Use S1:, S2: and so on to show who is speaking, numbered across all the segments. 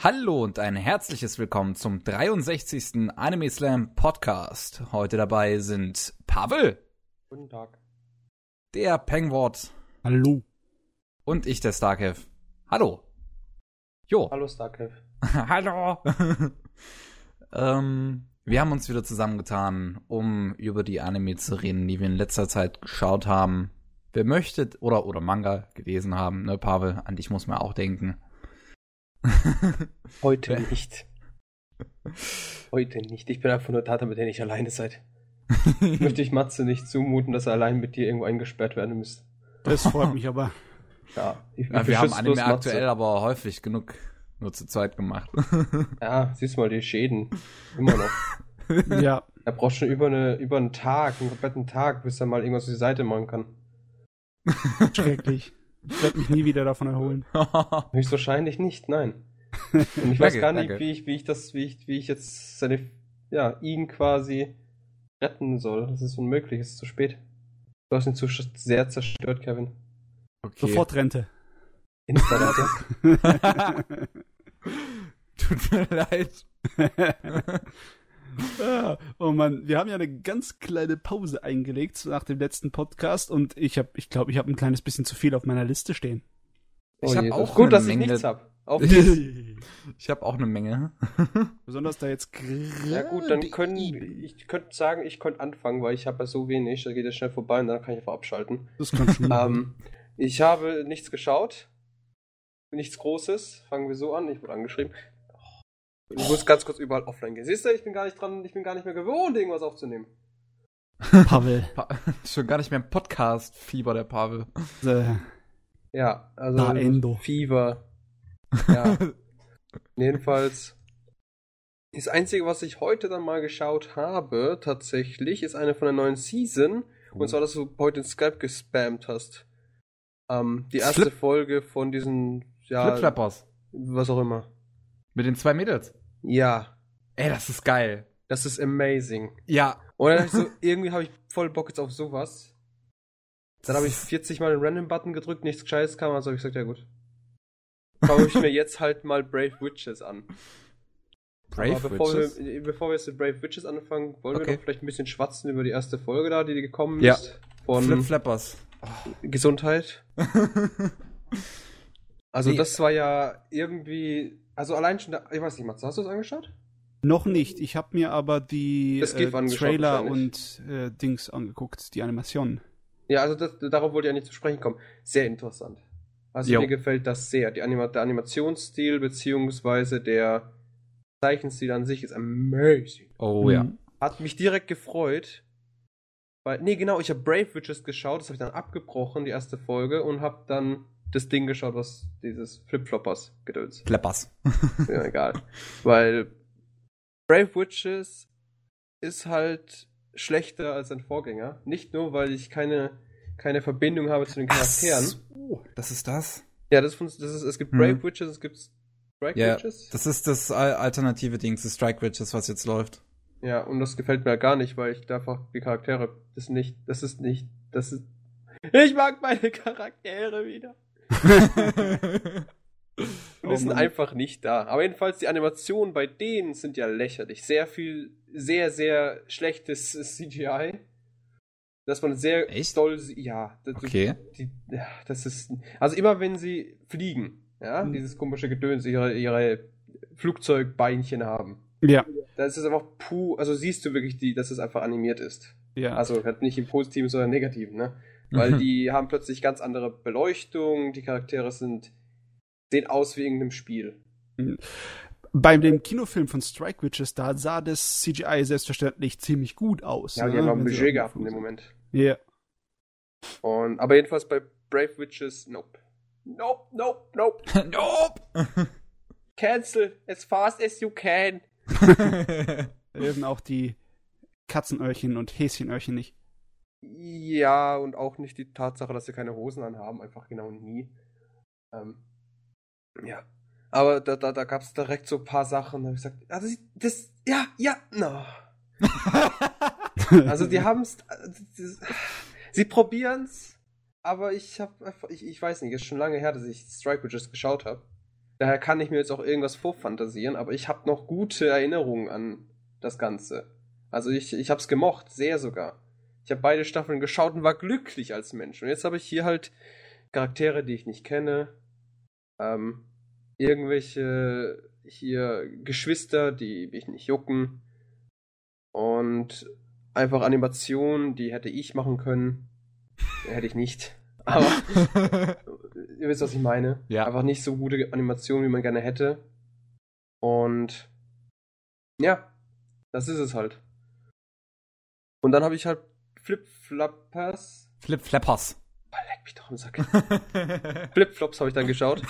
S1: Hallo und ein herzliches Willkommen zum 63. Anime Slam Podcast. Heute dabei sind Pavel.
S2: Guten Tag.
S1: Der Pengwort.
S3: Hallo.
S1: Und ich, der Starkev. Hallo. Jo.
S2: Hallo Starkev.
S1: Hallo. ähm, wir haben uns wieder zusammengetan, um über die Anime zu reden, die wir in letzter Zeit geschaut haben. Wer möchte oder oder Manga gelesen haben, ne Pavel, an dich muss man auch denken.
S2: Heute nicht. Heute nicht. Ich bin einfach nur da, damit ihr nicht alleine seid. Möchte ich Matze nicht zumuten, dass er allein mit dir irgendwo eingesperrt werden müsste.
S3: Das freut mich aber.
S2: Ja,
S1: ich, ja wir haben Anime aktuell aber häufig genug nur zu zweit gemacht.
S2: ja, siehst mal die Schäden. Immer noch.
S3: ja.
S2: Er braucht schon über, eine, über einen Tag, einen kompletten Tag, bis er mal irgendwas auf die Seite machen kann.
S3: Schrecklich. Ich werde mich nie wieder davon erholen.
S2: Höchstwahrscheinlich nicht, nein. Und ich weiß gar nicht, wie ich, wie ich das, wie ich, wie ich jetzt seine, ja, ihn quasi retten soll. Das ist unmöglich, es ist zu spät. Du hast ihn zu sehr zerstört, Kevin.
S3: Okay. Sofort Rente.
S1: Insta-Rente. Tut mir leid.
S3: Ah, oh Mann, wir haben ja eine ganz kleine Pause eingelegt nach dem letzten Podcast und ich habe, ich glaube, ich habe ein kleines bisschen zu viel auf meiner Liste stehen.
S2: Ich oh habe auch gut, dass Menge. ich nichts habe.
S1: ich habe auch eine Menge.
S3: Besonders da jetzt
S2: Ja gut, dann können ich könnte sagen, ich könnte anfangen, weil ich habe ja so wenig, da geht es schnell vorbei und dann kann ich einfach abschalten.
S3: Das kann schon.
S2: ähm, ich habe nichts geschaut. Nichts Großes. Fangen wir so an. Ich wurde angeschrieben. Ich muss ganz kurz überall offline gehen. Siehst du, ich bin gar nicht dran, ich bin gar nicht mehr gewohnt, irgendwas aufzunehmen.
S3: Pavel.
S1: Pa schon gar nicht mehr im Podcast-Fieber, der Pavel.
S2: Äh. Ja, also
S3: da Endo.
S2: Fieber. Ja. Jedenfalls. Das Einzige, was ich heute dann mal geschaut habe, tatsächlich, ist eine von der neuen Season. Oh. Und zwar, dass du heute in Skype gespammt hast. Ähm, die erste Flip Folge von diesen,
S1: ja. Flipflappers.
S2: Was auch immer.
S1: Mit den zwei Mädels?
S2: Ja.
S1: Ey, das ist geil.
S2: Das ist amazing.
S1: Ja.
S2: Und dann so, irgendwie habe ich voll Bock jetzt auf sowas. Dann habe ich 40 Mal den Random-Button gedrückt, nichts Gescheites kam, also habe ich gesagt, ja gut. Schaue ich mir jetzt halt mal Brave Witches an.
S1: Brave Aber
S2: bevor
S1: Witches?
S2: Wir, bevor wir jetzt mit Brave Witches anfangen, wollen okay. wir doch vielleicht ein bisschen schwatzen über die erste Folge da, die gekommen
S1: ja.
S2: ist.
S1: Von Flip Flappers.
S2: Oh. Gesundheit. also, nee. das war ja irgendwie. Also, allein schon. Da, ich weiß nicht, Mats, hast du es angeschaut?
S3: Noch nicht. Ich habe mir aber die äh, Trailer und äh, Dings angeguckt, die Animationen.
S2: Ja, also das, darauf wollte ich ja nicht zu sprechen kommen. Sehr interessant. Also jo. mir gefällt das sehr. Die Anima der Animationsstil beziehungsweise der Zeichenstil an sich ist amazing.
S1: Oh mhm. ja.
S2: Hat mich direkt gefreut. Weil, nee, genau, ich habe Brave Witches geschaut, das habe ich dann abgebrochen, die erste Folge, und habe dann das Ding geschaut, was dieses Flip-Floppers gedöns.
S1: Flappers.
S2: ja, egal. Weil Brave Witches ist halt schlechter als sein Vorgänger. Nicht nur, weil ich keine, keine Verbindung habe zu den Charakteren.
S1: So, das ist das?
S2: Ja, das, das ist, es gibt Brave hm. Witches, es gibt
S1: Strike ja, Witches. Das ist das alternative Ding zu Strike Witches, was jetzt läuft.
S2: Ja, und das gefällt mir gar nicht, weil ich einfach die Charaktere, das nicht, das ist nicht, das ist. Ich mag meine Charaktere wieder. Und oh, sind einfach nicht da. Aber jedenfalls, die Animationen bei denen sind ja lächerlich. Sehr viel, sehr, sehr schlechtes CGI. Dass man sehr
S1: Echt?
S2: doll. Ja. Das,
S1: okay.
S2: Die, das ist. Also immer wenn sie fliegen, ja, mhm. dieses komische Gedöns, ihre, ihre Flugzeugbeinchen haben.
S3: Ja.
S2: Das ist einfach puh, also siehst du wirklich, die, dass es einfach animiert ist.
S3: Ja.
S2: Also halt nicht im Positiven, sondern im Negativen, ne? Weil mhm. die haben plötzlich ganz andere Beleuchtung, die Charaktere sind sehen aus wie irgendeinem Spiel.
S3: Mhm. Bei dem Kinofilm von Strike Witches, da sah das CGI selbstverständlich ziemlich gut aus.
S2: Ja, ne? die haben auch ein Budget gehabt in dem Moment.
S3: Ja. Yeah.
S2: Und, aber jedenfalls bei Brave Witches, nope. Nope, nope, nope.
S1: nope!
S2: Cancel as fast as you can.
S3: Eben auch die Katzenöhrchen und Häschenöhrchen nicht.
S2: Ja, und auch nicht die Tatsache, dass sie keine Hosen anhaben, einfach genau nie. Ähm, ja. Aber da, da, da gab es direkt so ein paar Sachen, da habe ich gesagt, also das, ja, ja, no. also die haben es, sie probieren's, aber ich habe einfach, ich, ich weiß nicht, ist schon lange her, dass ich Strike Bridges geschaut habe. Daher kann ich mir jetzt auch irgendwas vorfantasieren, aber ich habe noch gute Erinnerungen an das Ganze. Also ich, ich habe es gemocht, sehr sogar. Ich habe beide Staffeln geschaut und war glücklich als Mensch. Und jetzt habe ich hier halt Charaktere, die ich nicht kenne, ähm, irgendwelche hier Geschwister, die mich nicht jucken und einfach Animationen, die hätte ich machen können, hätte ich nicht. Aber ihr wisst, was ich meine.
S1: Ja.
S2: Einfach nicht so gute Animationen, wie man gerne hätte. Und ja, das ist es halt. Und dann habe ich halt Flip-Flappers.
S1: Flip-Flappers.
S2: Leck mich doch im Sack. Flip-Flops habe ich dann geschaut.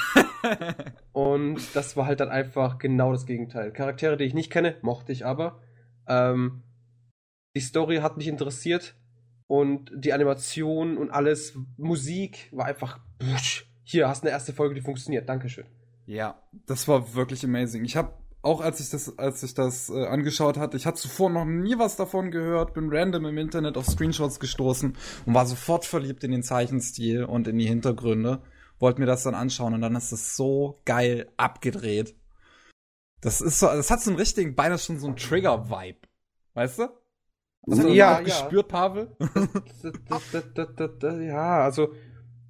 S2: Und das war halt dann einfach genau das Gegenteil. Charaktere, die ich nicht kenne, mochte ich aber. Ähm, die Story hat mich interessiert und die Animation und alles, Musik war einfach. Hier hast du eine erste Folge, die funktioniert. Dankeschön.
S1: Ja, das war wirklich amazing. Ich habe auch als ich das, als ich das äh, angeschaut hatte, ich hatte zuvor noch nie was davon gehört, bin random im Internet auf Screenshots gestoßen und war sofort verliebt in den Zeichenstil und in die Hintergründe. Wollte mir das dann anschauen und dann ist es so geil abgedreht. Das ist so, das hat so einen richtigen, beinahe schon so einen Trigger-Vibe. Weißt du? Das hast du
S2: Ja,
S1: auch
S2: ja.
S1: gespürt, Pavel?
S2: Das- das- das- das- das- das- ja, also.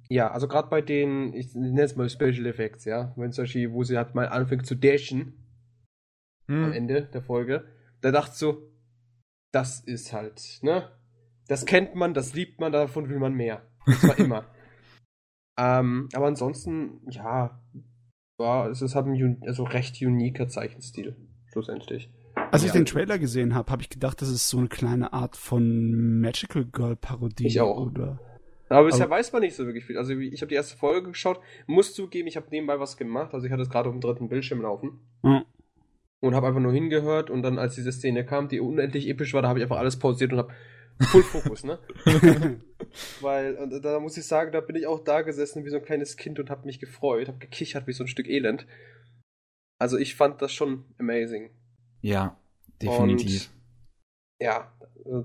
S2: Ja, also gerade bei den, ich nenne es mal Special Effects, ja. Wenn Beispiel, wo sie halt mal anfängt zu dashen, am
S1: Hm.
S2: Ende der Folge. Da dachte ich so, das ist halt, ne? Das kennt man, das liebt man, davon will man mehr. Das war immer. ähm, aber ansonsten, ja, war, es ist halt ein also recht uniker Zeichenstil, schlussendlich.
S3: Als ich
S1: Ja.
S3: den Trailer gesehen habe, habe ich gedacht, das ist so eine kleine Art von Magical Girl Parodie.
S2: Ich auch.
S3: Oder?
S2: Aber bisher
S3: Aber-
S2: weiß man nicht so wirklich viel. Also ich habe die erste Folge geschaut, muss zugeben, ich habe nebenbei was gemacht. Also ich hatte es gerade auf dem dritten Bildschirm laufen
S3: Ja.
S2: Und habe einfach nur hingehört und dann, als diese Szene kam, die unendlich episch war, da habe ich einfach alles pausiert und habe Full Fokus, ne? Weil, und da muss ich sagen, da bin ich auch da gesessen wie so ein kleines Kind und habe mich gefreut, habe gekichert wie so ein Stück Elend. Also ich fand das schon amazing.
S1: Ja, definitiv.
S2: Ja,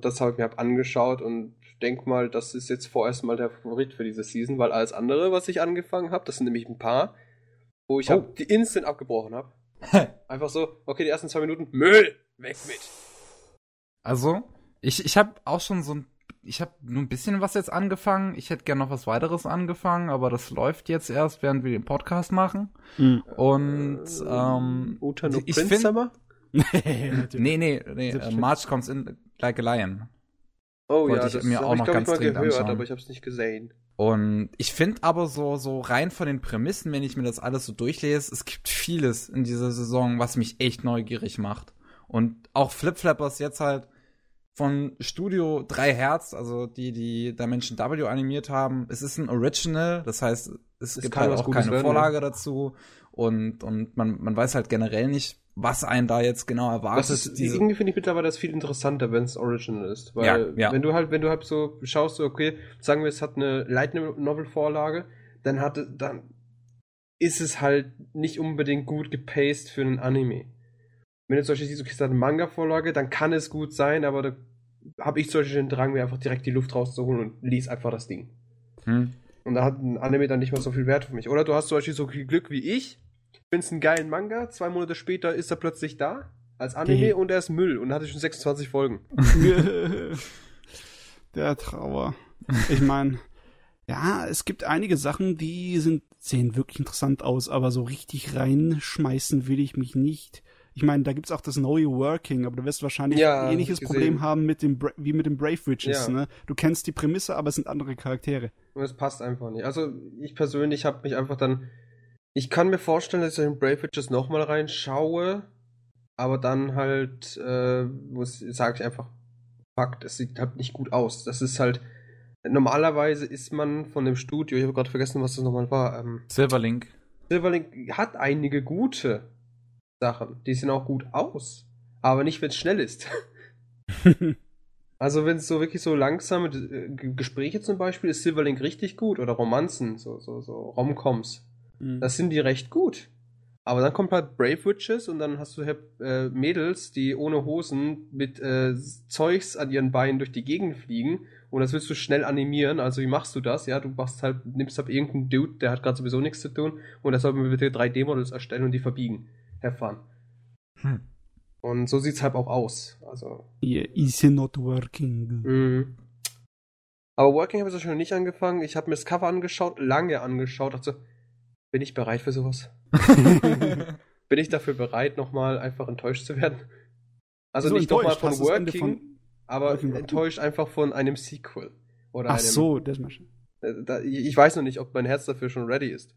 S2: das habe ich mir hab angeschaut und denk mal, das ist jetzt vorerst mal der Favorit für diese Season, weil alles andere, was ich angefangen habe, das sind nämlich ein paar, wo ich
S1: Oh.
S2: hab die instant abgebrochen habe. Einfach so, okay, die ersten zwei Minuten, Müll, weg mit.
S1: Also, ich, ich habe auch schon so ein, ich habe nur ein bisschen was jetzt angefangen. Ich hätte gerne noch was weiteres angefangen, aber das läuft jetzt erst, während wir den Podcast machen.
S3: Mhm.
S1: Und, ähm,
S2: Utano
S1: ich
S2: Prince
S1: find-
S2: Summer?
S3: nee,
S1: nee, nee, nee, äh. March comes in like a lion.
S2: Oh
S1: Wollte
S2: ja,
S1: ich
S2: das
S1: mir auch
S2: ich,
S1: noch
S2: glaub
S1: ganz
S2: ich, mal
S1: dringend
S2: gehört,
S1: anschauen.
S2: aber ich habe es nicht gesehen.
S1: Und ich finde aber so, so rein von den Prämissen, wenn ich mir das alles so durchlese, es gibt vieles in dieser Saison, was mich echt neugierig macht. Und auch Flip Flappers jetzt halt von Studio 3 Hertz, also die, die Dimension W animiert haben. Es ist ein Original, das heißt, es
S2: Es
S1: gibt halt auch keine
S2: werden,
S1: Vorlage dazu. Und, und man, man weiß halt generell nicht, was einen da jetzt genau erwartet.
S2: Das ist,
S1: Diese-
S2: irgendwie finde ich mittlerweile das viel interessanter, wenn es Original ist. Weil
S1: Ja, ja.
S2: wenn du halt, wenn du halt so schaust, so, okay, sagen wir, es hat eine Light Novel Vorlage, dann hat dann ist es halt nicht unbedingt gut gepaced für einen Anime. Wenn du zum Beispiel siehst, okay, es hat eine Manga-Vorlage, dann kann es gut sein, aber da habe ich zum Beispiel den Drang, mir einfach direkt die Luft rauszuholen und lies einfach das Ding.
S1: hm?
S2: Und da hat ein Anime dann nicht mehr so viel Wert für mich. Oder du hast zum Beispiel so viel Glück wie ich, findest einen geilen Manga, zwei Monate später ist er plötzlich da, als Anime
S3: Die-
S2: und er ist Müll und hatte schon 26 Folgen.
S3: Der Trauer. Ich meine, ja, es gibt einige Sachen, die sind, sehen wirklich interessant aus, aber so richtig reinschmeißen will ich mich nicht. Ich meine, da gibt's auch das neue Working, aber du wirst wahrscheinlich
S2: Ja,
S3: ein ähnliches. Problem haben mit dem Bra wie mit dem Brave Witches,
S2: Ja.
S3: ne? Du kennst die Prämisse, aber es sind andere Charaktere.
S2: Und es passt einfach nicht. Also ich persönlich habe mich einfach dann. Ich kann mir vorstellen, dass ich in Brave Witches nochmal reinschaue, aber dann halt, äh, sage ich einfach, Fakt, es sieht halt nicht gut aus. Das ist halt. Normalerweise ist man von dem Studio, ich habe gerade vergessen, was das nochmal war, ähm,
S1: Silverlink.
S2: Silverlink hat einige gute Sachen. Die sehen auch gut aus. Aber nicht, wenn es schnell ist. also, wenn es so wirklich so langsame äh, Gespräche zum Beispiel ist Silverlink richtig gut. Oder Romanzen, so, so, so Romcoms.
S3: Mhm.
S2: Das sind die recht gut. Aber dann kommt halt Brave Witches und dann hast du äh, Mädels, die ohne Hosen mit äh, Zeugs an ihren Beinen durch die Gegend fliegen und das willst du schnell animieren. Also wie machst du das? Ja, du machst halt, nimmst halt irgendeinen Dude, der hat gerade sowieso nichts zu tun und der soll mir bitte 3D-Models erstellen und die verbiegen. Have Hm. Und so sieht's halt auch aus. Also.
S3: Yeah, is not working.
S2: Mhm. Aber Working habe ich so schon nicht angefangen. Ich habe mir das Cover angeschaut, lange angeschaut, dachte so, bin ich bereit für sowas? bin ich dafür bereit, nochmal einfach enttäuscht zu werden? Also so nicht nochmal von Working, von aber Working enttäuscht einfach von einem Sequel.
S3: Oder Ach einem, so, das schon.
S2: Äh, ich weiß noch nicht, ob mein Herz dafür schon ready ist.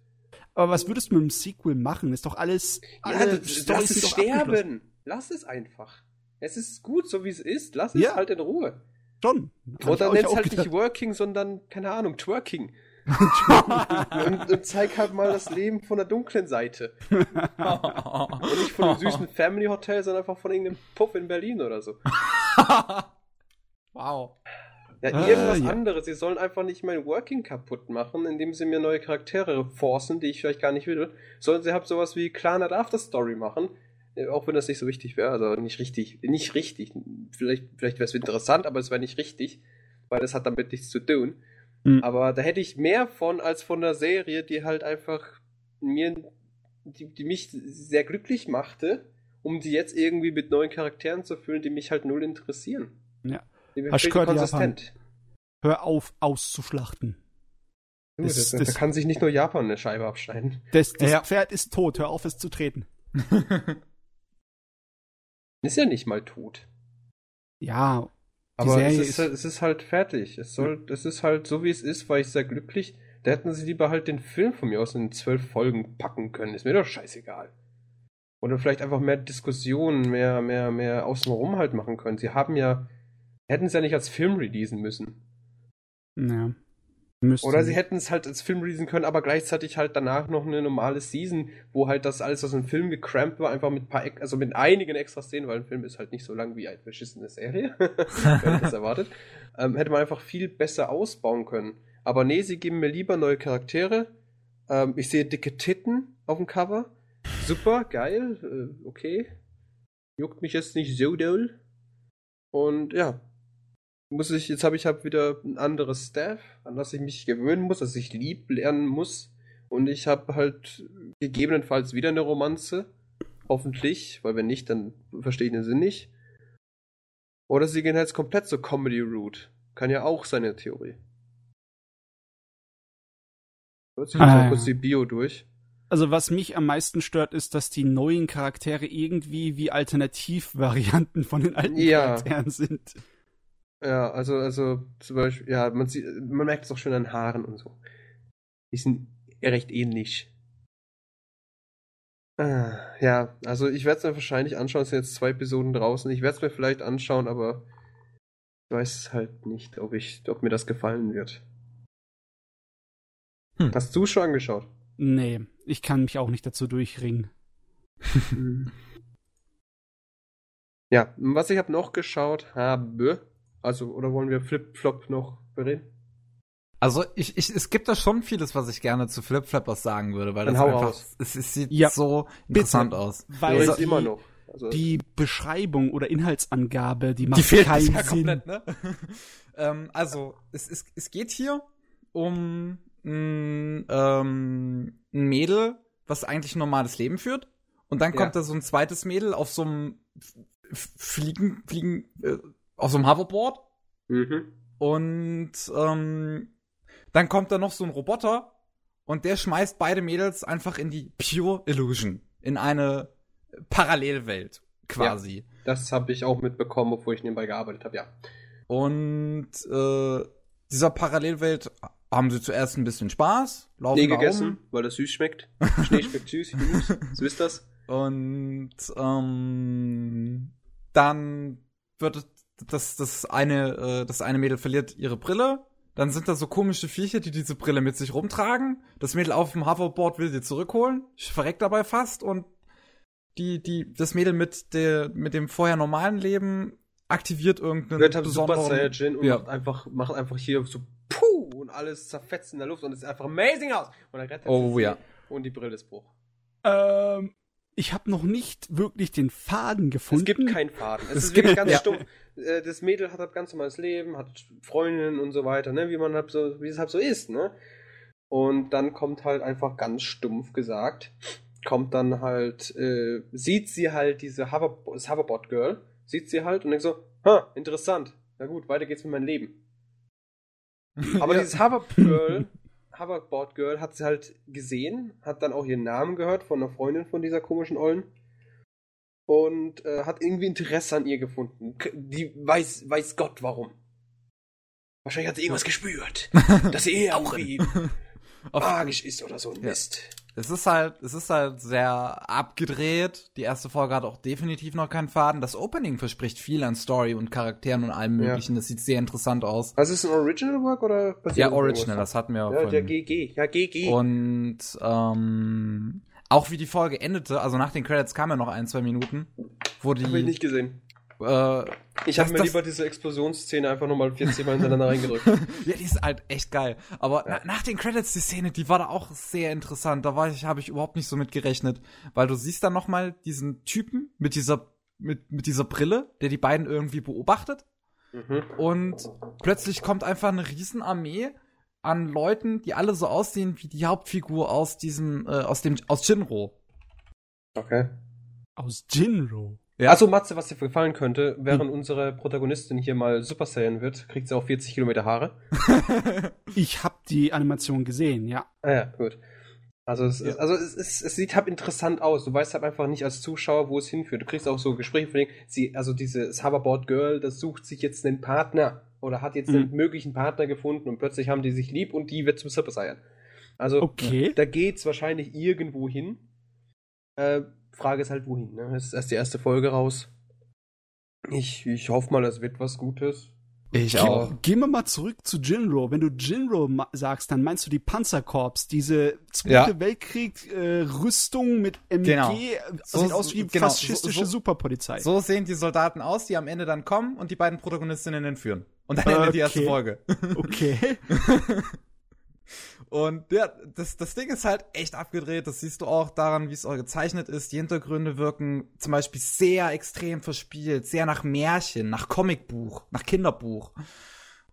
S3: Aber was würdest du mit einem Sequel machen? Ist doch alles.
S2: Ja, lass es sterben. Lass es einfach. Es ist gut, so wie es ist. Lass es ja. halt in Ruhe.
S3: Schon.
S2: Oder nenn's halt gedacht. nicht Working, sondern, keine Ahnung, Twerking und, und, zeig halt mal das Leben von der dunklen Seite. und nicht von einem süßen Family Hotel, sondern einfach von irgendeinem Puff in Berlin oder so.
S1: wow.
S2: Ja, ah, irgendwas äh, ja. anderes. Sie sollen einfach nicht mein Working kaputt machen, indem sie mir neue Charaktere forcen, die ich vielleicht gar nicht will. Sollen sie halt sowas wie Clanat After Story machen, äh, auch wenn das nicht so wichtig wäre, also nicht richtig, nicht richtig. Vielleicht, vielleicht wäre es interessant, aber es wäre nicht richtig, weil das hat damit nichts zu tun. Mhm. Aber da hätte ich mehr von als von der Serie, die halt einfach mir, die, die mich sehr glücklich machte, um die jetzt irgendwie mit neuen Charakteren zu füllen, die mich halt null interessieren.
S3: Ja. Die Hast gehört, konsistent. Hör auf, auszuschlachten.
S2: Das, das, das, da kann sich nicht nur Japan eine Scheibe abschneiden.
S3: Das, das ja. Pferd ist tot, hör auf es zu treten.
S2: ist ja nicht mal tot.
S3: Ja,
S2: aber es ist, ist, es ist halt fertig. Es soll, es ist halt so wie es ist, war ich sehr glücklich. Da hätten sie lieber halt den Film von mir aus in zwölf Folgen packen können. Ist mir doch scheißegal. Oder vielleicht einfach mehr Diskussionen, mehr, mehr, mehr außenrum halt machen können. Sie haben ja, hätten es ja nicht als Film releasen müssen.
S3: Ja.
S2: Müssten. Oder sie hätten es halt als Film releasen können, aber gleichzeitig halt danach noch eine normale Season, wo halt das alles aus dem Film gecrampt war, einfach mit paar, also mit einigen extra Szenen, weil ein Film ist halt nicht so lang wie eine verschissene Serie, wenn das erwartet, ähm, hätte man einfach viel besser ausbauen können. Aber nee, sie geben mir lieber neue Charaktere. Ähm, ich sehe dicke Titten auf dem Cover. Super, geil, äh, okay. Juckt mich jetzt nicht so doll. Und ja, muss ich, jetzt habe ich halt wieder ein anderes Staff, an das ich mich gewöhnen muss, das ich lieb lernen muss. Und ich habe halt gegebenenfalls wieder eine Romanze. Hoffentlich, weil wenn nicht, dann verstehe ich den Sinn nicht. Oder sie gehen jetzt komplett zur Comedy-Route. Kann ja auch seine Theorie. Hört sich ah, kurz die Bio durch.
S3: Also was mich am meisten stört, ist, dass die neuen Charaktere irgendwie wie Alternativvarianten von den alten ja. Charakteren sind.
S2: Ja, also, also zum Beispiel, ja, man sieht, man merkt es auch schon an Haaren und so. Die sind recht ähnlich. Ah, ja, also ich werde es mir wahrscheinlich anschauen. Es sind jetzt zwei Episoden draußen. Ich werde es mir vielleicht anschauen, aber ich weiß halt nicht, ob ich, ob mir das gefallen wird. Hm. Hast du schon angeschaut?
S3: Nee, ich kann mich auch nicht dazu durchringen.
S2: ja, was ich habe noch geschaut habe, also, oder wollen wir Flip-Flop noch bereden?
S1: Also ich, ich, es gibt da schon vieles, was ich gerne zu Flip-Flappers sagen würde, weil
S2: Dann
S1: das
S2: einfach,
S1: es, es, sieht ja, so interessant bitte, aus.
S3: Weil also, immer noch. Also, die Beschreibung oder Inhaltsangabe, die macht
S1: die fehlt
S3: keinen
S1: ja
S3: Sinn.
S1: Komplett, ne? ähm, also es, es, es geht hier um ein, ähm, ein Mädel, was eigentlich ein normales Leben führt. Und dann kommt ja. da so ein zweites Mädel auf so einem Fliegen, Fliegen, äh, auf so einem Hoverboard.
S2: Mhm.
S1: Und ähm, dann kommt da noch so ein Roboter und der schmeißt beide Mädels einfach in die Pure Illusion, in eine Parallelwelt quasi. Ja,
S2: das habe ich auch mitbekommen, obwohl ich nebenbei gearbeitet habe, ja.
S1: Und äh, dieser Parallelwelt haben sie zuerst ein bisschen Spaß,
S2: laufen Nie gegessen, um. weil das süß schmeckt. Schnee schmeckt süß, so ist das.
S1: Und ähm, dann wird das, das eine, äh, das eine Mädel verliert ihre Brille. Dann sind da so komische Viecher, die diese Brille mit sich rumtragen. Das Mädel auf dem Hoverboard will sie zurückholen, verreckt dabei fast und die, die, das Mädel mit der, mit dem vorher normalen Leben aktiviert irgendeinen
S2: Wird halt Super Saiyajin und ja. macht einfach, macht einfach hier so puh und alles zerfetzt in der Luft und es sieht einfach amazing aus. Und dann
S1: rettet oh, ja.
S2: und die Brille ist Bruch.
S3: Ähm, ich habe noch nicht wirklich den Faden gefunden.
S2: Es gibt keinen Faden. Es,
S1: Es
S2: ist
S1: gibt-
S2: wirklich ganz
S1: ja.
S2: stumpf. Äh, Das Mädel hat halt ganz normales Leben, hat Freundinnen und so weiter, ne? Wie man halt so, wie es halt so ist, ne? Und dann kommt halt einfach ganz stumpf gesagt, kommt dann halt, äh, sieht sie halt diese Hover, das Hoverboard Girl, sieht sie halt und denkt so, ha, interessant. Na gut, weiter geht's mit meinem Leben. Aber
S1: Ja.
S2: dieses Hover Girl, Hoverboard Girl hat sie halt gesehen, hat dann auch ihren Namen gehört von einer Freundin von dieser komischen Ollen und äh, hat irgendwie Interesse an ihr gefunden. Die weiß, weiß Gott warum. Wahrscheinlich hat sie irgendwas gespürt, dass sie eh
S1: Auf-
S2: magisch ist oder so ein
S1: Ja.
S2: Mist.
S1: Es ist halt, es ist halt sehr abgedreht. Die erste Folge hat auch definitiv noch keinen Faden. Das Opening verspricht viel an Story und Charakteren und allem
S2: Ja.
S1: möglichen. Das sieht sehr interessant aus.
S2: Also ist es ein Original Work oder
S1: Ja, Original, das hatten wir
S2: Ja,
S1: von.
S2: der GG. Ja, GG.
S1: Und ähm, auch wie die Folge endete, also nach den Credits kamen ja noch ein, zwei Minuten, wo die.
S2: Hab ich nicht gesehen.
S1: Äh,
S2: Ich habe mir
S1: das-
S2: lieber diese Explosionsszene einfach nochmal 40 Mal hintereinander reingedrückt.
S1: ja, die ist halt echt geil. Aber na, nach den Credits, die Szene, die war da auch sehr interessant. Da war ich, habe ich überhaupt nicht so mit gerechnet. Weil du siehst dann noch mal diesen Typen mit dieser, mit, mit dieser Brille, der die beiden irgendwie beobachtet.
S2: mhm.
S1: Und plötzlich kommt einfach eine Riesenarmee an Leuten, die alle so aussehen wie die Hauptfigur aus diesem, äh, aus dem, aus Shinro.
S2: Okay.
S3: Aus Jinro.
S1: Ja.
S2: Also Matze, was dir gefallen könnte, während unsere Protagonistin hier mal Super Saiyan wird, kriegt sie auch 40 Kilometer Haare.
S3: Ich habe die Animation gesehen, ja.
S2: Ah ja, gut. Also es, ist, also es, ist, es sieht halt interessant aus. Du weißt halt einfach nicht als Zuschauer, wo es hinführt. Du kriegst auch so Gespräche von denen, sie, also dieses Hoverboard Girl, das sucht sich jetzt einen Partner oder hat jetzt einen
S3: Mhm.
S2: möglichen Partner gefunden und plötzlich haben die sich lieb und die wird zum Super Saiyan. Also
S3: Okay.
S2: da geht's wahrscheinlich irgendwo hin. Äh, Frage ist halt wohin, ne? Es ist erst die erste Folge raus. Ich, ich hoffe mal, es wird was Gutes.
S1: Ich
S2: Ja.
S3: Gehen wir mal zurück zu Jinro. Wenn du Jinro sagst, dann meinst du die Panzerkorps, diese Zweite
S1: Ja.
S3: Weltkrieg äh, Rüstung mit MG,
S1: Genau.
S3: das
S1: So-
S3: sieht aus wie
S1: genau,
S3: faschistische
S1: so- so-
S3: Superpolizei.
S1: So sehen die Soldaten aus, die am Ende dann kommen und die beiden Protagonistinnen entführen. Und dann endet die erste
S3: Okay.
S1: Folge.
S3: Okay.
S1: Und ja, das, das Ding ist halt echt abgedreht. Das siehst du auch daran, wie es auch gezeichnet ist. Die Hintergründe wirken zum Beispiel sehr extrem verspielt, sehr nach Märchen, nach Comicbuch, nach Kinderbuch.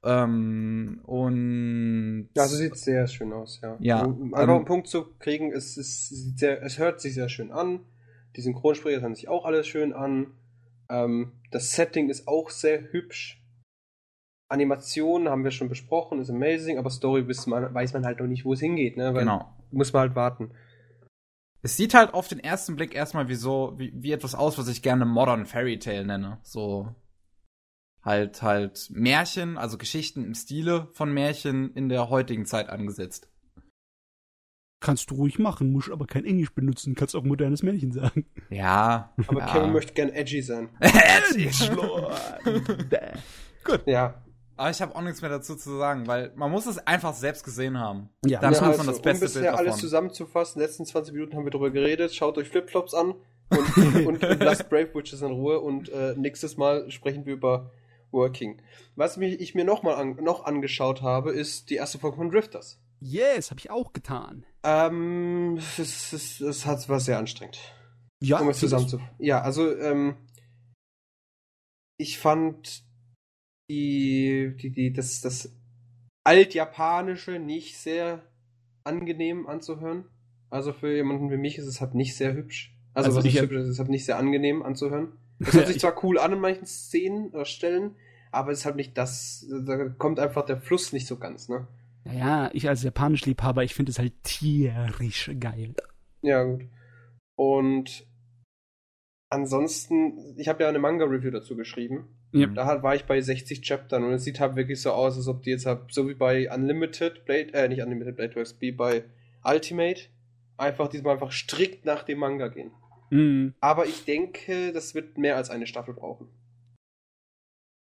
S1: Ähm, und
S2: Ja, also sieht sehr schön aus, ja.
S1: Ja,
S2: Um einfach
S1: ähm,
S2: einen Punkt zu kriegen, es, ist, sieht sehr, es hört sich sehr schön an. Die Synchronsprecher hören sich auch alles schön an. Ähm, das Setting ist auch sehr hübsch. Animationen haben wir schon besprochen, ist amazing, aber Story weiß man, weiß man halt noch nicht, wo es hingeht, ne? Weil
S1: genau.
S2: Muss man halt warten.
S1: Es sieht halt auf den ersten Blick erstmal wie so, wie, wie etwas aus, was ich gerne Modern Fairy Tale nenne. So halt, halt Märchen, also Geschichten im Stile von Märchen in der heutigen Zeit angesetzt.
S3: Kannst du ruhig machen, musst aber kein Englisch benutzen, kannst auch modernes Männchen sagen.
S1: Ja.
S2: Aber
S1: ja.
S2: Kevin möchte gern edgy sein. Ja.
S1: Aber ich habe auch nichts mehr dazu zu sagen, weil man muss es einfach selbst gesehen haben.
S3: Ja,
S1: Dann
S3: ja,
S1: hat
S2: also,
S1: man das beste
S2: um
S1: Bild
S2: bisher alles
S1: davon.
S2: zusammenzufassen, in den letzten 20 Minuten haben wir darüber geredet. Schaut euch Flipflops an und, und, und lasst Brave Witches in Ruhe. Und äh, nächstes Mal sprechen wir über Working. Was mich, ich mir noch mal an, noch angeschaut habe, ist die erste Folge von Drifters.
S3: Yes, habe ich auch getan.
S2: Ähm, es, es, es hat, war sehr anstrengend.
S3: Ja,
S2: um es zusammen zu. Ja, also ähm, ich fand die, die, die, das, das Altjapanische nicht sehr angenehm anzuhören. Also für jemanden wie mich ist es halt nicht sehr hübsch. Also,
S3: Also
S2: was
S3: ich
S2: ist
S3: hab-
S2: hübsch, es ist halt nicht sehr angenehm anzuhören. Es hört sich zwar cool an in manchen Szenen oder Stellen, aber es ist halt nicht das, da kommt einfach der Fluss nicht so ganz, ne?
S3: Naja, ich als Japanisch-Liebhaber, ich finde es halt tierisch geil.
S2: Ja, gut. Und ansonsten, ich habe ja eine Manga-Review dazu geschrieben.
S3: Ja.
S2: Da war ich bei 60 Chaptern und es sieht halt wirklich so aus, als ob die jetzt halt, so wie bei Unlimited Blade, äh, nicht Unlimited Blade Works, wie bei Ultimate, einfach diesmal einfach strikt nach dem Manga gehen.
S3: Mhm.
S2: Aber ich denke, das wird mehr als eine Staffel brauchen.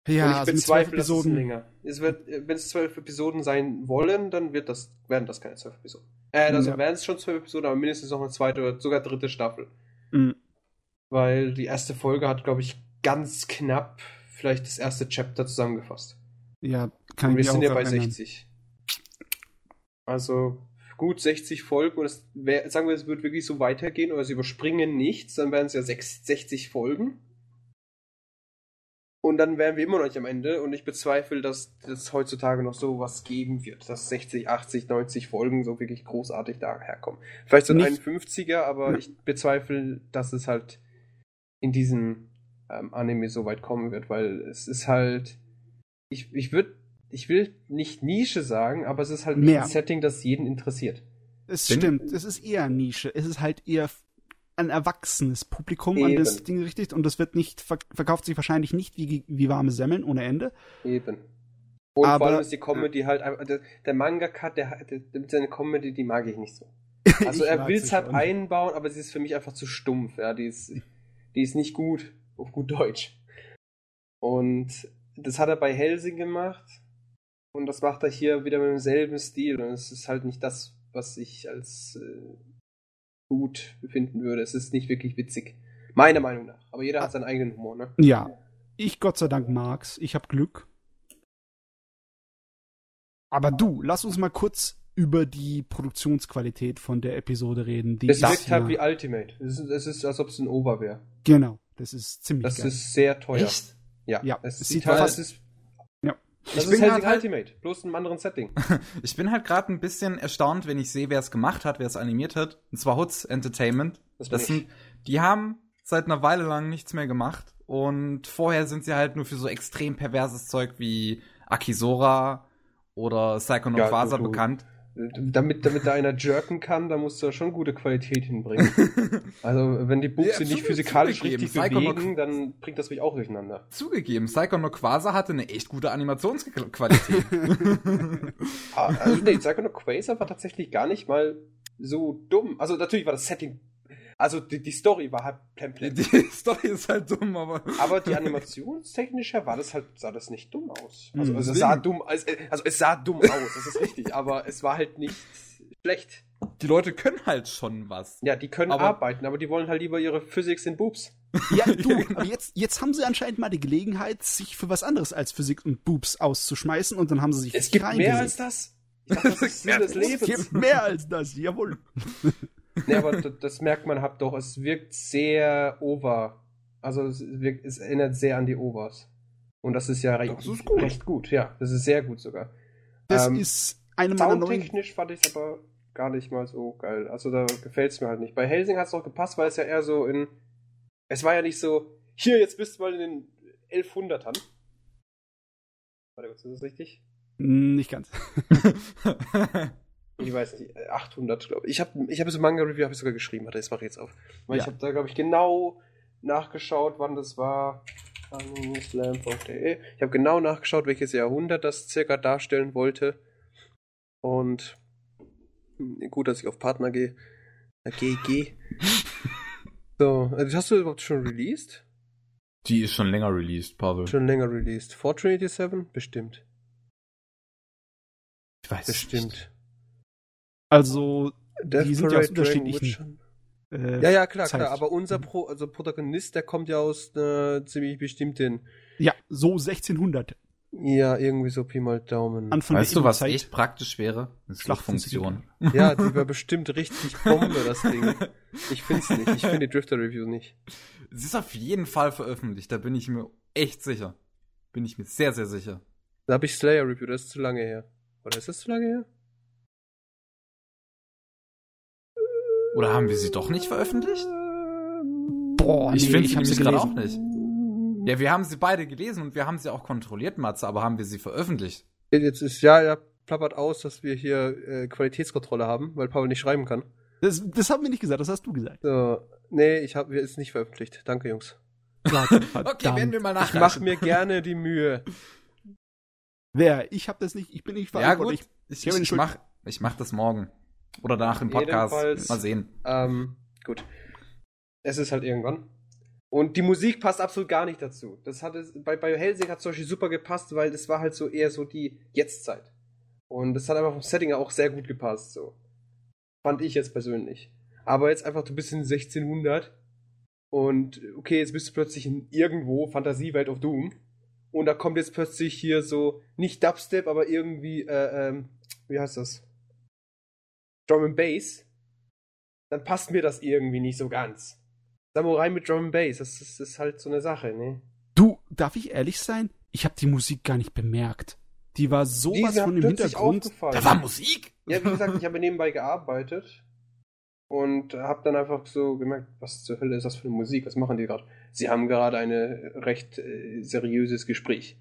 S3: Ja,
S2: und ich
S3: also
S2: bezweifle, dass es
S3: Episoden.
S2: länger. Es wird, wenn es zwölf Episoden sein wollen, dann wird das, werden das keine zwölf Episoden. Äh, also
S3: Ja.
S2: werden es schon zwölf Episoden, aber mindestens noch eine zweite oder sogar dritte Staffel.
S3: Mhm.
S2: Weil die erste Folge hat, glaube ich, ganz knapp vielleicht das erste Chapter zusammengefasst.
S3: Ja, kann
S2: Und wir
S3: ich mich
S2: sind ja bei
S3: erinnern.
S2: 60. Also gut 60 Folgen und wär, sagen wir, es wird wirklich so weitergehen oder sie überspringen nichts, dann wären es ja 60 Folgen. Und dann wären wir immer noch nicht am Ende und ich bezweifle, dass es heutzutage noch so was geben wird, dass 60, 80, 90 Folgen so wirklich großartig daherkommen. Vielleicht so ein
S3: Nicht-
S2: 51er, aber ich bezweifle, dass es halt in diesem ähm, Anime so weit kommen wird, weil es ist halt, ich, ich würde, ich will nicht Nische sagen, aber es ist halt
S3: Mehr.
S2: ein Setting, das jeden interessiert.
S3: Es
S1: Bin-
S3: stimmt, es ist eher Nische. Es ist halt eher ein erwachsenes Publikum an das
S2: Eben.
S3: Ding richtig und das wird nicht, verk- verkauft sich wahrscheinlich nicht wie, wie warme Semmeln ohne Ende.
S2: Eben. Und
S3: Aber-
S2: vor allem ist die Comedy halt einfach, der, der Manga-Cut, der, der, der, seine Comedy, die mag ich nicht so. Also er will es halt
S3: schon.
S2: einbauen, aber sie ist für mich einfach zu stumpf, ja. Die ist, die ist nicht gut, auf gut Deutsch. Und das hat er bei Helsing gemacht. Und das macht er hier wieder mit demselben Stil. Und es ist halt nicht das, was ich als äh, gut befinden würde. Es ist nicht wirklich witzig. Meiner Meinung nach. Aber jeder hat seinen eigenen Humor, ne?
S3: Ja, ich Gott sei Dank mag's. Ich hab Glück. Aber du, lass uns mal kurz über die Produktionsqualität von der Episode reden. Die
S2: Es
S3: ist
S2: wirkt halt wie Ultimate. Es ist, es ist als ob es ein Over wäre.
S3: Genau, das ist ziemlich
S2: Das
S3: geil.
S2: ist sehr teuer.
S1: Echt?
S2: Ja,
S3: Ja,
S2: es
S3: es
S2: sieht halt,
S3: fast-
S2: es ist,
S3: Ja.
S2: das
S1: Ich
S2: ist
S1: bin
S2: Helsing
S1: halt halt-
S2: Ultimate, bloß in einem anderen Setting.
S1: Ich bin halt gerade ein bisschen erstaunt, wenn ich sehe, wer es gemacht hat, wer es animiert hat. Und zwar Hoods Entertainment.
S2: Das bin
S1: Das
S2: ich.
S1: sind, die haben seit einer Weile lang nichts mehr gemacht. Und vorher sind sie halt nur für so extrem perverses Zeug wie Akisora oder Psycho no
S2: Ja,
S1: bekannt.
S2: Damit, damit da einer jerken kann, da musst du ja schon gute Qualität hinbringen. also, wenn die Boobs
S1: Ja,
S2: nicht physikalisch richtig bewegen, dann bringt das mich auch durcheinander.
S1: Zugegeben, Psycho no Quasar hatte eine echt gute Animationsqualität.
S2: Ah, Also, nee, Psycho no Quasar war tatsächlich gar nicht mal so dumm. Also, natürlich war das Setting, also die, die Story war halt plemplem.
S1: die Story ist halt dumm, aber.
S2: Aber die animationstechnisch her war das halt, sah das nicht dumm aus. Also, also es sah dumm, also, also es sah dumm aus, das ist richtig, aber es war halt nicht schlecht.
S1: Die Leute können halt schon was.
S2: Ja, die können
S1: Aber-
S2: arbeiten, aber die wollen halt lieber ihre Physics in Boobs.
S3: Ja, du, aber jetzt, jetzt haben sie anscheinend mal die Gelegenheit, sich für was anderes als Physik und Boobs auszuschmeißen und dann haben sie sich
S2: Es gibt mehr als das. Ich dachte, das ist Sinn des
S3: Es
S2: Lebens.
S3: gibt mehr als das, jawohl.
S2: Nee, aber das merkt man halt doch, es wirkt sehr over. Also es, wirkt, es erinnert sehr an die Overs. Und das ist ja recht,
S1: Das ist gut.
S2: recht gut, ja. Das ist sehr gut sogar.
S3: Das
S2: Ähm,
S3: ist eine meiner neuen.
S2: Soundtechnisch fand ich es aber gar nicht mal so geil. Also da gefällt es mir halt nicht. Bei Helsing hat es auch gepasst, weil es ja eher so in. Es war ja nicht so, hier, jetzt bist du mal in den 1100ern. Warte kurz, ist das richtig?
S3: Nicht ganz.
S2: Ich weiß nicht, äh, 800, glaube ich. Ich habe ich hab so Manga-Review hab ich sogar geschrieben, warte, das mache ich jetzt auf. Weil ich
S3: Ja.
S2: habe da, glaube ich, genau nachgeschaut, wann das war. Ich habe genau nachgeschaut, welches Jahrhundert das circa darstellen wollte. Und hm, gut, dass ich auf Partner gehe. Äh, GG. so, äh, hast du überhaupt schon released?
S1: Die ist schon länger released, Pavel.
S2: Schon länger released. Vor Trinity 7? Bestimmt.
S1: Ich weiß es nicht.
S3: Also,
S2: Death
S3: Die sind ja aus unterschiedlichen- äh,
S2: Ja, ja, klar,
S3: Zeit.
S2: klar. Aber unser Pro, also Protagonist, der kommt ja aus einer ziemlich bestimmten,
S3: ja, so 1600.
S2: ja, irgendwie so Pi mal Daumen.
S3: Anfang
S1: Weißt du, was
S3: Zeit.
S1: echt praktisch wäre? Eine
S3: Schlachtfunktion.
S1: Schlachtfunktion.
S2: ja, die war bestimmt richtig Bombe, das Ding. Ich find's nicht. Ich finde die Drifter-Review nicht.
S1: Es ist auf jeden Fall veröffentlicht, da bin ich mir echt sicher. Bin ich mir sehr, sehr sicher.
S2: Da habe ich Slayer-Review, das ist zu lange her. Oder ist das zu lange her?
S1: Oder haben wir sie doch nicht veröffentlicht?
S3: Boah,
S1: ich
S3: nee,
S1: finde
S3: ich
S1: sie
S3: hab
S1: nämlich
S3: sie
S1: gerade auch nicht. Ja, wir haben sie beide gelesen und wir haben sie auch kontrolliert, Matze, aber haben wir sie veröffentlicht?
S2: Jetzt ist, ja, ja, plappert aus, dass wir hier äh, Qualitätskontrolle haben, weil Paul nicht schreiben kann.
S3: Das, das haben wir nicht gesagt, das hast du gesagt.
S2: So, nee, ich habe es nicht veröffentlicht. Danke, Jungs.
S1: Okay, werden wir mal
S2: Ich mache
S1: nachreichen.
S2: mir gerne die Mühe.
S3: Wer? Ich hab das nicht, ich bin nicht
S1: Ja,
S3: verantwortlich.
S1: gut. Ich, ich, ich,
S3: Schuld.
S1: mach, ich mach das morgen. Oder danach im Podcast.
S2: Jedenfalls-
S1: Mal sehen.
S2: Ähm, gut. Es ist halt irgendwann. Und die Musik passt absolut gar nicht dazu. Das hat es, bei, bei Helsing hat es zum Beispiel super gepasst, weil das war halt so eher so die Jetztzeit. Und das hat einfach vom Setting auch sehr gut gepasst, so. Fand ich jetzt persönlich. Aber jetzt einfach, du bist in 1600 und okay, jetzt bist du plötzlich in irgendwo, Fantasiewelt of Doom. Und da kommt jetzt plötzlich hier so, nicht Dubstep, aber irgendwie, äh, ähm, wie heißt das? Drum and Bass, dann passt mir das irgendwie nicht so ganz. Samurai mit Drum and Bass, das ist, das ist halt so eine Sache, ne?
S3: Du, darf ich ehrlich sein? Ich habe die Musik gar nicht bemerkt. Die war sowas von im Hintergrund.
S1: Da war Musik!
S2: Ja, wie gesagt, ich habe nebenbei gearbeitet und habe dann einfach so gemerkt, was zur Hölle ist das für eine Musik? Was machen die gerade? Sie haben gerade ein recht äh, seriöses Gespräch.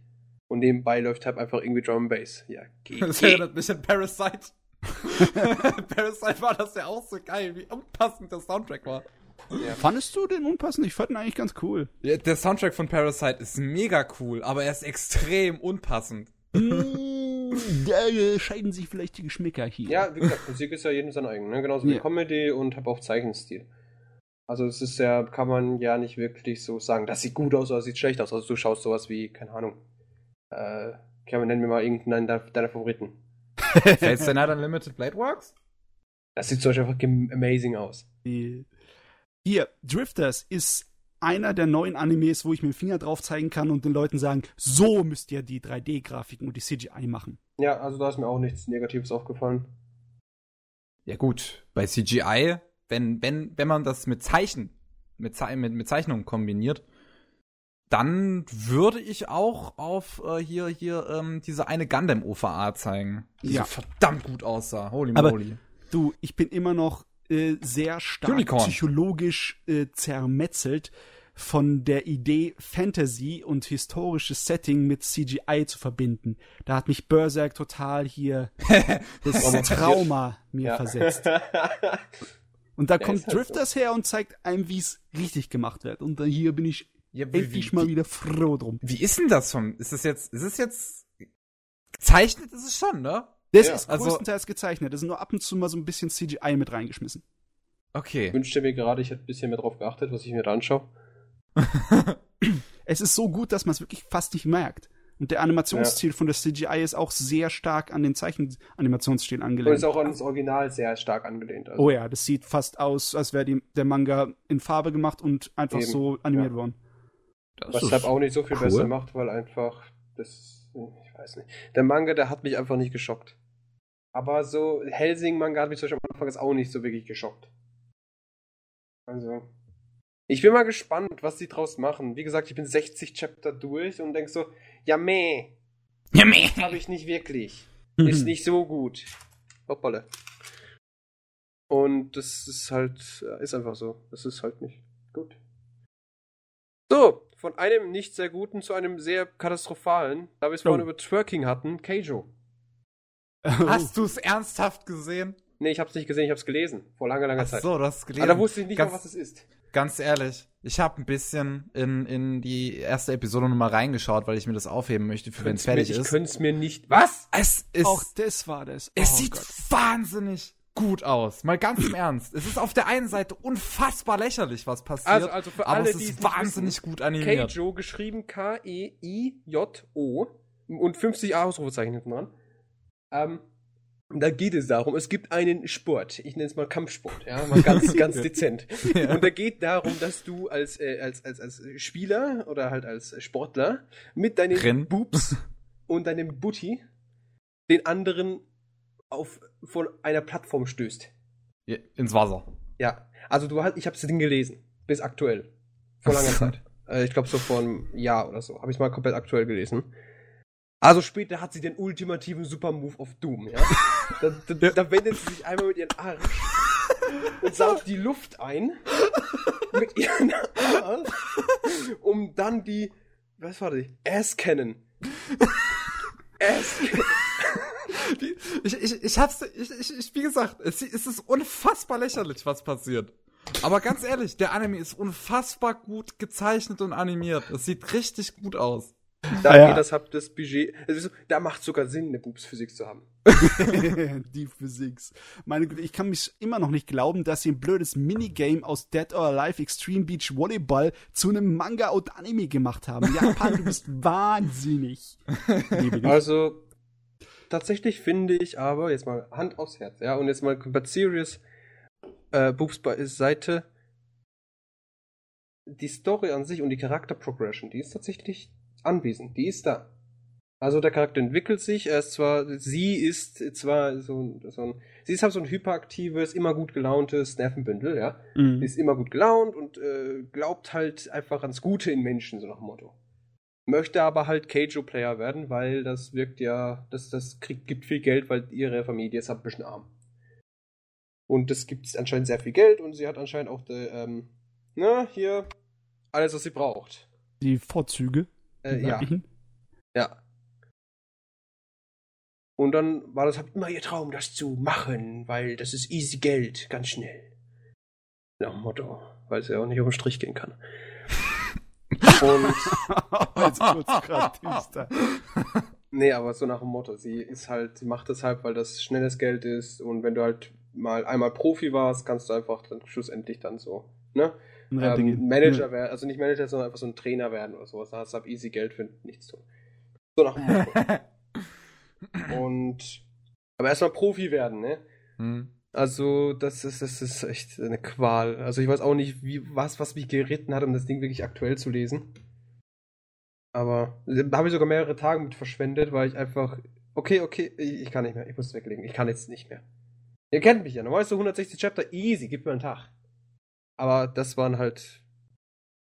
S2: Und nebenbei läuft halt einfach irgendwie Drum and Bass. Ja, geht.
S1: Das erinnert mich an Parasite. Parasite war das ja auch so geil, wie unpassend der Soundtrack war.
S2: Ja.
S3: Fandest du den unpassend? Ich fand ihn eigentlich ganz cool.
S1: Ja, der Soundtrack von Parasite ist mega cool, aber er ist extrem unpassend.
S3: da äh, scheiden sich vielleicht die Geschmäcker hier.
S2: Ja, wie gesagt, Musik ist ja jedem sein eigen, ne? Genauso wie
S3: Ja.
S2: Comedy und habe auch Zeichenstil. Also es ist ja, kann man ja nicht wirklich so sagen, das sieht gut aus oder das sieht schlecht aus. Also du schaust sowas wie, keine Ahnung, äh, Kevin, nenn mir mal irgendeinen deiner Favoriten.
S1: Fates the Night Unlimited Blade Works?
S2: Das sieht zum Beispiel einfach amazing aus.
S3: Hier, Drifters ist einer der neuen Animes, wo ich mit dem Finger drauf zeigen kann und den Leuten sagen, so müsst ihr die 3D-Grafiken und die CGI machen.
S2: Ja, also da ist mir auch nichts Negatives aufgefallen.
S1: Ja gut, bei CGI, wenn, wenn, wenn man das mit Zeichen, mit, Ze mit, mit Zeichnungen kombiniert, dann würde ich auch auf äh, hier, hier ähm, diese eine Gundam-OVA zeigen, die
S3: Ja.
S1: so verdammt gut aussah. Holy
S3: Aber-
S1: moly.
S3: Du, ich bin immer noch äh, sehr stark
S1: Unicorn.
S3: psychologisch äh, zermetzelt von der Idee, Fantasy und historisches Setting mit CGI zu verbinden. Da hat mich Berserk total hier das. Trauma mir versetzt. Und da
S2: Ja,
S3: kommt
S2: halt
S3: Drifters her und zeigt einem, wie es richtig gemacht wird. Und hier bin ich
S1: Ja,
S3: endlich mal wieder froh drum.
S1: Wie ist denn das schon? Ist es jetzt, ist es jetzt gezeichnet? Ist es schon, ne?
S3: Das
S2: Ja,
S3: ist
S1: also-
S3: größtenteils gezeichnet. Das ist nur ab und zu mal so ein bisschen CGI mit reingeschmissen.
S1: Okay.
S2: Ich wünschte mir gerade, ich hätte ein bisschen mehr drauf geachtet, was ich mir da anschaue.
S3: Es ist so gut, dass man es wirklich fast nicht merkt. Und der Animationsstil von der CGI ist auch sehr stark an den Zeichenanimationsstil
S2: Und
S3: angelehnt.
S2: ist auch an das Original sehr stark angelehnt. Also.
S3: oh ja, das sieht fast aus, als wäre der Manga in Farbe gemacht und einfach
S2: Eben,
S3: so animiert
S2: ja.
S3: worden.
S1: Das
S2: Was halt auch nicht so viel
S1: cool.
S2: besser macht, weil einfach das, ich weiß nicht. Der Manga, der hat mich einfach nicht geschockt. Aber so Helsing-Manga hat mich zum Beispiel am Anfang jetzt auch nicht so wirklich geschockt. Also, ich bin mal gespannt, was die draus machen. Wie gesagt, ich bin 60 Chapter durch und denk so, ja meh,
S1: Ja, meh.
S2: habe ich nicht wirklich. Ist nicht so gut. Hoppala. Und das ist halt, äh, ist einfach so. Das ist halt nicht gut. So, von einem nicht sehr guten zu einem sehr katastrophalen, da wir es vorhin
S3: Oh.
S2: über Twerking hatten, Keijo.
S1: Hast du es ernsthaft gesehen?
S2: Nee, ich hab's nicht gesehen, ich hab's gelesen. Vor langer, langer
S1: Ach
S2: Zeit.
S1: so, du hast es gelesen.
S2: Aber da wusste ich nicht
S1: ganz,
S2: mal, was es ist.
S1: Ganz ehrlich, ich habe ein bisschen in, in die erste Episode nochmal reingeschaut, weil ich mir das aufheben möchte, für wenn es fertig
S2: ich
S1: ist.
S2: könnte es mir nicht. Was?
S1: Es ist,
S3: Auch das war das.
S1: es
S3: Oh
S1: sieht
S3: Gott.
S1: wahnsinnig gut aus. Mal ganz im Ernst. Es ist auf der einen Seite unfassbar lächerlich, was passiert.
S2: Also- also für
S1: aber
S2: alle, die es
S1: ist wahnsinnig
S2: wissen,
S1: gut animiert.
S2: Keijo, geschrieben K-E-I-J-O und 50 Ausrufezeichen hinten dran. Ähm, da geht es darum, es gibt einen Sport, ich nenne es mal Kampfsport, ja, mal ganz, ganz dezent.
S1: Ja.
S2: Und da geht darum, dass du als, äh, als, als, als Spieler oder halt als Sportler mit deinen
S1: Rin.
S2: Boobs und deinem Booty den anderen auf, von einer Plattform stößt.
S1: Ja, Ins Wasser.
S2: Ja, also du hast, ich habe das Ding gelesen, bis aktuell, vor langer. Zeit. Äh, ich glaube so vor einem Jahr oder so, habe ich mal komplett aktuell gelesen. Also später hat sie den ultimativen Supermove auf Doom, ja. da, da, da wendet sie sich einmal mit ihren Arsch und saugt die Luft ein mit ihren Arsch, um dann die, was war das? Ass Cannon. Ass Cannon.
S1: Ich, ich, ich hab's, ich, ich, ich, wie gesagt, es, es ist unfassbar lächerlich, was passiert. Aber ganz ehrlich, der Anime ist unfassbar gut gezeichnet und animiert. Es sieht richtig gut aus.
S2: Da
S3: ja.
S2: geht das, habt das Budget, also, da macht sogar Sinn, eine Boobsphysik zu haben.
S3: die Physics. Meine Güte, ich kann mich immer noch nicht glauben, dass sie ein blödes Minigame aus Dead or Alive Extreme Beach Volleyball zu einem Manga und Anime gemacht haben. Japan, du bist wahnsinnig.
S2: Also, tatsächlich finde ich aber, jetzt mal Hand aufs Herz, ja, und jetzt mal komplett serious, äh, Boobs bei Seite, die Story an sich und die Charakterprogression, die ist tatsächlich anwesend, die ist da. Also der Charakter entwickelt sich. Er ist zwar, sie ist zwar so, so ein, sie ist halt so ein hyperaktives, immer gut gelauntes Nervenbündel, ja.
S3: Mhm.
S2: Sie ist immer gut gelaunt und äh, glaubt halt einfach ans Gute in Menschen, so nach dem Motto. Möchte aber halt Keijo-Player werden, weil das wirkt ja, das, das kriegt, gibt viel Geld, weil ihre Familie ist halt ein bisschen arm. Und es gibt anscheinend sehr viel Geld und sie hat anscheinend auch, de, ähm, na, hier, alles, was sie braucht.
S3: Die Vorzüge.
S2: Äh, ja, ja. Und dann war das halt immer ihr Traum, das zu machen, weil das ist easy Geld, ganz schnell. Nach dem Motto, weil sie auch nicht auf den Strich gehen kann. Und
S3: Jetzt kurz grad düster.
S2: Nee, aber so nach dem Motto. Sie ist halt, sie macht das halt, weil das schnelles Geld ist und wenn du halt mal einmal Profi warst, kannst du einfach dann schlussendlich dann so, ne? Ähm. Manager werden, also nicht Manager, sondern einfach so ein Trainer werden oder sowas. Da hast du ab easy Geld für nichts tun. So nach dem Motto. und aber erstmal Profi werden, ne?
S1: Hm.
S2: Also, das ist, das ist echt eine Qual. Also ich weiß auch nicht, wie, was, was mich geritten hat, um das Ding wirklich aktuell zu lesen. Aber da habe ich sogar mehrere Tage mit verschwendet, weil ich einfach, okay, okay, ich, kann nicht mehr, ich muss es weglegen, ich kann jetzt nicht mehr. Ihr kennt mich ja, normal ist so 160 Chapter, easy, gib mir einen Tag. Aber das waren halt,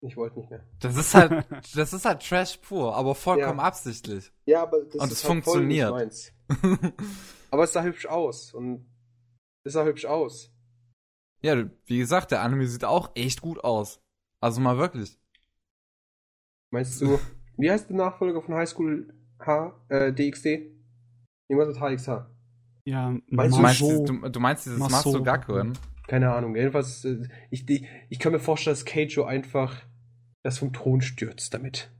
S2: ich wollte nicht mehr.
S1: Das ist halt, das ist halt Trash pur, aber vollkommen
S2: Ja.
S1: absichtlich.
S2: Ja, aber das
S1: Und
S2: ist
S1: es
S2: halt voll nicht
S1: funktioniert.
S2: meins. Aber es sah hübsch aus und es sah hübsch aus.
S1: ja, wie gesagt, der Anime sieht auch echt gut aus. Also mal wirklich.
S2: Meinst du, wie heißt der Nachfolger von High School H, äh, DxD? Irgendwas mit HXH.
S3: Ja,
S2: Meinst
S1: Du meinst, du, du meinst dieses
S3: Maso.
S1: Masugakuen?
S2: Keine Ahnung. Jedenfalls, äh, ich, ich, ich kann mir vorstellen, dass Keijo einfach das vom Thron stürzt damit.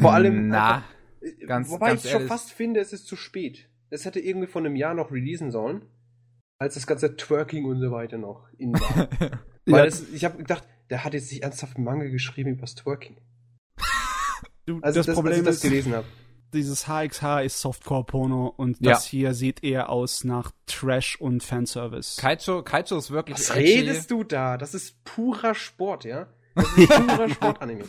S2: Vor allem.
S1: Na,
S2: einfach- äh,
S1: ganz-
S2: Wobei
S1: ganz
S2: ich schon
S1: ehrlich.
S2: fast finde, es ist zu spät. Es hätte irgendwie vor einem Jahr noch releasen sollen, als das ganze Twerking und so weiter noch in war. Weil
S3: Ja.
S2: es, ich habe gedacht, der hat jetzt nicht ernsthaft einen Manga geschrieben über das Twerking.
S3: Du,
S2: Also
S3: das,
S2: das,
S3: Problem
S2: als ich das
S3: ist,
S2: gelesen habe.
S3: dieses HXH ist Softcore-Porno und
S1: Ja.
S3: das hier sieht eher aus nach Trash und Fanservice.
S1: Kaicho, Kaicho ist wirklich
S2: Was
S1: edgy.
S2: redest du da? Das ist purer Sport, ja? Das ist purer Sportanime.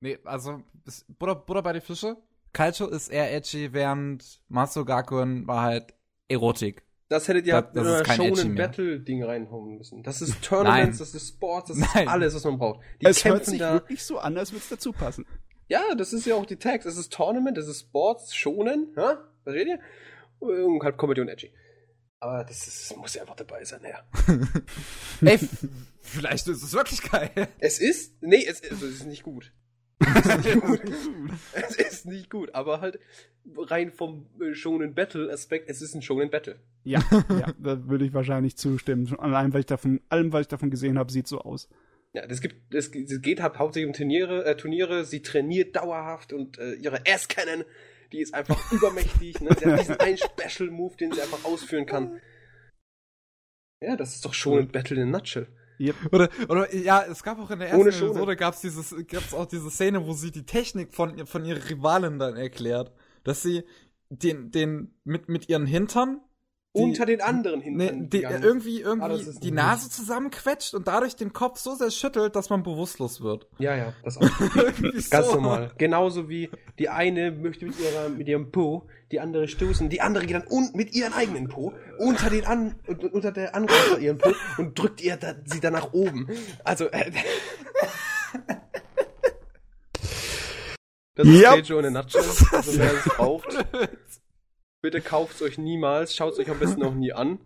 S1: Nee, also, ist Butter, Butter bei die Fische. Kaicho ist eher edgy, während Masugakuen war halt Erotik.
S2: Das hättet ihr
S1: Das-
S2: halt
S1: das
S2: in
S1: ist
S2: ein
S1: kein Edgy
S2: Shonen. Battle Ding reinholen müssen. Das ist Tournaments,
S1: Nein.
S2: das ist Sports, das
S1: Nein.
S2: ist alles, was man braucht. Die
S3: es hört
S2: kämpfen
S3: sich
S2: da.
S3: wirklich so an, als würde es dazu passen.
S2: Ja, das ist ja auch die Tags. Es ist Tournament, es ist Sports, Shonen, ja? Versteht ihr? Und halt Comedy und Edgy. Aber das, ist, muss ja einfach dabei sein, ja.
S1: Ey, vielleicht ist es wirklich geil.
S2: Es ist, nee, es, also es ist nicht gut. Es ist nicht gut. aber halt rein vom äh, Shonen Battle Aspekt, es ist ein Shonen Battle.
S3: Ja, ja, da würde ich wahrscheinlich zustimmen. Allein, weil ich davon, allem, was ich davon gesehen habe, sieht so aus.
S2: Ja, das gibt, es geht halt hauptsächlich um Turniere, äh, Turniere. Sie trainiert dauerhaft und äh, ihre Ass-Cannon, die ist einfach übermächtig. Ne? Sie hat diesen einen Special-Move, den sie einfach ausführen kann. Ja, das ist doch schon ein Battle in a nutshell.
S3: Yep.
S1: Oder, oder, ja, es gab auch in der ersten
S2: Ohne.
S1: Episode gab's dieses, gab's auch diese Szene, wo sie die Technik von, von ihrer Rivalin dann erklärt. Dass sie den, den, mit, mit ihren Hintern, die-
S2: Unter den anderen.
S1: Nee, die,
S2: gegangen.
S1: irgendwie,
S2: Ah,
S1: irgendwie
S2: ist
S1: die Nase zusammenquetscht und dadurch den Kopf so sehr schüttelt, dass man bewusstlos wird.
S2: Ja, ja, das auch. Ganz
S1: so.
S2: normal. Genauso wie die eine möchte mit, ihrer, mit ihrem Po die andere stoßen, die andere geht dann un mit ihrem eigenen Po unter den an unter der Angreifer ihren Po und drückt ihr da, sie dann nach oben. Also äh, Das ist
S3: Yep.
S2: Keijo in a nutshell. Also wer es braucht, bitte kauft euch niemals, schaut es euch am besten auch nie an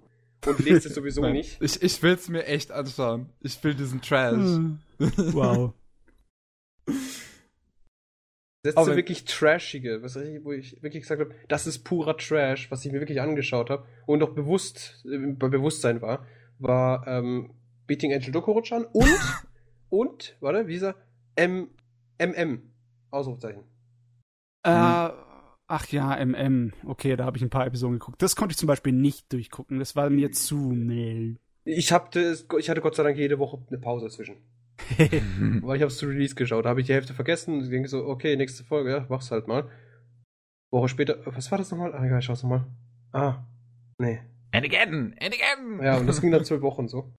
S2: und lest es sowieso
S1: Nein,
S2: nicht.
S1: Ich, ich will's mir echt anschauen. Ich will diesen Trash.
S2: Hm.
S3: wow.
S2: Das
S1: Aber-
S2: ist wirklich trashige, was ich, wo ich wirklich gesagt habe, das ist purer Trash, was ich mir wirklich angeschaut habe und auch bewusst äh, bei Bewusstsein war, war ähm, Beating Angel Dokoro-chan und und warte, wie ist er? M MM Ausrufezeichen.
S3: Äh, ach ja, MM. Okay, da habe ich ein paar Episoden geguckt. Das konnte ich zum Beispiel nicht durchgucken. Das war mir zu mel.
S2: Ich hatte ich hatte Gott sei Dank jede Woche eine Pause zwischen, weil ich habe es zu Release geschaut, da habe ich die Hälfte vergessen und ich denke so, okay, nächste Folge, ja, mach's halt mal. Woche später, was war das nochmal? Ah, egal, schau's nochmal. Ah, nee.
S1: And again, and again.
S2: Ja, und das ging dann zwölf Wochen so.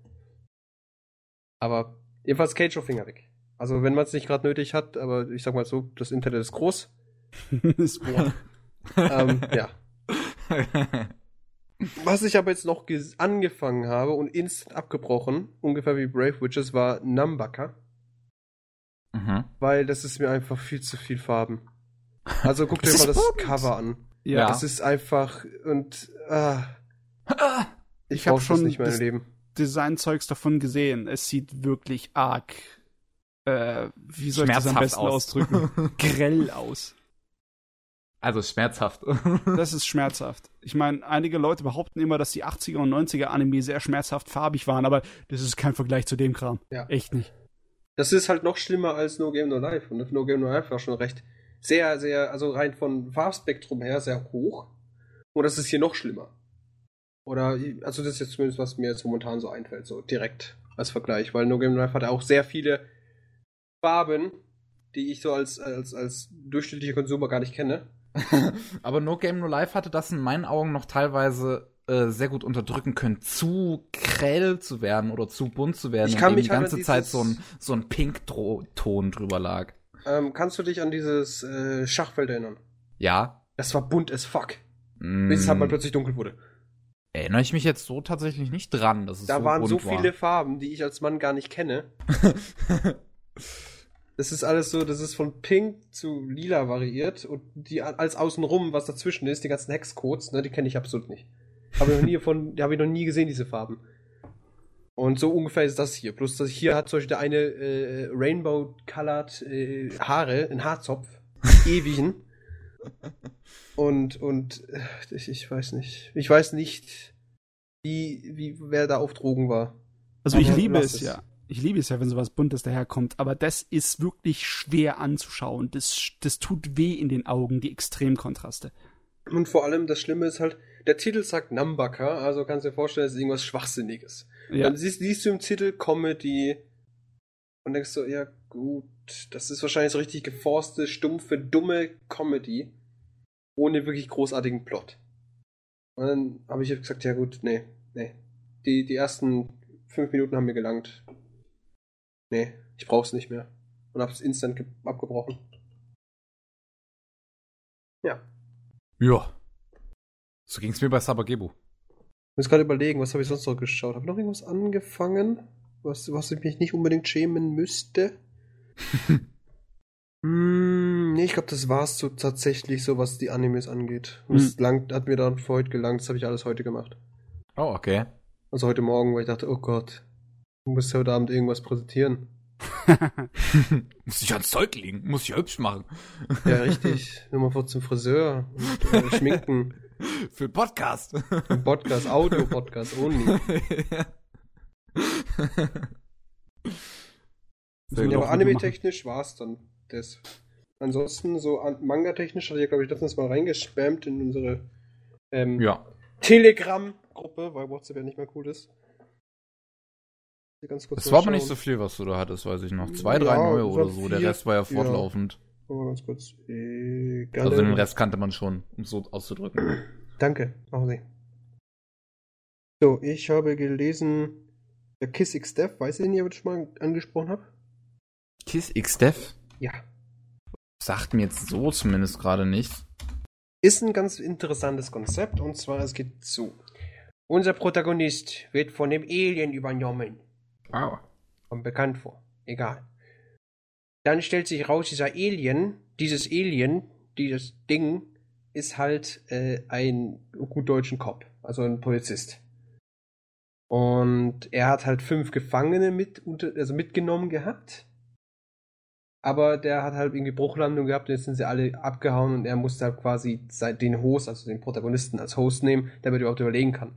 S2: Aber jedenfalls Cage Finger weg. Also wenn man es nicht gerade nötig hat, aber ich sag mal so, das Internet ist groß.
S3: Sport.
S2: Ähm, ja. Was ich aber jetzt noch angefangen habe und instant abgebrochen, ungefähr wie Brave Witches, war Numbaka. Mhm. Weil das ist mir einfach viel zu viel Farben. Also guck dir mal das Cover an. Ja. Das ist einfach und ah,
S3: ich, ich habe schon nicht mehr Leben. Designzeugs davon gesehen. Es sieht wirklich arg äh, wie soll ich das am besten aus. ausdrücken? Grell aus.
S1: Also schmerzhaft.
S3: das ist schmerzhaft. Ich meine, einige Leute behaupten immer, dass die 80er und 90er Anime sehr schmerzhaft farbig waren, aber das ist kein Vergleich zu dem Kram. Ja. Echt nicht.
S2: Das ist halt noch schlimmer als No Game No Life. Und No Game No Life war schon recht sehr, sehr, also rein von Farbspektrum her sehr hoch. Und das ist hier noch schlimmer. Oder, also das ist jetzt zumindest, was mir jetzt momentan so einfällt, so direkt als Vergleich, weil No Game No Life hatte auch sehr viele Farben, die ich so als, als, als durchschnittlicher Konsumer gar nicht kenne.
S1: Aber No Game No Life hatte das in meinen Augen noch teilweise äh, sehr gut unterdrücken können, zu grell zu werden oder zu bunt zu werden,
S2: ich kann mich
S1: die halt ganze Zeit so ein, so ein Pink-Ton drüber lag.
S2: Ähm, kannst du dich an dieses äh, Schachfeld erinnern?
S1: Ja.
S2: Das war bunt as fuck. Mm. Bis es halt mal plötzlich dunkel wurde.
S1: Erinnere ich mich jetzt so tatsächlich nicht dran, dass es
S2: da
S1: so
S2: waren so
S1: war.
S2: viele Farben, die ich als Mann gar nicht kenne. Das ist alles so, das ist von pink zu lila variiert und die als außenrum, was dazwischen ist, die ganzen Hexcodes, ne, die kenne ich absolut nicht. Habe ich noch nie von, habe ich noch nie gesehen, diese Farben. Und so ungefähr ist das hier. Plus, dass hier hat zum Beispiel der eine äh, Rainbow-colored äh, Haare, ein Haarzopf, ewigen. Und, und äh, ich, ich weiß nicht. Ich weiß nicht, wie, wie, wer da auf Drogen war.
S3: Also Aber ich liebe es, es ja ich liebe es ja, wenn sowas Buntes daherkommt, aber das ist wirklich schwer anzuschauen. Das, das tut weh in den Augen, die Extremkontraste.
S2: Und vor allem das Schlimme ist halt, der Titel sagt Numbaka, also kannst du dir vorstellen, es ist irgendwas Schwachsinniges. Ja. Dann siehst, siehst du im Titel Comedy und denkst so, ja gut, das ist wahrscheinlich so richtig geforste, stumpfe, dumme Comedy ohne wirklich großartigen Plot. Und dann habe ich gesagt, ja gut, nee, nee. Die, die ersten fünf Minuten haben mir gelangt nee, ich brauch's nicht mehr. Und hab's instant abgebrochen. Ja.
S1: Ja. So ging's mir bei Sabagebu.
S2: Ich muss gerade überlegen, was habe ich sonst noch geschaut? Habe ich noch irgendwas angefangen, was, was ich mich nicht unbedingt schämen müsste? hm, nee, ich glaube, das war's so tatsächlich so, was die Animes angeht. Hm. langt, hat mir dann für heute gelangt, das habe ich alles heute gemacht.
S1: Oh, okay.
S2: Also heute Morgen, wo ich dachte, oh Gott, Du musst heute Abend irgendwas präsentieren.
S1: muss ich ans Zeug legen, muss ich hübsch machen.
S2: ja, richtig. Nur mal vor zum Friseur und äh, schminken.
S1: Für Podcast.
S2: Für Podcast, Audio-Podcast only. ja, aber anime-technisch war es dann das. Ansonsten, so manga-technisch hatte ich, glaube ich, letztens mal reingespammt in unsere ähm,
S1: ja.
S2: Telegram-Gruppe, weil WhatsApp ja nicht mehr cool ist.
S1: Ganz kurz das war aber nicht so viel, was du da hattest, weiß ich noch. Zwei, drei ja, neue oder so. Vier, der Rest war ja fortlaufend.
S2: Ja. Mal ganz kurz.
S1: Äh, also den Rest kannte man schon, um es so auszudrücken.
S2: Danke, machen Sie. So, ich habe gelesen, der Kiss X Dev, weiß ich nicht, ob ich das schon mal angesprochen habe?
S1: Kiss X Dev?
S2: Ja.
S1: Sagt mir jetzt so zumindest gerade nicht.
S2: Ist ein ganz interessantes Konzept und zwar, es geht so. Unser Protagonist wird von dem Alien übernommen.
S1: Wow.
S2: Kommt bekannt vor. Egal. Dann stellt sich raus, dieser Alien, dieses Alien, dieses Ding, ist halt äh, ein gut deutschen Cop, also ein Polizist. Und er hat halt fünf Gefangene mit, also mitgenommen gehabt. Aber der hat halt irgendwie Bruchlandung gehabt und jetzt sind sie alle abgehauen und er musste halt quasi den Host, also den Protagonisten als Host nehmen, damit er überhaupt überlegen kann.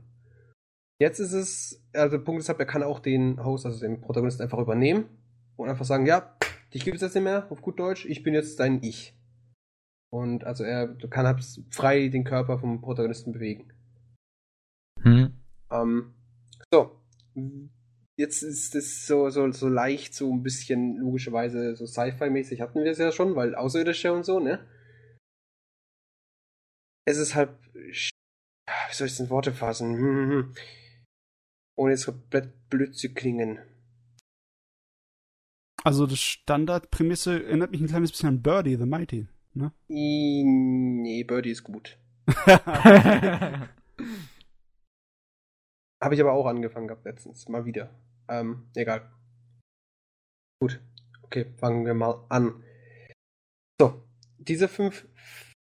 S2: Jetzt ist es, also der Punkt ist halt, er kann auch den Host, also den Protagonisten einfach übernehmen und einfach sagen, ja, dich gibt es jetzt nicht mehr, auf gut Deutsch, ich bin jetzt dein Ich. Und also er kann halt frei den Körper vom Protagonisten bewegen.
S1: Hm.
S2: Ähm, so. Jetzt ist es so, so, so leicht, so ein bisschen logischerweise so Sci-Fi-mäßig hatten wir es ja schon, weil Außerirdische und so, ne? Es ist halt, wie soll ich es in Worte fassen? Hm, hm, hm ohne jetzt komplett blöd zu klingen.
S3: Also die Standardprämisse erinnert mich ein kleines bisschen an Birdie the Mighty. ne?
S2: Nee, Birdie ist gut. Habe ich aber auch angefangen gehabt letztens. Mal wieder. Ähm, egal. Gut. Okay, fangen wir mal an. So, diese fünf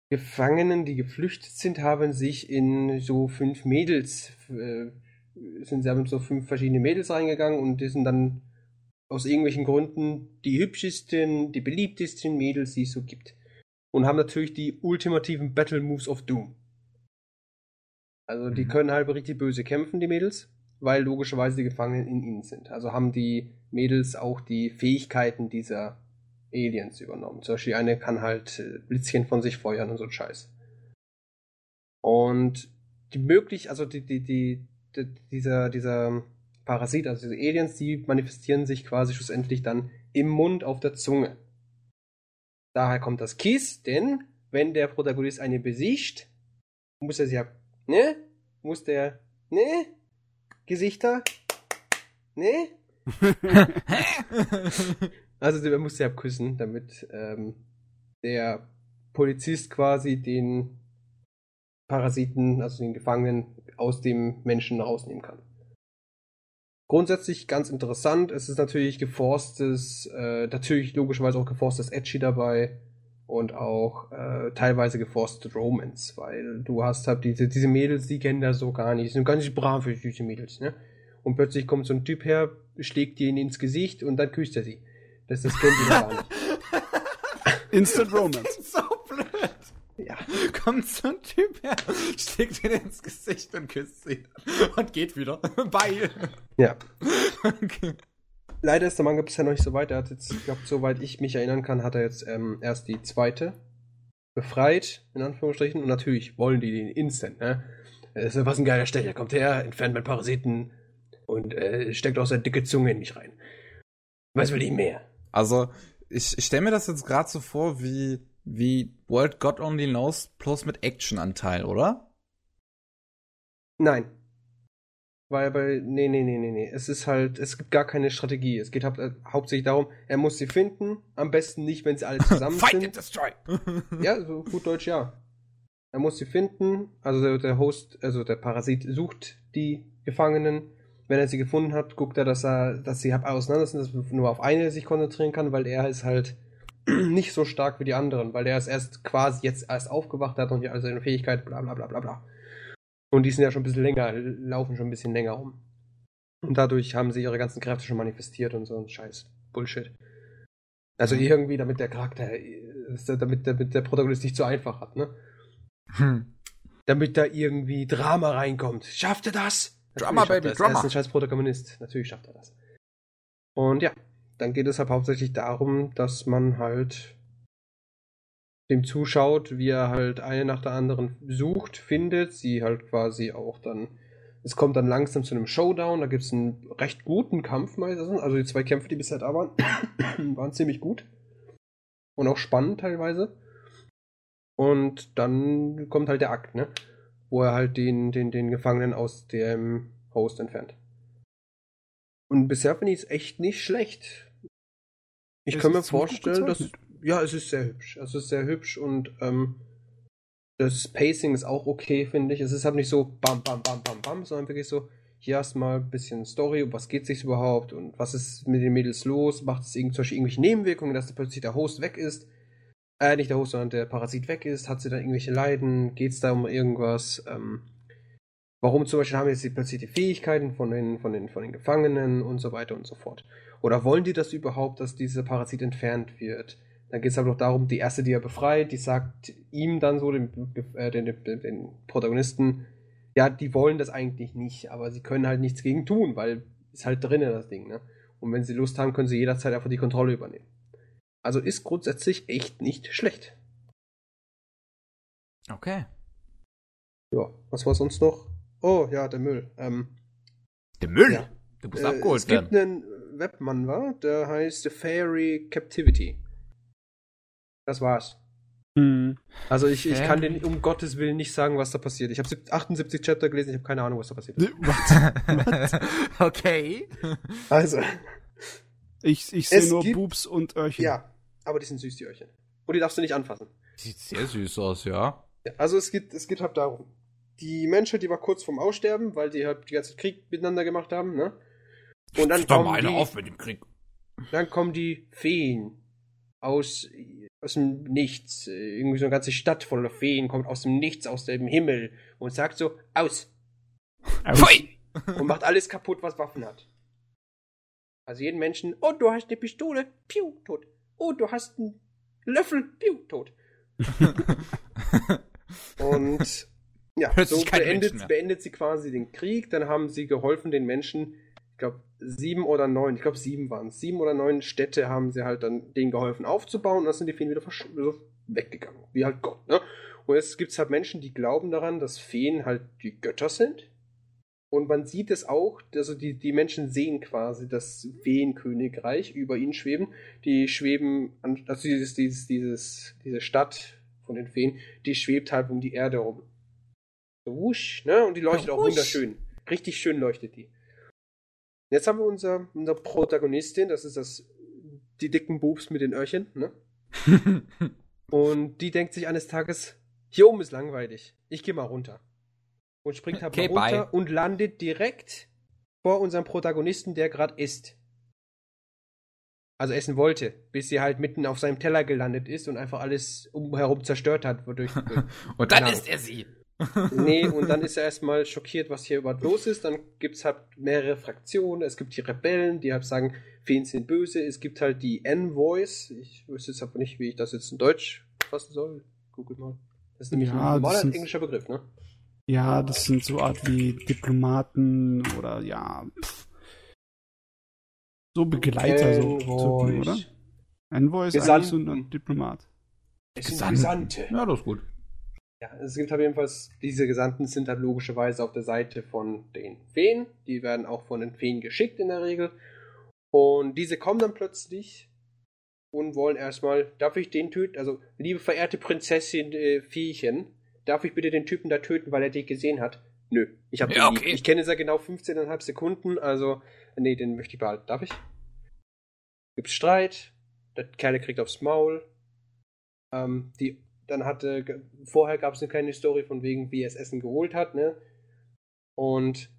S2: Gefangenen, die geflüchtet sind, haben sich in so fünf Mädels, äh, sind sie haben so fünf verschiedene Mädels reingegangen und die sind dann aus irgendwelchen Gründen die hübschesten, die beliebtesten Mädels, die es so gibt. Und haben natürlich die ultimativen Battle Moves of Doom. Also die
S1: Mhm.
S2: können halt richtig böse kämpfen, die Mädels, weil logischerweise die Gefangenen in ihnen sind. Also haben die Mädels auch die Fähigkeiten dieser Aliens übernommen. Zum Beispiel eine kann halt äh, Blitzchen von sich feuern und so Scheiß. Und die möglich, also die, die, die, dieser, dieser Parasit, also diese Aliens, die manifestieren sich quasi schlussendlich dann im Mund auf der Zunge. Daher kommt das Kiss, denn wenn der Protagonist eine besiegt, muss er sie ja, ne? Muss der, ne? Gesichter, ne? Also der muss sie abküssen, damit ähm, der Polizist quasi den Parasiten, also den Gefangenen, aus dem Menschen rausnehmen kann. Grundsätzlich ganz interessant. Es ist natürlich geforstes, äh, natürlich logischerweise auch geforstes Edgy dabei und auch äh, teilweise geforstet Romance, weil du hast halt diese, diese Mädels, die kennen das so gar nicht, die sind gar nicht brav für süße Mädels, ne? Und plötzlich kommt so ein Typ her, schlägt die ihnen ins Gesicht und dann küsst er sie. Das, das kennt ihr gar nicht.
S3: Instant Romance.
S1: so. Kommt so ein Typ her, steckt ihn ins Gesicht und küsst sie. Und geht wieder. Bye.
S2: Ja.
S1: Okay.
S2: Leider ist der Manga bisher noch nicht so weit. Er hat jetzt, ich glaube, soweit ich mich erinnern kann, hat er jetzt ähm, erst die zweite befreit, in Anführungsstrichen. Und natürlich wollen die den instant, ne? Das ist, was ein geiler Stecher. Kommt her, entfernt meinen Parasiten und äh, steckt auch seine dicke Zunge in mich rein. Was will ich mehr?
S1: Also, ich, ich stelle mir das jetzt gerade so vor, wie, wie World God Only Knows plus mit Action-Anteil, oder?
S2: Nein. Weil bei. Nee, nee, nee, nee, nee. Es ist halt. Es gibt gar keine Strategie. Es geht hau äh, hauptsächlich darum, er muss sie finden. Am besten nicht, wenn sie alle zusammen
S1: Fight
S2: sind.
S1: and destroy!
S2: Ja, so gut Deutsch, ja. Er muss sie finden. Also der, der Host, also der Parasit sucht die Gefangenen. Wenn er sie gefunden hat, guckt er, dass er, dass sie auseinander sind, dass er nur auf eine sich konzentrieren kann, weil er ist halt nicht so stark wie die anderen, weil der ist erst quasi jetzt erst aufgewacht, hat noch nicht alle seine Fähigkeiten, bla bla bla bla bla. Und die sind ja schon ein bisschen länger, laufen schon ein bisschen länger rum. Und dadurch haben sie ihre ganzen Kräfte schon manifestiert und so ein Scheiß. Bullshit. Also irgendwie, damit der Charakter, damit, damit der Protagonist nicht zu einfach hat, ne?
S1: Hm.
S2: Damit da irgendwie Drama reinkommt. Schafft er das?
S1: Drama, Baby,
S2: das.
S1: Drama.
S2: Er ist ein scheiß Protagonist. Natürlich schafft er das. Und ja, dann geht es halt hauptsächlich darum, dass man halt dem zuschaut, wie er halt eine nach der anderen sucht, findet, sie halt quasi auch dann. Es kommt dann langsam zu einem Showdown, da gibt es einen recht guten Kampf meistens. Also die zwei Kämpfe, die bisher da waren, waren ziemlich gut. Und auch spannend teilweise. Und dann kommt halt der Akt, ne? Wo er halt den, den, den Gefangenen aus dem Host entfernt. Und bisher finde ich es echt nicht schlecht. Ich kann mir vorstellen, dass. Ja, es ist sehr hübsch. Es ist sehr hübsch und ähm, das Pacing ist auch okay, finde ich. Es ist halt nicht so bam, bam, bam, bam, bam, sondern wirklich so, hier hast du mal ein bisschen Story, um was geht sich überhaupt und was ist mit den Mädels los? Macht es irgend, zum Beispiel irgendwelche Nebenwirkungen, dass plötzlich der Host weg ist? Äh, nicht der Host, sondern der Parasit weg ist? Hat sie da irgendwelche Leiden? Geht es da um irgendwas? Ähm, warum zum Beispiel haben jetzt die plötzlich die Fähigkeiten von den, von, den, von den Gefangenen und so weiter und so fort? Oder wollen die das überhaupt, dass dieser Parasit entfernt wird? Dann geht es aber noch darum, die erste, die er befreit, die sagt ihm dann so, dem, äh, den, den, den Protagonisten, ja, die wollen das eigentlich nicht, aber sie können halt nichts gegen tun, weil ist halt drinnen das Ding, ne? Und wenn sie Lust haben, können sie jederzeit einfach die Kontrolle übernehmen. Also ist grundsätzlich echt nicht schlecht.
S1: Okay.
S2: Ja, was war sonst noch? Oh, ja, der Müll. Ähm,
S1: Der Müll!
S2: Ja.
S1: Du musst
S2: äh,
S1: abgeholt
S2: es gibt
S1: werden.
S2: einen Webmanwa, der heißt The Fairy Captivity. Das war's.
S3: Hm.
S2: Also ich, ich kann dir um Gottes Willen nicht sagen, was da passiert. Ich habe 78 Chapter gelesen, ich habe keine Ahnung, was da passiert.
S3: What?
S1: okay.
S2: Also,
S3: Ich, ich sehe nur
S2: gibt-
S3: Boobs und Öhrchen.
S2: ja, aber die sind süß, die Öhrchen. Und die darfst du nicht anfassen.
S1: Sieht sehr süß aus, ja.
S2: Ja, Also es geht, es geht halt darum. Die Menschheit, die war kurz vorm Aussterben, weil die halt die ganze Zeit Krieg miteinander gemacht haben, ne? Und dann kommen,
S1: mal eine
S2: die,
S1: auf mit dem Krieg.
S2: dann kommen die Feen aus, aus dem Nichts. Irgendwie so eine ganze Stadt voller Feen kommt aus dem Nichts, aus dem Himmel und sagt so, aus!
S1: Pfui!
S2: und macht alles kaputt, was Waffen hat. Also jeden Menschen, oh, du hast eine Pistole, piu, tot. Oh, du hast einen Löffel, piu, tot. Und ja,
S1: Hört
S2: so beendet, beendet sie quasi den Krieg. Dann haben sie geholfen, den Menschen, ich glaube, sieben oder neun, ich glaube, sieben waren es, sieben oder neun Städte haben sie halt dann denen geholfen aufzubauen und dann sind die Feen wieder weggegangen. Wie halt Gott, ne? Und jetzt gibt es halt Menschen, die glauben daran, dass Feen halt die Götter sind. Und man sieht es auch, also die, die Menschen sehen quasi das Feenkönigreich über ihnen schweben. Die schweben, an, also dieses, dieses, dieses, diese Stadt von den Feen, die schwebt halt um die Erde rum. Wusch, ne? Und die leuchtet auch
S1: Wusch.
S2: wunderschön. Richtig schön leuchtet die. Jetzt haben wir unser, unsere Protagonistin, das ist das, die dicken Bubs mit den Öhrchen, ne? Und die denkt sich eines Tages, hier oben ist langweilig. Ich gehe mal runter. Und springt halt
S1: Okay,
S2: mal runter
S1: bye.
S2: und landet direkt vor unserem Protagonisten, der gerade isst. Also essen wollte, bis sie halt mitten auf seinem Teller gelandet ist und einfach alles umherum zerstört hat. Wodurch,
S1: Und dann
S2: Genau.
S1: ist er sie.
S2: Nee, und dann ist er erstmal schockiert, was hier überhaupt los ist. Dann gibt es halt mehrere Fraktionen. Es gibt die Rebellen, die halt sagen, Feen sind böse. Es gibt halt die Envoys. Ich wüsste jetzt aber nicht, wie ich das jetzt in Deutsch fassen soll. Google mal. Das ist nämlich
S3: Ja,
S2: ein normaler
S3: sind-
S2: englischer Begriff, ne?
S3: Ja, das sind so Art wie Diplomaten oder ja. Pff. So Begleiter, so, so
S2: Envoys.
S3: oder? Envoy ist
S2: Gesandten.
S3: eigentlich so ein Diplomat.
S2: Es sind. Gesandte.
S1: Ja, das ist gut.
S2: Ja, es gibt halt jedenfalls, diese Gesandten sind halt logischerweise auf der Seite von den Feen. Die werden auch von den Feen geschickt in der Regel. Und diese kommen dann plötzlich und wollen erstmal, darf ich den töten? Also, liebe verehrte Prinzessin äh, Viehchen, darf ich bitte den Typen da töten, weil er dich gesehen hat? Nö, ich habe
S1: Ja, okay.
S2: Ich kenne seit genau 15,5 Sekunden, also, nee, den möchte ich behalten. Darf ich? Gibt's Streit, der Kerl kriegt aufs Maul. Ähm, die, dann hatte, vorher gab es eine kleine Story von wegen, wie er das Essen geholt hat, ne? Und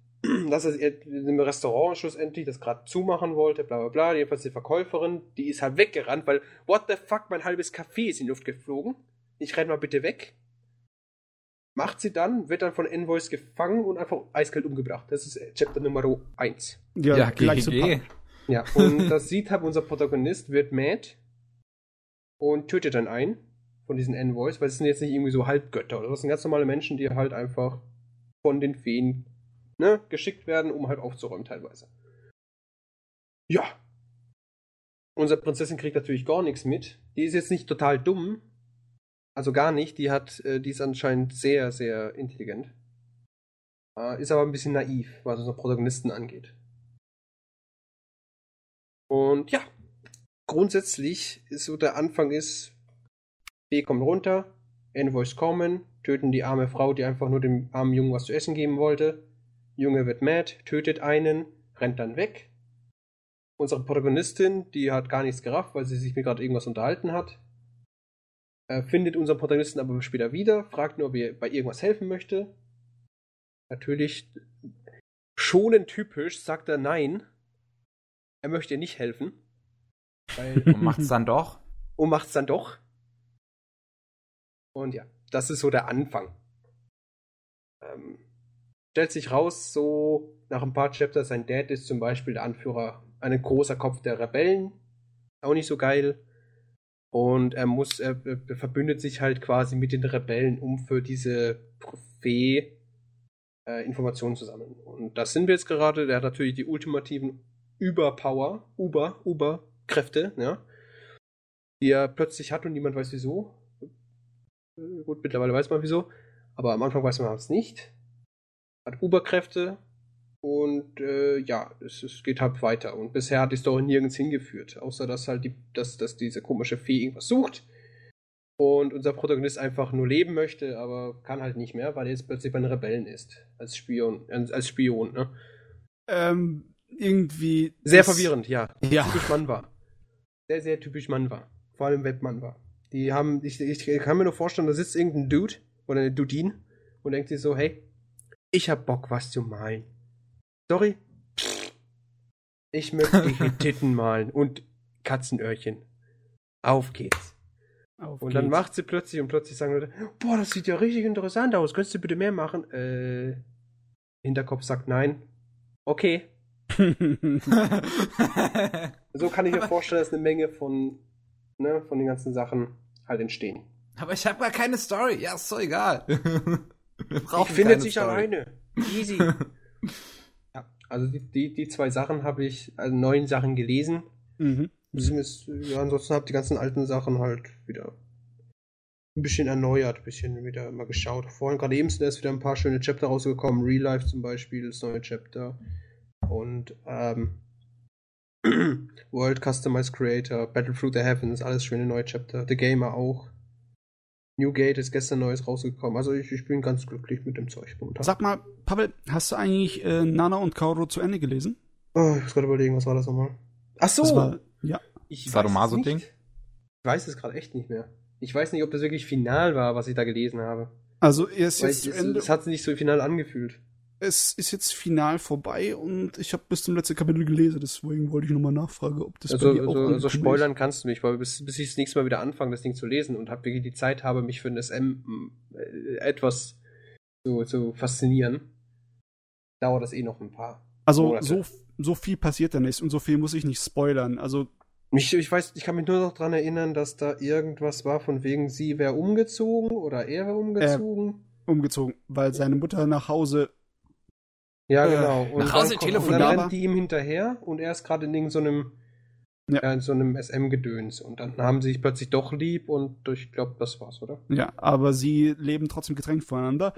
S2: dass er im Restaurant schlussendlich das gerade zumachen wollte, bla bla bla. Jedenfalls die Verkäuferin, die ist halt weggerannt, weil, what the fuck, mein halbes Café ist in die Luft geflogen. Ich renn mal bitte weg. Macht sie dann, wird dann von Envoys gefangen und einfach eiskalt umgebracht. Das ist äh, Chapter Nummer 1.
S1: Ja,
S3: gleich so
S2: Ja, und das sieht halt unser Protagonist, wird mad und tötet dann einen von diesen Envoys, weil es sind jetzt nicht irgendwie so Halbgötter oder das sind ganz normale Menschen, die halt einfach von den Feen ne, geschickt werden, um halt aufzuräumen teilweise. Ja. Unsere Prinzessin kriegt natürlich gar nichts mit. Die ist jetzt nicht total dumm. Also gar nicht. Die hat, äh, die ist anscheinend sehr, sehr intelligent. Äh, ist aber ein bisschen naiv, was unseren Protagonisten angeht. Und ja, grundsätzlich ist so der Anfang ist, B kommt runter, Envoys kommen, töten die arme Frau, die einfach nur dem armen Jungen was zu essen geben wollte. Junge wird mad, tötet einen, rennt dann weg. Unsere Protagonistin, die hat gar nichts gerafft, weil sie sich mit gerade irgendwas unterhalten hat. Äh, findet unseren Protagonisten aber später wieder, fragt nur, ob er bei irgendwas helfen möchte. Natürlich schonend typisch sagt er nein. Er möchte ihr nicht helfen.
S1: Und macht's dann doch.
S2: und macht's dann doch. Und ja, das ist so der Anfang. Ähm, stellt sich raus, so nach ein paar Chapters, sein Dad ist zum Beispiel der Anführer, ein großer Kopf der Rebellen. Auch nicht so geil. Und er muss, er, er verbündet sich halt quasi mit den Rebellen, um für diese Fee äh, Informationen zu sammeln. Und das sind wir jetzt gerade. Der hat natürlich die ultimativen Überpower, Uber, Uber-Kräfte, ja. Die er plötzlich hat und niemand weiß wieso. Äh, Gut, mittlerweile weiß man wieso. Aber am Anfang weiß man es nicht. Hat Uberkräfte und äh, ja, es, es geht halt weiter. Und bisher hat die Story nirgends hingeführt, außer dass halt die, dass, dass diese komische Fee irgendwas sucht. Und unser Protagonist einfach nur leben möchte, aber kann halt nicht mehr, weil er jetzt plötzlich bei den Rebellen ist. Als Spion, äh, als Spion, ne?
S3: Ähm, irgendwie.
S2: Sehr verwirrend, ja.
S3: Ja.
S2: Typisch Mann war. Sehr, sehr typisch Mann war. Vor allem Webmann war. Die haben, ich, ich kann mir nur vorstellen, da sitzt irgendein Dude oder eine Dudin und denkt sich so, hey, ich hab Bock, was zu malen. Sorry? Ich möchte hier Titten malen und Katzenöhrchen. Auf geht's.
S3: Auf
S2: Und dann
S3: geht's.
S2: macht sie plötzlich und plötzlich sagen Leute, boah, das sieht ja richtig interessant aus, könntest du bitte mehr machen? Äh, Hinterkopf sagt nein. Okay. So kann ich mir vorstellen, dass eine Menge von, ne, von den ganzen Sachen halt entstehen.
S1: Aber ich habe gar keine Story. Ja, ist doch egal. Wir
S2: Ich findet sich
S1: Story.
S2: alleine. Easy. ja, also die, die, die zwei Sachen habe ich, also neun Sachen gelesen.
S3: mhm.
S2: Ist, ja, ansonsten habe ich die ganzen alten Sachen halt wieder ein bisschen erneuert, ein bisschen wieder mal geschaut. Vorhin gerade eben sind erst wieder ein paar schöne Chapter rausgekommen. Real Life zum Beispiel, das neue Chapter. Und ähm, World Customized Creator, Battle Through the Heavens, alles schöne neue Chapter. The Gamer auch. New Gate ist gestern neues rausgekommen. Also ich, ich bin ganz glücklich mit dem Zeug momentan.
S3: Sag mal, Pavel, hast du eigentlich äh, Nana und Kaoru zu Ende gelesen?
S2: Oh, ich muss gerade überlegen, was war das nochmal? Ach so!
S3: Das war, ja.
S2: Ich
S1: Sadomaso-Ding?
S2: weiß es nicht. Ich weiß es gerade echt nicht mehr. Ich weiß nicht, ob das wirklich final war, was ich da gelesen habe.
S3: Also er ist
S2: Weil
S3: jetzt zu
S2: es,
S3: Ende.
S2: es hat sich nicht so final angefühlt.
S3: Es ist jetzt final vorbei und ich habe bis zum letzten Kapitel gelesen, deswegen wollte ich nochmal nachfragen, ob das
S2: Also,
S3: bei dir auch
S2: also, also spoilern kannst du mich, weil bis, bis ich das nächste Mal wieder anfange, das Ding zu lesen und habe wirklich die Zeit habe, mich für ein SM äh, etwas zu, zu faszinieren, dauert das eh noch ein paar.
S3: ist. Also
S2: Monate.
S3: so, so viel passiert da nicht und so viel muss ich nicht spoilern. Also
S2: Ich, ich weiß, ich kann mich nur noch dran erinnern, dass da irgendwas war von wegen sie wäre umgezogen oder er wäre umgezogen.
S3: umgezogen, weil seine Mutter nach Hause
S2: Ja,
S3: Äh,
S2: genau. Und
S1: nach Hause
S2: dann, kommt-
S1: telefonieren.
S2: Und dann rennt die ihm hinterher und er ist gerade in irgendeinem so einem,
S3: Ja.
S2: ja. in so einem SM-Gedöns. Und dann haben sie sich plötzlich doch lieb und ich glaube, das war's, oder?
S3: Ja, aber sie leben trotzdem getrennt voneinander.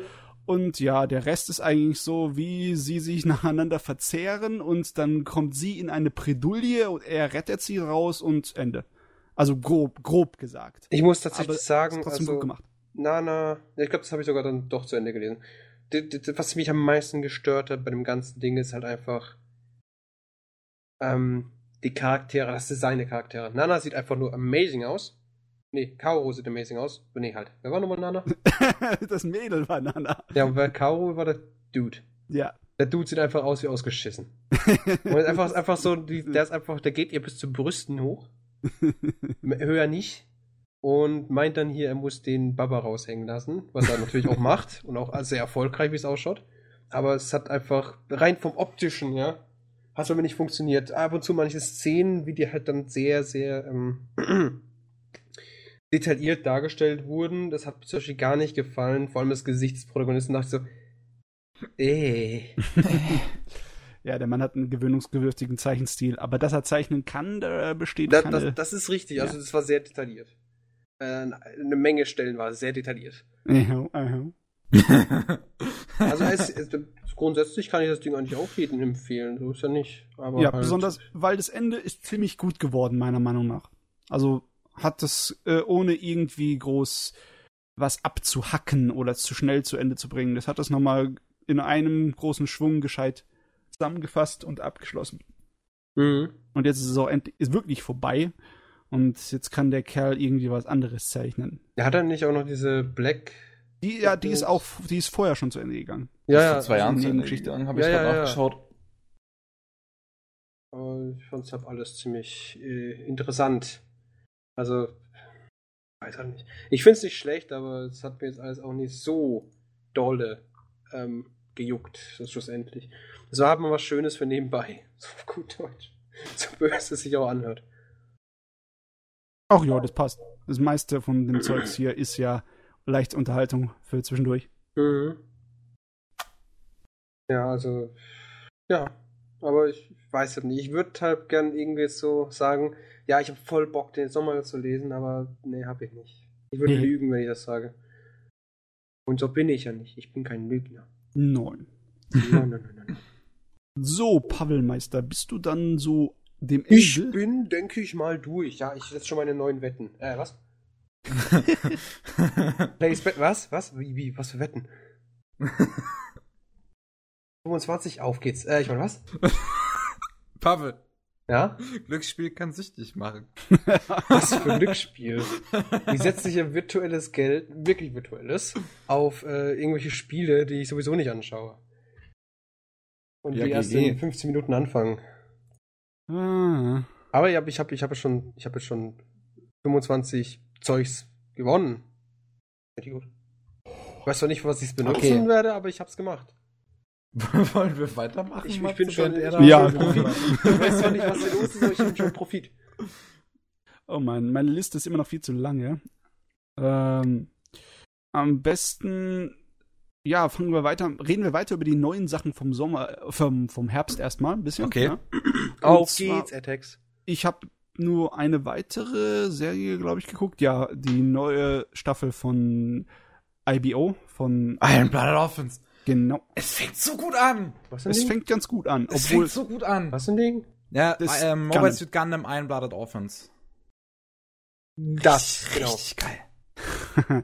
S3: Und ja, der Rest ist eigentlich so, wie sie sich nacheinander verzehren und dann kommt sie in eine Bredouille und er rettet sie raus und Ende. Also grob, grob gesagt.
S2: Ich muss tatsächlich
S3: Aber
S2: sagen,
S3: Ist trotzdem
S2: also,
S3: gut gemacht.
S2: Nana, ich glaube, das habe ich sogar dann doch zu Ende gelesen. Was mich am meisten gestört hat bei dem ganzen Ding ist halt einfach ähm, die Charaktere, das Design der Charaktere. Nana sieht einfach nur amazing aus. Nee, Kaoru sieht amazing aus. Nee, halt. Wer war nochmal Nana?
S3: das Mädel war Nana.
S2: ja, und wer Kaoru war der Dude.
S3: Ja.
S2: Der Dude sieht einfach aus wie ausgeschissen. Und einfach, einfach so, der ist einfach, der geht ihr bis zu Brüsten hoch. Höher nicht. Und meint dann hier, er muss den Baba raushängen lassen, was er natürlich auch macht und auch sehr erfolgreich, wie es ausschaut. Aber es hat einfach rein vom optischen, ja, hat es aber nicht funktioniert. Ab und zu manche Szenen, wie die halt dann sehr, sehr ähm, detailliert dargestellt wurden, das hat mir zum Beispiel gar nicht gefallen. Vor allem das Gesicht des Protagonisten dachte ich so, äh.
S3: Ja, der Mann hat einen gewöhnungsbedürftigen Zeichenstil, aber dass er zeichnen kann, da besteht
S2: Da,
S3: keine...
S2: das, das ist richtig, also
S3: Ja.
S2: es war sehr detailliert. Äh, eine Menge Stellen war sehr detailliert.
S3: Aha, aha.
S2: Also es, es, grundsätzlich kann ich das Ding eigentlich auch jedem empfehlen, so ist ja nicht. Aber
S3: ja,
S2: halt,
S3: besonders, weil das Ende ist ziemlich gut geworden, meiner Meinung nach. Also hat das äh, ohne irgendwie groß was abzuhacken oder zu schnell zu Ende zu bringen. Das hat das nochmal in einem großen Schwung gescheit zusammengefasst und abgeschlossen.
S2: Mhm.
S3: Und jetzt ist es auch endlich, ist wirklich vorbei. Und jetzt kann der Kerl irgendwie was anderes zeichnen.
S2: Er hat dann nicht auch noch diese Black.
S3: Die, ja, die ist auch, die ist vorher schon zu Ende gegangen.
S2: Ja,
S1: Vor
S2: ja.
S1: zwei Jahren
S3: also
S1: zu Ende
S3: Nebengeschichte.
S1: gegangen, habe
S2: Ja,
S1: ich
S2: ja,
S1: gerade
S2: ja.
S1: nachgeschaut.
S2: aber Ich fand es halt alles ziemlich äh, interessant. Also, weiß halt nicht. Ich finde es nicht schlecht, aber es hat mir jetzt alles auch nicht so dolle ähm, gejuckt, so schlussendlich. So hat man was Schönes für nebenbei. So auf gut Deutsch. So böse es sich auch anhört.
S3: Ach ja, das passt. Das meiste von dem Zeugs hier ist ja leicht Unterhaltung für zwischendurch.
S2: Mhm. Ja, also, ja. Aber ich weiß halt nicht. Ich würde halt gern irgendwie so sagen, ja, ich habe voll Bock, den Sommer zu lesen, aber nee, habe ich nicht. Ich würde
S3: Nee.
S2: lügen, wenn ich das sage. Und so bin ich ja nicht. Ich bin kein Lügner.
S3: Neun.
S2: Nein, nein, nein, nein.
S3: So, Pavelmeister, bist du dann so dem
S2: Ich
S3: Ende?
S2: bin, denke ich mal, durch. Ja, ich setze schon meine neuen Wetten. Äh, was? Place Bet, was? Was? Wie, wie? Was für Wetten? 25, auf geht's. Äh, ich meine, was?
S1: Pavel,
S2: Ja?
S1: Glücksspiel kann süchtig machen.
S2: Was für ein Glücksspiel. Wie setzt sich ja virtuelles Geld, wirklich virtuelles, auf äh, irgendwelche Spiele, die ich sowieso nicht anschaue. Und
S1: Ja,
S2: die erst in 15 Minuten anfangen.
S3: Ah.
S2: Aber ja, ich habe ich hab jetzt schon, ich habe jetzt schon 25 Zeugs gewonnen. Richtig gut. Ich weiß zwar nicht, was ich benutzen
S1: Okay.
S2: werde, aber ich hab's gemacht.
S1: Wollen wir weitermachen?
S2: Ich, ich bin schon,
S1: er
S2: ich bin
S3: Ja.
S2: Profit. Ich weiß zwar nicht, was hier los ist, aber ich bin schon Profit.
S3: Oh Mann, meine Liste ist immer noch viel zu lange. Ähm, am besten, ja, fangen wir weiter, reden wir weiter über die neuen Sachen vom Sommer, äh, vom, vom Herbst erstmal ein bisschen.
S1: Okay.
S3: Ja.
S2: Auf
S3: zwar-
S2: geht's, Attacks.
S3: Ich habe nur eine weitere Serie, glaube ich, geguckt. Ja, die neue Staffel von IBO, von,
S1: Iron Blooded Orphans.
S3: genau.
S1: Es fängt so gut an.
S2: Was ein
S3: Es
S2: Ding?
S3: fängt ganz gut an,
S1: Es
S3: obwohl,
S1: fängt so gut an.
S2: Was ein Ding?
S1: Ja,
S3: Das
S1: ähm, Mobile
S3: Gundam.
S1: Suit Gundam Iron Blooded Orphans.
S2: Das, genau.
S1: Richtig geil.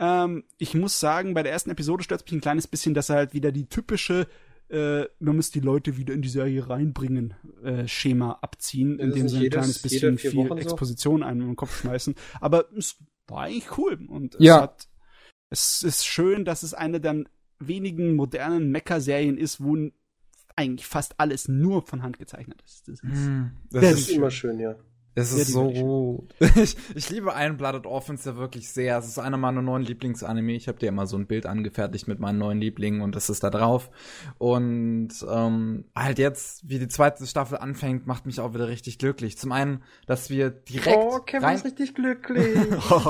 S3: ähm, ich muss sagen, bei der ersten Episode stört es mich ein kleines bisschen, dass er halt wieder die typische äh, man muss die Leute wieder in die Serie reinbringen, äh, Schema abziehen,
S2: Ist
S3: indem
S2: es
S3: sie ein
S2: nicht
S3: kleines
S2: jedes-
S3: bisschen viel
S2: Wochen so?
S3: Exposition einem im Kopf schmeißen. Aber es war eigentlich cool. Und es
S1: Ja.
S3: hat, es ist schön, dass es eine der wenigen modernen Mecha-Serien ist, wo eigentlich fast alles nur von Hand gezeichnet ist. Das ist
S1: Hm, Das
S2: Das
S1: ist,
S2: ist immer schön, ja.
S3: Ja,
S1: ist so
S3: ich.
S1: gut. Ich, ich liebe Iron Blooded Orphans ja wirklich sehr. Es ist einer meiner neuen Lieblingsanime. Ich habe dir immer so ein Bild angefertigt mit meinen neuen Lieblingen und das ist da drauf. Und ähm, halt jetzt, wie die zweite Staffel anfängt, macht mich auch wieder richtig glücklich. Zum einen, dass wir direkt
S2: Oh, Kevin
S1: rein
S2: ist richtig glücklich.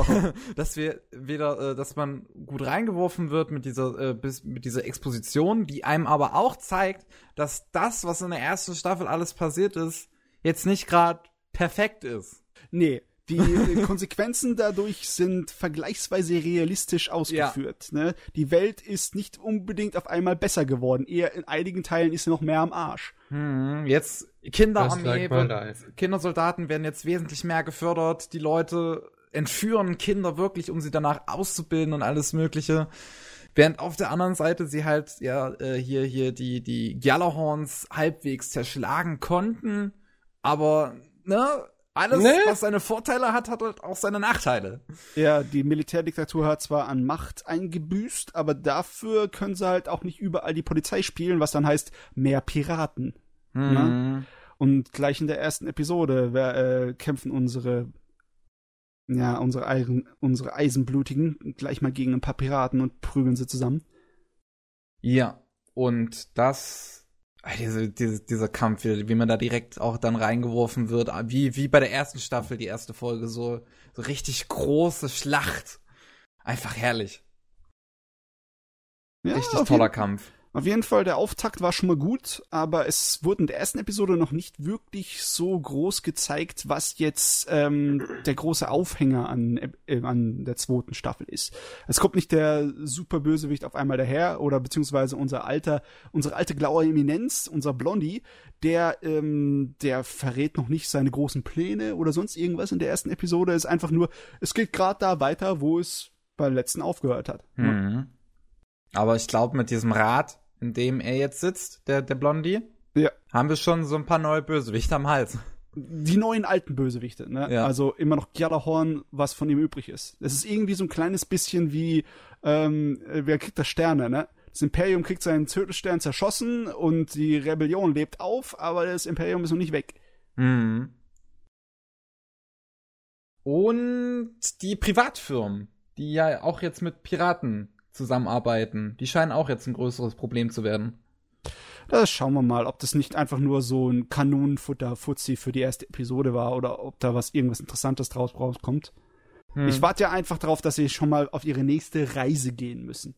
S1: dass wir wieder, äh, dass man gut reingeworfen wird mit dieser, äh, bis, mit dieser Exposition, die einem aber auch zeigt, dass das, was in der ersten Staffel alles passiert ist, jetzt nicht gerade perfekt ist.
S3: Nee, die Konsequenzen dadurch sind vergleichsweise realistisch ausgeführt. Ne? Die Welt ist nicht unbedingt auf einmal besser geworden. Eher in einigen Teilen ist sie noch mehr am Arsch.
S1: Hm, jetzt Kinderarmee, wird. Kindersoldaten werden jetzt wesentlich mehr gefördert. Die Leute entführen Kinder wirklich, um sie danach auszubilden und alles Mögliche. Während auf der anderen Seite sie halt ja äh, hier hier die die Gjallarhorns halbwegs zerschlagen konnten, aber ne alles
S2: Ne?
S1: was seine Vorteile hat, hat halt auch seine Nachteile.
S3: Ja, die Militärdiktatur hat zwar an Macht eingebüßt, aber dafür können sie halt auch nicht überall die Polizei spielen, was dann heißt mehr Piraten.
S1: Hm.
S3: Und gleich in der ersten Episode wer, äh, kämpfen unsere ja, unsere, Eisen, unsere Eisenblutigen gleich mal gegen ein paar Piraten und prügeln sie zusammen.
S1: Ja, und das, diese, diese, dieser Kampf, wie, wie man da direkt auch dann reingeworfen wird, ah, wie, wie bei der ersten Staffel, die erste Folge, so, so richtig große Schlacht. Einfach herrlich.
S3: Ja,
S1: richtig toller Kampf.
S3: Auf jeden Fall, der Auftakt war schon mal gut, aber es wurde in der ersten Episode noch nicht wirklich so groß gezeigt, was jetzt ähm, der große Aufhänger an, äh, an der zweiten Staffel ist. Es kommt nicht der super Bösewicht auf einmal daher oder beziehungsweise unser alter, unsere alte blaue Eminenz, unser Blondie, der, ähm, der verrät noch nicht seine großen Pläne oder sonst irgendwas in der ersten Episode. Es ist einfach nur, es geht gerade da weiter, wo es beim letzten aufgehört hat.
S1: Mhm. Aber ich glaube, mit diesem Rad, in dem er jetzt sitzt, der, der Blondie,
S3: Ja.
S1: haben wir schon so ein paar neue Bösewichte am Hals.
S3: die neuen alten Bösewichte, ne?
S1: Ja.
S3: Also immer noch Gjallarhorn, was von ihm übrig ist. Es ist irgendwie so ein kleines bisschen wie, ähm, äh, wer kriegt das Sterne, ne? Das Imperium kriegt seinen Tötestern zerschossen und die Rebellion lebt auf, aber das Imperium ist noch nicht weg.
S1: Mhm. Und die Privatfirmen, die ja auch jetzt mit Piraten zusammenarbeiten, die scheinen auch jetzt ein größeres Problem zu werden.
S3: Das schauen wir mal, ob das nicht einfach nur so ein Kanonenfutter-Fuzzi für die erste Episode war oder ob da was irgendwas Interessantes draus rauskommt.
S1: Hm.
S3: Ich warte ja einfach darauf, dass sie schon mal auf ihre nächste Reise gehen müssen.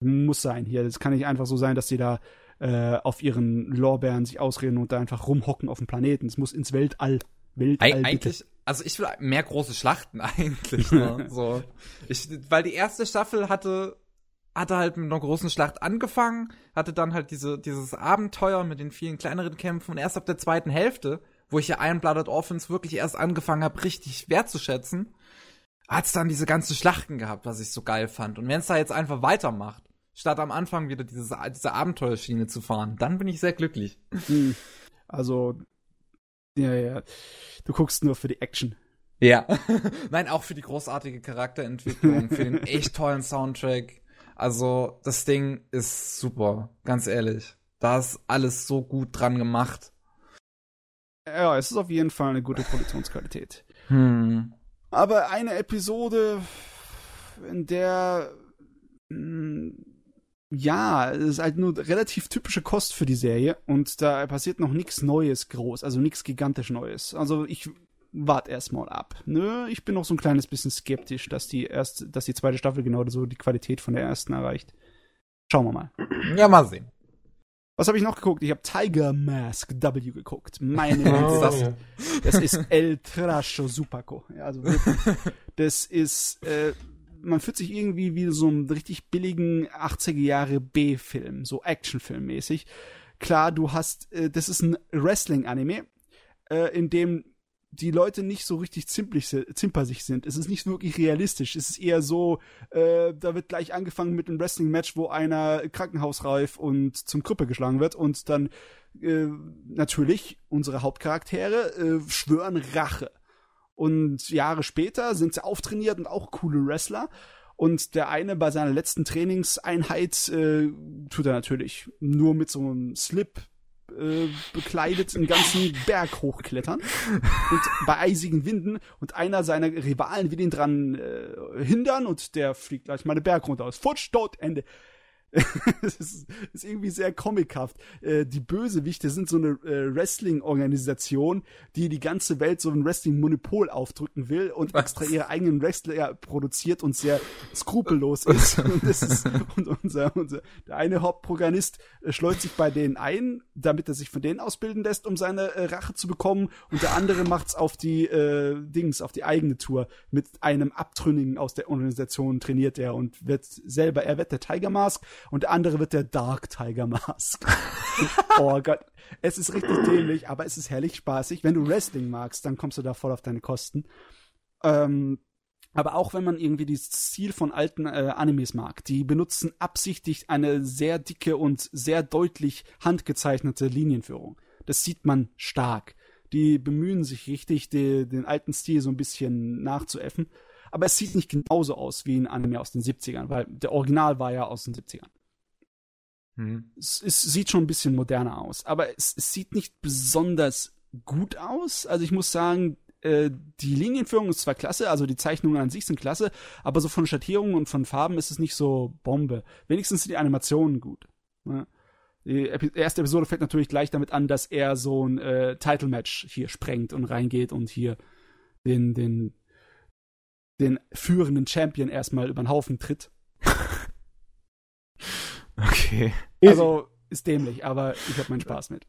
S3: Muss sein hier. Das kann nicht einfach so sein, dass sie da äh, auf ihren Lorbeeren sich ausreden und da einfach rumhocken auf dem Planeten. Es muss ins Weltall. Weltall
S1: Eig eigentlich, also ich will mehr große Schlachten eigentlich. Ne? so. ich, weil die erste Staffel hatte, hatte halt mit einer großen Schlacht angefangen, hatte dann halt diese, dieses Abenteuer mit den vielen kleineren Kämpfen und erst ab der zweiten Hälfte, wo ich ja Iron Blooded Orphans wirklich erst angefangen habe, richtig wertzuschätzen, hat's dann diese ganzen Schlachten gehabt, was ich so geil fand. Und wenn es da jetzt einfach weitermacht, statt am Anfang wieder diese, diese Abenteuerschiene zu fahren, dann bin ich sehr glücklich.
S3: Hm. Also Ja, ja. Du guckst nur für die Action.
S1: Ja. Nein, auch für die großartige Charakterentwicklung, für den echt tollen Soundtrack. Also, das Ding ist super, ganz ehrlich. Da ist alles so gut dran gemacht.
S3: Ja, es ist auf jeden Fall eine gute Produktionsqualität.
S1: Hm.
S3: Aber eine Episode, in der mh, ja, es ist halt nur relativ typische Kost für die Serie und da passiert noch nichts Neues groß, also nichts gigantisch Neues. Also ich warte erstmal ab. Nö, ich bin noch so ein kleines bisschen skeptisch, dass die erste, dass die zweite Staffel genau so die Qualität von der ersten erreicht. Schauen wir mal.
S1: Ja, mal sehen.
S3: Was habe ich noch geguckt? Ich habe Tiger Mask W geguckt. Meine Güte, das, das ist El Trasho Supaco. Ja, also wirklich, das ist, äh, man fühlt sich irgendwie wie so einen richtig billigen 80er Jahre B-Film, so Actionfilm-mäßig. Klar, du hast, äh, das ist ein Wrestling-Anime, äh, in dem die Leute nicht so richtig zimpersig sind. Es ist nicht wirklich realistisch. Es ist eher so, äh, da wird gleich angefangen mit einem Wrestling-Match, wo einer krankenhausreif und zum Krüppel geschlagen wird und dann äh, natürlich unsere Hauptcharaktere äh, schwören Rache. Und Jahre später sind sie auftrainiert und auch coole Wrestler. Und der eine bei seiner letzten Trainingseinheit äh, tut er natürlich nur mit so einem Slip äh, bekleidet einen ganzen Berg hochklettern und bei eisigen Winden und einer seiner Rivalen will ihn dran äh, hindern und der fliegt gleich mal den Berg runter aus. Futsch, tot, Ende. das ist, ist, irgendwie sehr comichaft. Äh, die Bösewichte sind so eine äh, Wrestling-Organisation, die die ganze Welt so ein Wrestling-Monopol aufdrücken will und Was? extra ihre eigenen Wrestler produziert und sehr skrupellos ist. und, ist, und unser, unser, der eine Hauptprogrammist äh, schleust sich bei denen ein, damit er sich von denen ausbilden lässt, um seine äh, Rache zu bekommen. Und der andere macht's auf die äh, Dings, auf die eigene Tour. Mit einem Abtrünnigen aus der Organisation trainiert er und wird selber, er wird der Tiger Mask und der andere wird der Dark Tiger Mask. oh Gott, es ist richtig dämlich, aber es ist herrlich spaßig. Wenn du Wrestling magst, dann kommst du da voll auf deine Kosten. Ähm, aber auch wenn man irgendwie das Ziel von alten äh, Animes mag, die benutzen absichtlich eine sehr dicke und sehr deutlich handgezeichnete Linienführung. Das sieht man stark. Die bemühen sich richtig, die, den alten Stil so ein bisschen nachzuäffen. Aber es sieht nicht genauso aus wie ein Anime aus den 70ern, weil der Original war ja aus den 70ern. Mhm. Es, es, sieht schon ein bisschen moderner aus, aber es, es, sieht nicht besonders gut aus. Also ich muss sagen, äh, die Linienführung ist zwar klasse, also die Zeichnungen an sich sind klasse, aber so von Schattierungen und von Farben ist es nicht so Bombe. Wenigstens sind die Animationen gut. Ne? Die erste Episode fängt natürlich gleich damit an, dass er so ein äh, Title-Match hier sprengt und reingeht und hier den, den, den führenden Champion erstmal über den Haufen tritt.
S1: Okay.
S3: Also ist dämlich, aber ich habe meinen Spaß mit.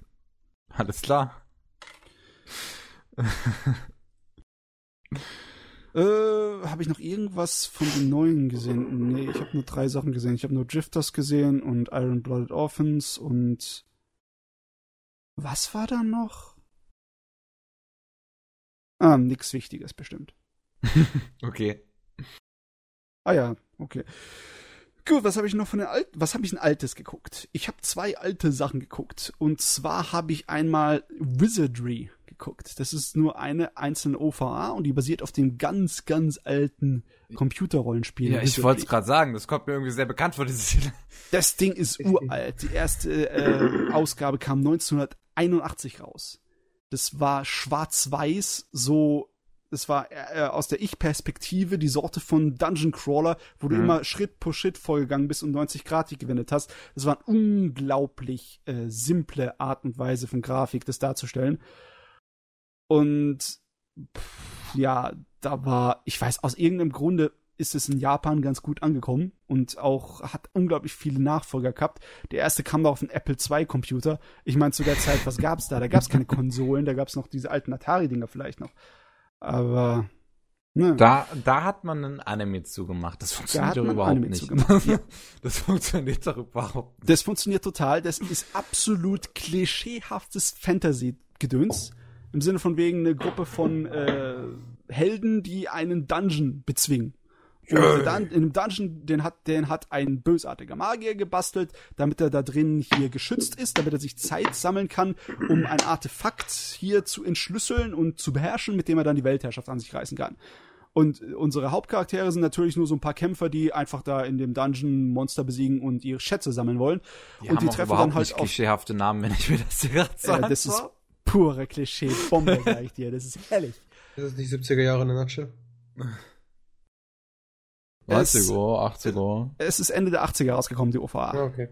S1: Alles klar.
S3: äh, habe ich noch irgendwas von den neuen gesehen? Nee, ich habe nur drei Sachen gesehen. Ich habe nur Drifters gesehen und Iron Blooded Orphans und was war da noch? Ah, nix Wichtiges bestimmt.
S1: okay.
S3: Ah ja, okay. Gut, was habe ich noch von den alten, was habe ich ein altes geguckt? Ich habe zwei alte Sachen geguckt. Und zwar habe ich einmal Wizardry geguckt. Das ist nur eine einzelne OVA und die basiert auf dem ganz, ganz alten Computerrollenspiel.
S1: Ja, ich wollte es gerade sagen, das kommt mir irgendwie sehr bekannt vor, dieses
S3: Das Ding ist uralt. Die erste äh, Ausgabe kam 1981 raus. Das war schwarz-weiß, so es war äh, aus der Ich-Perspektive die Sorte von Dungeon Crawler, wo du mhm. immer Schritt pro Schritt vorgegangen bist und 90 Grad gewendet hast. Das war eine unglaublich äh, simple Art und Weise von Grafik, das darzustellen. Und pff, ja, da war, ich weiß, aus irgendeinem Grunde ist es in Japan ganz gut angekommen und auch hat unglaublich viele Nachfolger gehabt. Der erste kam da auf einen Apple II Computer. Ich meine, zu der Zeit, was gab's da? Da gab's keine Konsolen, da gab's noch diese alten Atari-Dinger vielleicht noch. Aber
S1: Ne. Da, da hat man einen Anime zugemacht. Das funktioniert doch überhaupt Anime nicht. Ja. Das funktioniert doch überhaupt
S3: nicht. Das funktioniert total. Das ist absolut klischeehaftes Fantasy-Gedöns. Im Sinne von wegen eine Gruppe von äh, Helden, die einen Dungeon bezwingen. Und dann in dem Dungeon, den hat, den hat ein bösartiger Magier gebastelt, damit er da drin hier geschützt ist, damit er sich Zeit sammeln kann, um ein Artefakt hier zu entschlüsseln und zu beherrschen, mit dem er dann die Weltherrschaft an sich reißen kann. Und unsere Hauptcharaktere sind natürlich nur so ein paar Kämpfer, die einfach da in dem Dungeon Monster besiegen und ihre Schätze sammeln wollen.
S1: Die
S3: und
S1: haben
S3: die treffen dann halt
S1: nicht
S3: auf
S1: klischeehafte Namen, wenn ich mir das gerade sage.
S3: äh, das ist pure Klischee-Bombe, sag ich dir. Das ist herrlich.
S2: Das ist nicht 70er Jahre in der Nutshell.
S1: 90er, 80er.
S3: Es ist Ende der 80er rausgekommen, die OVA.
S2: Okay.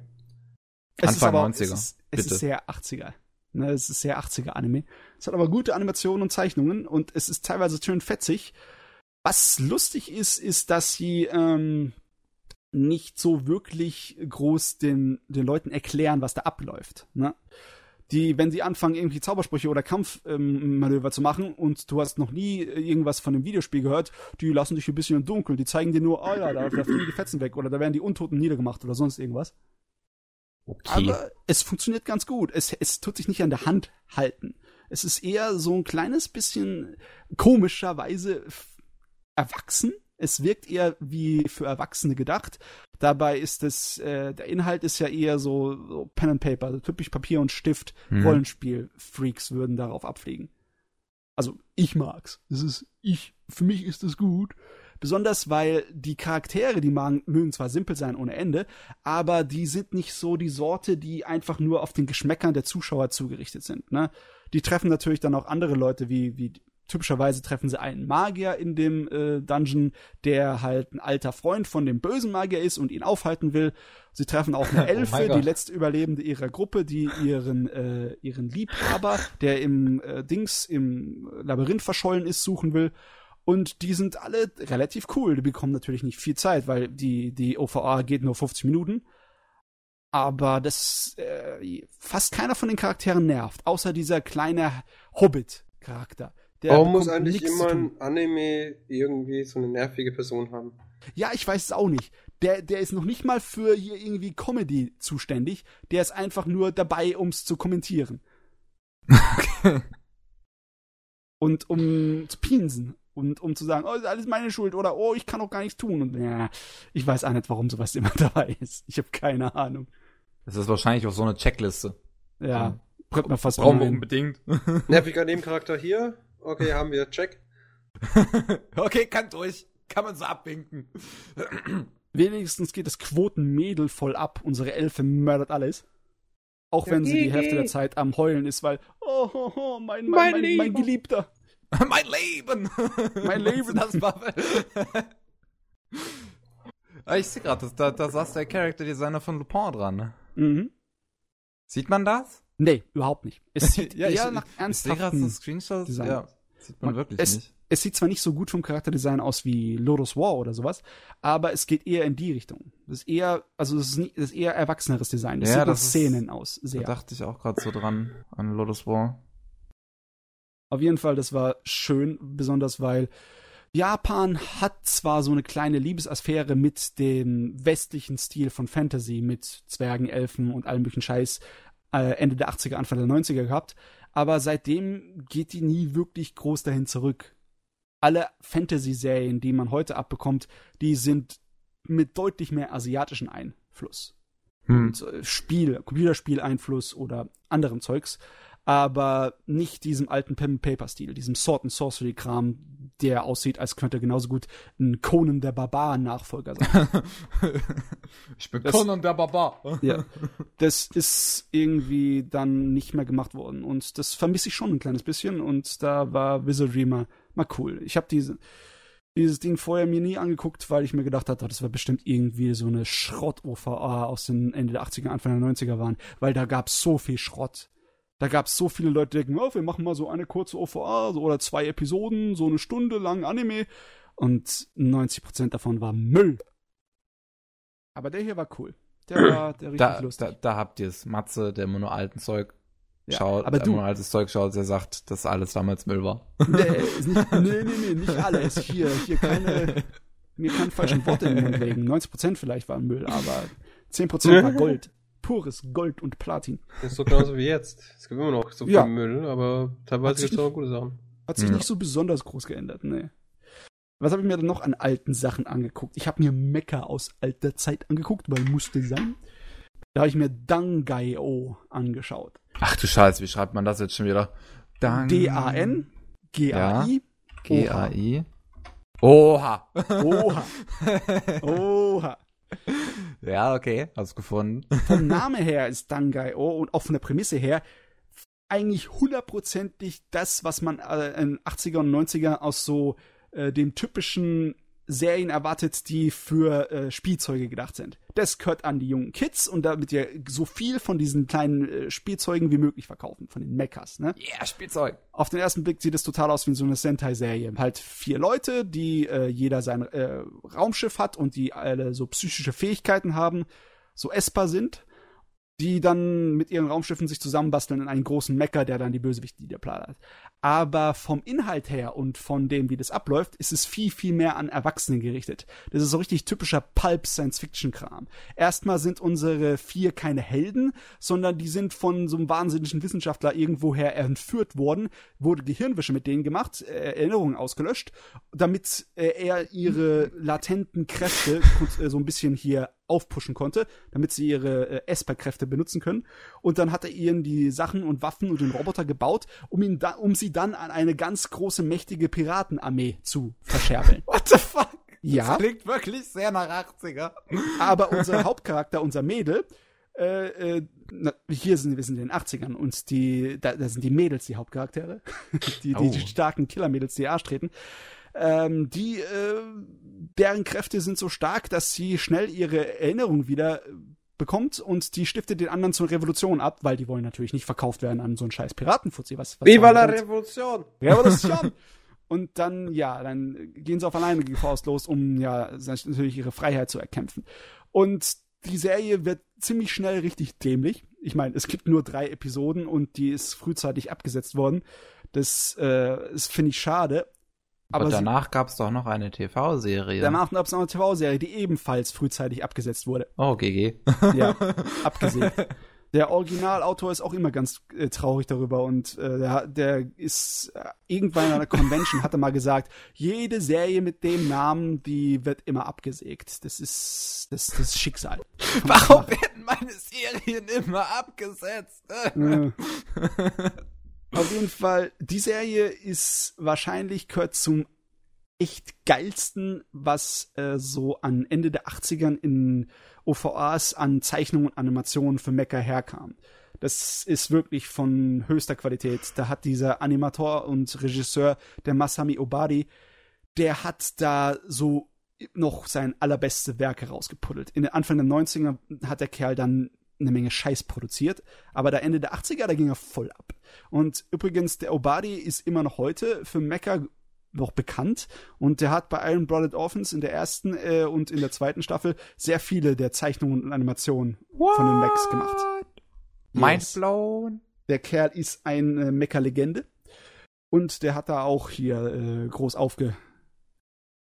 S3: Es ist
S1: Anfang
S3: aber,
S1: 90er,
S3: Es ist, es
S1: bitte.
S3: ist sehr 80er. Ne, es ist sehr 80er Anime. Es hat aber gute Animationen und Zeichnungen und es ist teilweise schön fetzig. Was lustig ist, ist, dass sie ähm, nicht so wirklich groß den, den Leuten erklären, was da abläuft. Ne? Die, wenn sie anfangen, irgendwie Zaubersprüche oder Kampfmanöver zu machen und du hast noch nie irgendwas von dem Videospiel gehört, die lassen dich ein bisschen im Dunkeln. Die zeigen dir nur, oh ja, da, da fliegen die Fetzen weg oder da werden die Untoten niedergemacht oder sonst irgendwas.
S1: Okay.
S3: Aber es funktioniert ganz gut. Es, es tut sich nicht an der Hand halten. Es ist eher so ein kleines bisschen komischerweise erwachsen. Es wirkt eher wie für Erwachsene gedacht. Dabei ist es, äh, der Inhalt ist ja eher so, so Pen and Paper, also typisch Papier und Stift.
S1: Mhm.
S3: Rollenspiel-Freaks würden darauf abfliegen. Also ich mag's. Das ist ich. Für mich ist das gut. Besonders weil die Charaktere, die magen, mögen zwar simpel sein ohne Ende, aber die sind nicht so die Sorte, die einfach nur auf den Geschmäckern der Zuschauer zugerichtet sind. Ne? Die treffen natürlich dann auch andere Leute, wie, wie typischerweise treffen sie einen Magier in dem äh, Dungeon, der halt ein alter Freund von dem bösen Magier ist und ihn aufhalten will. Sie treffen auch eine
S1: Oh
S3: Elfe,
S1: mein
S3: die letzte Überlebende ihrer Gruppe, die ihren äh, ihren Liebhaber, der im äh, Dings im Labyrinth verschollen ist, suchen will. Und die sind alle relativ cool. Die bekommen natürlich nicht viel Zeit, weil die, die OVA geht nur 50 Minuten. Aber das, äh, fast keiner von den Charakteren nervt, außer dieser kleine Hobbit-Charakter. Der
S2: Warum muss eigentlich immer ein Anime irgendwie so eine nervige Person haben?
S3: Ja, ich weiß es auch nicht. Der, der ist noch nicht mal für hier irgendwie Comedy zuständig. Der ist einfach nur dabei, ums zu kommentieren. Und um zu pinsen. Und um zu sagen, oh, ist alles meine Schuld oder oh, ich kann auch gar nichts tun. Und ja, ich weiß auch nicht, warum sowas immer dabei ist. Ich habe keine Ahnung.
S1: Das ist wahrscheinlich auch so eine Checkliste.
S3: Ja, könnte man fast
S1: Brauchen wir unbedingt.
S2: Nerviger Nebencharakter hier. Okay, haben wir. Check.
S1: okay, kann durch. Kann man so abwinken.
S3: Wenigstens geht das Quotenmädel voll ab. Unsere Elfe mördert alles. Auch
S2: Ja,
S3: wenn sie die. Hälfte der Zeit am Heulen ist, weil, oh, oh, oh mein, mein,
S2: Mein
S3: mein, mein. Geliebter.
S1: mein Leben!
S3: Mein Leben.
S1: Das war. Ah, ich sehe gerade, da, da saß der Character Designer von Lupin dran. Ne?
S3: Mhm.
S1: Sieht man das?
S3: Nee, überhaupt nicht. Es sieht
S1: Ja,
S3: eher
S1: ich-
S3: nach
S1: Ich
S3: ernsthaften
S1: so Screenshots.
S3: Design.
S1: Ja, sieht man
S3: Man-
S1: wirklich
S3: es,
S1: nicht.
S3: es sieht zwar nicht so gut vom Charakterdesign aus wie Lotus War oder sowas, aber es geht eher in die Richtung. Das ist eher, also das ist, nie, das ist eher erwachseneres Design. Das
S1: Ja,
S3: sieht nach
S1: das ist-
S3: Szenen aus,
S1: Da
S3: sehr.
S1: dachte ich auch gerade so dran an Lotus War.
S3: Auf jeden Fall, das war schön, besonders weil Japan hat zwar so eine kleine Liebesaffäre mit dem westlichen Stil von Fantasy, mit Zwergen, Elfen und allem möglichen Scheiß äh, Ende der 80er, Anfang der 90er gehabt, aber seitdem geht die nie wirklich groß dahin zurück. Alle Fantasy-Serien, die man heute abbekommt, die sind mit deutlich mehr asiatischen Einfluss
S1: Hm.
S3: und äh, Spiel, Computerspieleinfluss oder anderem Zeugs, aber nicht diesem alten Pen and Paper Stil, diesem Sword and Sorcery Kram, der aussieht, als könnte er genauso gut ein Conan der Barbar Nachfolger sein.
S1: ich bin
S3: Das-
S1: Conan der Barbar.
S3: ja, das ist irgendwie dann nicht mehr gemacht worden und das vermisse ich schon ein kleines bisschen und da war Wizardry mal, mal cool. Ich habe diese dieses Ding vorher mir nie angeguckt, weil ich mir gedacht hatte, das war bestimmt irgendwie so eine Schrott-OVA aus den Ende der 80er, Anfang der 90er waren, weil da gab's so viel Schrott. Da gab's so viele Leute, die denken, oh, wir machen mal so eine kurze OVA so, oder zwei Episoden, so eine Stunde lang Anime und 90% davon war Müll. Aber der hier war cool. Der war der richtig
S1: Da,
S3: lustig.
S1: da, da habt ihr es. Matze, der immer nur alten Zeug
S3: Ja,
S1: schaut,
S3: aber
S1: der
S3: du-
S1: immer nur altes Zeug schaut, der sagt, dass alles damals Müll war.
S3: Nee, nicht, nee, nee, nee, nicht alles. Hier, hier keine, mir keine falschen Worte in den Mund legen. 90% vielleicht war Müll, aber 10% war Gold. Pures Gold und Platin.
S2: Das ist so genauso wie jetzt. Es gibt immer noch so viel
S3: Ja.
S2: Müll, aber teilweise gibt es auch gute Sachen.
S3: Hat sich
S1: Ja.
S3: nicht so besonders groß geändert, nee. Was habe ich mir denn noch an alten Sachen angeguckt? Ich habe mir Mecha aus alter Zeit angeguckt, weil musste sein. Da habe ich mir Dangai-O angeschaut.
S1: Ach du Scheiße, wie schreibt man das jetzt schon wieder?
S3: Dang D-A-N, G-A-I,
S1: G-A-I. Oha.
S3: Oha. Oha.
S1: Ja, okay, hast gefunden.
S3: Vom Namen her ist Dangai-O und auch von der Prämisse her eigentlich hundertprozentig das, was man äh, in 80er und 90er aus so äh, dem typischen Serien erwartet, die für äh, Spielzeuge gedacht sind. Das gehört an die jungen Kids und damit wir so viel von diesen kleinen äh, Spielzeugen wie möglich verkaufen, von den Mechas, ne?
S1: Yeah, Spielzeug.
S3: Auf den ersten Blick sieht es total aus wie so eine Sentai-Serie. Halt vier Leute, die äh, jeder sein äh, Raumschiff hat und die alle so psychische Fähigkeiten haben, so essbar sind die dann mit ihren Raumschiffen sich zusammenbasteln in einen großen Mecker, der dann die Bösewichte niederplattert. Aber vom Inhalt her und von dem, wie das abläuft, ist es viel, viel mehr an Erwachsenen gerichtet. Das ist so richtig typischer Pulp-Science-Fiction-Kram. Erstmal sind unsere vier keine Helden, sondern die sind von so einem wahnsinnigen Wissenschaftler irgendwoher entführt worden, wurde Gehirnwäsche mit denen gemacht, äh, Erinnerungen ausgelöscht, damit äh, er ihre latenten Kräfte äh, so ein bisschen hier aufpushen konnte, damit sie ihre äh, Esper-Kräfte benutzen können. Und dann hat er ihnen die Sachen und Waffen und den Roboter gebaut, um ihn da, um sie dann an eine ganz große, mächtige Piratenarmee zu verscherbeln.
S1: What the fuck?
S3: Ja.
S1: Das klingt wirklich sehr nach 80er.
S3: Aber unser Hauptcharakter, unser Mädel, äh, äh, na, hier sind wir sind in den 80ern und die, da, da sind die Mädels die Hauptcharaktere. die,
S1: Oh.
S3: die, die starken Killer-Mädels, die Arsch treten. Ähm, die, äh, deren Kräfte sind so stark, dass sie schnell ihre Erinnerung wieder äh, bekommt und die stiftet den anderen zur Revolution ab, weil die wollen natürlich nicht verkauft werden an so einen scheiß Piratenfuzzi. Was, was
S2: Viva la? Revolution!
S3: Revolution! Und dann, ja, dann gehen sie auf alleine Faust los, um ja natürlich ihre Freiheit zu erkämpfen. Und die Serie wird ziemlich schnell richtig dämlich. Ich meine, es gibt nur drei Episoden und die ist frühzeitig abgesetzt worden. Das, äh, das finde ich schade.
S1: Aber
S3: sie-
S1: danach gab's doch noch eine TV-Serie.
S3: danach gab es noch eine TV-Serie, die ebenfalls frühzeitig abgesetzt wurde.
S1: Oh, GG.
S3: Ja, abgesägt. Der Originalautor ist auch immer ganz äh, traurig darüber und äh, der, der ist äh, irgendwann in einer Convention hat er mal gesagt, jede Serie mit dem Namen, die wird immer abgesägt. Das ist das, das ist Schicksal.
S1: Warum werden meine Serien immer abgesetzt?
S3: Äh. Auf jeden Fall, die Serie ist wahrscheinlich gehört zum echt geilsten, was äh, so an Ende der 80ern in OVAs an Zeichnungen und Animationen für Mecha herkam. Das ist wirklich von höchster Qualität. Da hat dieser Animator und Regisseur, der Masami Obari, der hat da so noch sein allerbeste Werk herausgepuddelt. In den Anfang der 90er hat der Kerl dann eine Menge Scheiß produziert, aber da Ende der 80er, da ging er voll ab. Und übrigens, der Obadi ist immer noch heute für Mecha noch bekannt und der hat bei Iron Blooded Orphans in der ersten äh, und in der zweiten Staffel sehr viele der Zeichnungen und Animationen von den Mechs gemacht.
S1: Mind
S3: Yes.
S1: blown.
S3: Der Kerl ist eine Mecha-Legende und der hat da auch hier äh, groß aufge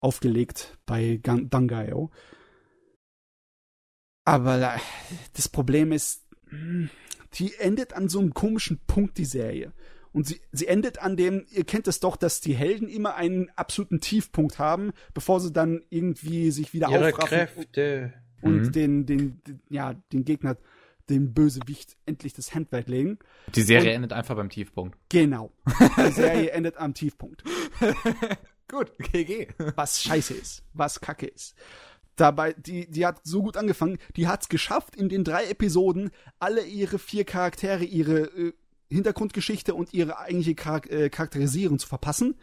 S3: aufgelegt bei Dangaio. Aber das Problem ist, mh, die endet an so einem komischen Punkt, die Serie. Und sie, sie endet an dem, ihr kennt es doch, dass die Helden immer einen absoluten Tiefpunkt haben, bevor sie dann irgendwie sich wieder
S2: Ihre
S3: aufraffen
S2: Kräfte.
S3: und
S1: Mhm.
S3: den, den, den, ja, den Gegner, dem Bösewicht endlich das Handwerk legen.
S1: Die Serie
S3: Und-
S1: endet einfach beim Tiefpunkt.
S3: Genau. Die Serie endet am Tiefpunkt.
S1: Gut, GG.
S3: Was scheiße ist, was kacke ist. Dabei, die, die hat so gut angefangen, die hat es geschafft, in den drei Episoden alle ihre vier Charaktere, ihre äh, Hintergrundgeschichte und ihre eigentliche Charak äh, Charakterisierung zu verpassen,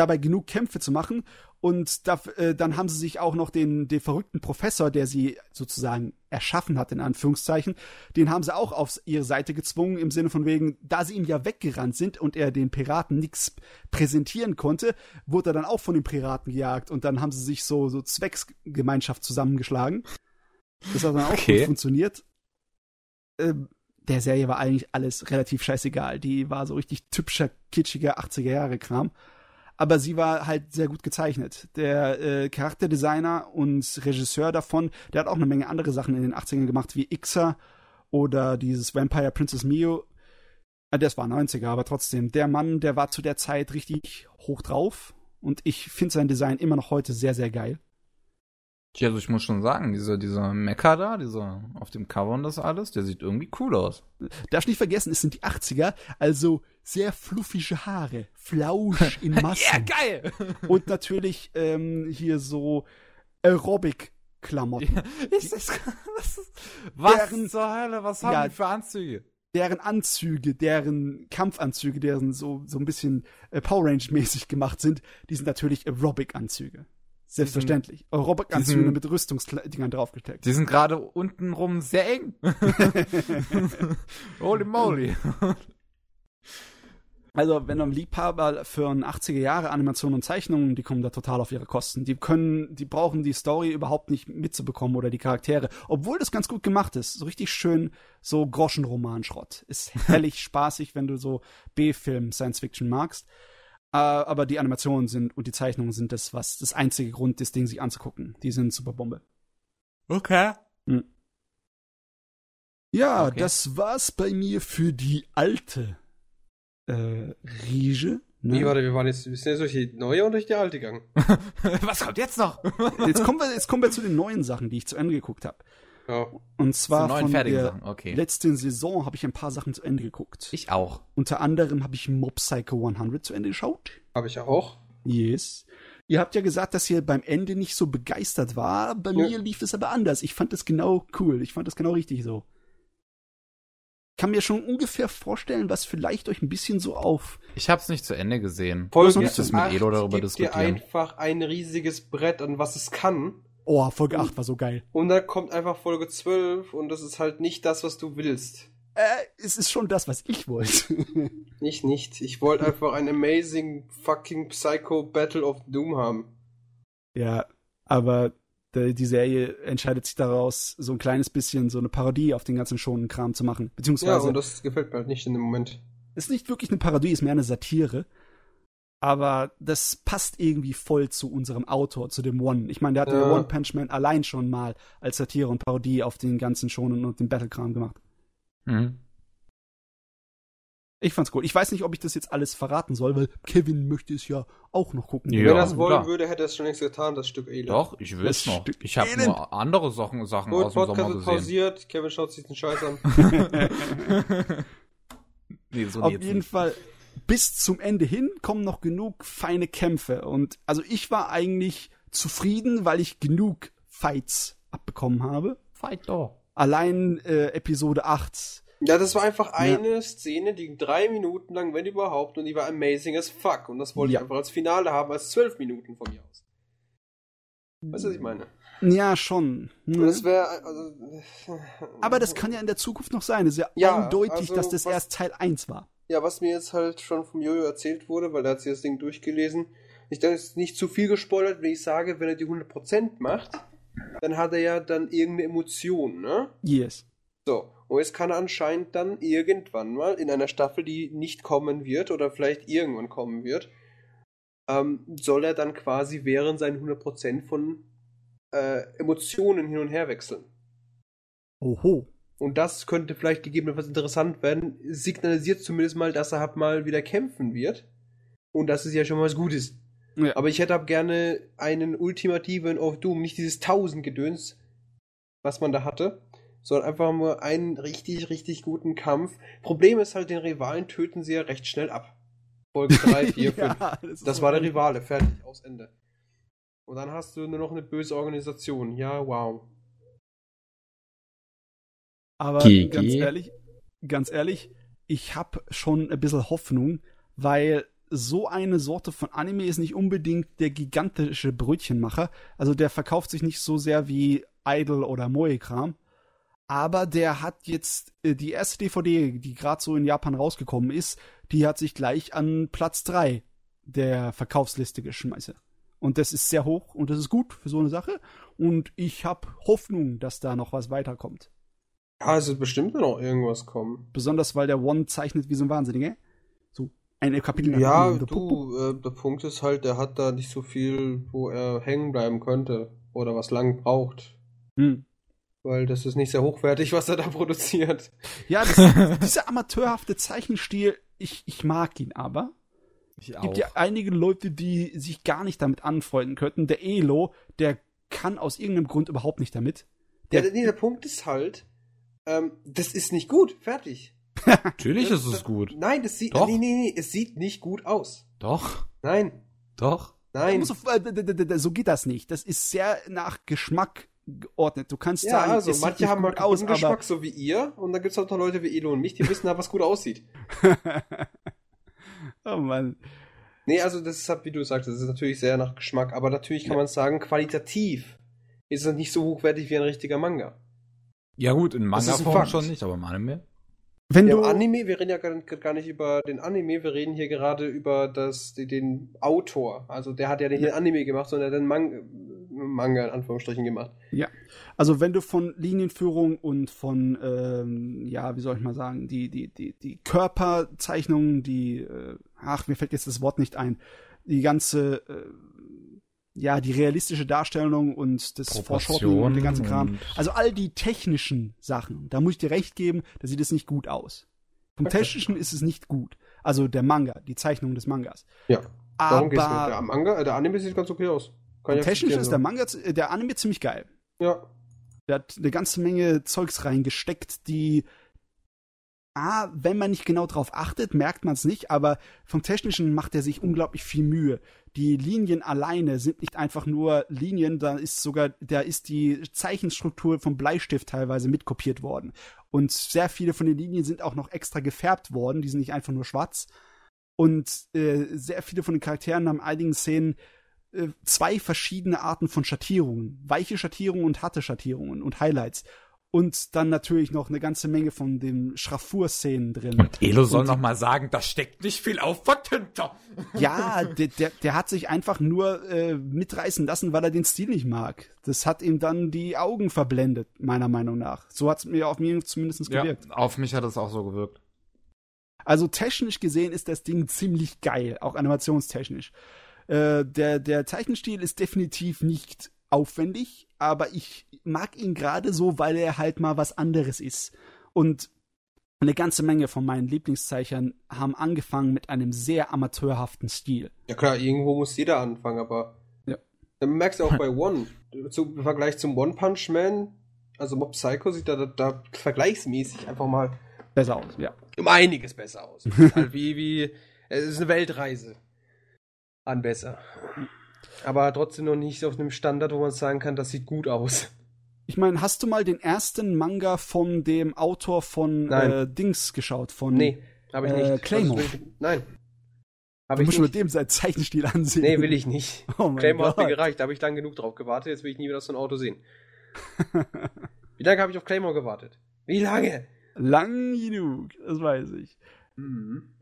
S3: dabei genug Kämpfe zu machen und da, äh, dann haben sie sich auch noch den, den verrückten Professor, der sie sozusagen erschaffen hat, in Anführungszeichen, den haben sie auch auf ihre Seite gezwungen, im Sinne von wegen, da sie ihm ja weggerannt sind und er den Piraten nichts präsentieren konnte, wurde er dann auch von den Piraten gejagt und dann haben sie sich so, so Zwecksgemeinschaft zusammengeschlagen. Das hat dann auch
S1: Okay.
S3: gut funktioniert. Ähm, der Serie war eigentlich alles relativ scheißegal. Die war so richtig typischer, kitschiger 80er-Jahre-Kram. Aber sie war halt sehr gut gezeichnet. Der äh, Charakterdesigner und Regisseur davon, der hat auch eine Menge andere Sachen in den 80ern gemacht, wie Ixa oder dieses Vampire Princess Mio. Äh, Das war 90er, aber trotzdem. Der Mann, der war zu der Zeit richtig hoch drauf. Und ich finde sein Design immer noch heute sehr, sehr geil.
S1: Ja, also ich muss schon sagen, dieser, dieser Mecha da, dieser auf dem Cover und das alles, der sieht irgendwie cool aus.
S3: Darfst nicht vergessen, es sind die 80er, also sehr fluffige Haare, Flausch in Massen.
S1: Ja, geil!
S3: Und natürlich ähm, hier so Aerobic-Klamotten.
S1: Ist das, was, ist, was
S3: Deren-
S1: zur Hölle, was haben
S3: Ja.
S1: die für Anzüge?
S3: Deren Anzüge, deren Kampfanzüge, deren so, so ein bisschen äh, Power Range-mäßig gemacht sind, die sind natürlich Aerobic-Anzüge. Selbstverständlich. Aerobic-Anzüge
S1: diesen-
S3: mit Rüstungsdingern draufgesteckt.
S1: Die sind gerade untenrum sehr eng. Holy moly.
S3: Also, wenn man Liebhaber für 80er Jahre Animationen und Zeichnungen, die kommen da total auf ihre Kosten. Die können, die brauchen die Story überhaupt nicht mitzubekommen oder die Charaktere. Obwohl das ganz gut gemacht ist. So richtig schön, so Groschenroman-Schrott. Ist herrlich spaßig, wenn du so B-Film Science Fiction magst. Äh, aber die Animationen sind und die Zeichnungen sind das, was das einzige Grund, das Ding sich anzugucken. Die sind super Bombe.
S1: Okay.
S3: Ja,
S1: Okay.
S3: das war's bei mir für die alte äh, Riege. Ne?
S2: Wie, warte, wir waren jetzt, wir sind jetzt durch die neue und durch die alte gegangen.
S1: was kommt jetzt noch?
S3: Jetzt kommen wir, jetzt kommen wir zu den neuen Sachen, die ich zu Ende geguckt habe.
S2: Ja.
S3: Und zwar
S1: neuen
S3: von der
S1: okay.
S3: letzten Saison habe ich ein paar Sachen zu Ende geguckt.
S1: Ich auch.
S3: Unter anderem habe ich Mob Psycho 100 zu Ende geschaut.
S2: Habe ich auch.
S3: Yes. Ihr habt ja gesagt, dass ihr beim Ende nicht so begeistert war. Bei
S2: Ja.
S3: mir lief es aber anders. Ich fand es genau cool. Ich fand es genau richtig so. Kann mir schon ungefähr vorstellen, was vielleicht euch ein bisschen so auf.
S1: Ich hab's nicht zu Ende gesehen.
S2: Folge
S1: Ich muss das mit
S2: 8
S1: Elo darüber
S2: gibt dir
S1: diskutieren.
S2: einfach ein riesiges Brett, an was es kann.
S3: Oh, Folge 8 war so geil.
S2: Und dann kommt einfach Folge 12 und das ist halt nicht das, was du willst.
S3: Äh, es ist schon das, was ich wollte.
S2: Ich nicht. Ich wollte einfach ein amazing fucking Psycho Battle of Doom haben.
S3: Ja, aber die, Serie entscheidet sich daraus, so ein kleines bisschen so eine Parodie auf den ganzen schonen Kram zu machen.
S2: Ja,
S3: Beziehungsweise
S2: und das gefällt mir halt nicht in dem Moment.
S3: ist nicht wirklich eine Parodie, ist mehr eine Satire. Aber das passt irgendwie voll zu unserem Autor, zu dem One. Ich meine, der hat ja. One Punch Man allein schon mal als Satire und Parodie auf den ganzen Shonen und den Battle-Kram gemacht.
S1: Mhm.
S3: Ich fand's cool. Ich weiß nicht, ob ich das jetzt alles verraten soll, weil Kevin möchte es ja auch noch gucken.
S1: Ja,
S2: Wenn er es wollen
S1: klar.
S2: würde, hätte er es schon längst getan, das Stück Elend.
S1: Doch, ich will es
S3: Das
S1: noch.
S3: Stück
S1: Ich habe nur andere Sachen, Sachen
S2: Gut,
S1: aus dem
S2: Podcast
S1: Sommer
S2: wird
S1: gesehen.
S2: pausiert. Kevin schaut sich den Scheiß an.
S1: nee, so
S3: Auf jeden
S1: nicht.
S3: Fall, bis zum Ende hin kommen noch genug feine Kämpfe. Und also ich war eigentlich zufrieden, weil ich genug Fights abbekommen habe.
S1: Fight doch.
S3: Allein äh, Episode 8.
S2: Ja, das war einfach eine Szene, die drei Minuten lang, wenn überhaupt, und die war amazing as fuck. Und das wollte
S3: Ja.
S2: ich einfach als Finale haben, als zwölf Minuten von mir aus. Weißt du, was ich meine?
S3: Ja, schon.
S2: Und
S3: Hm.
S2: Das wäre, also,
S3: Aber das kann ja in der Zukunft noch sein. Es ist ja,
S2: Ja,
S3: eindeutig,
S2: also,
S3: dass das
S2: was-
S3: erst Teil 1 war.
S2: Ja, was mir jetzt halt schon vom Jojo erzählt wurde, weil er hat sich das Ding durchgelesen. Ich denke, es ist nicht zu viel gespoilert, wenn ich sage, wenn er die 100% macht, dann hat er ja dann irgendeine Emotion, ne?
S3: Yes.
S2: So, und jetzt kann anscheinend dann irgendwann mal in einer Staffel, die nicht kommen wird oder vielleicht irgendwann kommen wird, ähm, soll er dann quasi während seinen 100% von äh, Emotionen hin und her wechseln.
S3: Oho.
S2: Und das könnte vielleicht gegebenenfalls interessant werden. Signalisiert zumindest mal, dass er halt mal wieder kämpfen wird. Und das ist ja schon mal was Gutes.
S3: Ja.
S2: Aber ich hätte ab gerne einen ultimativen of Doom, nicht dieses Tausendgedöns, was man da hatte, sondern einfach nur einen richtig, richtig guten Kampf. Problem ist halt, den Rivalen töten sie ja recht schnell ab. Folge 3, 4, 5.
S3: Ja, das
S2: Das war der. Rivale, fertig, aus Ende. Und dann hast du nur noch eine böse Organisation. Ja, wow.
S3: Aber
S1: GG.
S3: ganz ehrlich, ganz ehrlich, ich habe schon ein bisschen Hoffnung, weil so eine Sorte von Anime ist nicht unbedingt der gigantische Brötchenmacher. Also der verkauft sich nicht so sehr wie Idol oder Moe-Kram. Aber der hat jetzt äh, die erste DVD, die gerade so in Japan rausgekommen ist, die hat sich gleich an Platz 3 der Verkaufsliste geschmeißen. Und das ist sehr hoch und das ist gut für so eine Sache. Und ich habe Hoffnung, dass da noch was weiterkommt.
S2: Ja, es wird bestimmt noch irgendwas kommen.
S3: Besonders weil der One zeichnet wie so ein Wahnsinniger. So ein Kapitel nach
S2: Ja,
S3: dem anderen. Pup, pup.
S2: du, äh, der Punkt ist halt, der hat da nicht so viel, wo er hängen bleiben könnte oder was lang braucht.
S3: Hm.
S2: Weil das ist nicht sehr hochwertig, was er da produziert.
S3: Ja, das, dieser amateurhafte Zeichenstil, ich, ich mag ihn aber. Es gibt ja einige Leute, die sich gar nicht damit anfreunden könnten. Der Elo, der kann aus irgendeinem Grund überhaupt nicht damit.
S2: Der, ja, nee, der Punkt ist halt, ähm, das ist nicht gut. Fertig.
S1: Natürlich das, ist es gut.
S2: Nein, das sieht, Doch. nee, nee, nee, es sieht nicht gut aus.
S1: Doch.
S2: Nein.
S1: Doch.
S2: Nein.
S3: So, äh, so geht das nicht. Das ist sehr nach Geschmack geordnet. Du kannst
S2: ja, sagen, also manche haben halt aus, Geschmack, so wie ihr, und dann gibt es auch noch Leute wie Elo und mich, die wissen da, was gut aussieht.
S3: oh Mann.
S2: Nee, also das ist halt, wie du sagst, das ist natürlich sehr nach Geschmack, aber natürlich kann ja. man sagen, qualitativ ist es nicht so hochwertig wie ein richtiger Manga.
S1: Ja gut, in Manga-Form schon nicht, aber im Anime.
S2: Wenn ja, du Anime, wir reden ja gar nicht über den Anime, wir reden hier gerade über das, den Autor. Also der hat ja nicht den Anime gemacht, sondern den Mang Manga in Anführungsstrichen gemacht.
S3: Ja. Also wenn du von Linienführung und von, ähm, ja, wie soll ich mal sagen, die, die, die, die Körperzeichnungen, die, äh, ach, mir fällt jetzt das Wort nicht ein, die ganze äh, ja, die realistische Darstellung und das Vorschotten und den ganzen Kram. Also all die technischen Sachen, da muss ich dir recht geben, da sieht es nicht gut aus. Vom okay. Technischen ist es nicht gut. Also der Manga, die Zeichnung des Mangas.
S2: Ja. Aber geht's mit. Der Manga, der Anime sieht ganz okay aus.
S3: Kann technisch ist der Manga, der Anime ziemlich geil.
S2: Ja.
S3: Der hat eine ganze Menge Zeugs reingesteckt, die A, wenn man nicht genau drauf achtet, merkt man es nicht, aber vom Technischen macht er sich unglaublich viel Mühe. Die Linien alleine sind nicht einfach nur Linien, da ist sogar, da ist die Zeichenstruktur vom Bleistift teilweise mitkopiert worden. Und sehr viele von den Linien sind auch noch extra gefärbt worden, die sind nicht einfach nur schwarz. Und äh, sehr viele von den Charakteren haben einigen Szenen äh, zwei verschiedene Arten von Schattierungen. Weiche Schattierungen und harte Schattierungen und Highlights und dann natürlich noch eine gange Menge von den Schraffur-Szenen drin.
S1: Und Elo soll und, noch mal sagen, da steckt nicht viel Aufwand hinter.
S3: Ja, der, der, der hat sich einfach nur äh, mitreißen lassen, weil er den Stil nicht mag. Das hat ihm dann die Augen verblendet, meiner Meinung nach. So hat es mir auf mich zumindest gewirkt.
S1: Ja, auf mich hat es auch so gewirkt.
S3: Also technisch gesehen ist das Ding ziemlich geil, auch animationstechnisch. Äh, der, der Zeichenstil ist definitiv nicht aufwendig, aber ich mag ihn gerade so, weil er halt mal was anderes ist. Und eine ganze Menge von meinen Lieblingszeichnern haben angefangen mit einem sehr amateurhaften Stil.
S2: Ja klar, irgendwo muss jeder anfangen, aber ja. dann merkst du auch bei One, zu, im Vergleich zum One Punch Man, also Mob Psycho sieht da, da, da vergleichsmäßig einfach mal
S3: besser aus, ja.
S2: Um einiges besser aus. halt wie, wie, es ist eine Weltreise an besser. Aber trotzdem noch nicht auf einem Standard, wo man sagen kann, das sieht gut aus.
S3: Ich meine, hast du mal den ersten Manga von dem Autor von äh, Dings geschaut? Von,
S2: nee, habe ich
S3: äh, nicht. Claymore. Also,
S2: nein.
S3: Hab du ich musst nicht. mit dem sein Zeichenstil ansehen.
S2: Nee, will ich nicht. Oh Claymore Gott. hat mir gereicht, da habe ich lang genug drauf gewartet, jetzt will ich nie wieder so ein Auto sehen. Wie lange habe ich auf Claymore gewartet? Wie lange?
S3: Lang genug, das weiß ich.
S2: Mhm.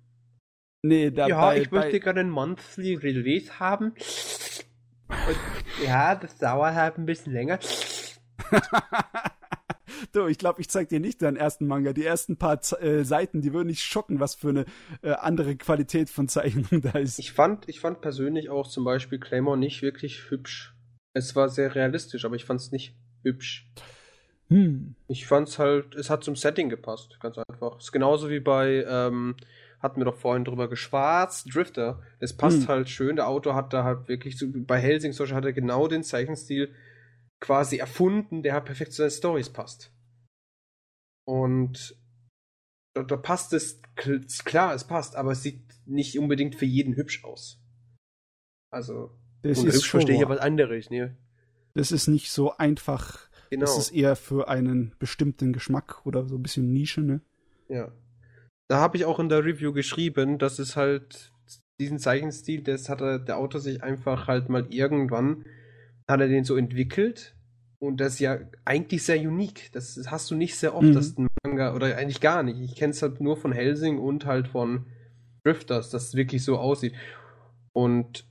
S3: Nee,
S2: dabei, ja, ich möchte gerne ein Monthly Release haben. Und, ja, das dauert halt ein bisschen länger.
S3: du, ich glaube, ich zeig dir nicht deinen ersten Manga. Die ersten paar äh, Seiten, die würden nicht schocken, was für eine äh, andere Qualität von Zeichnung da ist.
S2: Ich fand, ich fand persönlich auch zum Beispiel Claymore nicht wirklich hübsch. Es war sehr realistisch, aber ich fand es nicht hübsch.
S3: Hm.
S2: Ich fand's halt, es hat zum Setting gepasst, ganz einfach. Es ist genauso wie bei ähm, hatten wir doch vorhin drüber geschwarzt, Drifter. Es passt hm. halt schön. Der Autor hat da halt wirklich, so, bei Helsing zum Beispiel hat er genau den Zeichenstil quasi erfunden, der halt perfekt zu seinen Stories passt. Und da, da passt es, klar, es passt, aber es sieht nicht unbedingt für jeden hübsch aus. Also,
S3: das ist hübsch
S2: verstehe ich ja was anderes, ne?
S3: Das ist nicht so einfach. Genau. Das ist eher für einen bestimmten Geschmack oder so ein bisschen Nische, ne?
S2: Ja da habe ich auch in der Review geschrieben, dass es halt diesen Zeichenstil, das hat er, der Autor sich einfach halt mal irgendwann, hat er den so entwickelt und das ist ja eigentlich sehr unique. Das hast du nicht sehr oft, mhm. dass ein Manga, oder eigentlich gar nicht. Ich kenne es halt nur von Helsing und halt von Drifters, dass es wirklich so aussieht. Und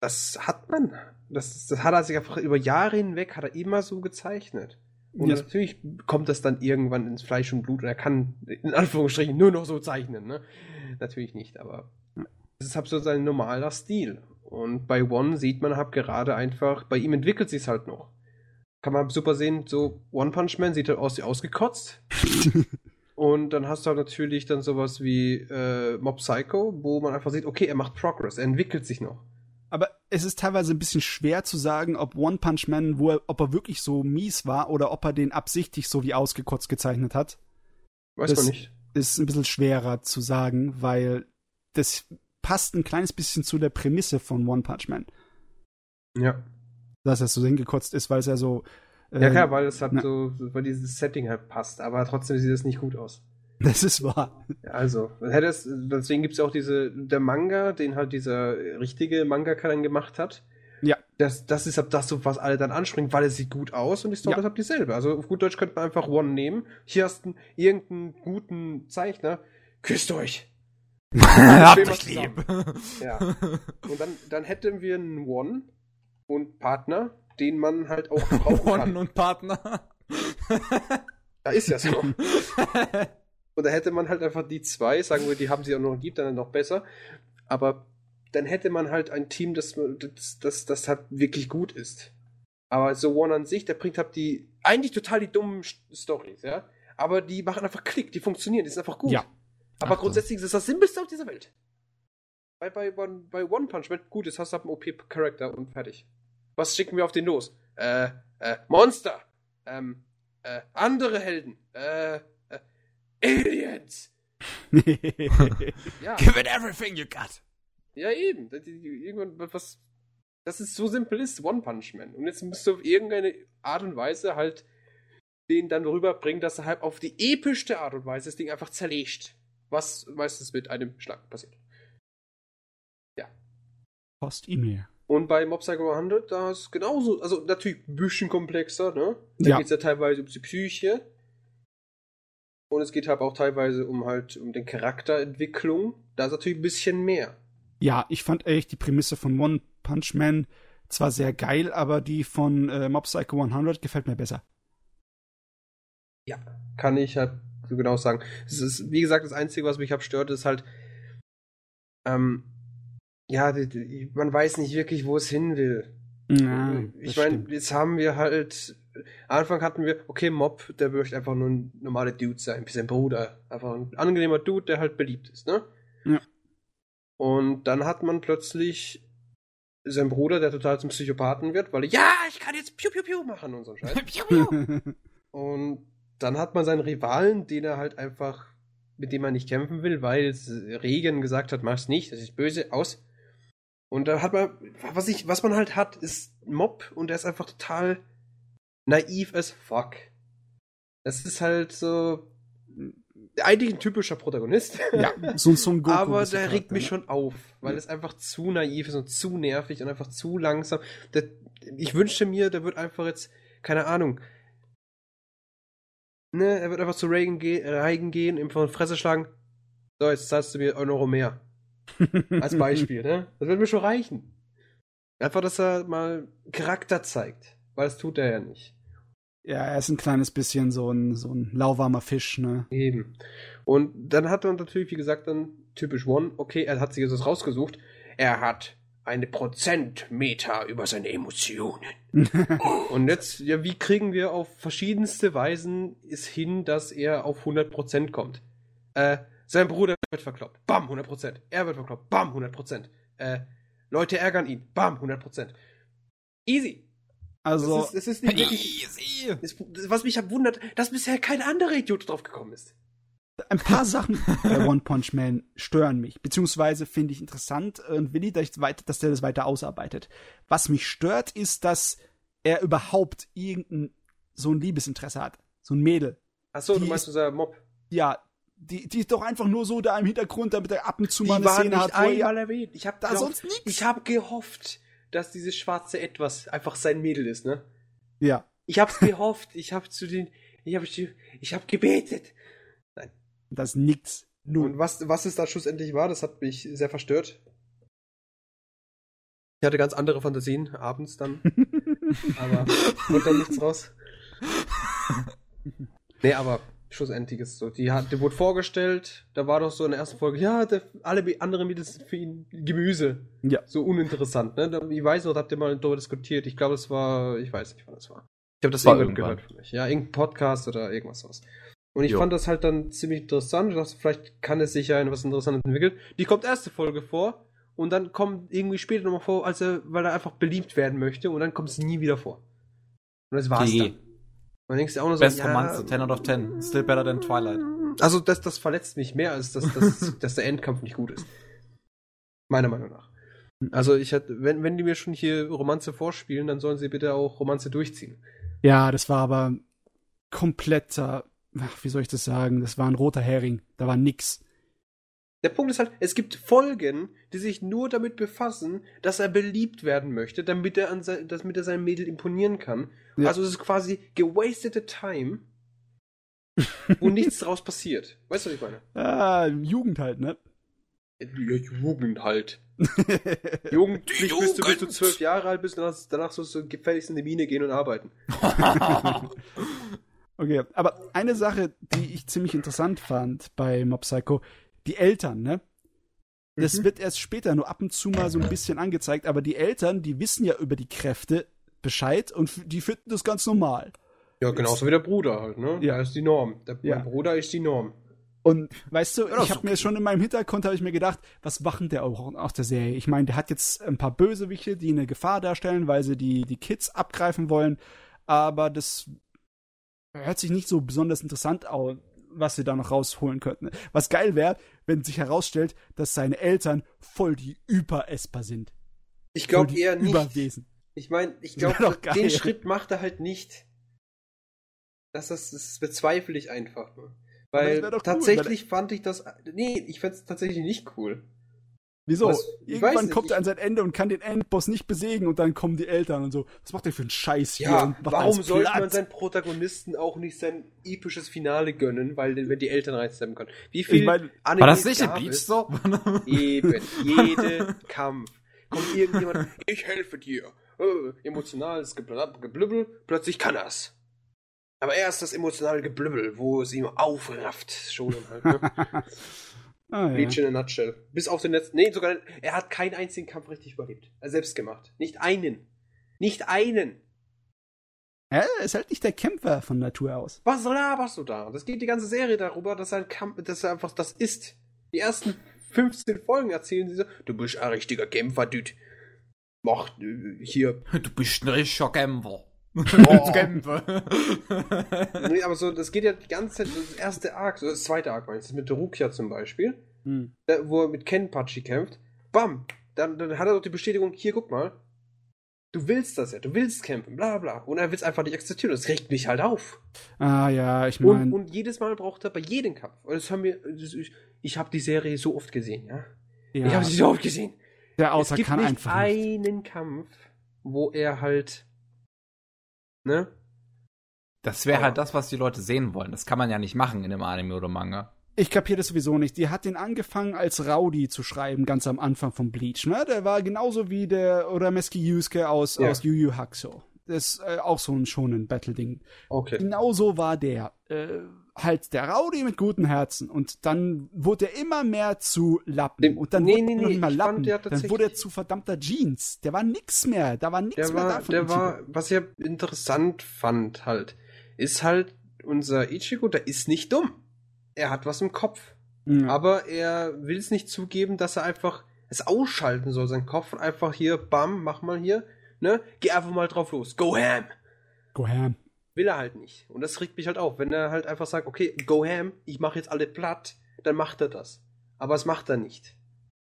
S2: das hat man. Das, das hat er sich einfach über Jahre hinweg, hat er immer so gezeichnet. Und ja. natürlich kommt das dann irgendwann ins Fleisch und Blut und er kann in Anführungsstrichen nur noch so zeichnen. Ne? Natürlich nicht, aber es ist halt so sein normaler Stil. Und bei One sieht man halt gerade einfach, bei ihm entwickelt sich halt noch. Kann man super sehen, so One Punch Man sieht halt aus wie ausgekotzt. Und dann hast du halt natürlich dann sowas wie äh, Mob Psycho, wo man einfach sieht, okay, er macht Progress, er entwickelt sich noch.
S3: Aber es ist teilweise ein bisschen schwer zu sagen, ob One Punch Man, wo er, ob er wirklich so mies war oder ob er den absichtlich so wie ausgekotzt gezeichnet hat.
S2: Weiß
S3: Das-
S2: man nicht.
S3: Ist ein bisschen schwerer zu sagen, weil das passt ein kleines bisschen zu der Prämisse von One Punch Man.
S2: Ja.
S3: Dass er so hingekotzt ist, weil es ja so. äh,
S2: Ja, klar, weil es halt
S3: na.
S2: so, weil dieses Setting halt passt, aber trotzdem sieht es nicht gut aus.
S3: Das ist wahr.
S2: Also, deswegen gibt es ja auch diese, der Manga, den halt dieser richtige Mangaka dann gemacht hat.
S3: Ja.
S2: Das, das ist halt das, was alle dann anspringen, weil es sieht gut aus und die Story
S3: Ja.
S2: ist halt dieselbe. Also auf gut Deutsch könnte man einfach One nehmen. Hier hast du irgendeinen guten Zeichner. Küsst euch!
S1: Habt euch lieb.
S2: Ja. Und dann, dann hätten wir einen One und Partner, den man halt auch brauchen
S1: One
S2: kann.
S1: und Partner.
S2: Da ist ja so. Und da hätte man halt einfach die zwei, sagen wir, die haben sie auch noch lieb, dann noch besser. Aber dann hätte man halt ein Team, das, das, das, das halt wirklich gut ist. Aber so One an sich, der bringt halt die, eigentlich total die dummen Stories, ja. Aber die machen einfach Klick, die funktionieren, die sind einfach gut.
S3: Ja.
S2: Aber
S3: Ach,
S2: grundsätzlich ist es das Simpelste auf dieser Welt. Bei, bei, One, bei One Punch Man, gut, jetzt hast du halt einen OP-Charakter und fertig. Was schicken wir auf den los? Äh, äh, Monster! Ähm, äh, andere Helden! Äh, Aliens! Ja,
S1: Give it everything you got.
S2: ja eben. Irgendwann was. Das ist so simpel ist, One Punch Man. Und jetzt musst du auf irgendeine Art und Weise halt den dann rüberbringen, dass er halt auf die epischste Art und Weise das Ding einfach zerlegt. Was meistens mit einem Schlag passiert.
S3: Post-E-Mail.
S2: Und bei Mob Psycho 100, da ist genauso, also natürlich ein bisschen komplexer, ne? Da
S3: Ja.
S2: geht es ja teilweise um die Psyche. Und es geht halt auch teilweise um halt um den Charakterentwicklung. Da ist natürlich ein bisschen mehr.
S3: Ja, ich fand echt die Prämisse von One Punch Man zwar sehr geil, aber die von äh, Mob Psycho 100 gefällt mir besser.
S2: Ja. Kann ich halt so genau sagen. Es ist, wie gesagt, das Einzige, was mich abstört, ist halt, ähm, ja, die, die, man weiß nicht wirklich, wo es hin will.
S3: Ja,
S2: ich meine, jetzt haben wir halt. Anfang hatten wir, okay, Mob, der möchte einfach nur ein normaler Dude sein, wie sein Bruder. Einfach ein angenehmer Dude, der halt beliebt ist, ne?
S3: Ja.
S2: Und dann hat man plötzlich seinen Bruder, der total zum Psychopathen wird, weil er, ja, ich kann jetzt Piu Piu Piu machen und so ein Scheiß. und dann hat man seinen Rivalen, den er halt einfach, mit dem er nicht kämpfen will, weil Regen gesagt hat, mach's nicht, das ist böse, aus. Und da hat man, was ich, was man halt hat, ist Mob und der ist einfach total naiv as fuck. Das ist halt so eigentlich ein typischer Protagonist.
S3: ja, so, ein Goku.
S2: Aber der regt
S3: Charakter,
S2: mich
S3: ne?
S2: schon auf, weil es einfach zu naiv ist und zu nervig und einfach zu langsam. Der, ich wünschte mir, der wird einfach jetzt, keine Ahnung, ne, er wird einfach zu Reagan, ge gehen, ihm vor die Fresse schlagen. So, jetzt zahlst du mir einen Euro mehr. Als Beispiel, ne? Das wird mir schon reichen. Einfach, dass er mal Charakter zeigt. Weil das tut er ja nicht.
S3: Ja, er ist ein kleines bisschen so ein, so ein lauwarmer Fisch, ne?
S2: Eben. Und dann hat man natürlich, wie gesagt, dann typisch One, okay, er hat sich jetzt rausgesucht. Er hat eine Prozentmeter über seine Emotionen. Und jetzt, ja, wie kriegen wir auf verschiedenste Weisen es hin, dass er auf 100% kommt? Äh, sein Bruder wird verkloppt. Bam, 100%. Er wird verkloppt. Bam, 100%. Äh, Leute ärgern ihn. Bam, 100%. Easy.
S3: Also,
S2: das, ist, das ist nicht wirklich,
S1: Easy.
S2: das, was mich wundert, dass bisher kein anderer Idiot drauf gekommen ist.
S3: ein paar Sachen bei One Punch Man stören mich, beziehungsweise finde ich interessant und will ich, dass, ich weiter, dass der das weiter ausarbeitet. Was mich stört, ist, dass er überhaupt irgendein so ein Liebesinteresse hat. So ein Mädel.
S2: Achso, du
S3: Die
S2: meinst
S3: ist-
S2: unser Mob.
S3: Ja, die, die ist doch einfach nur so da im Hintergrund, damit er ab und zu
S2: Die
S3: mal eine Szene
S2: nicht
S3: hat,
S2: einmal erwähnt. Ich habe
S3: da sonst nichts.
S2: Ich habe gehofft, dass dieses schwarze Etwas einfach sein Mädel ist, ne?
S3: Ja,
S2: Ich hab's gehofft. Ich habe zu den, ich habe, ich habe gebetet.
S3: das ist nix. Null.
S2: Und was, was es da schlussendlich war, das hat mich sehr verstört. Ich hatte ganz andere Fantasien abends dann, aber wurde dann nichts raus. Nee, aber schlussendlich ist es so. Die, hat, die wurde vorgestellt, da war doch so in der ersten Folge, ja, der, alle anderen Mädels sind für ihn Gemüse.
S3: Ja.
S2: So uninteressant, ne? Ich weiß noch, da habt ihr mal darüber diskutiert. Ich glaube, das war, ich weiß nicht, wann das war. Ich habe das
S1: War
S2: irgendwann gehört von euch. Ja, irgendein Podcast oder irgendwas sowas. Und ich
S1: Jo.
S2: fand das halt dann ziemlich interessant. Ich dachte, vielleicht kann es sich ja in was Interessantes entwickeln. Die kommt erste Folge vor und dann kommt irgendwie später nochmal vor, als er, weil er einfach beliebt werden möchte und dann kommt es nie wieder vor. Und das war's
S1: GG.
S2: dann. Man denkt sich auch nur so,
S1: Best
S2: ja,
S1: Romanze, 10 out of 10. Still better than Twilight.
S2: Also das, das verletzt mich mehr, als dass, dass, dass der Endkampf nicht gut ist. Meiner Meinung nach. Also ich hätte, wenn, wenn die mir schon hier Romanze vorspielen, dann sollen sie bitte auch Romanze durchziehen.
S3: Ja, das war aber kompletter, ach, wie soll ich das sagen? Das war ein roter Hering. Da war nix.
S2: Der Punkt ist halt, es gibt Folgen, die sich nur damit befassen, dass er beliebt werden möchte, damit er, an sein, damit er seinem Mädel imponieren kann.
S3: Ja.
S2: Also es ist quasi gewastete Time, wo nichts draus passiert. Weißt du, was ich meine?
S3: Ah, Jugend halt, ne?
S2: Ja, Jugend halt. Jugendlich bist du, bis du zwölf Jahre alt bist und danach, danach sollst du gefälligst in die Mine gehen und arbeiten.
S3: Okay, aber eine Sache, die ich ziemlich interessant fand bei Mob Psycho, die Eltern, ne? Das
S2: Mhm.
S3: wird erst später nur ab und zu mal so ein bisschen angezeigt, aber die Eltern, die wissen ja über die Kräfte Bescheid und die finden das ganz normal.
S2: Ja, genauso wie der Bruder halt, ne?
S3: Ja.
S2: Der ist die Norm. Der
S3: Ja.
S2: mein Bruder ist die Norm.
S3: Und weißt du,
S1: Ja,
S3: ich habe mir schon in meinem Hintergrund habe ich mir gedacht, was machen der auch aus der Serie? Ich meine, der hat jetzt ein paar Bösewichte, die eine Gefahr darstellen, weil sie die die Kids abgreifen wollen, aber das hört sich nicht so besonders interessant aus, was sie da noch rausholen könnten. Was geil wäre, wenn sich herausstellt, dass seine Eltern voll die Überesper sind.
S2: Ich glaube eher nicht.
S3: Überwesen.
S2: Ich meine, ich glaube, den Schritt macht er halt nicht. Das, das, das bezweifle ich einfach nur. Weil
S3: doch cool,
S2: tatsächlich fand ich das. Nee, ich fände es tatsächlich nicht cool.
S3: Wieso?
S2: Was?
S3: Irgendwann kommt er an sein Ende und kann den Endboss nicht besiegen und dann kommen die Eltern und so. Was macht der für einen Scheiß hier?
S2: Ja, warum sollte man seinen Protagonisten auch nicht sein episches Finale gönnen, weil wenn die Eltern reinsteppen können? Wie viel
S3: Ich mein,
S1: War das nicht in Bleach so?
S2: Eben, jede Kampf. Kommt irgendjemand, ich helfe dir. Äh, emotionales Geblübbel, plötzlich kann er's. Aber erst das emotionale Geblübbel, wo es ihm aufrafft. Schon halt, ne?
S3: ah, ja.
S2: Bleach in a nutshell. Bis auf den letzten. Nee, sogar. Er hat keinen einzigen Kampf richtig überlebt. Er selbst gemacht. Nicht einen. Nicht einen.
S3: Er ist halt nicht der Kämpfer von Natur aus.
S2: Was laberst du da? Das geht die ganze Serie darüber, dass er ein Kampf, dass er einfach das ist. Die ersten 15 Folgen erzählen sie so, du bist ein richtiger Kämpfer, Dude. Mach äh, hier.
S1: Du bist ein richtiger Kämpfer.
S2: Oh. Nee, aber so, das geht ja die ganze Zeit, das erste Arc, so das zweite Arc meinst du, mit Rukia zum Beispiel,
S3: Hm.
S2: da, wo er mit Kenpachi kämpft. Bam! Dann, dann hat er doch die Bestätigung, hier, guck mal. Du willst das ja, du willst kämpfen, bla bla. Und er will es einfach nicht akzeptieren. Das regt mich halt auf.
S3: Ah ja, ich
S2: Und,
S3: meine,
S2: und jedes Mal braucht er bei jedem Kampf. Und das haben wir. Das, ich ich habe die Serie so oft gesehen, ja. Ich
S3: ja,
S2: habe sie so oft gesehen.
S3: der
S2: es
S3: Autor
S2: gibt
S3: kann
S2: nicht
S3: einfach nicht.
S2: einen Kampf, wo er halt. Ne?
S1: Das wäre halt das, was die Leute sehen wollen. Das kann man ja nicht machen in einem Anime oder Manga.
S3: Ich kapiere das sowieso nicht. Die hat den angefangen als Rowdy zu schreiben, ganz am Anfang von Bleach, ne? Der war genauso wie der Urameski Yusuke aus,
S2: Ja.
S3: aus Yu Yu Hakusho. Das ist äh, auch so ein schonen Battle-Ding.
S2: Okay.
S3: Genauso war der. Äh, halt der Rowdy mit gutem Herzen. Und dann wurde er immer mehr zu Lappen. Und dann
S2: nee,
S3: wurde
S2: nee,
S3: er
S2: nee, fand,
S3: Lappen.
S2: der
S3: Dann wurde er zu verdammter Jeans. Der war nix mehr. Da war nix
S2: Der
S3: mehr
S2: war,
S3: da von
S2: der war, was ich interessant fand halt, ist halt, unser Ichigo, der ist nicht dumm. Er hat was im Kopf.
S3: Ja.
S2: Aber er will es nicht zugeben, dass er einfach es ausschalten soll, sein Kopf und einfach hier, bam, mach mal hier, ne? Geh einfach mal drauf los. Go ham!
S3: Go ham.
S2: Will er halt nicht. Und das regt mich halt auf. Wenn er halt einfach sagt, okay, go ham, ich mache jetzt alle platt, dann macht er das. Aber es macht er nicht.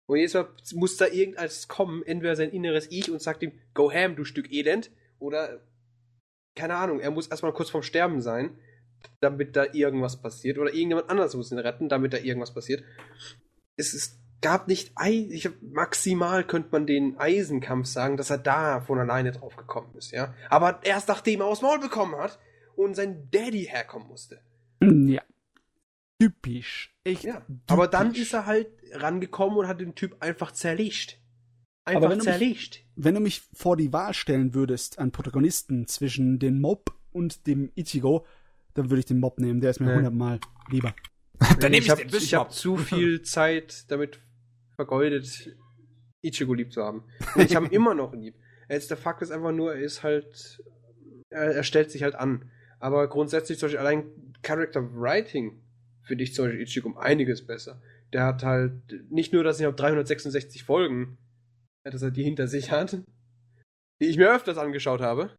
S2: Und Mal muss da irgendeins kommen, entweder sein inneres Ich und sagt ihm, go ham, du Stück Elend, oder, keine Ahnung, er muss erstmal kurz vorm Sterben sein, damit da irgendwas passiert, oder irgendjemand anders muss ihn retten, damit da irgendwas passiert. Es, es gab nicht, Ei ich maximal könnte man den Eisenkampf sagen, dass er da von alleine drauf gekommen ist, ja. Aber erst nachdem er aufs Maul bekommen hat und sein Daddy herkommen musste.
S3: Ja. Typisch. Echt.
S2: Ja. Aber dann
S3: typisch.
S2: ist er halt rangekommen und hat den Typ einfach zerlegt.
S3: Aber
S2: Einfach
S3: wenn du mich-
S2: zerlegt.
S3: wenn du mich vor die Wahl stellen würdest an Protagonisten zwischen dem Mob und dem Ichigo, dann würde ich den Mob nehmen. Der ist mir
S2: Ja.
S3: hundertmal lieber.
S1: Dann nehme ich
S2: hab,
S1: den
S2: ich hab
S1: Bishop.
S2: zu viel Zeit damit vergeudet, Ichigo lieb zu haben. Und ich habe ihn immer noch lieb. Jetzt der Fakt ist einfach nur, er ist halt, er, er stellt sich halt an. Aber grundsätzlich, zum Beispiel allein Character Writing finde ich zum Beispiel Ichigo um einiges besser. Der hat halt nicht nur, dass ich auf 366 Folgen, dass er die hinter sich hat, die ich mir öfters angeschaut habe.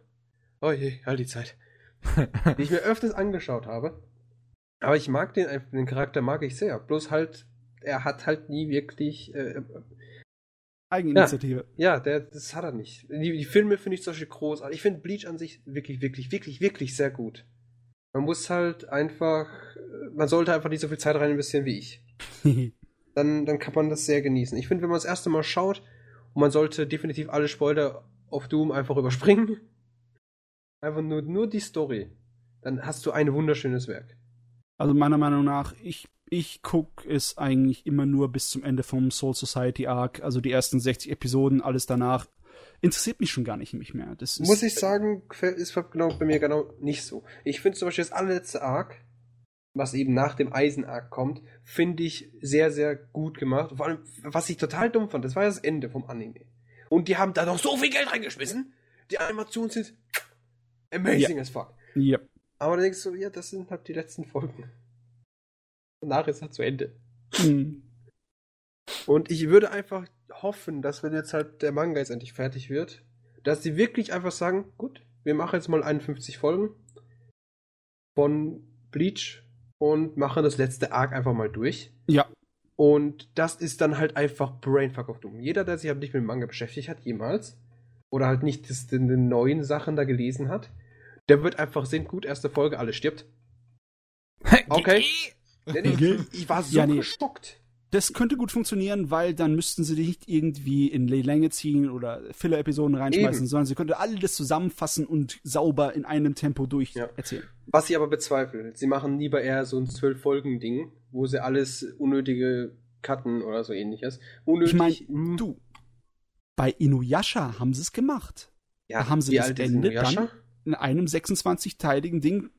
S2: Oh je, all die Zeit. die ich mir öfters angeschaut habe. Aber ich mag den, den Charakter mag ich sehr. Bloß halt, er hat halt nie wirklich äh,
S3: Eigeninitiative.
S2: Ja, ja der, das hat er nicht. Die, die Filme finde ich zum Beispiel großartig. Ich finde Bleach an sich wirklich, wirklich, wirklich, wirklich sehr gut. Man muss halt einfach, man sollte einfach nicht so viel Zeit rein investieren wie ich. dann, dann kann man das sehr genießen. Ich finde, wenn man das erste Mal schaut, und man sollte definitiv alle Spoiler auf Doom einfach überspringen, einfach nur, nur die Story, dann hast du ein wunderschönes Werk.
S3: Also meiner Meinung nach, ich ich gucke es eigentlich immer nur bis zum Ende vom Soul Society Arc, also die ersten 60 Episoden, alles danach interessiert mich schon gar nicht mehr. Das
S2: Muss ich sagen, ist genau bei mir genau nicht so. Ich finde zum Beispiel das allerletzte Arc, was eben nach dem Eisen-Arc kommt, finde ich sehr, sehr gut gemacht. Vor allem, was ich total dumm fand, das war das Ende vom Anime. Und die haben da noch so viel Geld reingeschmissen. Die Animationen sind amazing ja. as fuck.
S3: Ja.
S2: Aber dann denkst du, ja, das sind halt die letzten Folgen. Danach ist er zu Ende.
S3: Mhm.
S2: Und ich würde einfach hoffen, dass wenn jetzt halt der Manga jetzt endlich fertig wird, dass sie wirklich einfach sagen, gut, wir machen jetzt mal 51 Folgen von Bleach und machen das letzte Arc einfach mal durch.
S3: Ja.
S2: Und das ist dann halt einfach Brainfuck auf Doom. Jeder, der sich halt nicht mit dem Manga beschäftigt hat, jemals, oder halt nicht das, den, den neuen Sachen da gelesen hat, der wird einfach sehen, gut, erste Folge, alles stirbt. Okay. Nee, ich, ich, war so ja, nee. geschockt.
S3: Das könnte gut funktionieren, weil dann müssten sie nicht irgendwie in die Länge ziehen oder Filler-Episoden reinschmeißen, Eben. sondern sie könnte alles zusammenfassen und sauber in einem Tempo durch ja. erzählen.
S2: Was ich aber bezweifle, sie machen lieber eher so ein Zwölf-Folgen-Ding, wo sie alles unnötige Cutten oder so ähnliches.
S3: Unnötig, ich meine, hm. du, bei Inuyasha haben sie es gemacht. Ja, da haben sie das Ende dann in einem 26-teiligen Ding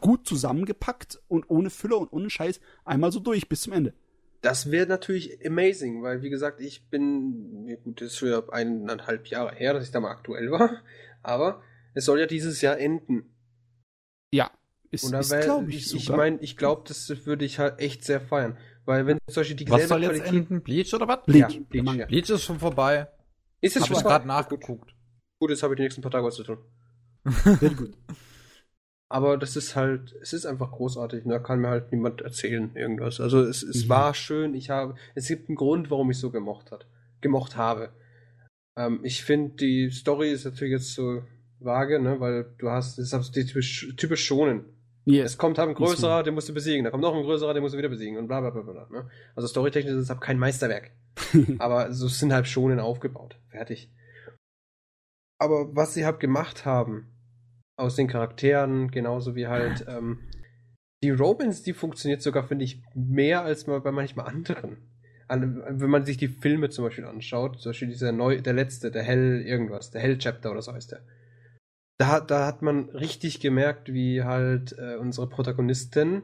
S3: gut zusammengepackt und ohne Füller und ohne Scheiß einmal so durch bis zum Ende.
S2: Das wäre natürlich amazing, weil wie gesagt, ich bin, ja gut, das ist schon eineinhalb Jahre her, dass ich da mal aktuell war, aber es soll ja dieses Jahr enden.
S3: Ja, ist, ist glaube
S2: ich, ich meine, ich glaube, das würde ich halt echt sehr feiern, weil wenn solche
S1: die Was soll jetzt Qualität enden? Bleach oder was?
S3: Bleach.
S1: Ja, Bleach, ja. Bleach ist schon vorbei.
S2: Ist es
S1: schon ich gerade nachgeguckt.
S2: Gut, jetzt habe ich die nächsten paar Tage was zu tun.
S3: Sehr gut.
S2: Aber das ist halt, es ist einfach großartig. Da kann mir halt niemand erzählen irgendwas. Also es, es mhm. war schön. Ich habe, es gibt einen Grund, warum ich so gemocht hat, gemocht habe. Ähm, ich finde die Story ist natürlich jetzt so vage, ne, weil du hast, das ist die typisch, typisch schonen. Yeah. Es kommt halt ein größerer, den musst du besiegen. Da kommt noch ein größerer, den musst du wieder besiegen und bla bla bla bla. Ne? Also storytechnisch ist es halt kein Meisterwerk. Aber so sind halt schonen aufgebaut. Fertig. Aber was sie halt gemacht haben, aus den Charakteren, genauso wie halt ähm, die Romans, die funktioniert sogar, finde ich, mehr als bei manchmal anderen. An, wenn man sich die Filme zum Beispiel anschaut, zum Beispiel dieser neu, der letzte, der Hell irgendwas, der Hell Chapter oder so heißt der. Da, da hat man richtig gemerkt, wie halt äh, unsere Protagonisten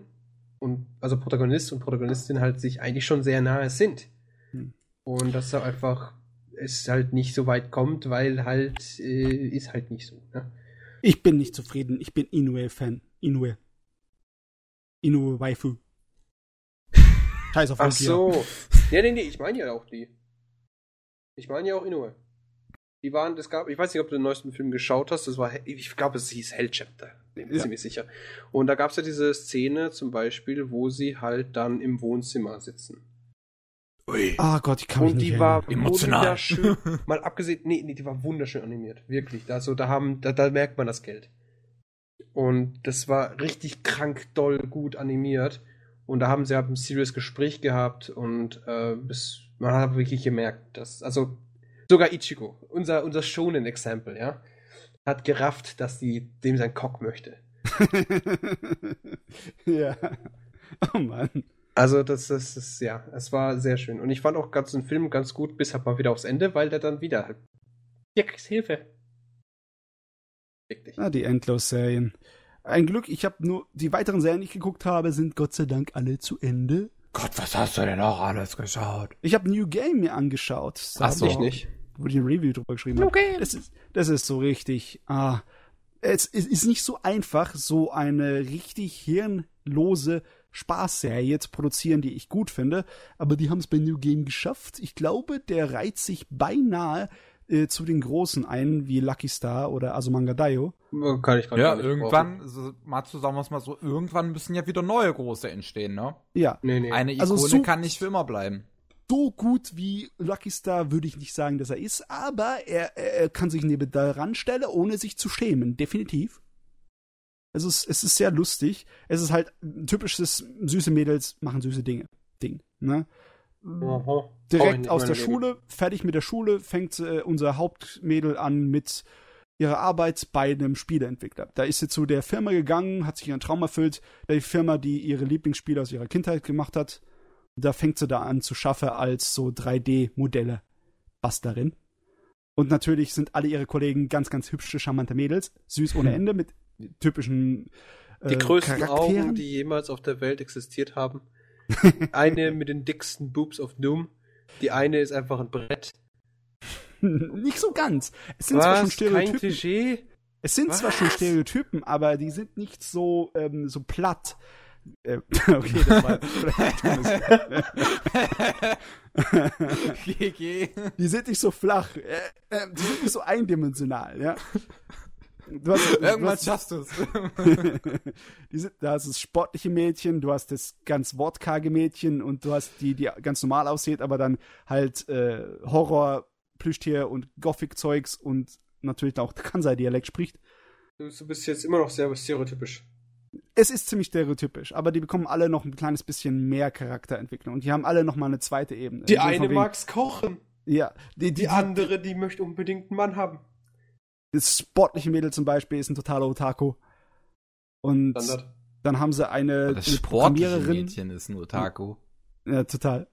S2: und also Protagonist und Protagonistin halt sich eigentlich schon sehr nahe sind. Hm. Und dass da einfach es halt nicht so weit kommt, weil halt äh, ist halt nicht so. Ne?
S3: Ich bin nicht zufrieden. Ich bin Inoue-Fan. Inoue. Inoue Waifu.
S2: Scheiß auf Ach so. nee, nee, nee, ich meine ja auch die. Ich meine ja auch Inoue. Die waren, das gab, ich weiß nicht, ob du den neuesten Film geschaut hast, das war, ich glaube, es hieß Hell Chapter. Bin ja. ziemlich sicher. Und da gab es ja diese Szene zum Beispiel, wo sie halt dann im Wohnzimmer sitzen.
S3: Ui. Ah Gott, ich kann
S2: mich
S3: Und die
S2: war emotional. wunderschön. mal abgesehen, nee, nee, die war wunderschön animiert. Wirklich. Also da haben, da, da merkt man das Geld. Und das war richtig krank doll gut animiert. Und da haben sie halt ein serious Gespräch gehabt und äh, bis, man hat wirklich gemerkt, dass, also sogar Ichigo, unser, unser Shonen-Example, ja, hat gerafft, dass die dem sein Cock möchte.
S3: ja. Oh Mann.
S2: Also das, das ist, ja, es war sehr schön. Und ich fand auch ganz den Film ganz gut, bis halt mal wieder aufs Ende, weil der dann wieder halt. Ja, Hilfe.
S3: Wirklich. Ah, die Endlos-Serien. Ein Glück, ich habe nur die weiteren Serien, die ich geguckt habe, sind Gott sei Dank alle zu Ende.
S1: Gott, was hast du denn auch alles geschaut?
S3: Ich habe New Game mir angeschaut.
S2: Ach so. Ich nicht.
S3: Wo ich ein Review drüber geschrieben habe. Okay. Das ist, das ist so richtig. Ah, es ist nicht so einfach, so eine richtig hirnlose Spaßserie zu produzieren, die ich gut finde, aber die haben es bei New Game geschafft. Ich glaube, der reiht sich beinahe äh, zu den Großen ein, wie Lucky Star oder Asumanga Daio.
S1: Kann ich Ja, irgendwann, also, mal zusammen mal so, irgendwann müssen ja wieder neue Große entstehen, ne?
S3: Ja.
S1: Nee, nee. Eine also Ikone also so, kann nicht für immer bleiben.
S3: So gut wie Lucky Star würde ich nicht sagen, dass er ist, aber er, er kann sich neben daran stellen, ohne sich zu schämen, definitiv. Es ist, es ist sehr lustig. Es ist halt ein typisches süße Mädels machen süße Dinge. Ding. Ne? Aha. Direkt aus der Schule, fertig mit der Schule, fängt äh, unser Hauptmädel an mit ihrer Arbeit bei einem Spieleentwickler. Da ist sie zu der Firma gegangen, hat sich ihren Traum erfüllt, die Firma, die ihre Lieblingsspiele aus ihrer Kindheit gemacht hat. Da fängt sie da an zu schaffen als so 3D-Modelle Basterin. Und natürlich sind alle ihre Kollegen ganz, ganz hübsche, charmante Mädels, süß ohne Ende, mit typischen
S2: äh, Die größten Charakteren. Augen, die jemals auf der Welt existiert haben. eine mit den dicksten Boobs of Doom. Die eine ist einfach ein Brett.
S3: Nicht so ganz. Es sind Was? zwar schon Stereotypen. Kein Klischee? Es sind Was? zwar schon Stereotypen, aber die sind nicht so, ähm, so platt. Äh, okay, das war GG. Die sind nicht so flach. Äh, äh, die sind nicht so eindimensional, ja. Du hast, Irgendwas schaffst du es. da hast das sportliche Mädchen, du hast das ganz wortkarge Mädchen und du hast die, die ganz normal aussieht, aber dann halt äh, Horror, Plüschtier und Gothic-Zeugs und natürlich auch Kansai-Dialekt spricht.
S2: Du bist jetzt immer noch sehr stereotypisch.
S3: Es ist ziemlich stereotypisch, aber die bekommen alle noch ein kleines bisschen mehr Charakterentwicklung und die haben alle noch mal eine zweite Ebene.
S2: Die eine wegen, mag's kochen.
S3: Ja.
S2: Die, die, die andere, die möchte unbedingt einen Mann haben.
S3: Das sportliche Mädel zum Beispiel ist ein totaler Otaku. Und Standard. dann haben sie eine,
S1: das eine Programmiererin. Mädchen ist ein Otaku.
S3: Ja, total.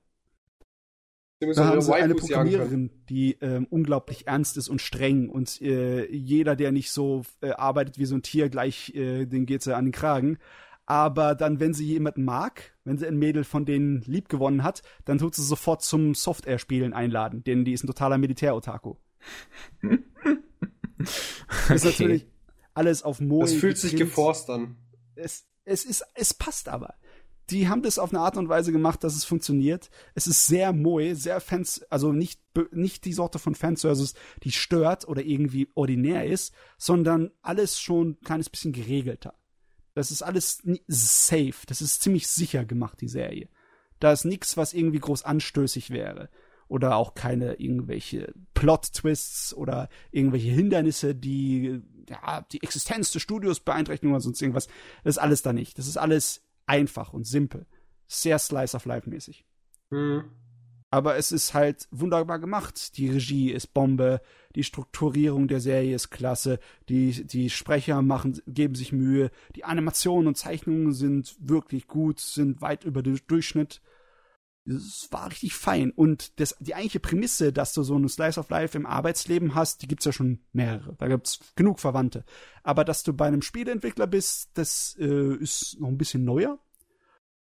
S3: Da haben sie eine Programmiererin, die ähm, unglaublich ernst ist und streng und äh, jeder, der nicht so äh, arbeitet wie so ein Tier, gleich, äh, den geht sie an den Kragen. Aber dann, wenn sie jemanden mag, wenn sie ein Mädel von denen lieb gewonnen hat, dann tut sie sofort zum Software-Spielen einladen, denn die ist ein totaler Militär-Otaku. okay. ist natürlich alles auf
S2: Moe. Es fühlt sich geforst an.
S3: Es, es ist, es passt aber. Die haben das auf eine Art und Weise gemacht, dass es funktioniert. Es ist sehr Moe, sehr Fans, also nicht, nicht die Sorte von Fanservice, die stört oder irgendwie ordinär ist, sondern alles schon ein kleines bisschen geregelter. Das ist alles safe. Das ist ziemlich sicher gemacht, die Serie. Da ist nichts, was irgendwie groß anstößig wäre oder auch keine irgendwelche Plot-Twists oder irgendwelche Hindernisse, die ja, die Existenz des Studios beeinträchtigen oder sonst irgendwas. Das ist alles da nicht. Das ist alles einfach und simpel. Sehr Slice of Life mäßig. Mhm. Aber es ist halt wunderbar gemacht. Die Regie ist Bombe, die Strukturierung der Serie ist klasse, die, die Sprecher machen, geben sich Mühe, die Animationen und Zeichnungen sind wirklich gut, sind weit über den Durchschnitt. Es war richtig fein. Und das, die eigentliche Prämisse, dass du so einen Slice of Life im Arbeitsleben hast, die gibt's ja schon mehrere. Da gibt's genug Verwandte. Aber dass du bei einem Spieleentwickler bist, das äh, ist noch ein bisschen neuer.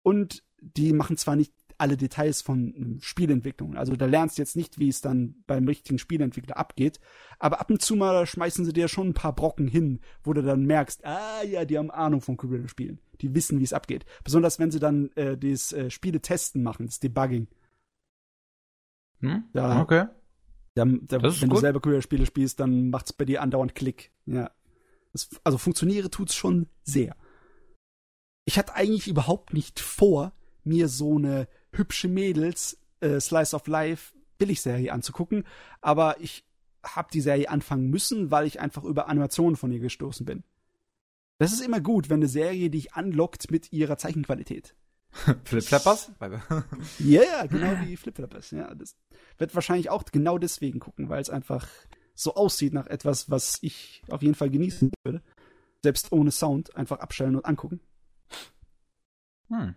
S3: Und die machen zwar nicht alle Details von Spielentwicklung. Also da lernst du jetzt nicht, wie es dann beim richtigen Spielentwickler abgeht. Aber ab und zu mal schmeißen sie dir schon ein paar Brocken hin, wo du dann merkst, ah ja, die haben Ahnung von Computerspielen. Die wissen, wie es abgeht. Besonders wenn sie dann äh, das äh, Spiele testen machen, das Debugging.
S1: Hm? Da, okay.
S3: Da, da, wenn gut. du selber Computerspiele spielst, dann macht's bei dir andauernd Klick. Ja. Das, also funktioniere tut's schon sehr. Ich hatte eigentlich überhaupt nicht vor, mir so eine hübsche Mädels äh, Slice of Life Billigserie anzugucken, aber ich habe die Serie anfangen müssen, weil ich einfach über Animationen von ihr gestoßen bin. Das ist immer gut, wenn eine Serie dich anlockt mit ihrer Zeichenqualität.
S1: Flip-Flappers?
S3: Ja, yeah, genau wie Flip-Flappers. Ja, das wird wahrscheinlich auch genau deswegen gucken, weil es einfach so aussieht nach etwas, was ich auf jeden Fall genießen würde. Selbst ohne Sound einfach abstellen und angucken. Hm.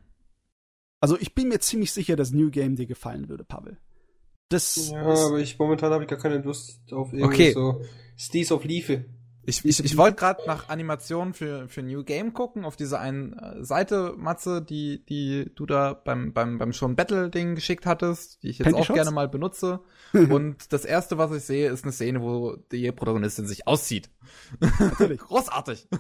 S3: Also ich bin mir ziemlich sicher, dass New Game dir gefallen würde, Pavel.
S2: Das ja, aber ich momentan habe ich gar keine Lust auf irgendwie okay. so Steez of Liefe.
S1: Ich, ich, ich wollte gerade nach Animationen für, für New Game gucken, auf dieser einen äh, Seite, Matze, die, die du da beim, beim, beim schon Battle-Ding geschickt hattest, die ich jetzt
S3: Panty
S1: auch
S3: Shots?
S1: gerne mal benutze. Und das erste, was ich sehe, ist eine Szene, wo die Protagonistin sich auszieht.
S3: Natürlich.
S1: Großartig.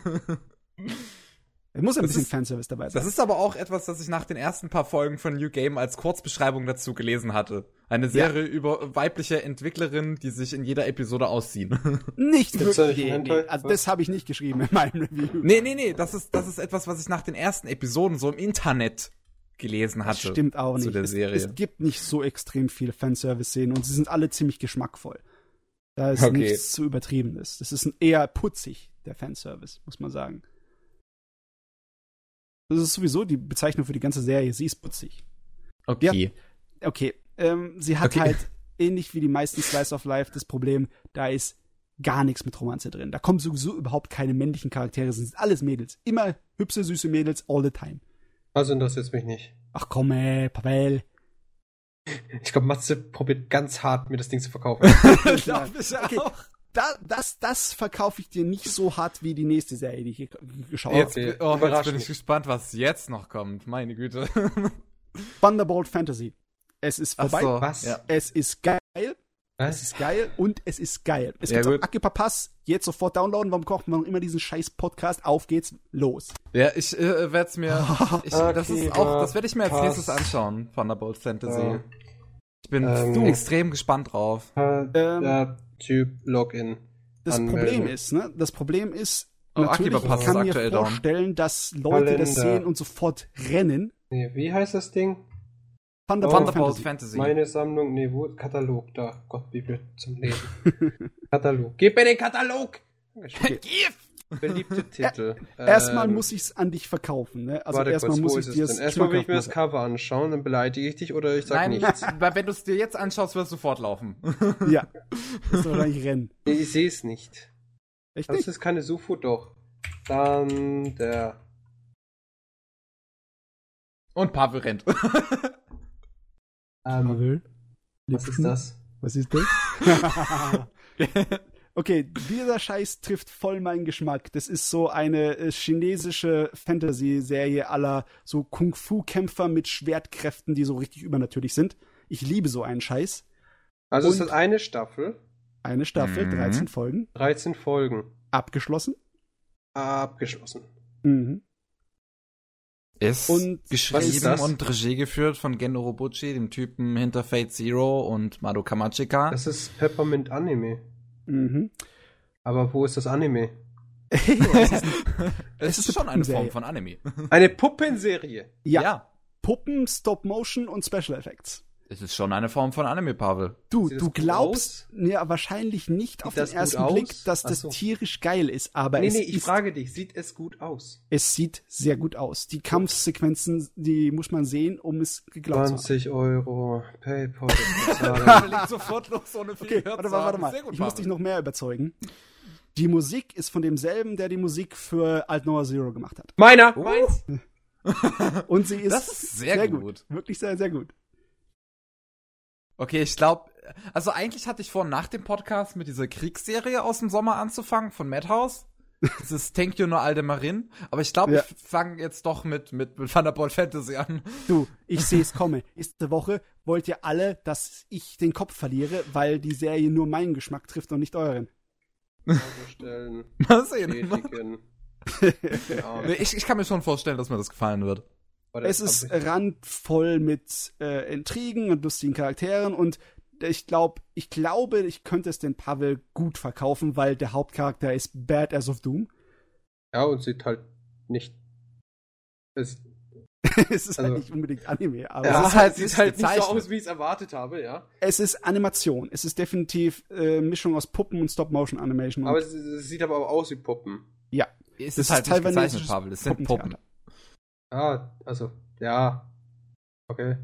S3: Es muss ein
S1: Das
S3: bisschen
S1: ist-
S3: Fanservice dabei sein.
S1: Das ist aber auch etwas, das ich nach den ersten paar Folgen von New Game als Kurzbeschreibung dazu gelesen hatte. Eine Serie über weibliche Entwicklerinnen, die sich in jeder Episode ausziehen.
S3: nicht wirklich. Nee, nee. Also das habe ich nicht geschrieben in meinem Review.
S1: nee, nee, nee, das ist, das ist etwas, was ich nach den ersten Episoden so im Internet gelesen
S3: Das
S1: hatte.
S3: stimmt auch
S1: zu
S3: nicht.
S1: der
S3: es,
S1: Serie.
S3: es gibt nicht so extrem viele Fanservice-Szenen und sie sind alle ziemlich geschmackvoll. Da ist
S1: Okay.
S3: nichts zu übertriebenes. Das ist ein eher putzig, der Fanservice, muss man sagen. Das ist sowieso die Bezeichnung für die ganze Serie. Sie ist putzig.
S1: Okay.
S3: Okay, ähm, sie hat
S1: Okay.
S3: halt ähnlich wie die meisten Slice of Life das Problem, da ist gar nichts mit Romanze drin. Da kommen sowieso überhaupt keine männlichen Charaktere, es sind alles Mädels. Immer hübsche, süße Mädels, all the time.
S2: Also interessiert mich nicht.
S3: Ach komm, ey, Pavel.
S2: Ich glaube, Matze probiert ganz hart, mir das Ding zu verkaufen.
S1: Glaub ich
S3: Okay.
S1: auch.
S3: Da, das, das verkaufe ich dir nicht so hart wie die nächste Serie, die ich ge- geschaut
S1: Jetzt,
S3: habe.
S2: Okay,
S1: oh, jetzt bin ich gespannt, was jetzt noch kommt. Meine Güte.
S3: Thunderbolt Fantasy. Es ist vorbei.
S1: so,
S2: Was?
S1: Ja.
S3: Es ist geil. Es
S2: Was?
S3: ist geil und es ist geil. Es
S1: Ja,
S3: gibt
S1: gut.
S3: auf Akipa Pass. Jetzt sofort downloaden. Warum kochen wir immer diesen scheiß Podcast? Auf geht's. Los.
S1: Ja, ich äh, werde es mir. Ich, das
S2: Okay,
S1: ist auch, das werde ich mir als
S2: passt.
S1: nächstes anschauen. Thunderbolt Fantasy.
S2: Ja.
S1: Ich bin
S2: Ähm,
S1: extrem gespannt drauf.
S2: Äh,
S3: Ähm,
S2: der Typ Login.
S3: Das
S2: Anmelden.
S3: Problem ist, ne? Das Problem ist,
S1: Oh,
S3: natürlich, ich kann mir
S1: aktuell down.
S3: vorstellen, dass Leute das
S2: Kalender.
S3: sehen und sofort rennen.
S2: Nee, wie heißt das Ding?
S3: Thunderbolt
S1: Thunderbolt
S3: Fantasy.
S1: Fantasy.
S2: Meine Sammlung, nee, wo? Katalog, da. Gott, Bibel zum Lesen. Katalog. Gib mir den Katalog! Beliebte Titel.
S3: Erstmal
S2: Ähm,
S3: muss ich's an dich verkaufen, ne? Also
S2: warte
S3: erstmal
S2: kurz,
S3: muss
S2: wo
S3: ich
S2: ist
S3: dir
S2: es denn? Erstmal will ich mir das Cover anschauen, dann beleidige ich dich oder ich sag
S1: Nein,
S2: nichts.
S1: weil wenn du es dir jetzt anschaust, wirst du fortlaufen.
S3: Ja. Das ist wahrscheinlich rennen.
S2: Ich sehe es nicht.
S3: Echt
S2: Das
S3: nicht?
S2: ist keine Sufu, doch. Dann der.
S1: Und Pavel rennt.
S2: Ähm,
S3: Pavel?
S2: was ist das?
S3: Was ist das? Okay, dieser Scheiß trifft voll meinen Geschmack. Das ist so eine äh, chinesische Fantasy-Serie aller so Kung-Fu-Kämpfer mit Schwertkräften, die so richtig übernatürlich sind. Ich liebe so einen Scheiß.
S2: Also es
S3: Und-
S2: ist eine Staffel,
S3: Eine Staffel,
S1: Mhm.
S3: 13 Folgen,
S2: 13 Folgen.
S3: abgeschlossen.
S2: Abgeschlossen.
S3: Mhm.
S1: Ist
S3: Und
S1: geschrieben
S2: ist
S1: und Regie geführt von Gen Urobuchi, dem Typen hinter Fate Zero und Madoka Magica.
S2: Das ist Peppermint Anime.
S3: Mhm.
S2: Aber wo ist das Anime?
S3: es ist,
S1: es
S3: ist
S1: ist schon
S3: eine
S1: Form von Anime.
S2: Eine Puppenserie.
S3: ja, Puppen, Stop-Motion und Special Effects.
S1: Es ist schon eine Form von Anime, Pavel.
S3: Du,
S2: Sieht
S3: du
S2: gut
S3: glaubst ja wahrscheinlich nicht auf den
S2: gut
S3: ersten? Blick, dass das
S2: so.
S3: tierisch geil ist, aber
S2: nee,
S3: es,
S2: nee, ich
S3: ist,
S2: frage dich, sieht es gut aus?
S3: es sieht sehr gut aus. Die Kampfsequenzen, die muss man sehen, um es geglaubt zu haben.
S2: 20 Euro Paypal.
S1: Legt sofort los, ohne viel
S3: Okay,
S1: gehört
S3: warte mal, warte mal.
S1: Sehr gut,
S3: Ich muss dich noch mehr überzeugen. Die Musik ist von demselben, der die Musik für Alt Noah Zero gemacht hat.
S2: Meiner!
S1: Oh.
S2: Meins!
S3: Und sie ist,
S1: Das ist sehr gut.
S3: Wirklich sehr, sehr gut.
S1: Okay, ich glaube, also eigentlich hatte ich vor, nach dem Podcast mit dieser Kriegsserie aus dem Sommer anzufangen von Madhouse. Das ist Thank You No Aldemarin. Aber ich glaube,
S3: Ja.
S1: ich fange jetzt doch mit, mit, mit Thunderbolt Fantasy an.
S3: Du, ich sehe es komme. Nächste Woche wollt ihr alle, dass ich den Kopf verliere, weil die Serie nur meinen Geschmack trifft und nicht euren.
S2: Stellen,
S1: Mal sehen.
S2: bestätigen. ja,
S1: Nee, Ich, ich kann mir schon vorstellen, dass mir das gefallen wird.
S2: Warte,
S3: Es ist randvoll mit äh, Intrigen und lustigen Charakteren und ich glaube, ich glaube, ich könnte es den Pavel gut verkaufen, weil der Hauptcharakter ist Badass of Doom.
S2: Ja, und sieht halt nicht. Es,
S3: es ist
S2: Also-
S3: halt nicht unbedingt Anime, aber
S2: ja,
S1: ist halt
S2: sieht
S1: nicht
S2: halt nicht so aus, wie ich es erwartet habe, ja.
S3: es ist Animation. Es ist definitiv äh, Mischung aus Puppen und Stop-Motion-Animation.
S2: Aber es, es sieht aber auch aus wie Puppen.
S3: ja,
S1: Es
S3: Das
S1: ist halt gezeichnet, Pavel. Es sind Puppen.
S2: Ah, also, ja. Okay.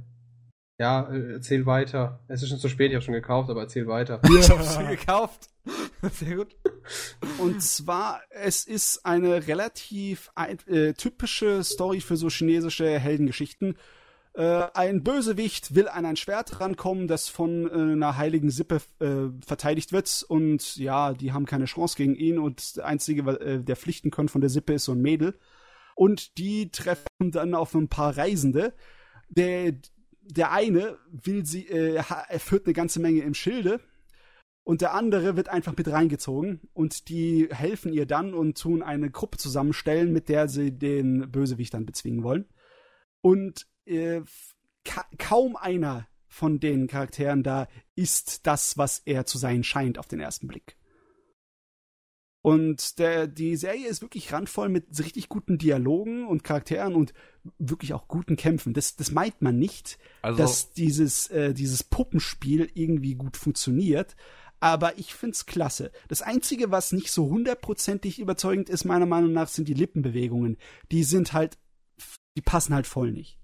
S2: Ja, äh, erzähl weiter. Es ist schon zu spät, ich habe schon gekauft, aber erzähl weiter.
S1: Ich hab's schon gekauft. Sehr gut.
S3: Und zwar, es ist eine relativ ein, äh, typische Story für so chinesische Heldengeschichten. Äh, ein Bösewicht will an ein Schwert rankommen, das von äh, einer heiligen Sippe äh, verteidigt wird. Und ja, die haben keine Chance gegen ihn. Und der Einzige, äh, der pflichten können von der Sippe, ist so ein Mädel. Und die treffen dann auf ein paar Reisende. Der, der eine will sie, äh, führt eine ganze Menge im Schilde und der andere wird einfach mit reingezogen und die helfen ihr dann und tun eine Gruppe zusammenstellen, mit der sie den Bösewicht dann bezwingen wollen. Und äh, ka kaum einer von den Charakteren da ist das, was er zu sein scheint auf den ersten Blick. Und der, die Serie ist wirklich randvoll mit richtig guten Dialogen und Charakteren und wirklich auch guten Kämpfen. Das, das meint man nicht, also, dass dieses, äh, dieses Puppenspiel irgendwie gut funktioniert aber ich find's klasse. Das Einzige, was nicht so hundertprozentig überzeugend ist, meiner Meinung nach, sind die Lippenbewegungen. Die sind halt, die passen halt voll nicht.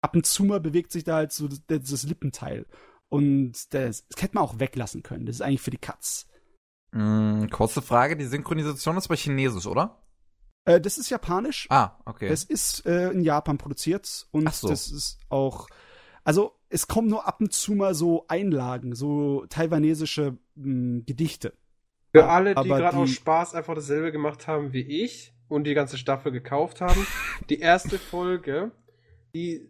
S3: Ab und zu mal bewegt sich da halt so das, das Lippenteil. Und das, das hätte man auch weglassen können. Das ist eigentlich für die Katz.
S1: Mm, kurze Frage, die Synchronisation ist bei Chinesisch, oder?
S3: Äh, das ist japanisch.
S1: Ah, okay.
S3: Das ist äh, in Japan produziert und so. das ist auch also es kommen nur ab und zu mal so Einlagen, so taiwanesische mh, hm, Gedichte.
S2: Für alle, die gerade aus Spaß einfach dasselbe gemacht haben wie ich und die ganze Staffel gekauft haben, die erste Folge, die,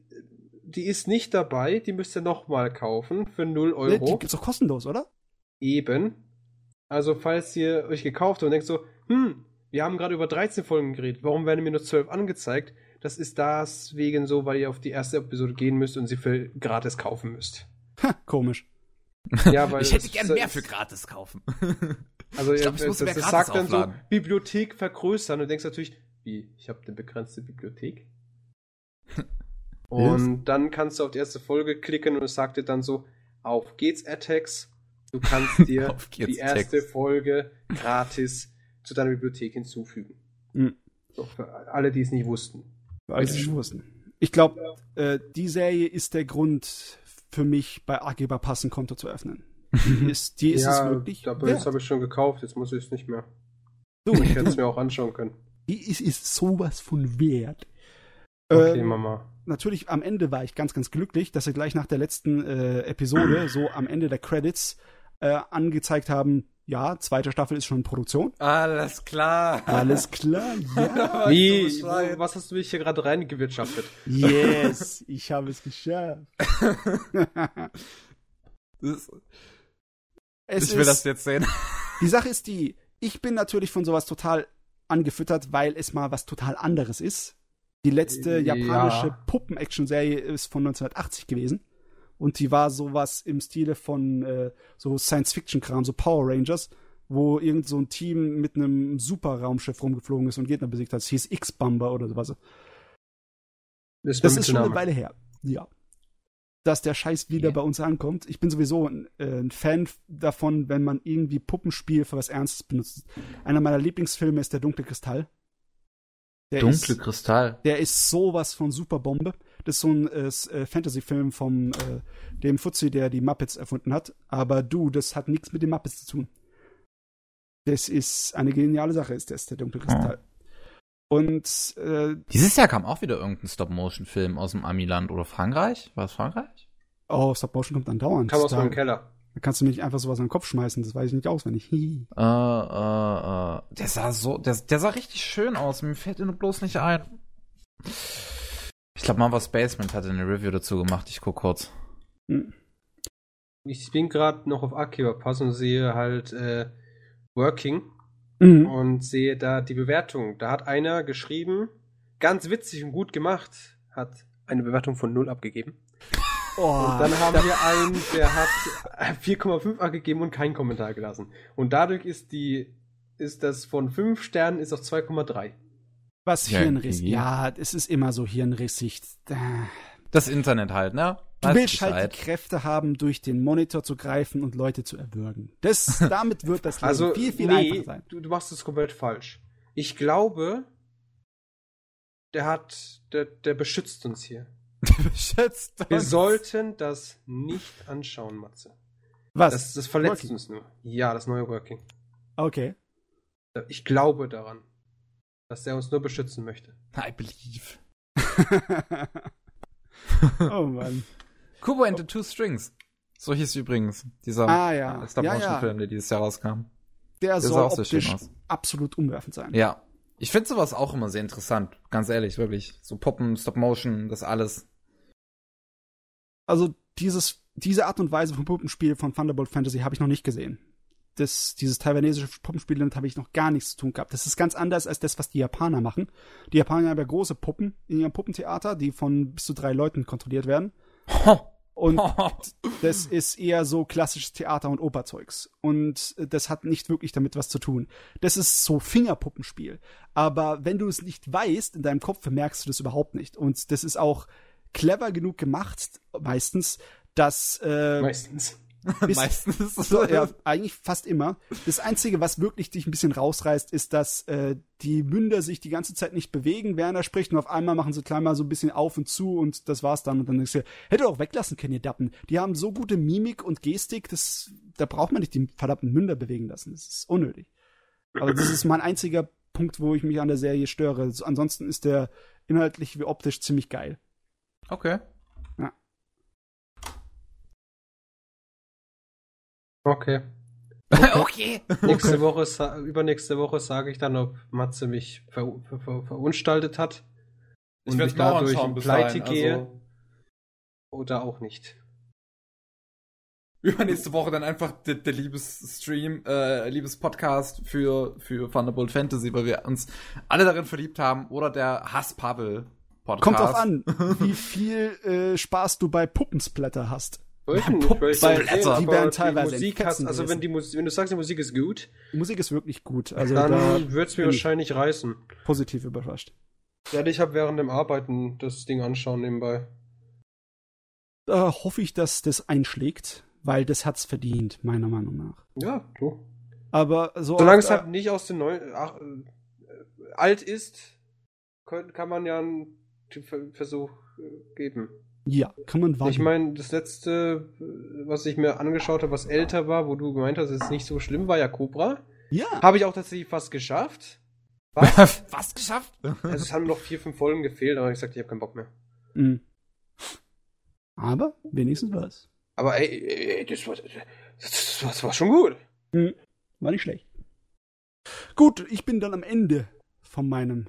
S2: die ist nicht dabei, die müsst ihr nochmal kaufen für 0 Euro.
S3: Die gibt's doch kostenlos, oder?
S2: Eben. Also, falls ihr euch gekauft habt und denkt so, hm, wir haben gerade über 13 Folgen geredet, warum werden mir nur 12 angezeigt? Das ist deswegen so, weil ihr auf die erste Episode gehen müsst und sie für gratis kaufen müsst.
S3: Ha, komisch.
S1: Ja, weil ich hätte gern mehr für gratis kaufen.
S2: Also ich glaub, ich muss das, das sagt dann so Bibliothek vergrößern und du denkst natürlich, wie, ich habe eine begrenzte Bibliothek. und dann kannst du auf die erste Folge klicken und es sagt dir dann so, auf geht's Attacks, du kannst dir die erste Text. Folge gratis zu deiner Bibliothek hinzufügen. Mhm. So, für alle, die es nicht wussten.
S3: Weiß ich wussten. Ich glaube, äh, die Serie ist der Grund für mich, bei Ageber Pass ein Konto zu öffnen. Die ist, die ist ja, es wirklich.
S2: Aber jetzt habe ich schon gekauft, jetzt muss ich es nicht mehr. Du, ich hätte es mir auch anschauen können.
S3: Die ist, ist sowas von wert.
S2: Okay, ähm, Mama.
S3: Natürlich, am Ende war ich ganz, ganz glücklich, dass sie gleich nach der letzten äh, Episode, so am Ende der Credits, äh, angezeigt haben, ja, zweite Staffel ist schon in Produktion.
S1: Alles klar.
S3: Alles klar, ja.
S2: Wie, was hast du mich hier gerade reingewirtschaftet?
S3: Yes, ich habe es geschafft.
S1: das, ich will ist, das jetzt sehen.
S3: Die Sache ist die, ich bin natürlich von sowas total angefüttert, weil es mal was total anderes ist. Die letzte japanische ja. Puppen-Action-Serie ist von 1980 gewesen und die war sowas im Stile von äh, so Science-Fiction-Kram, so Power Rangers, wo irgend so ein Team mit einem Super-Raumschiff rumgeflogen ist und Gegner besiegt hat. Es hieß X-Bumber oder sowas. Das, das ist schon eine Weile her. Ja. Dass der Scheiß wieder yeah. bei uns ankommt. Ich bin sowieso ein, äh, ein, Fan davon, wenn man irgendwie Puppenspiel für was Ernstes benutzt. Einer meiner Lieblingsfilme ist Der dunkle Kristall.
S1: Der Dunkle ist, Kristall.
S3: Der ist sowas von Superbombe. Das ist so ein äh, äh, Fantasy-Film vom äh, dem Fuzzi, der die Muppets erfunden hat. Aber du, das hat nichts mit den Muppets zu tun. Das ist eine geniale Sache, ist das, der dunkle Kristall. Oh. Und äh,
S1: dieses Jahr kam auch wieder irgendein Stop-Motion-Film aus dem Amiland oder Frankreich. War es Frankreich?
S3: Oh, Stop-Motion kommt dann dauernd.
S2: Kam aus meinem Keller.
S3: Da kannst du mir nicht einfach sowas in den Kopf schmeißen, das weiß ich nicht auswendig.
S1: äh, äh, äh. Der sah so, der, der sah richtig schön aus, mir fällt nur bloß nicht ein. Ich glaube, Marvel's Basement hat eine Review dazu gemacht. Ich guck kurz. Hm.
S2: Ich bin gerade noch auf Akiba Pass und sehe halt äh, Working mhm. und sehe da die Bewertung. Da hat einer geschrieben, ganz witzig und gut gemacht, hat eine Bewertung von 0 abgegeben. Oh, und dann haben wir einen, der hat 4,5 abgegeben und keinen Kommentar gelassen. Und dadurch ist die, ist das von 5 Sternen ist auf 2,3.
S3: Was ja, hirnrissig. Ja, es ist immer so hirnrissig.
S1: Das Internet halt, ne?
S3: Du willst halt die Kräfte haben, durch den Monitor zu greifen und Leute zu erwürgen. Das, damit wird das Leben also, viel, viel nee, einfacher sein.
S2: Du, du machst es komplett falsch. Ich glaube, der hat, der, der beschützt uns hier. Der beschützt uns. Wir sollten das nicht anschauen, Matze. Was? Das, das verletzt Working. uns nur. Ja, das neue Working.
S3: Okay.
S2: Ich glaube daran dass er uns nur beschützen möchte.
S1: I believe.
S3: oh Mann.
S1: Kubo and the Two Strings. So hieß übrigens dieser
S3: ah, ja.
S1: Stop-Motion-Film, ja, ja. der dieses Jahr rauskam.
S3: Der, der soll optisch absolut umwerfend sein.
S1: Ja. Ich finde sowas auch immer sehr interessant. Ganz ehrlich, wirklich. So Poppen, Stop-Motion, das alles.
S3: Also dieses, diese Art und Weise von Puppenspiel von Thunderbolt Fantasy habe ich noch nicht gesehen. Das, dieses taiwanesische Puppenspiel, damit habe ich noch gar nichts zu tun gehabt. Das ist ganz anders als das, was die Japaner machen. Die Japaner haben ja große Puppen in ihrem Puppentheater, die von bis zu drei Leuten kontrolliert werden. Und das ist eher so klassisches Theater- und Operzeugs. Und das hat nicht wirklich damit was zu tun. Das ist so Fingerpuppenspiel. Aber wenn du es nicht weißt, in deinem Kopf merkst du das überhaupt nicht. Und das ist auch clever genug gemacht, meistens, dass äh,
S2: meistens
S1: Meistens.
S3: So, ja, eigentlich fast immer. Das Einzige, was wirklich dich ein bisschen rausreißt, ist, dass äh, die Münder sich die ganze Zeit nicht bewegen, während er spricht. Und auf einmal machen sie klein mal so ein bisschen auf und zu und das war's dann. Und dann denkst du, hätte auch weglassen können, ihr Dappen. Die haben so gute Mimik und Gestik, das, da braucht man nicht die verdammten Münder bewegen lassen. Das ist unnötig. Aber das ist mein einziger Punkt, wo ich mich an der Serie störe. Also, ansonsten ist der inhaltlich wie optisch ziemlich geil.
S1: Okay.
S2: Okay.
S1: okay.
S2: Nächste Woche, übernächste Woche sage ich dann, ob Matze mich ver, ver, ver, verunstaltet hat.
S1: Ich und ich dadurch in
S2: Pleite gehe. Also... Oder auch nicht.
S1: Übernächste Woche dann einfach der, der Liebesstream, äh, Liebespodcast für, für Thunderbolt Fantasy, weil wir uns alle darin verliebt haben. Oder der Hass-Pavel Podcast.
S3: Kommt drauf an, wie viel äh, Spaß du bei Puppensplatter hast.
S2: Weil die werden teilweise Musik hast, also wenn die Musik, wenn du sagst, die Musik ist gut,
S3: die Musik ist wirklich gut, also
S2: dann da wird's mir wahrscheinlich reißen.
S3: Positiv überrascht.
S2: Ja, ich habe während dem Arbeiten das Ding anschauen nebenbei.
S3: Da hoffe ich, dass das einschlägt, weil das hat's verdient, meiner Meinung nach.
S2: Ja, du.
S3: Aber so
S2: solange es halt nicht aus den neuen ach, äh, alt ist, kann man ja einen Versuch äh, geben.
S3: Ja, kann man
S2: warten. Ich meine, das letzte, was ich mir angeschaut habe, was älter war, wo du gemeint hast, es ist nicht so schlimm, war ja Cobra.
S3: Ja.
S2: Habe ich auch tatsächlich fast geschafft.
S1: Was? fast geschafft?
S2: Also es haben noch vier, fünf Folgen gefehlt, aber ich sagte, ich habe keinen Bock mehr.
S3: Mhm. Aber wenigstens was.
S2: Aber ey, ey das, war, das, das war schon gut.
S3: Mhm. War nicht schlecht. Gut, ich bin dann am Ende von meinem.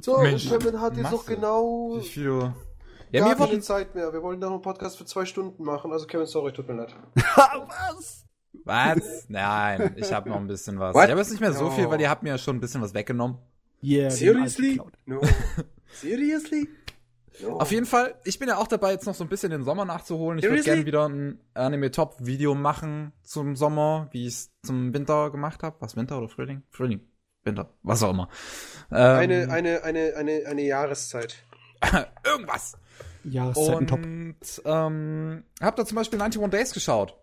S2: So, Kevin hat jetzt noch genau.
S1: Wie viel
S2: ja, Gar wir keine Zeit mehr. Wir wollen noch einen Podcast für zwei Stunden machen. Also Kevin, sorry, tut mir leid.
S1: was? Was? Nein, ich habe noch ein bisschen was. What? Ich habe jetzt nicht mehr so no. viel, weil ihr habt mir ja schon ein bisschen was weggenommen.
S3: Yeah,
S2: Seriously? No. Seriously?
S1: No. Auf jeden Fall, ich bin ja auch dabei, jetzt noch so ein bisschen den Sommer nachzuholen. Ich würde gerne wieder ein Anime-Top-Video machen zum Sommer, wie ich es zum Winter gemacht habe. Was, Winter oder Frühling? Frühling. Winter, was auch immer.
S2: Ähm, eine, eine, eine, eine, eine Jahreszeit.
S1: Irgendwas.
S3: Jahreszeiten top.
S1: Und ähm, hab da zum Beispiel 91 Days geschaut.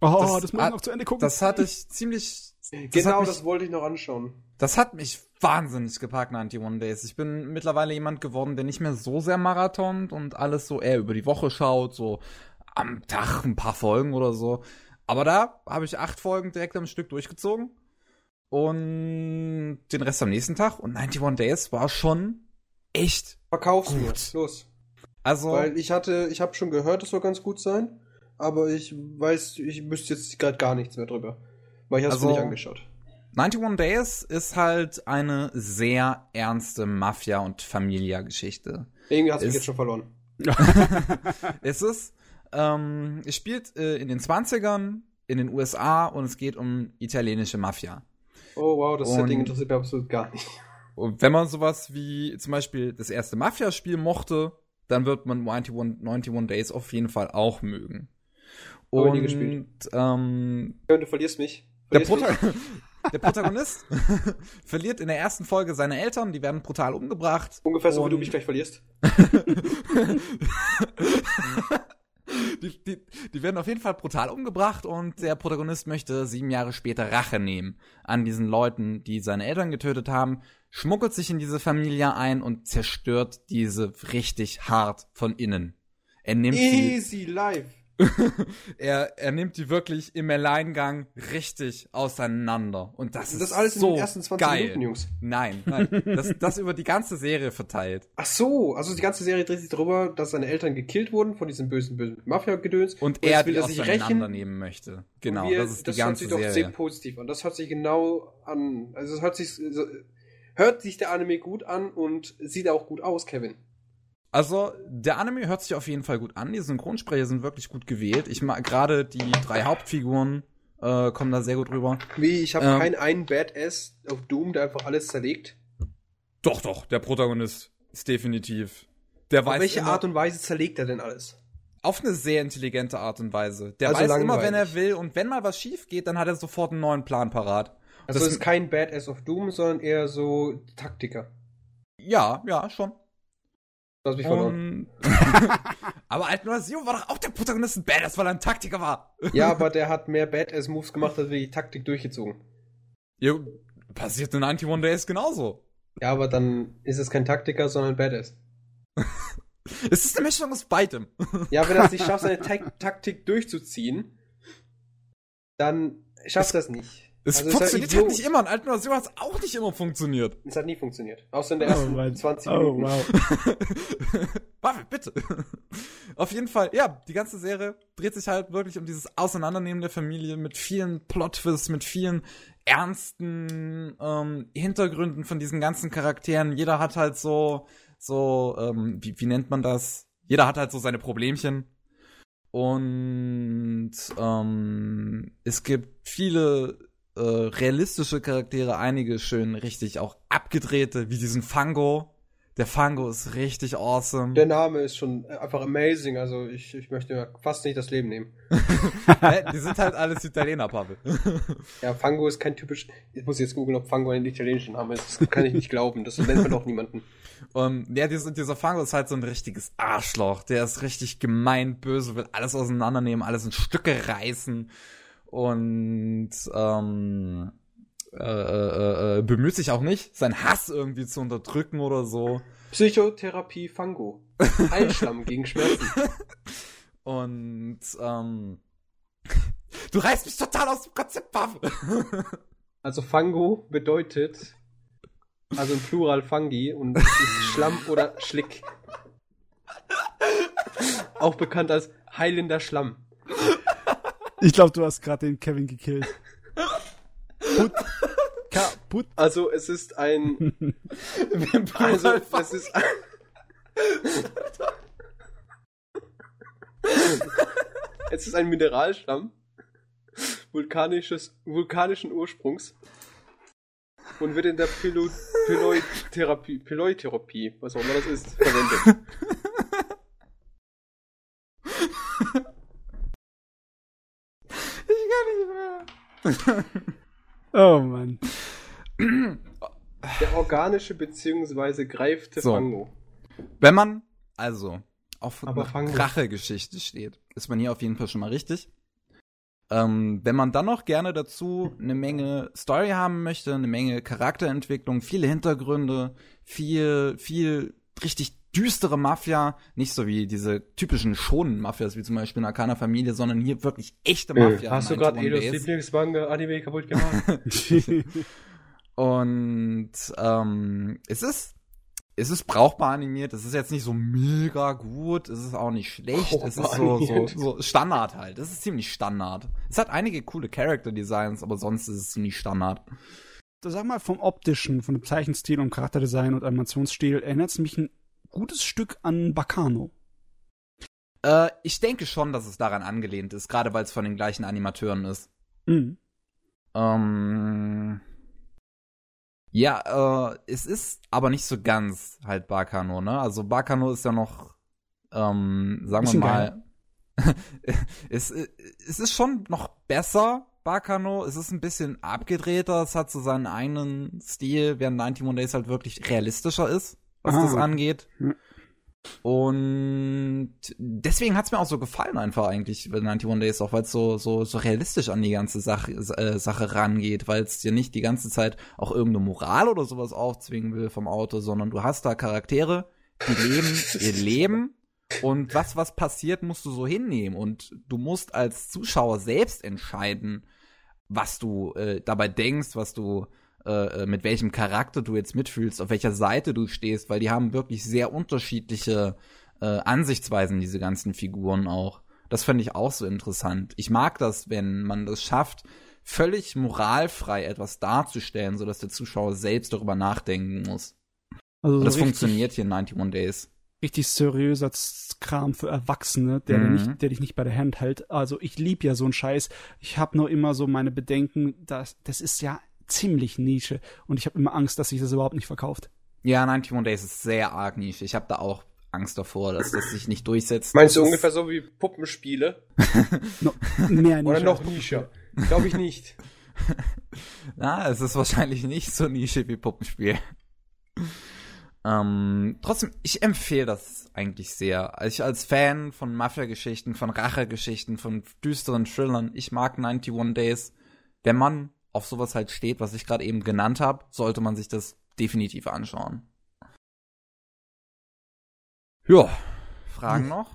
S3: Oh, das, das muss ich noch zu Ende gucken.
S1: Das hatte ich ziemlich.
S2: Das genau, mich, das wollte ich noch anschauen.
S1: Das hat mich wahnsinnig gepackt, 91 Days. Ich bin mittlerweile jemand geworden, der nicht mehr so sehr marathont und alles so eher über die Woche schaut, so am Tag ein paar Folgen oder so. Aber da habe ich acht Folgen direkt am Stück durchgezogen. Und den Rest am nächsten Tag. Und 91 Days war schon echt.
S2: Verkauf's gut. mir. Los.
S1: Also.
S2: Weil ich hatte, ich habe schon gehört, es soll ganz gut sein, aber ich weiß, ich wüsste jetzt gerade gar nichts mehr drüber. Weil ich habe es also, nicht angeschaut.
S1: 91 Days ist halt eine sehr ernste Mafia- und Familia-Geschichte.
S2: Irgendwie hast du mich jetzt schon verloren.
S1: es ist, ähm, es spielt äh, in den 20ern in den USA und es geht um italienische Mafia.
S2: Oh wow, das und, Setting interessiert mich absolut gar nicht.
S1: Und wenn man sowas wie zum Beispiel das erste Mafia-Spiel mochte, dann wird man 91, 91 Days auf jeden Fall auch mögen.
S2: Und nie gespielt.
S1: Ähm,
S2: du verlierst mich.
S1: Verlierst der, Prota mich. der, Protagonist verliert in der ersten Folge seine Eltern, die werden brutal umgebracht.
S2: Ungefähr so, wie du mich gleich verlierst.
S1: die, die, die werden auf jeden Fall brutal umgebracht und der Protagonist möchte sieben Jahre später Rache nehmen an diesen Leuten, die seine Eltern getötet haben, schmuggelt sich in diese Familie ein und zerstört diese richtig hart von innen. Er nimmt
S2: Easy
S1: sie,
S2: life.
S1: er, er nimmt die wirklich im Alleingang richtig auseinander. Und das,
S2: Das
S1: ist
S2: alles in
S1: so
S2: den ersten 20
S1: geil.
S2: Minuten, Jungs.
S1: Nein, nein. Das, das über die ganze Serie verteilt.
S2: Ach so, also die ganze Serie dreht sich darüber, dass seine Eltern gekillt wurden von diesem bösen, bösen Mafia-Gedöns.
S1: Und
S2: jetzt
S1: er
S2: will
S1: die
S2: sich rächen.
S1: auseinandernehmen möchte. Genau,
S2: Und wir-
S1: das ist die
S2: hört
S1: ganze
S2: sich doch sehr
S1: Serie.
S2: positiv an. Das hört sich genau an. Also es hört sich, hört sich der Anime gut an und sieht auch gut aus, Kevin.
S1: Also, der Anime hört sich auf jeden Fall gut an. Die Synchronsprecher sind wirklich gut gewählt. Ich mag gerade die drei Hauptfiguren äh, kommen da sehr gut rüber.
S2: Wie, ich habe
S1: Ähm.
S2: keinen einen Badass auf Doom, der einfach alles zerlegt.
S1: Doch, doch, der Protagonist ist definitiv. Der
S2: Auf
S1: weiß
S2: welche
S1: immer,
S2: Art und Weise zerlegt er denn alles?
S1: auf eine sehr intelligente Art und Weise. Der
S2: Also
S1: weiß immer,
S2: langweilig.
S1: wenn er will und wenn mal was schief geht, dann hat er sofort einen neuen Plan parat.
S2: Also
S1: Das-
S2: ist kein Badass of Doom, sondern eher so Taktiker.
S1: Ja, ja, schon.
S2: Du hast mich verloren.
S1: Und aber Alt Noir Zero war doch auch der Protagonist ein Badass, weil er ein Taktiker war.
S2: Ja, aber der hat mehr Badass-Moves gemacht, als die Taktik durchgezogen.
S1: Ja, passiert in 91 Days genauso.
S2: Ja, aber dann ist es kein Taktiker, sondern Badass.
S1: Es ist eine Mischung aus beidem.
S2: Ja, wenn er es nicht schafft, seine Tak Taktik durchzuziehen, dann schafft er es nicht.
S1: Es
S2: Also er
S1: funktioniert halt nicht immer. In Alt Noir Zero hat es auch nicht immer funktioniert.
S2: Es hat nie funktioniert. Außer in der ersten
S3: Oh, Mann.
S2: 20
S3: Oh,
S2: Minuten.
S3: wow.
S1: Warte, bitte. Auf jeden Fall, ja, die ganze Serie dreht sich halt wirklich um dieses Auseinandernehmen der Familie mit vielen Plot-Twists, mit vielen ernsten ähm, Hintergründen von diesen ganzen Charakteren. Jeder hat halt so, so, ähm, wie, wie nennt man das? Jeder hat halt so seine Problemchen. Und ähm, es gibt viele äh, realistische Charaktere, einige schön richtig auch abgedrehte, wie diesen Fango. Der Fango ist richtig awesome.
S2: Der Name ist schon einfach amazing. Also ich, ich möchte mir fast nicht das Leben nehmen.
S1: Die sind halt alles Italiener, Pavel.
S2: Ja, Fango ist kein typisch. Ich muss jetzt googeln, ob Fango ein italienischer Name ist. Das kann ich nicht glauben. Das nennt man doch niemanden.
S1: Und ja, dieser, dieser Fango ist halt so ein richtiges Arschloch. Der ist richtig gemein, böse, will alles auseinandernehmen, alles in Stücke reißen und ähm, äh, äh, äh, bemüht sich auch nicht, seinen Hass irgendwie zu unterdrücken oder so.
S2: Psychotherapie Fango. Heilschlamm gegen Schmerzen.
S1: Und ähm, du reißt mich total aus dem Konzept, Pavel.
S2: Also Fango bedeutet, also im Plural Fungi und ist Schlamm oder Schlick. Auch bekannt als heilender Schlamm.
S3: Ich glaube, du hast gerade den Kevin gekillt. Put. Kaputt.
S2: Also es ist ein, also es ist ein, es ist ein Mineralschlamm vulkanisches, vulkanischen Ursprungs und wird in der Pilo, Piloitherapie, Piloitherapie, was auch immer das ist, verwendet.
S3: Oh Mann.
S2: Der organische beziehungsweise greifte
S1: So.
S2: Fango.
S1: Wenn man also auf. Rachegeschichte steht, ist man hier auf jeden Fall schon mal richtig. Ähm, wenn man dann noch gerne dazu eine Menge Story haben möchte, eine Menge Charakterentwicklung, viele Hintergründe, viel, viel richtig düstere Mafia, nicht so wie diese typischen schonen Mafias, wie zum Beispiel in Arcana Familie, sondern hier wirklich echte Mafia.
S2: Äh, Hast du gerade
S1: 91
S2: Edos
S1: Days.
S2: Lieblingsmanga-Anime kaputt gemacht?
S1: Und ähm, es ist es ist brauchbar animiert. Es ist jetzt nicht so mega gut. Es ist auch nicht schlecht. Es ist
S2: Brauchbar
S1: so, so,
S2: animiert.
S1: so Standard halt. Es ist ziemlich Standard. Es hat einige coole Character Designs, aber sonst ist es ziemlich Standard.
S3: Du sag mal, vom optischen, von dem Zeichenstil und Charakterdesign und Animationsstil erinnert es mich ein gutes Stück an Bacano.
S1: Äh, ich denke schon, dass es daran angelehnt ist, gerade weil es von den gleichen Animateuren ist.
S3: Mhm.
S1: Ähm, ja, äh, es ist aber nicht so ganz halt Bakano, ne? Also Bakano ist ja noch, ähm, sagen wir mal, es, es ist schon noch besser, Bakano. Es ist ein bisschen abgedrehter, es hat so seinen eigenen Stil, während 91 Days halt wirklich realistischer ist, was
S3: Ah,
S1: das angeht. Und deswegen hat's mir auch so gefallen einfach eigentlich bei 91 Days, auch weil es so, so, so realistisch an die ganze Sache, äh, Sache rangeht, weil es dir nicht die ganze Zeit auch irgendeine Moral oder sowas aufzwingen will vom Auto, sondern du hast da Charaktere, die leben ihr Leben Und was, was passiert, musst du so hinnehmen. Und du musst als Zuschauer selbst entscheiden, was du äh, dabei denkst, was du, äh, äh, mit welchem Charakter du jetzt mitfühlst, auf welcher Seite du stehst, weil die haben wirklich sehr unterschiedliche äh, Ansichtsweisen, diese ganzen Figuren auch. Das finde ich auch so interessant. Ich mag das, wenn man das schafft, völlig moralfrei etwas darzustellen, sodass der Zuschauer selbst darüber nachdenken muss. Also so das funktioniert hier in 91 Days
S3: richtig seriöser Kram für Erwachsene, der, mhm. nicht, der dich nicht bei der Hand hält. Also ich lieb ja so einen Scheiß. Ich habe nur immer so meine Bedenken, dass das ist ja ziemlich Nische und ich habe immer Angst, dass sich das überhaupt nicht verkauft.
S1: Ja, 91 Days ist sehr arg Nische. Ich habe da auch Angst davor, dass das sich nicht durchsetzt.
S2: Meinst du ungefähr so wie Puppenspiele?
S3: no, mehr Nische.
S2: Oder noch Nische? Glaube ich nicht.
S1: Na, es ist wahrscheinlich nicht so Nische wie Puppenspiel. Ähm, trotzdem, ich empfehle das eigentlich sehr. Also ich als Fan von Mafia-Geschichten, von Rache-Geschichten, von düsteren Thrillern, ich mag 91 Days. Wenn man auf sowas halt steht, was ich gerade eben genannt habe, sollte man sich das definitiv anschauen. Ja, Fragen hm. noch?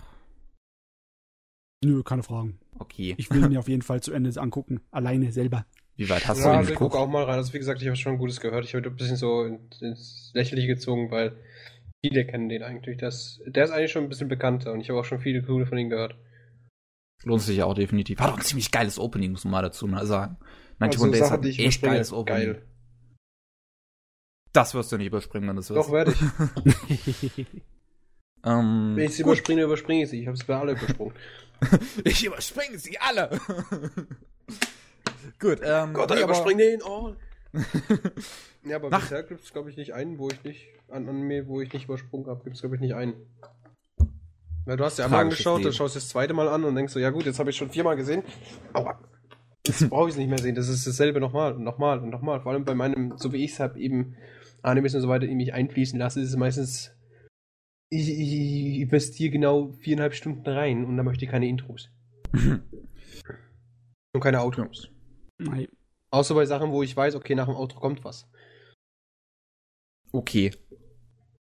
S3: Nö, keine Fragen.
S1: Okay.
S3: Ich will mir auf jeden Fall zu Ende angucken, alleine selber.
S1: Wie weit hast
S2: ja,
S1: du den
S2: also geguckt? Ich gucke auch mal rein. Also wie gesagt, ich habe schon Gutes gehört. Ich habe ein bisschen so ins Lächerliche gezogen, weil viele kennen den eigentlich. Das, der ist eigentlich schon ein bisschen bekannter und ich habe auch schon viele coole von ihm gehört.
S1: Lohnt sich ja auch definitiv. Hat auch ein ziemlich geiles Opening, muss man mal dazu mal sagen.
S2: 91 also, Days hat ein echt geiles Opening. Geil.
S1: Das wirst du nicht überspringen, wenn du es
S2: wirst. Doch, werde ich. um, wenn ich sie gut. überspringe, überspringe ich sie. Ich habe es bei alle übersprungen.
S1: ich überspringe sie alle. Gut,
S2: ähm. Gott, nee, überspring den all. ja, aber Nach bisher gibt es, glaube ich, nicht einen, wo ich nicht, an, an mir, wo ich nicht übersprungen habe, gibt es, glaube ich, nicht einen. Weil du hast ja einmal angeschaut, dann schaust du das zweite Mal an und denkst so, ja gut, jetzt habe ich schon viermal gesehen. Aua. Jetzt brauche ich nicht mehr sehen. Das ist dasselbe nochmal und nochmal und nochmal. Vor allem bei meinem, so wie ich es habe, eben Animes und so weiter in mich einfließen lasse, ist es meistens, ich, ich, ich investiere genau viereinhalb Stunden rein und dann möchte ich keine Intros. und keine Outros. Nein. Außer bei Sachen, wo ich weiß, okay, nach dem Outro kommt was.
S1: Okay.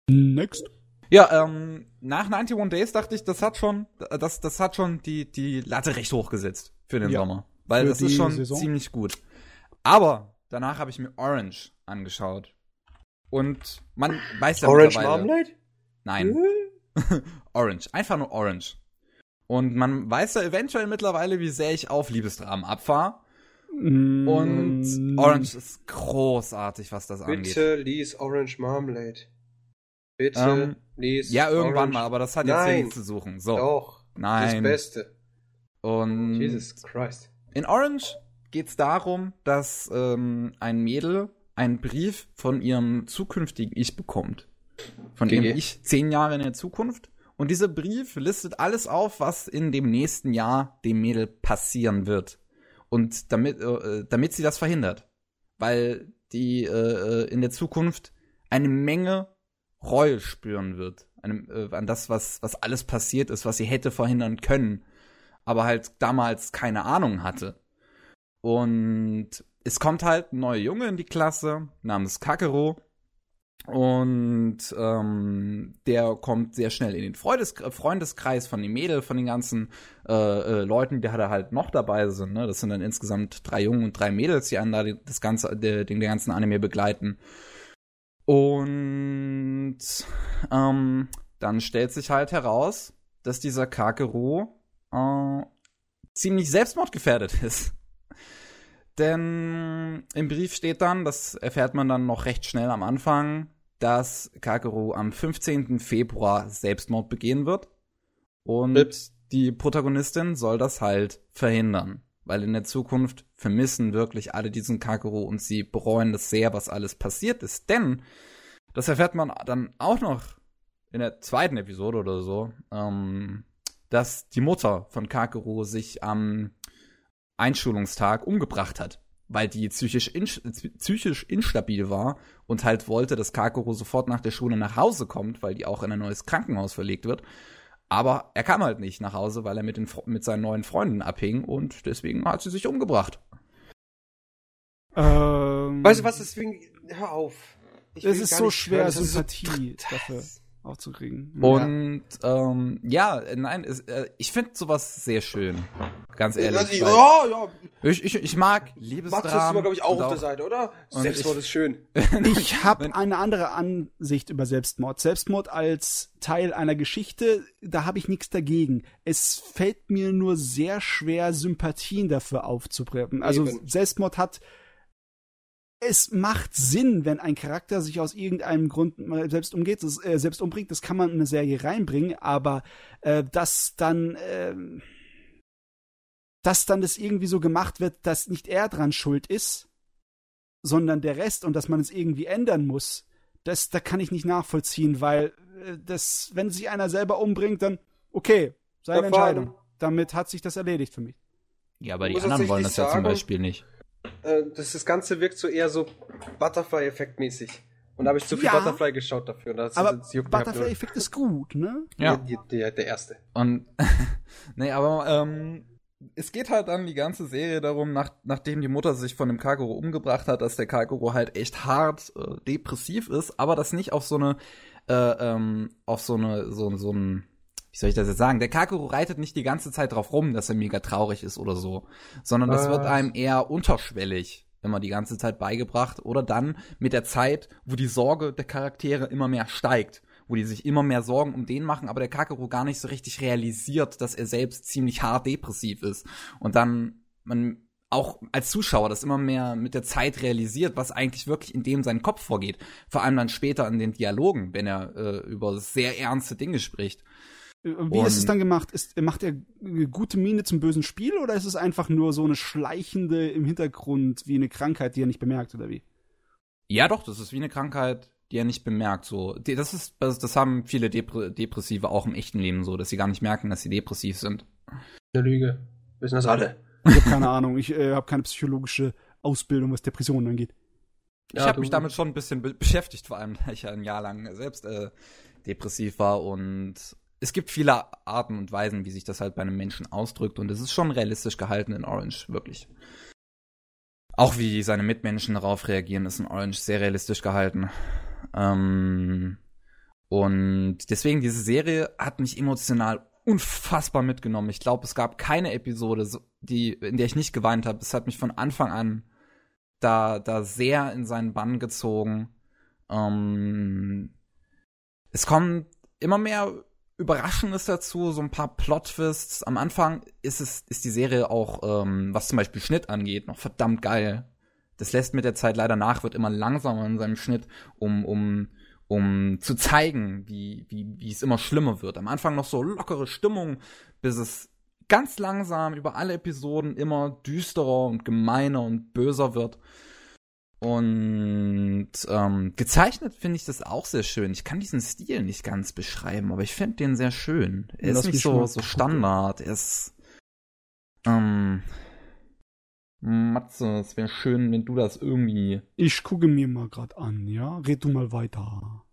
S3: Next.
S1: Ja, ähm, nach 91 Days dachte ich, das hat schon, das, das hat schon die, die Latte recht hochgesetzt für den ja. Sommer. Weil das ist schon Saison. ziemlich gut. Aber danach habe ich mir Orange angeschaut. Und man weiß ja
S2: Orange Marmalade?
S1: Nein. Orange. Einfach nur Orange. Und man weiß ja eventuell mittlerweile, wie sehr ich auf Liebesdramen abfahre. Mm. Und Orange ist großartig, was das
S2: Bitte
S1: angeht.
S2: Bitte lies Orange Marmalade. Bitte ähm, lies.
S1: Ja, irgendwann Orange. mal, aber das hat jetzt Nein. hier nichts zu suchen. So.
S2: Doch.
S1: Nein.
S2: Das Beste.
S1: Und
S2: Jesus Christ.
S1: In Orange geht es darum, dass ähm, ein Mädel einen Brief von ihrem zukünftigen Ich bekommt. Von ihrem Ich zehn Jahre in der Zukunft. Und dieser Brief listet alles auf, was in dem nächsten Jahr dem Mädel passieren wird. Und damit, äh, damit sie das verhindert. Weil die äh, in der Zukunft eine Menge Reue spüren wird. Einem, äh, an das, was, was alles passiert ist, was sie hätte verhindern können. Aber halt damals keine Ahnung hatte. Und es kommt halt ein neuer Junge in die Klasse namens Kakero und ähm, der kommt sehr schnell in den Freundes Freundeskreis von den Mädel, von den ganzen äh, äh, Leuten, die da halt noch dabei sind. Ne? Das sind dann insgesamt drei Jungen und drei Mädels, die einen da das ganze, den, den ganzen Anime begleiten. Und ähm, dann stellt sich halt heraus, dass dieser Kakeru äh, ziemlich selbstmordgefährdet ist. Denn im Brief steht dann, das erfährt man dann noch recht schnell am Anfang, dass Kakeru am 15. Februar Selbstmord begehen wird. Und Ups. die Protagonistin soll das halt verhindern. Weil in der Zukunft vermissen wirklich alle diesen Kakeru und sie bereuen das sehr, was alles passiert ist. Denn, das erfährt man dann auch noch in der zweiten Episode oder so, ähm, dass die Mutter von Kakeru sich am Einschulungstag umgebracht hat weil die psychisch, in, psychisch instabil war und halt wollte, dass Kakuro sofort nach der Schule nach Hause kommt, weil die auch in ein neues Krankenhaus verlegt wird. Aber er kam halt nicht nach Hause, weil er mit, den, mit seinen neuen Freunden abhing und deswegen hat sie sich umgebracht.
S2: Ähm, weißt du was, deswegen, hör auf.
S3: es ist so schwer, Sympathie dafür aufzukriegen.
S1: Und ja, ähm, ja nein, es, äh, ich finde sowas sehr schön. Ganz ehrlich.
S2: Ja, ja, ja.
S1: Ich, ich, ich mag Liebesdramen.
S2: Max ist immer, glaube ich, auch auf der Seite, oder? Selbstmord ist schön.
S3: Ich habe eine andere Ansicht über Selbstmord. Selbstmord als Teil einer Geschichte, da habe ich nichts dagegen. Es fällt mir nur sehr schwer, Sympathien dafür aufzubringen. Also Eben. Selbstmord hat es macht Sinn, wenn ein Charakter sich aus irgendeinem Grund selbst umgeht, das, äh, selbst umbringt. Das kann man in eine Serie reinbringen, aber äh, dass dann äh, dass dann das irgendwie so gemacht wird, dass nicht er dran schuld ist, sondern der Rest und dass man es irgendwie ändern muss, das da kann ich nicht nachvollziehen, weil äh, das, wenn sich einer selber umbringt, dann okay, seine Entscheidung. Damit hat sich das erledigt für mich.
S1: Ja, aber die anderen wollen das sagen, ja zum Beispiel nicht.
S2: Äh, das, das Ganze wirkt so eher so Butterfly-Effekt mäßig. Und da habe ich zu viel ja, Butterfly geschaut dafür. Das,
S3: aber Butterfly-Effekt ist gut, ne?
S1: Ja.
S2: Der, der, der erste.
S1: Und, nee, aber, ähm, es geht halt dann die ganze Serie darum, nach, nachdem die Mutter sich von dem Kaguro umgebracht hat, dass der Kaguro halt echt hart äh, depressiv ist, aber das nicht auf so eine, äh, ähm, auf so eine, so, so ein, wie soll ich das jetzt sagen? Der Kakuro reitet nicht die ganze Zeit drauf rum, dass er mega traurig ist oder so, sondern das wird einem eher unterschwellig immer die ganze Zeit beigebracht oder dann mit der Zeit, wo die Sorge der Charaktere immer mehr steigt, wo die sich immer mehr Sorgen um den machen, aber der Kakuro gar nicht so richtig realisiert, dass er selbst ziemlich hart depressiv ist und dann man auch als Zuschauer das immer mehr mit der Zeit realisiert, was eigentlich wirklich in dem seinen Kopf vorgeht. Vor allem dann später in den Dialogen, wenn er äh, über sehr ernste Dinge spricht.
S3: Wie und ist es dann gemacht? Ist, macht er gute Miene zum bösen Spiel oder ist es einfach nur so eine schleichende im Hintergrund wie eine Krankheit, die er nicht bemerkt oder wie?
S1: Ja, doch, das ist wie eine Krankheit, die er nicht bemerkt. So, das ist, das, haben viele Depr Depressive auch im echten Leben so, dass sie gar nicht merken, dass sie depressiv sind.
S2: Eine Lüge. Wissen das alle.
S3: Ich habe keine Ahnung. Ich äh, habe keine psychologische Ausbildung, was Depressionen angeht.
S1: Ich ja, habe mich damit schon ein bisschen be beschäftigt, vor allem, da ich ja ein Jahr lang selbst äh, depressiv war und es gibt viele Arten und Weisen, wie sich das halt bei einem Menschen ausdrückt und es ist schon realistisch gehalten in Orange, wirklich. Auch wie seine Mitmenschen darauf reagieren, ist in Orange sehr realistisch gehalten. Ähm, und deswegen, diese Serie hat mich emotional unfassbar mitgenommen. Ich glaube, es gab keine Episode, die, in der ich nicht geweint habe. Es hat mich von Anfang an da, da sehr in seinen Bann gezogen. Ähm, es kommt immer mehr Überraschendes dazu, so ein paar Plot-Twists. Am Anfang ist es, ist die Serie auch, ähm, was zum Beispiel Schnitt angeht, noch verdammt geil. Das lässt mit der Zeit leider nach, wird immer langsamer in seinem Schnitt, um, um, um zu zeigen, wie, wie, wie es immer schlimmer wird. Am Anfang noch so lockere Stimmung, bis es ganz langsam über alle Episoden immer düsterer und gemeiner und böser wird. Und ähm, gezeichnet finde ich das auch sehr schön. Ich kann diesen Stil nicht ganz beschreiben, aber ich finde den sehr schön. Er ist nicht so, so Standard. Er ist. Ähm, Matze, es wäre schön, wenn du das irgendwie.
S3: Ich gucke mir mal gerade an, ja? Red du mal weiter.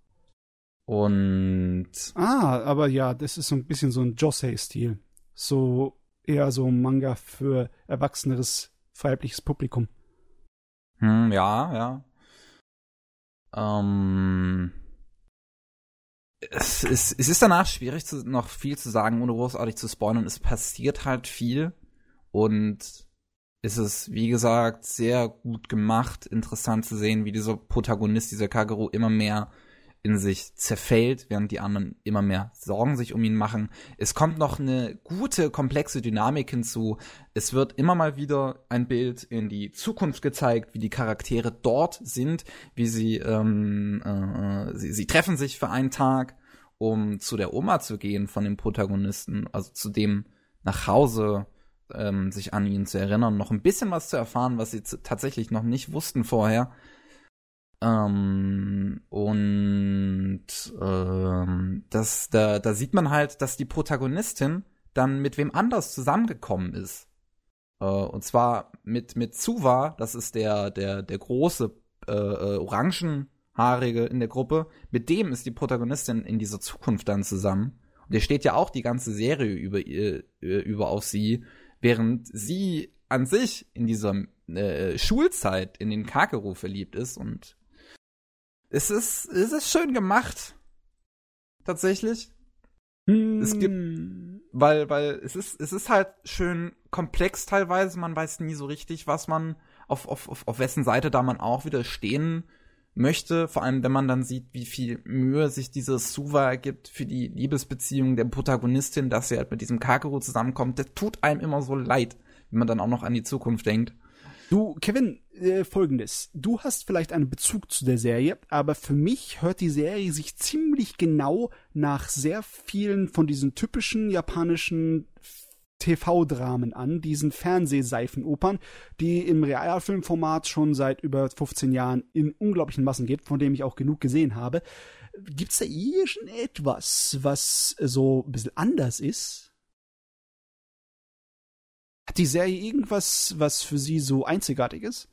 S1: Und.
S3: Ah, aber ja, das ist so ein bisschen so ein Josei-Stil. So eher so ein Manga für erwachseneres weibliches Publikum.
S1: Hm, ja, ja. Ähm, es, ist, es ist danach schwierig, zu, noch viel zu sagen, ohne großartig zu spoilern. Es passiert halt viel und es ist, wie gesagt, sehr gut gemacht, interessant zu sehen, wie dieser Protagonist, dieser Kagero, immer mehr in sich zerfällt, während die anderen immer mehr Sorgen sich um ihn machen. Es kommt noch eine gute, komplexe Dynamik hinzu. Es wird immer mal wieder ein Bild in die Zukunft gezeigt, wie die Charaktere dort sind, wie sie, ähm, äh, sie, sie treffen sich für einen Tag, um zu der Oma zu gehen von dem Protagonisten, also zu dem nach Hause ähm, sich an ihn zu erinnern, noch ein bisschen was zu erfahren, was sie tatsächlich noch nicht wussten vorher. Ähm, und ähm, das, da, da sieht man halt, dass die Protagonistin dann mit wem anders zusammengekommen ist. Äh, und zwar mit, mit Suva, das ist der, der, der große äh, äh, Orangenhaarige in der Gruppe. Mit dem ist die Protagonistin in dieser Zukunft dann zusammen. Und der steht ja auch die ganze Serie über, äh, über auf sie, während sie an sich in dieser äh, Schulzeit in den Kakeru verliebt ist und es ist, es ist schön gemacht. tatsächlich.
S3: Hm.
S1: Es gibt, weil, weil es ist, es ist halt schön komplex teilweise. Man weiß nie so richtig, was man auf, auf, auf, auf wessen Seite da man auch wieder stehen möchte. Vor allem, wenn man dann sieht, wie viel Mühe sich diese Suva gibt für die Liebesbeziehung der Protagonistin, dass sie halt mit diesem Kakeru zusammenkommt. Das tut einem immer so leid, wenn man dann auch noch an die Zukunft denkt.
S3: Du, Kevin, äh, folgendes. Du hast vielleicht einen Bezug zu der Serie, aber für mich hört die Serie sich ziemlich genau nach sehr vielen von diesen typischen japanischen TV-Dramen an, diesen Fernsehseifenopern, die im Realfilmformat schon seit über 15 Jahren in unglaublichen Massen geht, von dem ich auch genug gesehen habe. Gibt's da irgendetwas, was so ein bisschen anders ist? Hat die Serie irgendwas, was für sie so einzigartig ist?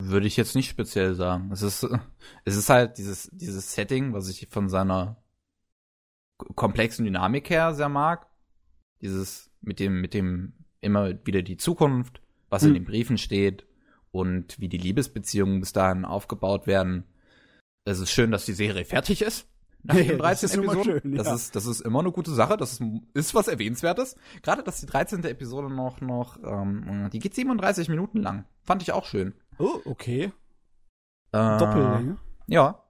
S1: Würde ich jetzt nicht speziell sagen. Es ist, es ist halt dieses, dieses Setting, was ich von seiner komplexen Dynamik her sehr mag. Dieses mit dem, mit dem immer wieder die Zukunft, was hm. in den Briefen steht und wie die Liebesbeziehungen bis dahin aufgebaut werden. Es ist schön, dass die Serie fertig ist. Nach den 13 das Episoden. Schön, ja. das, ist, das ist immer eine gute Sache. Das ist, ist was Erwähnenswertes. Gerade, dass die 13. Episode noch, noch, ähm, die geht 37 Minuten lang. Fand ich auch schön.
S3: Oh, okay.
S1: Äh, Doppellänge. Ja.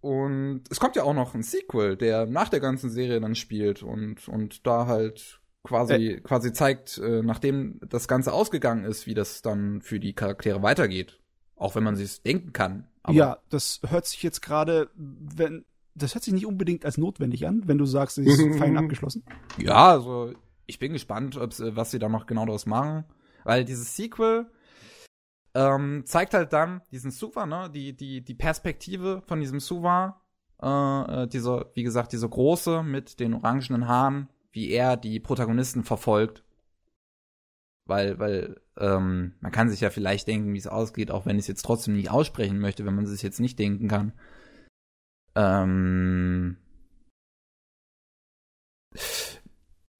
S1: Und es kommt ja auch noch ein Sequel, der nach der ganzen Serie dann spielt und, und da halt quasi, äh. quasi zeigt, äh, nachdem das Ganze ausgegangen ist, wie das dann für die Charaktere weitergeht. Auch wenn man sich denken kann.
S3: ja, das hört sich jetzt gerade, wenn, das hört sich nicht unbedingt als notwendig an, wenn du sagst, es ist fein abgeschlossen.
S1: Ja, also ich bin gespannt, was sie da noch genau daraus machen. Weil dieses Sequel ähm, zeigt halt dann diesen Suva, ne, die, die, die Perspektive von diesem Suva, äh, äh, dieser, wie gesagt, dieser große mit den orangenen Haaren, wie er die Protagonisten verfolgt. Weil, weil, ähm, man kann sich ja vielleicht denken, wie es ausgeht, auch wenn ich es jetzt trotzdem nicht aussprechen möchte, wenn man es jetzt nicht denken kann. Ähm.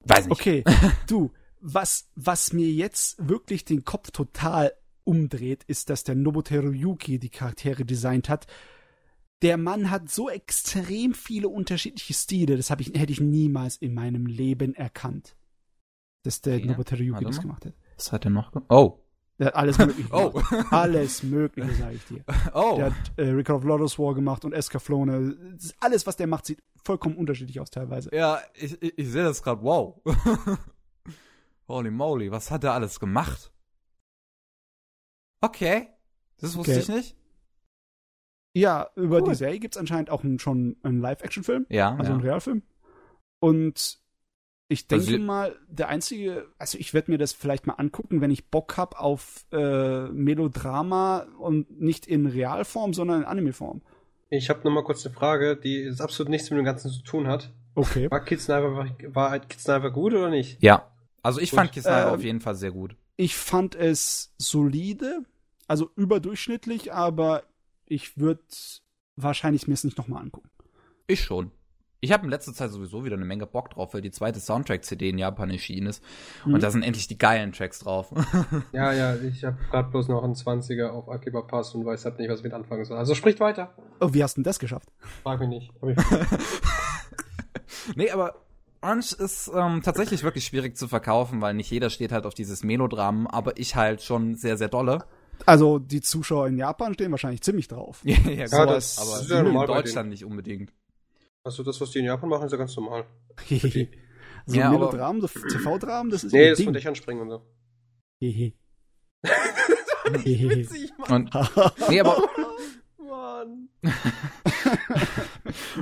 S3: Weiß nicht. Okay, du, was, was mir jetzt wirklich den Kopf total umdreht, ist, dass der Nobuteru Yuki die Charaktere designt hat. Der Mann hat so extrem viele unterschiedliche Stile, das ich, hätte ich niemals in meinem Leben erkannt. Dass der ja, Nobuteru Yuki das gemacht hat.
S1: Was hat er noch gemacht? Oh.
S3: Der hat alles Mögliche oh. Alles Mögliche, sage ich dir. Oh. Der hat äh, Record of Lotus War gemacht und Escaflowne. Alles, was der macht, sieht vollkommen unterschiedlich aus teilweise.
S1: Ja, ich, ich, ich sehe das gerade. Wow. Holy moly, was hat er alles gemacht? Okay. Das wusste okay. ich nicht.
S3: Ja, über cool. die Serie gibt es anscheinend auch einen, schon einen Live-Action-Film.
S1: Ja.
S3: Also
S1: ja.
S3: einen Realfilm. Und ich denke also, mal, der einzige, also ich werde mir das vielleicht mal angucken, wenn ich Bock hab auf äh, Melodrama und nicht in Realform, sondern in Anime-Form.
S2: Ich habe noch mal kurz eine Frage, die absolut nichts mit dem Ganzen zu tun hat.
S3: Okay.
S2: War Kids Sniper, war Kids Sniper gut oder nicht?
S1: Ja. Also ich gut. fand Kids Sniper äh, auf jeden Fall sehr gut.
S3: Ich fand es solide, also überdurchschnittlich, aber ich würde wahrscheinlich mir es nicht nochmal angucken.
S1: Ich schon. Ich habe in letzter Zeit sowieso wieder eine Menge Bock drauf, weil die zweite Soundtrack-CD in Japan erschienen ist. Mhm. Und da sind endlich die geilen Tracks drauf.
S2: ja, ja, ich habe gerade bloß noch einen 20er auf Akiba Pass und weiß halt nicht, was ich mit anfangen soll. Also spricht weiter.
S3: Oh, wie hast du denn das geschafft?
S2: Frag mich nicht.
S1: nee, aber Orange ist ähm, tatsächlich wirklich schwierig zu verkaufen, weil nicht jeder steht halt auf dieses Melodram, aber ich halt schon sehr, sehr dolle.
S3: Also die Zuschauer in Japan stehen wahrscheinlich ziemlich drauf.
S1: ja, ja, so das, aber in Deutschland nicht unbedingt.
S2: Also das, was die in Japan machen, ist ja ganz normal.
S3: so ja, Melodramen, so TV-Dramen, das ist
S2: Nee, das von Dächern springen und so.
S3: Hehe.
S1: Witzig, Mann. Und, nee, aber Mann.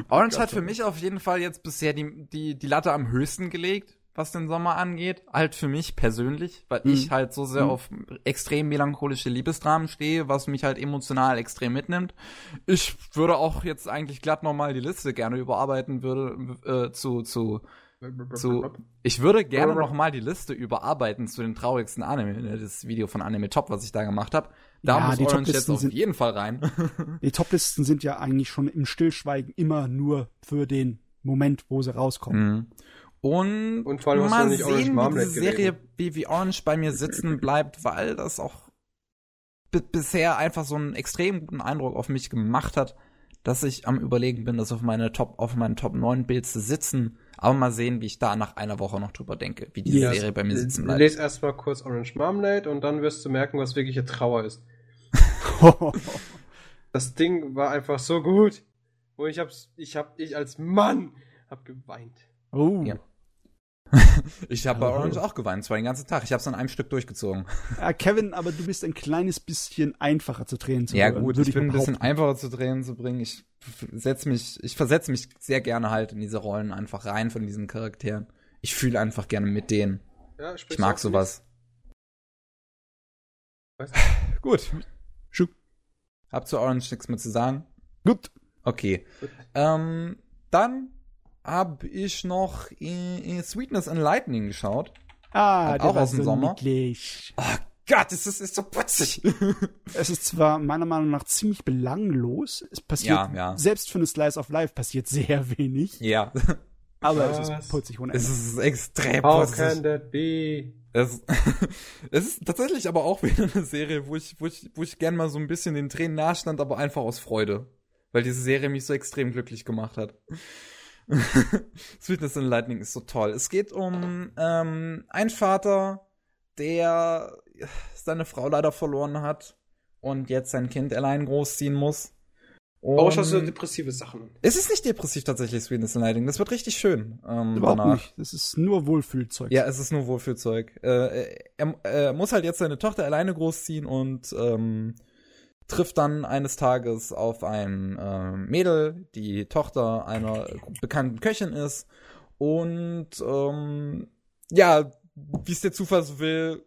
S1: Orange hat für mich auf jeden Fall jetzt bisher die, die, die Latte am höchsten gelegt, was den Sommer angeht. Halt für mich persönlich, weil mhm. ich halt so sehr mhm. auf extrem melancholische Liebesdramen stehe, was mich halt emotional extrem mitnimmt. Ich würde auch jetzt eigentlich glatt nochmal die Liste gerne überarbeiten würde äh, zu, zu zu, ich würde gerne noch mal die Liste überarbeiten zu den traurigsten Anime, ne, das Video von Anime Top, was ich da gemacht habe. Da ja, muss die Orange jetzt auf jeden Fall rein.
S3: die Toplisten sind ja eigentlich schon im Stillschweigen immer nur für den Moment, wo sie rauskommen. Mhm.
S1: Und,
S2: Und vor allem
S1: mal sehen, wie diese Serie wie Orange bei mir sitzen bleibt, weil das auch bisher einfach so einen extrem guten Eindruck auf mich gemacht hat, dass ich am überlegen bin, das auf meine Top, auf meinen Top 9 Bild zu sitzen. Aber mal sehen, wie ich da nach einer Woche noch drüber denke, wie diese
S2: Ja,
S1: Serie bei mir sitzen bleibt.
S2: Lies erstmal kurz Orange Marmalade und dann wirst du merken, was wirkliche Trauer ist. Das Ding war einfach so gut. Und ich hab's, ich hab, ich als Mann hab geweint.
S3: oh.
S1: Ja. Ich habe bei. Orange auch geweint, zwar den ganzen Tag. Ich habe es an einem Stück durchgezogen.
S3: Ja, Kevin, aber du bist ein kleines bisschen einfacher zu Tränen zu
S1: Ja
S3: rühren,
S1: gut,
S3: würde
S1: ich bin ein bisschen einfacher zu Tränen zu bringen. Ich setz mich, ich versetze mich sehr gerne halt in diese Rollen einfach rein von diesen Charakteren. Ich fühle einfach gerne mit denen.
S2: Ja,
S1: Ich mag sowas.
S2: Was?
S1: Gut.
S3: Schuh.
S1: Hab zu Orange nichts mehr zu sagen.
S3: Gut.
S1: Okay. Ähm, dann habe ich noch äh, äh, Sweetness and Lightning geschaut.
S3: Ah, der
S1: auch
S3: war
S1: aus dem
S3: so
S1: Sommer.
S3: niedlich.
S1: Oh Gott, das ist, ist so putzig.
S3: Es ist zwar meiner Meinung nach ziemlich belanglos. Es passiert,
S1: Ja, ja.
S3: selbst für eine Slice of Life passiert sehr wenig.
S1: ja.
S3: Aber es
S2: Was?
S3: ist putzig ohne
S1: Es
S3: Ende.
S1: ist extrem
S2: How
S1: putzig.
S2: can that be?
S1: Es, es ist tatsächlich aber auch wieder eine Serie, wo ich, wo ich, wo ich gern mal so ein bisschen den Tränen nahstand, aber einfach aus Freude. Weil diese Serie mich so extrem glücklich gemacht hat. Sweetness and Lightning ist so toll. Es geht um ähm, einen Vater, der seine Frau leider verloren hat und jetzt sein Kind allein großziehen muss.
S2: Warum schaust du
S1: Und-
S2: depressive Sachen?
S1: es ist nicht depressiv tatsächlich, Sweetness and Lightning. Das wird richtig schön. Ähm,
S3: Überhaupt
S1: danach.
S3: nicht. Das ist nur Wohlfühlzeug.
S1: Ja, es ist nur Wohlfühlzeug. Äh, er, er muss halt jetzt seine Tochter alleine großziehen und ähm, trifft dann eines Tages auf ein ähm, Mädel, die Tochter einer bekannten Köchin ist. Und ähm, ja, wie es der Zufall so will,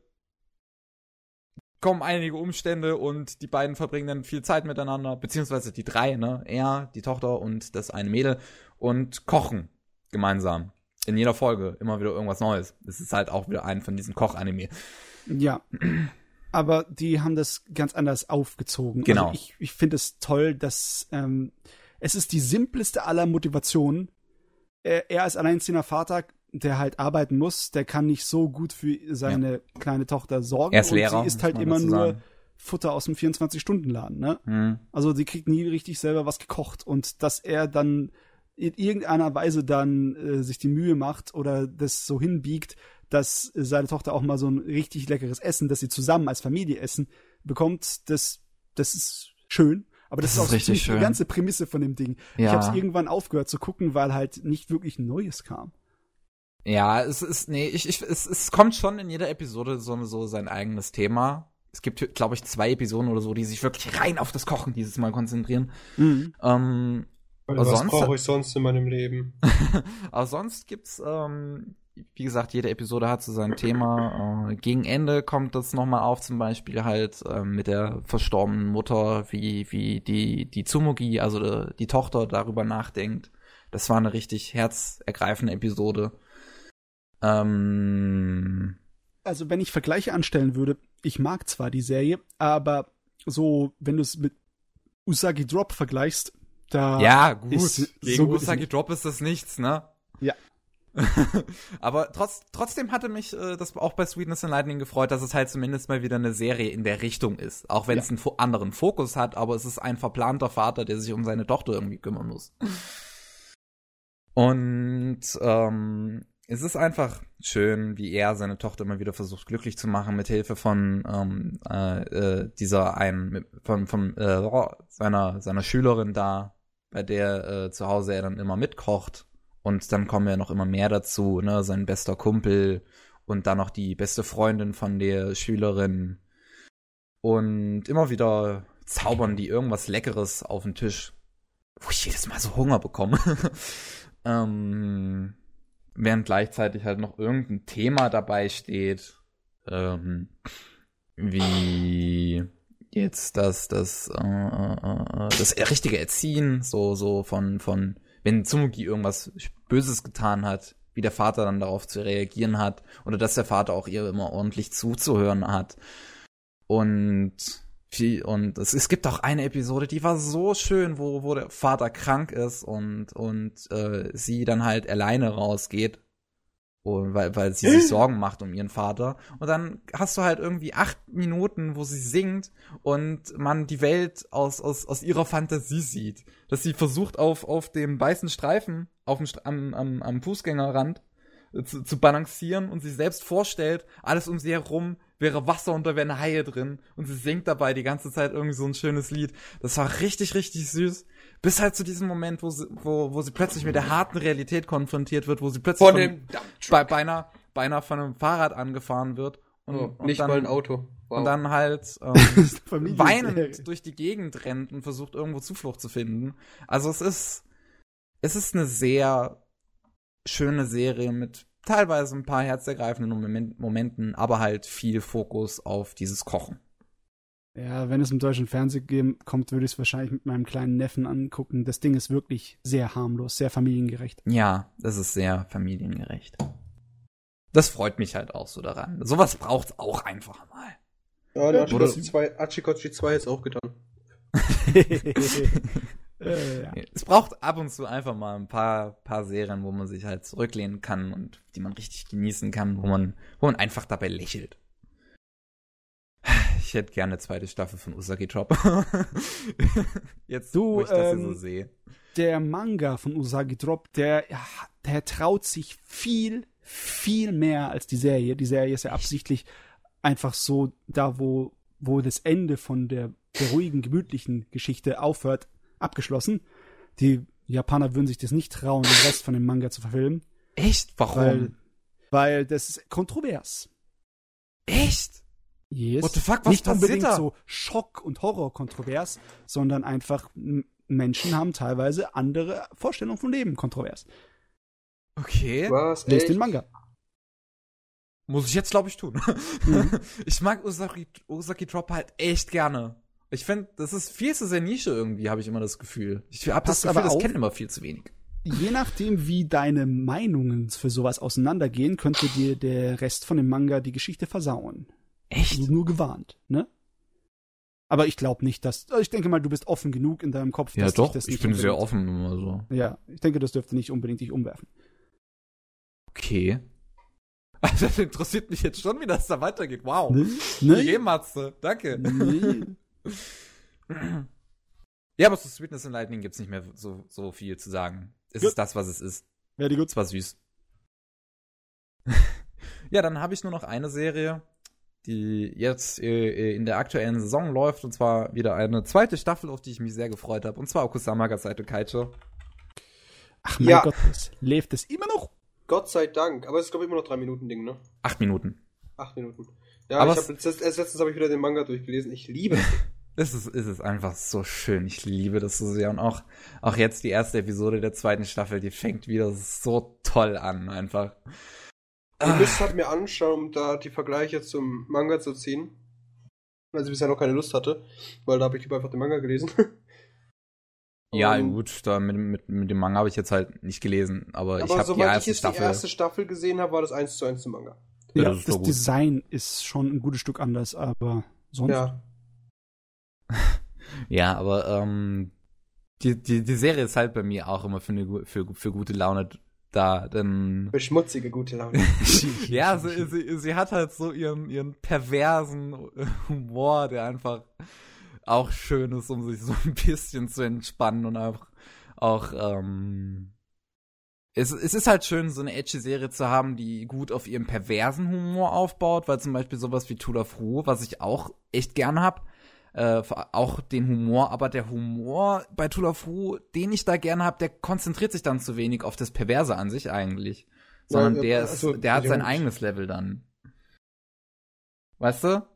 S1: kommen einige Umstände und die beiden verbringen dann viel Zeit miteinander, beziehungsweise die drei, ne? Er, die Tochter und das eine Mädel und kochen gemeinsam. In jeder Folge immer wieder irgendwas Neues. Es ist halt auch wieder ein von diesen Koch-Anime.
S3: Ja. Aber die haben das ganz anders aufgezogen.
S1: Genau.
S3: Also ich ich finde es toll, dass ähm, es ist die simpleste aller Motivationen. Er, er als alleinziehender Vater, der halt arbeiten muss, der kann nicht so gut für seine kleine Tochter sorgen.
S1: Er ist
S3: und
S1: Lehrer.
S3: sie isst
S1: muss
S3: halt immer nur
S1: sagen.
S3: Futter aus dem 24-Stunden-Laden, ne?
S1: Hm.
S3: Also die kriegt nie richtig selber was gekocht und dass er dann in irgendeiner Weise dann äh, sich die Mühe macht oder das so hinbiegt, dass seine Tochter auch mal so ein richtig leckeres Essen, dass sie zusammen als Familie essen, bekommt, das, das ist schön. Aber das,
S1: Das
S3: ist
S1: ist
S3: auch
S1: richtig
S3: ziemlich die ganze Prämisse von dem Ding. Ich
S1: Ja.
S3: habe es irgendwann aufgehört zu gucken, weil halt nicht wirklich Neues kam.
S1: Ja, es ist, nee, ich, ich, es, es kommt schon in jeder Episode so, so sein eigenes Thema. Es gibt, glaube ich, zwei Episoden oder so, die sich wirklich rein auf das Kochen dieses Mal konzentrieren.
S3: Mhm.
S1: Ähm,
S2: was brauche ich sonst in meinem Leben?
S1: aber sonst gibt's, ähm, wie gesagt, jede Episode hat so sein Thema. Äh, gegen Ende kommt das nochmal auf, zum Beispiel halt ähm, mit der verstorbenen Mutter, wie, wie die, die Tsumugi, also die, die Tochter, darüber nachdenkt. Das war eine richtig herzergreifende Episode. Ähm,
S3: Also wenn ich Vergleiche anstellen würde, ich mag zwar die Serie, aber so, wenn du es mit Usagi Drop vergleichst, da
S1: Ja, gut.
S3: ist-
S1: Gegen
S3: so
S1: Usagi. Drop ist das nichts, ne?
S3: Ja.
S1: Aber trotz, trotzdem hatte mich äh, das auch bei Sweetness and Lightning gefreut, dass es halt zumindest mal wieder eine Serie in der Richtung ist. Auch wenn es einen fo anderen Fokus hat, aber es ist ein verplanter Vater, der sich um seine Tochter irgendwie kümmern muss. Und ähm, es ist einfach schön, wie er seine Tochter immer wieder versucht glücklich zu machen mit Hilfe von ähm, äh, äh, dieser einen von von äh, seiner seiner Schülerin da, bei der äh, zu Hause er dann immer mitkocht und dann kommen ja noch immer mehr dazu, ne, sein bester Kumpel und dann noch die beste Freundin von der Schülerin und immer wieder zaubern die irgendwas Leckeres auf den Tisch, wo ich jedes Mal so Hunger bekomme. ähm, während gleichzeitig halt noch irgendein Thema dabei steht, ähm, wie jetzt das das äh, äh, äh, das richtige Erziehen, so so von von wenn Tsumugi irgendwas Böses getan hat, wie der Vater dann darauf zu reagieren hat oder dass der Vater auch ihr immer ordentlich zuzuhören hat. Und viel und es, es gibt auch eine Episode, die war so schön, wo wo der Vater krank ist und und äh, sie dann halt alleine rausgeht Und weil, weil sie sich Sorgen macht um ihren Vater. Und dann hast du halt irgendwie acht Minuten, wo sie singt und man die Welt aus, aus, aus ihrer Fantasie sieht. Dass sie versucht, auf, auf dem weißen Streifen, auf dem, am, am, am Fußgängerrand zu, zu balancieren und sich selbst vorstellt, alles um sie herum wäre Wasser und da wären Haie drin. Und sie singt dabei die ganze Zeit irgendwie so ein schönes Lied. Das war richtig, richtig süß. Bis halt zu diesem Moment, wo sie, wo, wo sie plötzlich mit der harten Realität konfrontiert wird, wo sie plötzlich
S2: Von dem
S1: bei, beinahe, beinahe von einem Fahrrad angefahren wird. Und,
S2: Oh,
S1: und
S2: nicht
S1: dann,
S2: mal ein Auto. Wow.
S1: Und dann halt ähm, weinend durch die Gegend rennt und versucht irgendwo Zuflucht zu finden. Also es ist, es ist eine sehr schöne Serie mit teilweise ein paar herzergreifenden Moment- Momenten, aber halt viel Fokus auf dieses Kochen.
S3: Ja, wenn es im deutschen Fernsehen kommt, würde ich es wahrscheinlich mit meinem kleinen Neffen angucken. Das Ding ist wirklich sehr harmlos, sehr familiengerecht.
S1: Ja, das ist sehr familiengerecht. Das freut mich halt auch so daran. Sowas braucht's auch einfach mal.
S2: ja, der
S1: Oder-
S2: Achikochi 2, Achikochi 2 ist auch getan.
S3: äh, ja.
S1: Es braucht ab und zu einfach mal ein paar, paar Serien, wo man sich halt zurücklehnen kann und die man richtig genießen kann, wo man, wo man einfach dabei lächelt. Ich hätte gerne eine zweite Staffel von Usagi Drop. Jetzt,
S3: Du,
S1: wo ich das hier so
S3: ähm,
S1: sehe.
S3: Der Manga von Usagi Drop, der, der traut sich viel, viel mehr als die Serie. Die Serie ist ja absichtlich einfach so da, wo, wo das Ende von der, der ruhigen, gemütlichen Geschichte aufhört, abgeschlossen. Die Japaner würden sich das nicht trauen, den Rest von dem Manga zu verfilmen,
S1: Echt? Warum?
S3: weil, weil das ist kontrovers.
S1: Echt?
S3: Yes.
S1: What the fuck, was
S3: Nicht
S1: passiert
S3: unbedingt
S1: da?
S3: so Schock- und Horror-kontrovers, sondern einfach Menschen haben teilweise andere Vorstellungen von Leben kontrovers.
S1: Okay.
S2: Was?
S3: Lest
S2: Echt?
S3: den Manga.
S1: Muss ich jetzt, glaube ich, tun.
S3: Mhm.
S1: ich mag Usagi, Usagi Drop halt echt gerne. Ich finde, das ist viel zu sehr Nische irgendwie, habe ich immer das Gefühl. Ich habe das Gefühl,
S3: aber
S1: das kennen immer viel zu wenig.
S3: Je nachdem, wie deine Meinungen für sowas auseinandergehen, könnte dir der Rest von dem Manga die Geschichte versauen.
S1: Echt?
S3: Also nur gewarnt, ne? Aber ich glaube nicht, dass. Ich denke mal, du bist offen genug in deinem Kopf.
S1: Ja,
S3: dass
S1: doch.
S3: Das
S1: Ich
S3: nicht
S1: bin sehr offen immer so.
S3: Ja, ich denke, das dürfte nicht unbedingt dich umwerfen.
S1: Okay. Also, das interessiert mich jetzt schon, wie das da weitergeht. Wow.
S3: Ne?
S1: Okay,
S3: Ne?
S1: Matze. Danke.
S3: Nee.
S1: Ja, aber zu Sweetness and Lightning gibt's nicht mehr so, so viel zu sagen. Es
S3: Gut.
S1: ist das, was es ist.
S3: Very good.
S1: Es war süß. ja, dann habe ich nur noch eine Serie, die jetzt äh, in der aktuellen Saison läuft. Und zwar wieder eine zweite Staffel, auf die ich mich sehr gefreut habe. Und zwar Okusama Gasaito Kaicho.
S3: Ach mein
S2: Ja.
S3: Gott, es lebt es immer noch?
S2: Gott sei Dank. Aber es ist, glaube ich, immer noch drei Minuten Ding, ne?
S1: Acht Minuten.
S2: Acht Minuten. Ja,
S1: Aber
S2: ich
S1: es-
S2: hab, letztens, erst letztens habe ich wieder den Manga durchgelesen. Ich liebe es.
S1: Es ist, es ist einfach so schön. Ich liebe das so sehr. Und auch, auch jetzt die erste Episode der zweiten Staffel, die fängt wieder so toll an, einfach.
S2: Ihr müsst halt mir anschauen, um da die Vergleiche zum Manga zu ziehen. Weil sie bisher noch keine Lust hatte. Weil da habe ich lieber einfach den Manga gelesen.
S1: Ja,
S2: Und-
S1: gut, da mit, mit, mit dem Manga habe ich jetzt halt nicht gelesen, aber, ich
S2: Aber
S1: habe die
S2: soweit ich
S1: erste
S2: jetzt
S1: Staffel.
S2: die erste Staffel gesehen habe, war das eins zu eins zum Manga.
S1: Ja,
S3: Ja,
S1: das
S3: das. Design ist schon ein gutes Stück anders, aber sonst.
S2: Ja.
S1: Ja, aber ähm, die, die, die Serie ist halt bei mir auch immer für, eine, für, für gute Laune da, denn
S2: Für schmutzige, gute Laune.
S1: ja, sie, sie, sie hat halt so ihren, ihren perversen Humor, der einfach auch schön ist, um sich so ein bisschen zu entspannen und auch, auch ähm, es, es ist halt schön, so eine edgy Serie zu haben, die gut auf ihrem perversen Humor aufbaut, weil zum Beispiel sowas wie Tula Fru, was ich auch echt gern hab, äh, auch den Humor, aber der Humor bei Tula Fru, den ich da gerne hab, der konzentriert sich dann zu wenig auf das Perverse an sich eigentlich. Sondern
S2: Ja,
S1: der
S2: ja,
S1: ist,
S2: also,
S1: der hat sein
S2: ja,
S1: eigenes Level dann. Weißt du?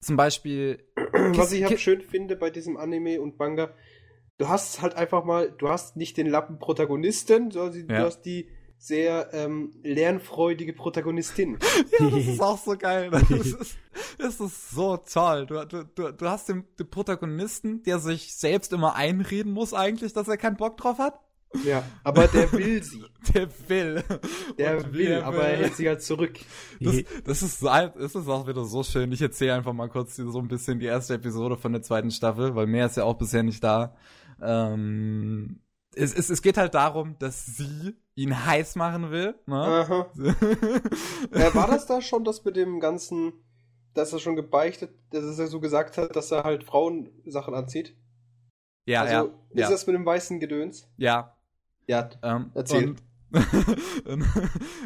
S1: Zum Beispiel.
S2: Was ich halt schön finde bei diesem Anime und Manga, du hast halt einfach mal, du hast nicht den Lappen Protagonisten, sondern
S1: Ja.
S2: du hast die sehr ähm, lernfreudige Protagonistin.
S1: Ja, das ist auch so geil. Das ist, das ist so toll. Du, du, du, hast den, den Protagonisten, der sich selbst immer einreden muss eigentlich, dass er keinen Bock drauf hat.
S2: Ja, aber der will sie.
S1: Der will.
S2: Der
S1: Und
S2: will, aber er hält sie halt zurück.
S1: Das, das ist es ist auch wieder so schön. Ich erzähle einfach mal kurz so ein bisschen die erste Episode von der zweiten Staffel, weil mehr ist ja auch bisher nicht da. Ähm, es, es, es geht halt darum, dass sie ihn heiß machen will. Ne?
S2: Äh, war das da schon das mit dem ganzen, dass er schon gebeichtet, dass er so gesagt hat, dass er halt Frauensachen anzieht?
S1: ja,
S2: also,
S1: ja.
S2: ist
S1: ja.
S2: das mit dem weißen Gedöns?
S1: ja.
S2: Ja.
S1: Ähm,
S2: Erzähl.
S1: Und,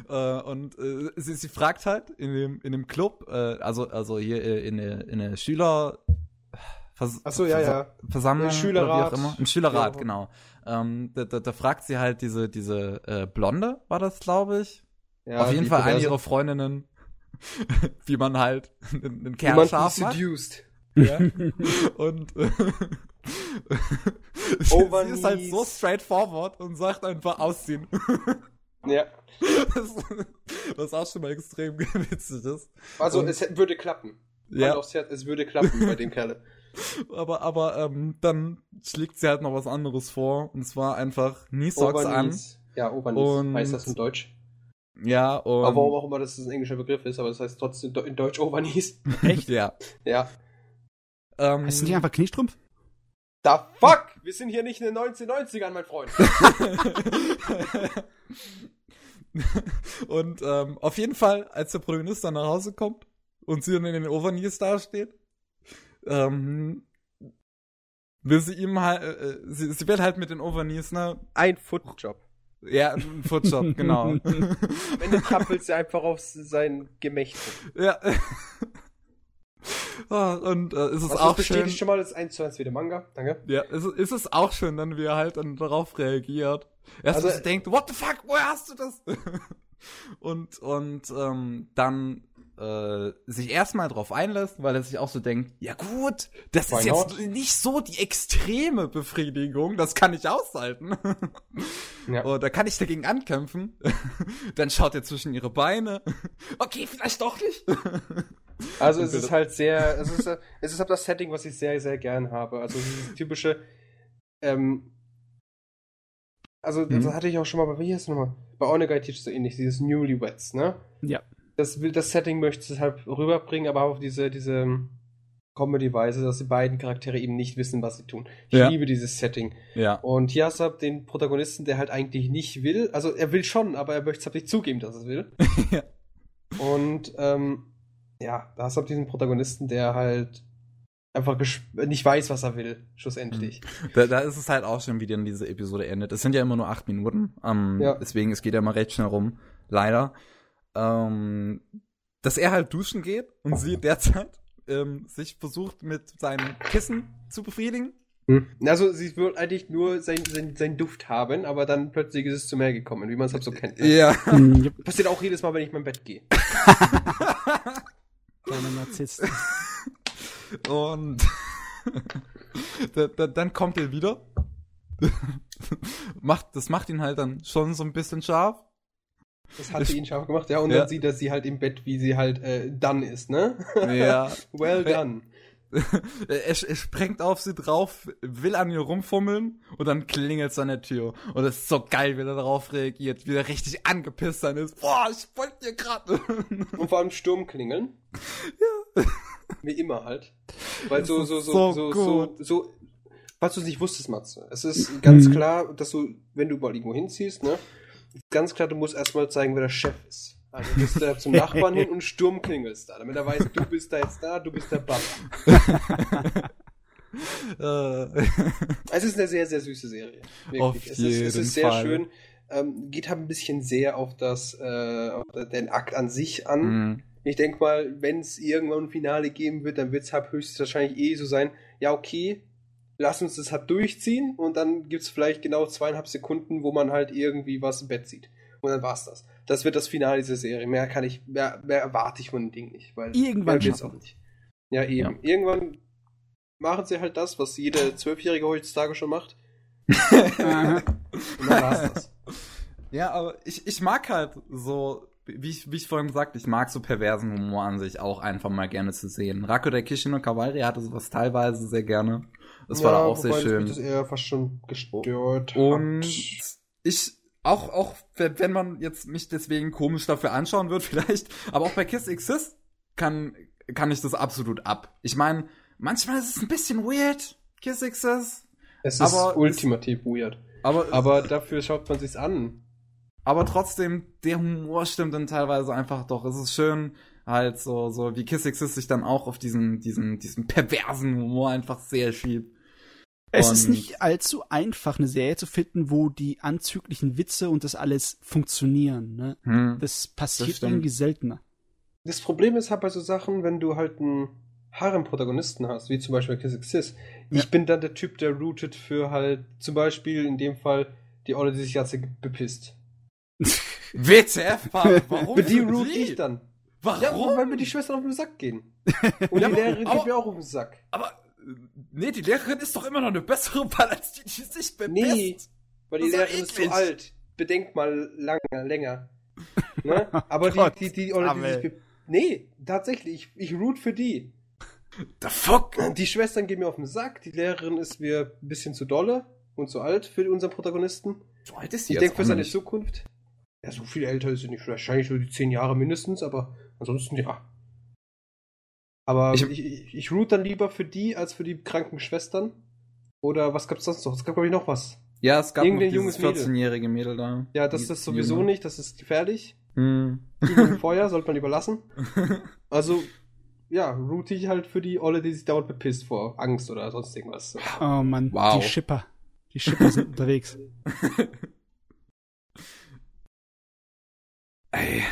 S1: äh, und äh, sie, sie fragt halt in dem, in dem Club, äh, also, also hier äh, in der, in der Schüler. Vers
S2: Ach so, ja, ja.
S1: Versammlung.
S2: Schülerrat.
S1: Oder wie auch immer. Ein Schülerrat,
S2: Ja.
S1: genau. Ähm, da, da, da fragt sie halt diese, diese äh, Blonde, war das, glaube ich.
S2: ja
S1: Auf jeden Fall eine ihrer Freundinnen, wie man halt einen, einen
S2: Wie
S1: Kerl
S2: man
S1: scharf macht.
S2: seduced.
S1: Ja. Und äh, sie,
S2: Over
S1: sie ist halt so straightforward und sagt einfach ausziehen.
S2: Ja.
S1: Das, was auch schon mal extrem witzig ist.
S2: Also,
S1: Und-
S2: es würde klappen.
S1: Ja.
S2: Aufs Herz, es würde klappen bei dem Kerle.
S1: Aber, aber ähm, dann schlägt sie halt noch was anderes vor. Und zwar einfach Knee Socks an.
S2: Ja, Overknees
S1: Und-
S2: heißt das in Deutsch.
S1: Ja, und.
S2: aber warum auch immer das ein englischer Begriff ist, aber das heißt trotzdem in Deutsch Overknees.
S1: Echt? Ja.
S2: Ja.
S1: Ähm,
S3: Heißen die einfach Kniestrumpf?
S2: Da fuck! Wir sind hier nicht in den 1990ern, mein Freund.
S1: und ähm, auf jeden Fall, als der Protagonist dann nach Hause kommt und sie dann in den Overknees dasteht, ähm, will sie ihm halt, äh, sie, sie will halt mit den Overknees, ne?
S2: Ein Footjob.
S1: Ja, ein Footjob, genau.
S2: Am Ende trappelt sie einfach auf sein Gemächt.
S1: ja. Ah, und äh, ist es
S2: Was
S1: auch
S2: bestätigt
S1: schön.
S2: schon mal das 1 zu 1 wie der Manga. Danke.
S1: Ja, ist, ist es auch schön, dann wie er halt dann darauf reagiert. Erst
S2: also,
S1: denkt, what the fuck, woher hast du das? und und ähm, dann äh, sich erstmal drauf einlässt, weil er sich auch so denkt, ja gut, das
S2: Why
S1: ist jetzt
S2: not?
S1: nicht so die extreme Befriedigung, das kann ich aushalten.
S2: Ja.
S1: Und da kann ich dagegen ankämpfen. dann schaut er zwischen ihre Beine. okay, vielleicht doch nicht.
S2: Also es ist halt sehr, es ist, es ist halt das Setting, was ich sehr, sehr gern habe. Also dieses typische, ähm, also das
S1: Mhm.
S2: hatte ich auch schon mal bei, wie heißt es nochmal? Bei Onegai Teach so ähnlich, dieses Newlyweds, ne?
S3: Ja.
S2: Das das Setting möchte es halt rüberbringen, aber auf diese, diese Comedy-Weise, dass die beiden Charaktere eben nicht wissen, was sie tun. Ich
S1: Ja.
S2: liebe dieses Setting.
S1: Ja.
S2: Und hier hast du halt den Protagonisten, der halt eigentlich nicht will. Also er will schon, aber er möchte es halt nicht zugeben, dass er es will.
S1: Ja.
S2: Und ähm, ja, da hast du halt diesen Protagonisten, der halt einfach nicht weiß, was er will, schlussendlich.
S1: Da, da ist es halt auch schon, wie dann diese Episode endet. Es sind ja immer nur acht Minuten. Ähm,
S2: Ja.
S1: Deswegen, es geht ja immer recht schnell rum. Leider. Ähm, dass er halt duschen geht und sie derzeit ähm, sich versucht, mit seinem Kissen zu befriedigen.
S2: Also sie will eigentlich nur seinen sein, sein Duft haben, aber dann plötzlich ist es zu mehr gekommen, wie man es halt so kennt. ne?
S1: Ja.
S3: Hm, jupp,
S2: Passiert auch jedes Mal, wenn ich in mein Bett gehe.
S3: kleiner Narzisst.
S1: Und da, da, dann kommt er wieder. macht, das macht ihn halt dann schon so ein bisschen scharf.
S2: Das hat sie ihn scharf gemacht, ja, und
S1: Ja.
S2: dann sieht er sie halt im Bett, wie sie halt äh, done ist, ne?
S1: Ja.
S2: well done.
S1: er, er sprengt auf sie drauf, will an ihr rumfummeln und dann klingelt es an der Tür. Und es ist so geil, wie er darauf reagiert, wie er richtig angepisst dann ist. Boah, ich wollte dir gerade.
S2: Und vor allem Sturmklingeln.
S1: Ja.
S2: Wie immer halt. Weil so, so, so,
S1: so
S2: so, so, so, falls du es nicht wusstest, Matze, es ist ganz
S3: Mhm.
S2: klar, dass du, wenn du mal irgendwo hinziehst, ne, ganz klar, du musst erstmal zeigen, wer der Chef ist. Also du bist da zum Nachbarn hin und Sturmklingelst da, damit er weiß, du bist da jetzt da, du bist der Baba.
S1: äh,
S2: Es ist eine sehr, sehr süße Serie. Wirklich.
S1: Auf
S2: es, ist, es
S1: jeden
S2: ist sehr
S1: Fall.
S2: schön. Ähm, geht halt ein bisschen sehr auf das, äh, auf den Akt an sich an.
S1: mh,
S2: Ich denke mal, wenn es irgendwann ein Finale geben wird, dann wird es halt höchstwahrscheinlich eh so sein, ja, okay, lass uns das halt durchziehen und dann gibt es vielleicht genau zweieinhalb Sekunden, wo man halt irgendwie was im Bett sieht. Und dann war's das. Das wird das Finale dieser Serie. Mehr kann ich, mehr, mehr erwarte ich von dem Ding nicht. Weil
S3: Irgendwann
S2: wird's auch nicht. Ja, eben. Irgendwann machen sie halt das, was jeder Zwölfjährige heutzutage schon macht. Und dann war's das.
S1: Ja, aber ich, ich mag halt so, wie ich, wie ich vorhin gesagt, ich mag so perversen Humor an sich auch einfach mal gerne zu sehen. Rako der Kishino Kavalri hatte sowas teilweise sehr gerne. Das war
S2: Ja,
S1: da auch sehr schön.
S2: Das mich das eher fast schon gestört.
S1: Und
S2: hat.
S1: ich, auch, auch, wenn man jetzt mich deswegen komisch dafür anschauen wird, vielleicht, aber auch bei Kiss Exist kann, kann ich das absolut ab. Ich meine, manchmal ist es ein bisschen weird, Kiss Exist,
S2: Es ist ultimativ weird.
S1: Aber,
S2: Aber dafür schaut man sich's an.
S1: aber trotzdem, der Humor stimmt dann teilweise einfach doch. Es ist schön, halt so, so wie Kiss Exist sich dann auch auf diesen, diesen, diesen perversen Humor einfach sehr schiebt.
S3: Es ist nicht allzu einfach, eine Serie zu finden, wo die anzüglichen Witze und das alles funktionieren. Ne?
S1: Hm.
S3: Das passiert
S1: stimmt.
S3: irgendwie seltener.
S2: Das Problem ist halt bei so Sachen, wenn du halt einen Harem-Protagonisten hast, wie zum Beispiel Kiss Exist.
S3: Ja.
S2: Ich bin dann der Typ, der rootet für halt zum Beispiel in dem Fall die Olle, die sich ganz bepisst.
S1: WTF, Pavel, warum?
S2: Für die root ich dann.
S1: Warum?
S2: Ja, weil mir die Schwestern auf den Sack gehen. Und
S1: Ja,
S2: die Lehrerin
S1: aber-
S2: geht mir auch auf den Sack.
S1: Aber, nee, die Lehrerin ist doch immer noch eine bessere Wahl als die, die sich bepisst.
S2: Nee, weil die Lehrerin ist zu alt. Bedenkt mal lang, länger. Ne? Aber
S3: Gott,
S2: die, die, die Olle, die sich be Nee, tatsächlich, ich, ich root für die.
S1: The fuck?
S2: Die Schwestern gehen mir auf den Sack, die Lehrerin ist mir ein bisschen zu dolle und zu alt für unseren Protagonisten.
S1: So alt ist sie
S2: Ich denke für seine. Zukunft. Ja, so viel älter ist sie nicht. Wahrscheinlich so die zehn Jahre mindestens, aber ansonsten ja. Aber
S1: Ich-
S2: ich, ich, ich root dann lieber für die als für die kranken Schwestern. Oder was gab's sonst noch? Es gab, glaube ich, noch was.
S1: Ja, es gab noch
S2: Irgendein
S1: dieses
S2: junges Mädel.
S1: 14-jährige Mädel da.
S2: Ja, das
S1: Die-
S2: ist sowieso
S1: Junge.
S2: nicht, das ist gefährlich.
S1: Hm.
S2: Feuer sollte man lieber lassen. Also, ja, root ich halt für die Olle, die sich dauernd bepisst vor Angst oder sonst irgendwas.
S3: Oh Mann,
S1: Wow.
S3: die Schipper. Die Schipper sind unterwegs.
S1: Ey.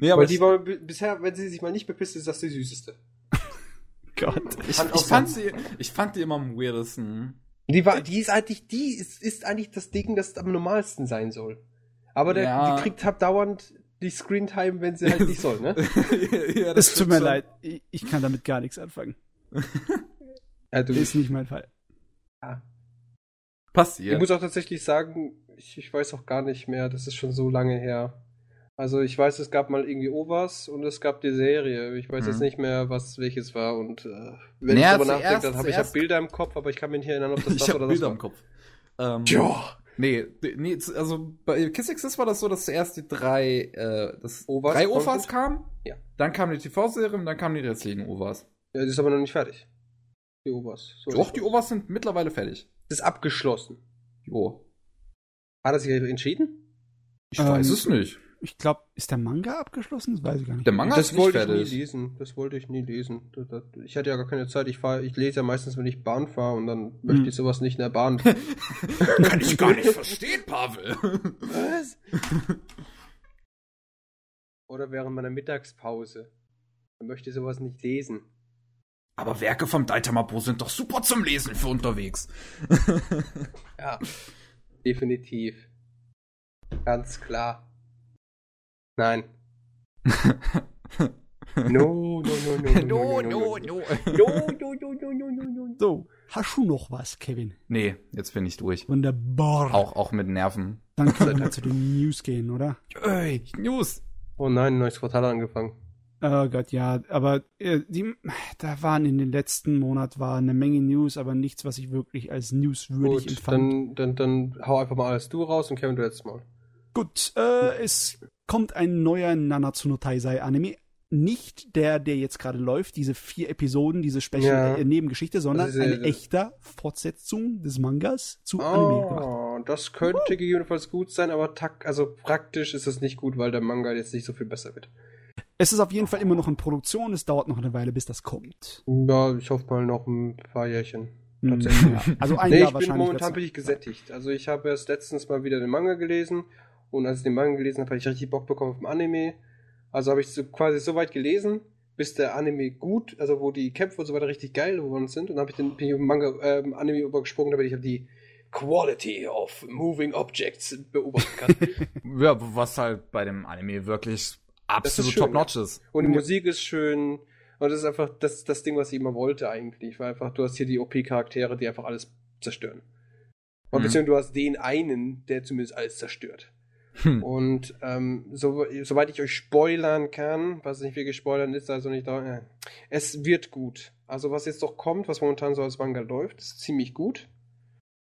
S1: Nee, aber ich,
S2: die war bisher, wenn sie sich mal nicht bepisst, ist das die süßeste.
S3: Gott.
S1: ich, ich, fand sie, ich fand die immer am weirdesten.
S2: Die war, die ist eigentlich, die ist, ist eigentlich das Ding, das am normalsten sein soll. Aber der,
S1: Ja.
S2: die kriegt halt dauernd die Screentime, wenn sie halt nicht soll, ne?
S1: ja,
S3: Es tut mir
S1: schon.
S3: leid. Ich, ich kann damit gar nichts anfangen.
S2: Ja, du,
S3: Ist nicht mein Fall.
S2: ich
S1: Passiert.
S2: muss auch tatsächlich sagen, ich, ich weiß auch gar nicht mehr, das ist schon so lange her. Also ich weiß, es gab mal irgendwie Overs und es gab die Serie. Ich weiß
S1: Mhm.
S2: jetzt nicht mehr, was welches war. Und äh, wenn
S1: Naja,
S2: ich darüber nachdenke, dann habe ich
S1: zuerst-
S2: Bilder im Kopf, aber ich kann mich nicht erinnern, ob das
S1: ich
S2: das
S1: hab
S2: oder das
S1: Bilder
S2: war.
S1: im Kopf. Ähm,
S2: Ja.
S1: Nee, nee, also bei Kiss Exist war das so, dass zuerst die drei, äh, das
S2: Ovas
S1: drei? OVAs kamen.
S2: Ja.
S1: Dann kam die TV-Serie und dann kamen die restlichen OVAs.
S2: Ja, die ist aber noch nicht fertig. Die Overs. So
S1: Doch, die OVAs sind mittlerweile fertig.
S2: Das ist abgeschlossen.
S1: Jo.
S2: Hat er sich entschieden?
S1: Ich
S3: Ähm,
S1: weiß es nicht.
S3: Ich glaube, ist der Manga abgeschlossen? Das weiß ich gar nicht.
S1: Der Manga
S2: das
S1: ist nicht
S2: wollte ich
S1: fertig.
S2: nie lesen. Das wollte ich nie lesen. Das, das, ich hatte ja gar keine Zeit. Ich, fahr, ich lese ja meistens, wenn ich Bahn fahre und dann möchte
S3: Hm.
S2: ich sowas nicht in der Bahn.
S1: Kann ich gar nicht verstehen, Pavel.
S2: Was? Oder während meiner Mittagspause. Dann möchte ich sowas nicht lesen.
S1: Aber Werke vom Daitamapo sind doch super zum Lesen für unterwegs.
S2: Ja. Definitiv. Ganz klar. Nein. No, no, no, no, no, no, no, no, no, no, no, no, no, no, no.
S3: So, hast du noch was, Kevin?
S1: Nee, jetzt bin ich durch.
S3: Wunderbar.
S1: Auch, auch mit Nerven.
S3: Dann können wir zu den News gehen, oder?
S1: Ey, News.
S2: Oh nein, ein neues Quartal angefangen.
S3: Oh Gott, ja, aber äh, die, da waren in den letzten Monat war eine Menge News, aber nichts, was ich wirklich als newswürdig
S2: Gut,
S3: empfand.
S2: dann, dann, dann hau einfach mal alles du raus und Kevin, du letztes Mal.
S3: Gut, äh, es kommt ein neuer Nanatsu no Taisei Anime. Nicht der, der jetzt gerade läuft, diese vier Episoden, diese Special
S2: Ja.
S3: äh, Nebengeschichte, sondern
S2: Das äh,
S3: eine echte Fortsetzung des Mangas zu Anime gemacht.
S2: Oh, das könnte gegebenenfalls gut sein, aber tak also praktisch ist es nicht gut, weil der Manga jetzt nicht so viel besser wird.
S3: Es ist auf jeden Fall immer noch in Produktion, es dauert noch eine Weile, bis das kommt.
S2: Ja, ich hoffe mal noch ein paar Jährchen.
S3: Hm,
S2: Tatsächlich.
S3: ja. Also ein
S2: nee,
S3: Jahr
S2: ich bin
S3: wahrscheinlich.
S2: momentan bin ich gesättigt. Also ich habe erst letztens mal wieder den Manga gelesen und als ich den Manga gelesen habe, habe ich richtig Bock bekommen auf den Anime. Also habe ich so, quasi so weit gelesen, bis der Anime gut, also wo die Kämpfe und so weiter richtig geil geworden sind und dann habe ich den bin ich auf den Manga ähm, Anime übergesprungen, damit ich auf die Quality of Moving Objects beobachten kann.
S1: Ja, was halt bei dem Anime wirklich absolut
S2: schön,
S1: top-notch ist.
S2: Und die. Musik ist schön. Und das ist einfach das, das Ding, was ich immer wollte eigentlich. Weil einfach, du hast hier die OP-Charaktere, die einfach alles zerstören. Und
S1: Mhm.
S2: beziehungsweise du hast den einen, der zumindest alles zerstört.
S1: Hm.
S2: Und ähm, so, soweit ich euch spoilern kann, was nicht wirklich spoilern ist, also nicht da, äh, es wird gut. Also was jetzt doch kommt, was momentan so als Manga läuft, ist ziemlich gut.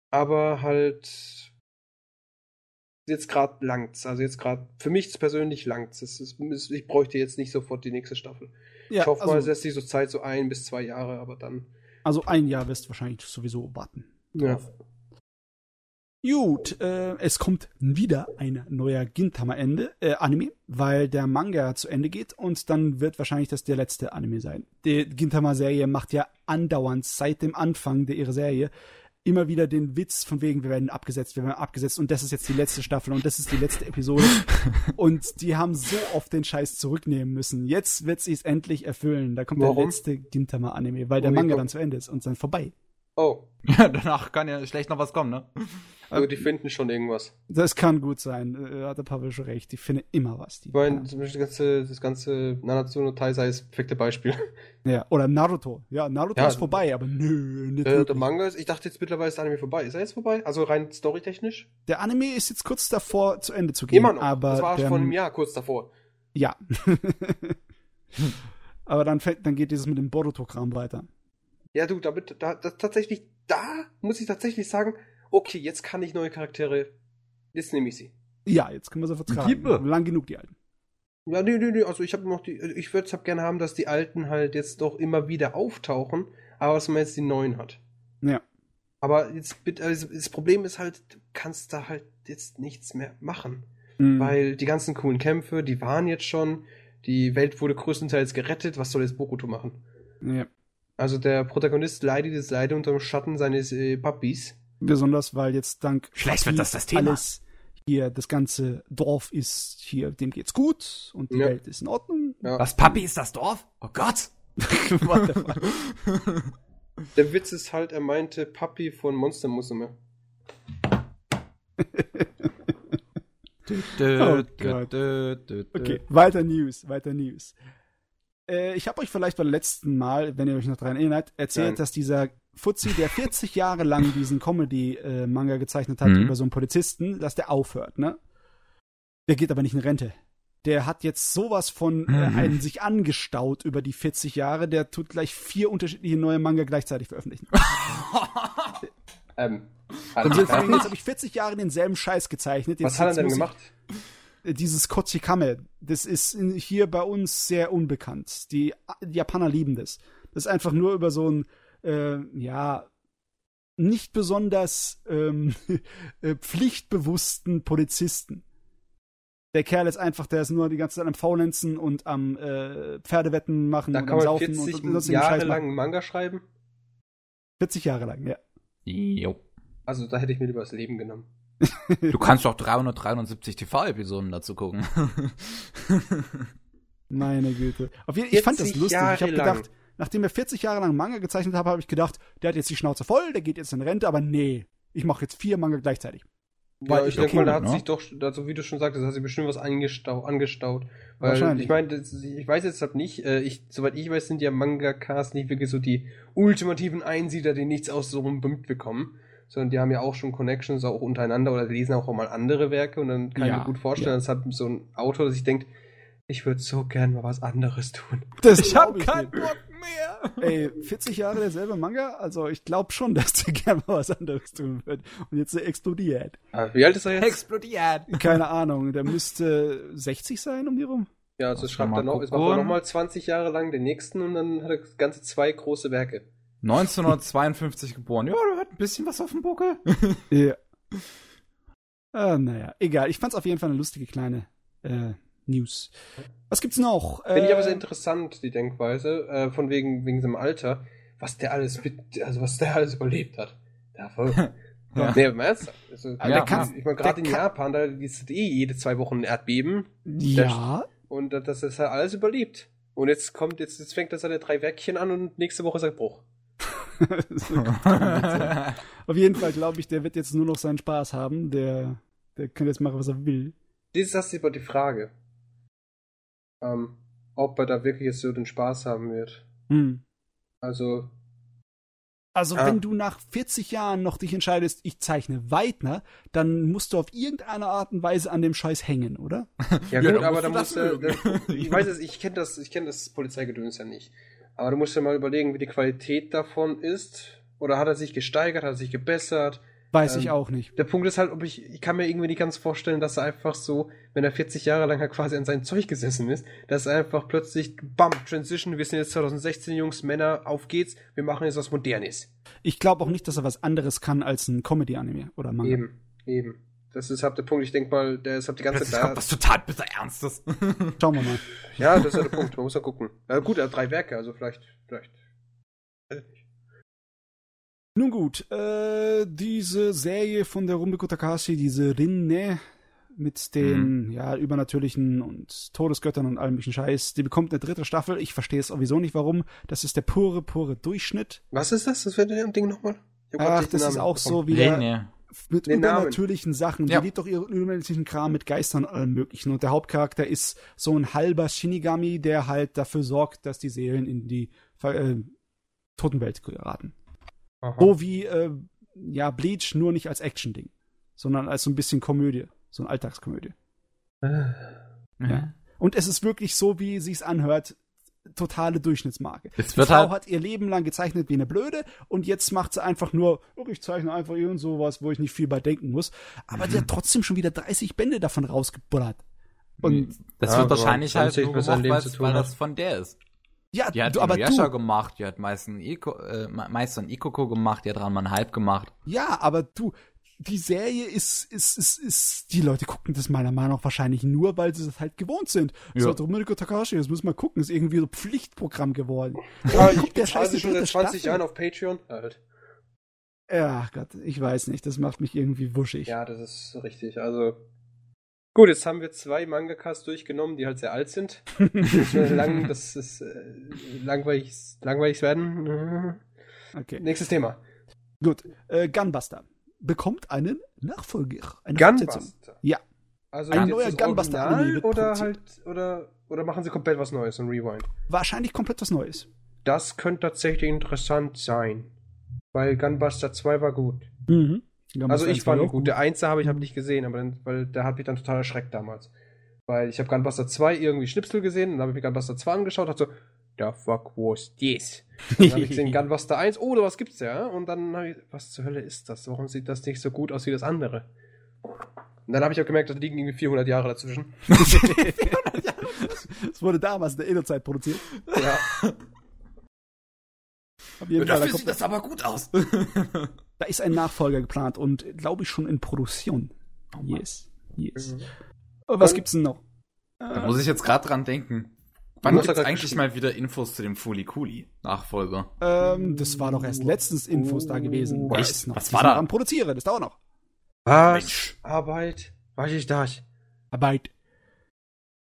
S2: Aber halt jetzt gerade langt's. Also jetzt gerade, für mich persönlich langt's. Es ist, ich bräuchte jetzt nicht sofort die nächste Staffel.
S3: Ja,
S2: ich hoffe mal, es
S3: also,
S2: lässt sich so Zeit, so ein bis zwei Jahre, aber dann.
S3: also ein Jahr wirst du wahrscheinlich sowieso warten.
S2: Ja.
S3: drauf. Gut, äh, es kommt wieder ein neuer Gintama-Ende, äh, Anime, weil der Manga zu Ende geht und dann wird wahrscheinlich das der letzte Anime sein. Die Gintama-Serie macht ja andauernd seit dem Anfang der ihrer Serie immer wieder den Witz von wegen, wir werden abgesetzt, wir werden abgesetzt und das ist jetzt die letzte Staffel und das ist die letzte Episode. und die haben so oft den Scheiß zurücknehmen müssen. Jetzt wird sie es endlich erfüllen. Da kommt
S2: Warum?
S3: der letzte Gintama-Anime, weil der
S2: Warum
S3: Manga dann zu Ende ist und dann vorbei.
S2: Oh,
S1: Ja, danach kann ja schlecht noch was kommen, ne?
S2: also die finden schon irgendwas.
S3: Das kann gut sein. Äh, hat der Publisher recht. Die finden immer was. Die
S2: Ich meine, zum Beispiel das ganze, das ganze Nanatsu no Taisai ist das perfekte Beispiel.
S3: ja. Oder Naruto. Ja, Naruto
S2: Ja.
S3: ist vorbei, aber nö, nicht
S2: Äh, der. Manga ist, ich dachte jetzt mittlerweile ist der Anime vorbei. Ist er jetzt vorbei? Also rein storytechnisch?
S3: Der Anime ist jetzt kurz davor, zu Ende zu gehen.
S2: Immer noch.
S3: Aber
S2: das war
S3: der,
S2: vor einem Jahr kurz davor.
S3: Ja. aber dann, fällt, dann geht dieses mit dem Boruto-Kram weiter.
S2: Ja, du, damit, da, das, tatsächlich, da muss ich tatsächlich sagen, okay, jetzt kann ich neue Charaktere, jetzt nehme ich sie.
S3: Ja, jetzt können wir sie vertragen.
S1: Liebe.
S3: Lang genug, die alten.
S2: Ja, nee, nee, nee, also ich habe noch die, ich würde es halt gerne haben, dass die alten halt jetzt doch immer wieder auftauchen, aber dass man jetzt die neuen hat.
S3: Ja.
S2: Aber jetzt, bitte, also das Problem ist halt, du kannst da halt jetzt nichts mehr machen.
S3: Mhm.
S2: Weil die ganzen coolen Kämpfe, die waren jetzt schon, die Welt wurde größtenteils gerettet, was soll jetzt Boruto machen?
S3: ja.
S2: Also der Protagonist leidet jetzt leider unter dem Schatten seines äh, Papis.
S3: Besonders, weil jetzt dank
S1: Vielleicht wird das das Thema.
S3: alles hier, das ganze Dorf ist hier, dem geht's gut und die
S2: Ja.
S3: Welt ist in Ordnung.
S2: Ja.
S1: Was, Papi, ist das Dorf? Oh Gott!
S3: What the fuck?
S2: Der Witz ist halt, er meinte Papi von Monster Musume.
S3: Oh. Okay, weiter News, weiter News. Äh, ich habe euch vielleicht beim letzten Mal, wenn ihr euch noch daran erinnert, erzählt,
S2: Nein.
S3: dass dieser Fuzzi, der 40 Jahre lang diesen Comedy-Manga gezeichnet hat
S1: Mhm.
S3: über so einen Polizisten, dass der aufhört, ne? Der geht aber nicht in Rente. Der hat jetzt sowas von äh,
S1: Mhm.
S3: einen sich angestaut über die 40 Jahre, der tut gleich vier unterschiedliche neue Manga gleichzeitig veröffentlichen.
S2: Ähm,
S3: Und jetzt, jetzt habe ich 40 Jahre denselben Scheiß gezeichnet. Jetzt,
S2: was hat er denn
S3: muss ich-
S2: gemacht?
S3: Dieses Kochikame, das ist in, hier bei uns sehr unbekannt. Die, die Japaner lieben das. Das ist einfach nur über so einen, äh, ja, nicht besonders ähm, äh, pflichtbewussten Polizisten. Der Kerl ist einfach, der ist nur die ganze Zeit am Faulenzen und am äh, Pferdewetten machen
S2: Da
S3: und
S2: kann
S3: am
S2: man
S3: Saufen
S2: 40
S3: und, und sonstigen
S2: Jahre
S3: Scheiß
S2: lang einen Manga schreiben?
S3: 40 Jahre lang, ja.
S1: Jo.
S2: Also da hätte ich mir lieber das Leben genommen.
S1: Du kannst doch 373 TV-Episoden dazu gucken.
S3: Meine Güte. Auf jeden, ich fand das
S2: 40
S3: lustig. ich habe
S2: Jahre
S3: gedacht, nachdem er 40 Jahre lang Manga gezeichnet habe, habe ich gedacht, der hat jetzt die Schnauze voll, der geht jetzt in Rente, aber nee, ich mache jetzt vier Manga gleichzeitig.
S2: Ja,
S1: ist
S2: ich denke mal,
S1: cool,
S2: da hat
S1: ne?
S2: sich doch, also wie du schon sagtest, da hat sich bestimmt was angestau angestaut. Weil
S3: Wahrscheinlich.
S2: ich meine, ich weiß jetzt halt nicht, äh, ich, soweit ich weiß, sind ja Mangakas nicht wirklich so die ultimativen Einsiedler, die nichts aus so einem Bund bekommen. Sondern die haben ja auch schon Connections auch untereinander oder lesen auch mal andere Werke und dann kann ich
S3: Ja,
S2: mir gut vorstellen,
S3: ja.
S2: dass hat so ein Autor, der sich denkt, ich würde so gern mal was anderes tun.
S3: Das
S1: Ich hab keinen Bock mehr.
S3: Ey, 40 Jahre derselbe Manga? Also ich glaube schon, dass der gerne mal was anderes tun wird. Und jetzt explodiert.
S2: Ah, wie alt ist er jetzt?
S1: Explodiert.
S3: Keine Ahnung, der müsste 60 sein um die rum.
S2: Ja, also schreibt
S1: mal
S2: er noch, es macht er nochmal 20 Jahre lang den nächsten und dann hat er ganze zwei große Werke.
S1: 1952 geboren. Ja, der hat ein bisschen was auf dem Buckel.
S3: Ja. Äh, naja, egal. Ich fand's auf jeden Fall eine lustige kleine äh, News. Was gibt's noch?
S2: Finde ich aber
S3: Äh,
S2: sehr interessant, die Denkweise, äh, von wegen, wegen seinem Alter, was der alles mit, also was der alles überlebt hat. Ja, voll.
S1: Ja.
S2: Nee, im Ernst. Also,
S1: Ja,
S2: der
S1: kann-
S2: ich meine, gerade in
S3: kann-
S2: Japan, da ist eh jede zwei Wochen ein Erdbeben
S3: Ja.
S2: und das das ist halt alles überlebt. Und jetzt kommt, jetzt, jetzt fängt er seine drei Werkchen an und nächste Woche ist er Bruch.
S3: auf jeden Fall glaube ich, der wird jetzt nur noch seinen Spaß haben. Der, der kann jetzt machen, was er will.
S2: Das ist das aber die Frage. Ähm, ob er da wirklich jetzt so den Spaß haben wird.
S3: Hm.
S2: Also,
S3: Also,
S2: Ah.
S3: wenn du nach 40 Jahren noch dich entscheidest, ich zeichne weiter, dann musst du auf irgendeine Art und Weise an dem Scheiß hängen, oder?
S2: Ja,
S1: Ja,
S2: gut,
S1: dann
S2: aber
S1: musst
S2: da musst du. Ich weiß es, ich kenne das, ich kenne das Polizeigedöns ja nicht. Aber du musst ja mal überlegen, wie die Qualität davon ist. Oder hat er sich gesteigert, hat er sich gebessert?
S3: Weiß
S2: Ähm,
S3: ich auch nicht.
S2: Der Punkt ist halt, ob ich, ich kann mir irgendwie nicht ganz vorstellen, dass er einfach so, wenn er 40 Jahre lang halt quasi an sein Zeug gesessen ist, dass er einfach plötzlich, bam, Transition, wir sind jetzt 2016 Jungs, Männer, auf geht's, wir machen jetzt was Modernes.
S3: Ich glaube auch nicht, dass er was anderes kann als ein Comedy-Anime oder Manga.
S2: Eben. Eben. Das ist halt der Punkt. Ich denke mal, der ist halt die ganze
S1: Plötzlich
S2: Zeit da.
S1: was total bitter Ernstes.
S3: Schauen wir mal.
S2: Ja, das ist ja der Punkt. Man muss ja gucken. Ja, gut, er hat drei Werke, also vielleicht, vielleicht.
S3: Nun gut, äh, diese Serie von der Rumiko Takashi, diese Rinne mit den ja übernatürlichen und Todesgöttern und allem möglichen Scheiß, die bekommt eine dritte Staffel. Ich verstehe es sowieso nicht, warum. Das ist der pure, pure Durchschnitt.
S2: Was ist das? Das wird der Ding nochmal?
S3: Ach, das ist auch
S2: bekommen.
S3: so wieder
S1: Nee,
S3: mit
S2: Den Namen.
S3: übernatürlichen Sachen.
S1: Ja.
S3: Die lebt doch ihren übernatürlichen Kram mit Geistern und allem möglichen. Und der Hauptcharakter ist so ein halber Shinigami, der halt dafür sorgt, dass die Seelen in die äh, Totenwelt geraten.
S2: Aha.
S3: So wie äh, ja Bleach, nur nicht als Action-Ding, sondern als so ein bisschen Komödie, so eine Alltagskomödie.
S2: Äh,
S3: Ja. Und es ist wirklich so, wie sich's anhört, totale Durchschnittsmarke.
S1: Es
S3: Die
S1: wird
S3: Frau
S1: halt-
S3: hat ihr Leben lang gezeichnet wie eine Blöde und jetzt macht sie einfach nur, oh, ich zeichne einfach irgend sowas, wo ich nicht viel bei denken muss. Aber
S1: Mhm.
S3: die hat trotzdem schon wieder 30 Bände davon rausgebullert. Und
S1: Das
S2: Ja,
S1: wird wahrscheinlich halt nur gemacht,
S2: Leben
S1: weil,
S2: zu tun
S1: weil das von der ist.
S3: ja,
S1: Die hat
S3: du, aber
S1: Inuyasha
S3: du,
S1: gemacht, die hat Meister Iko, äh, Meister und Ikoko gemacht, die hat Ranman Hype gemacht.
S3: ja, aber du, die Serie ist, ist, ist, ist, die Leute gucken das meiner Meinung nach wahrscheinlich nur, weil sie das halt gewohnt sind.
S1: Ja.
S3: So, Domenico Takashi, das müssen wir gucken, ist irgendwie so Pflichtprogramm geworden.
S2: Ja, ich
S3: Guck, der
S2: bezahle schon seit
S3: dritte
S2: 20
S3: Staffel.
S2: Jahren auf Patreon. Halt.
S3: Ja, Gott, ich weiß nicht, das macht mich irgendwie wuschig.
S2: Ja, das ist richtig. Also. Gut, jetzt haben wir zwei Mangakas durchgenommen, die halt sehr alt sind. Das wird lang, das ist äh, langweilig, langweilig werden.
S3: Okay.
S2: Nächstes Thema.
S3: Gut, äh, Gunbuster bekommt einen Nachfolger, eine Fortsetzung.
S2: Gunbuster.
S3: Ja.
S2: Also
S3: Ein neuer
S2: das
S3: Gunbuster
S2: Original
S3: Anime wird
S2: oder
S3: produziert.
S2: halt oder oder machen sie komplett was Neues und Rewind?
S3: Wahrscheinlich komplett was Neues.
S2: Das könnte tatsächlich interessant sein, weil Gunbuster 2 war gut.
S3: Mhm.
S2: Also ich fand ihn
S3: auch
S2: gut. Der 1 habe ich hab nicht gesehen, aber dann, weil der hat mich dann total erschreckt damals. Weil ich habe Gunbuster 2 irgendwie Schnipsel gesehen, dann habe ich mir Gunbuster 2 angeschaut, dachte so, the fuck was this? Dann habe ich gesehen Gunbuster 1, oh, was gibt's ja? Und dann habe ich, was zur Hölle ist das? Warum sieht das nicht so gut aus wie das andere? Und dann habe ich auch gemerkt, da liegen irgendwie 400 Jahre dazwischen.
S3: Es wurde damals in der Ego-Zeit produziert.
S2: Ja.
S3: Da,
S1: Dafür
S3: kommt,
S1: sieht das aber gut aus.
S3: da ist ein Nachfolger geplant und glaube ich schon in Produktion. Yes. Yes.
S2: Mhm.
S3: Oh, was
S2: Dann-
S3: gibt's denn noch?
S1: Da muss ich jetzt gerade dran denken. Wann
S2: ja
S1: gibt's
S2: grad
S1: eigentlich mal wieder Infos zu dem Fuli Kuli Nachfolger?
S3: Ähm, das war doch erst letztens Infos da gewesen. Da
S1: Echt?
S3: noch-
S1: Was war da?
S3: Am Produzieren, das dauert noch.
S2: Was?
S1: Mensch.
S2: Arbeit? Was ist das?
S3: Arbeit.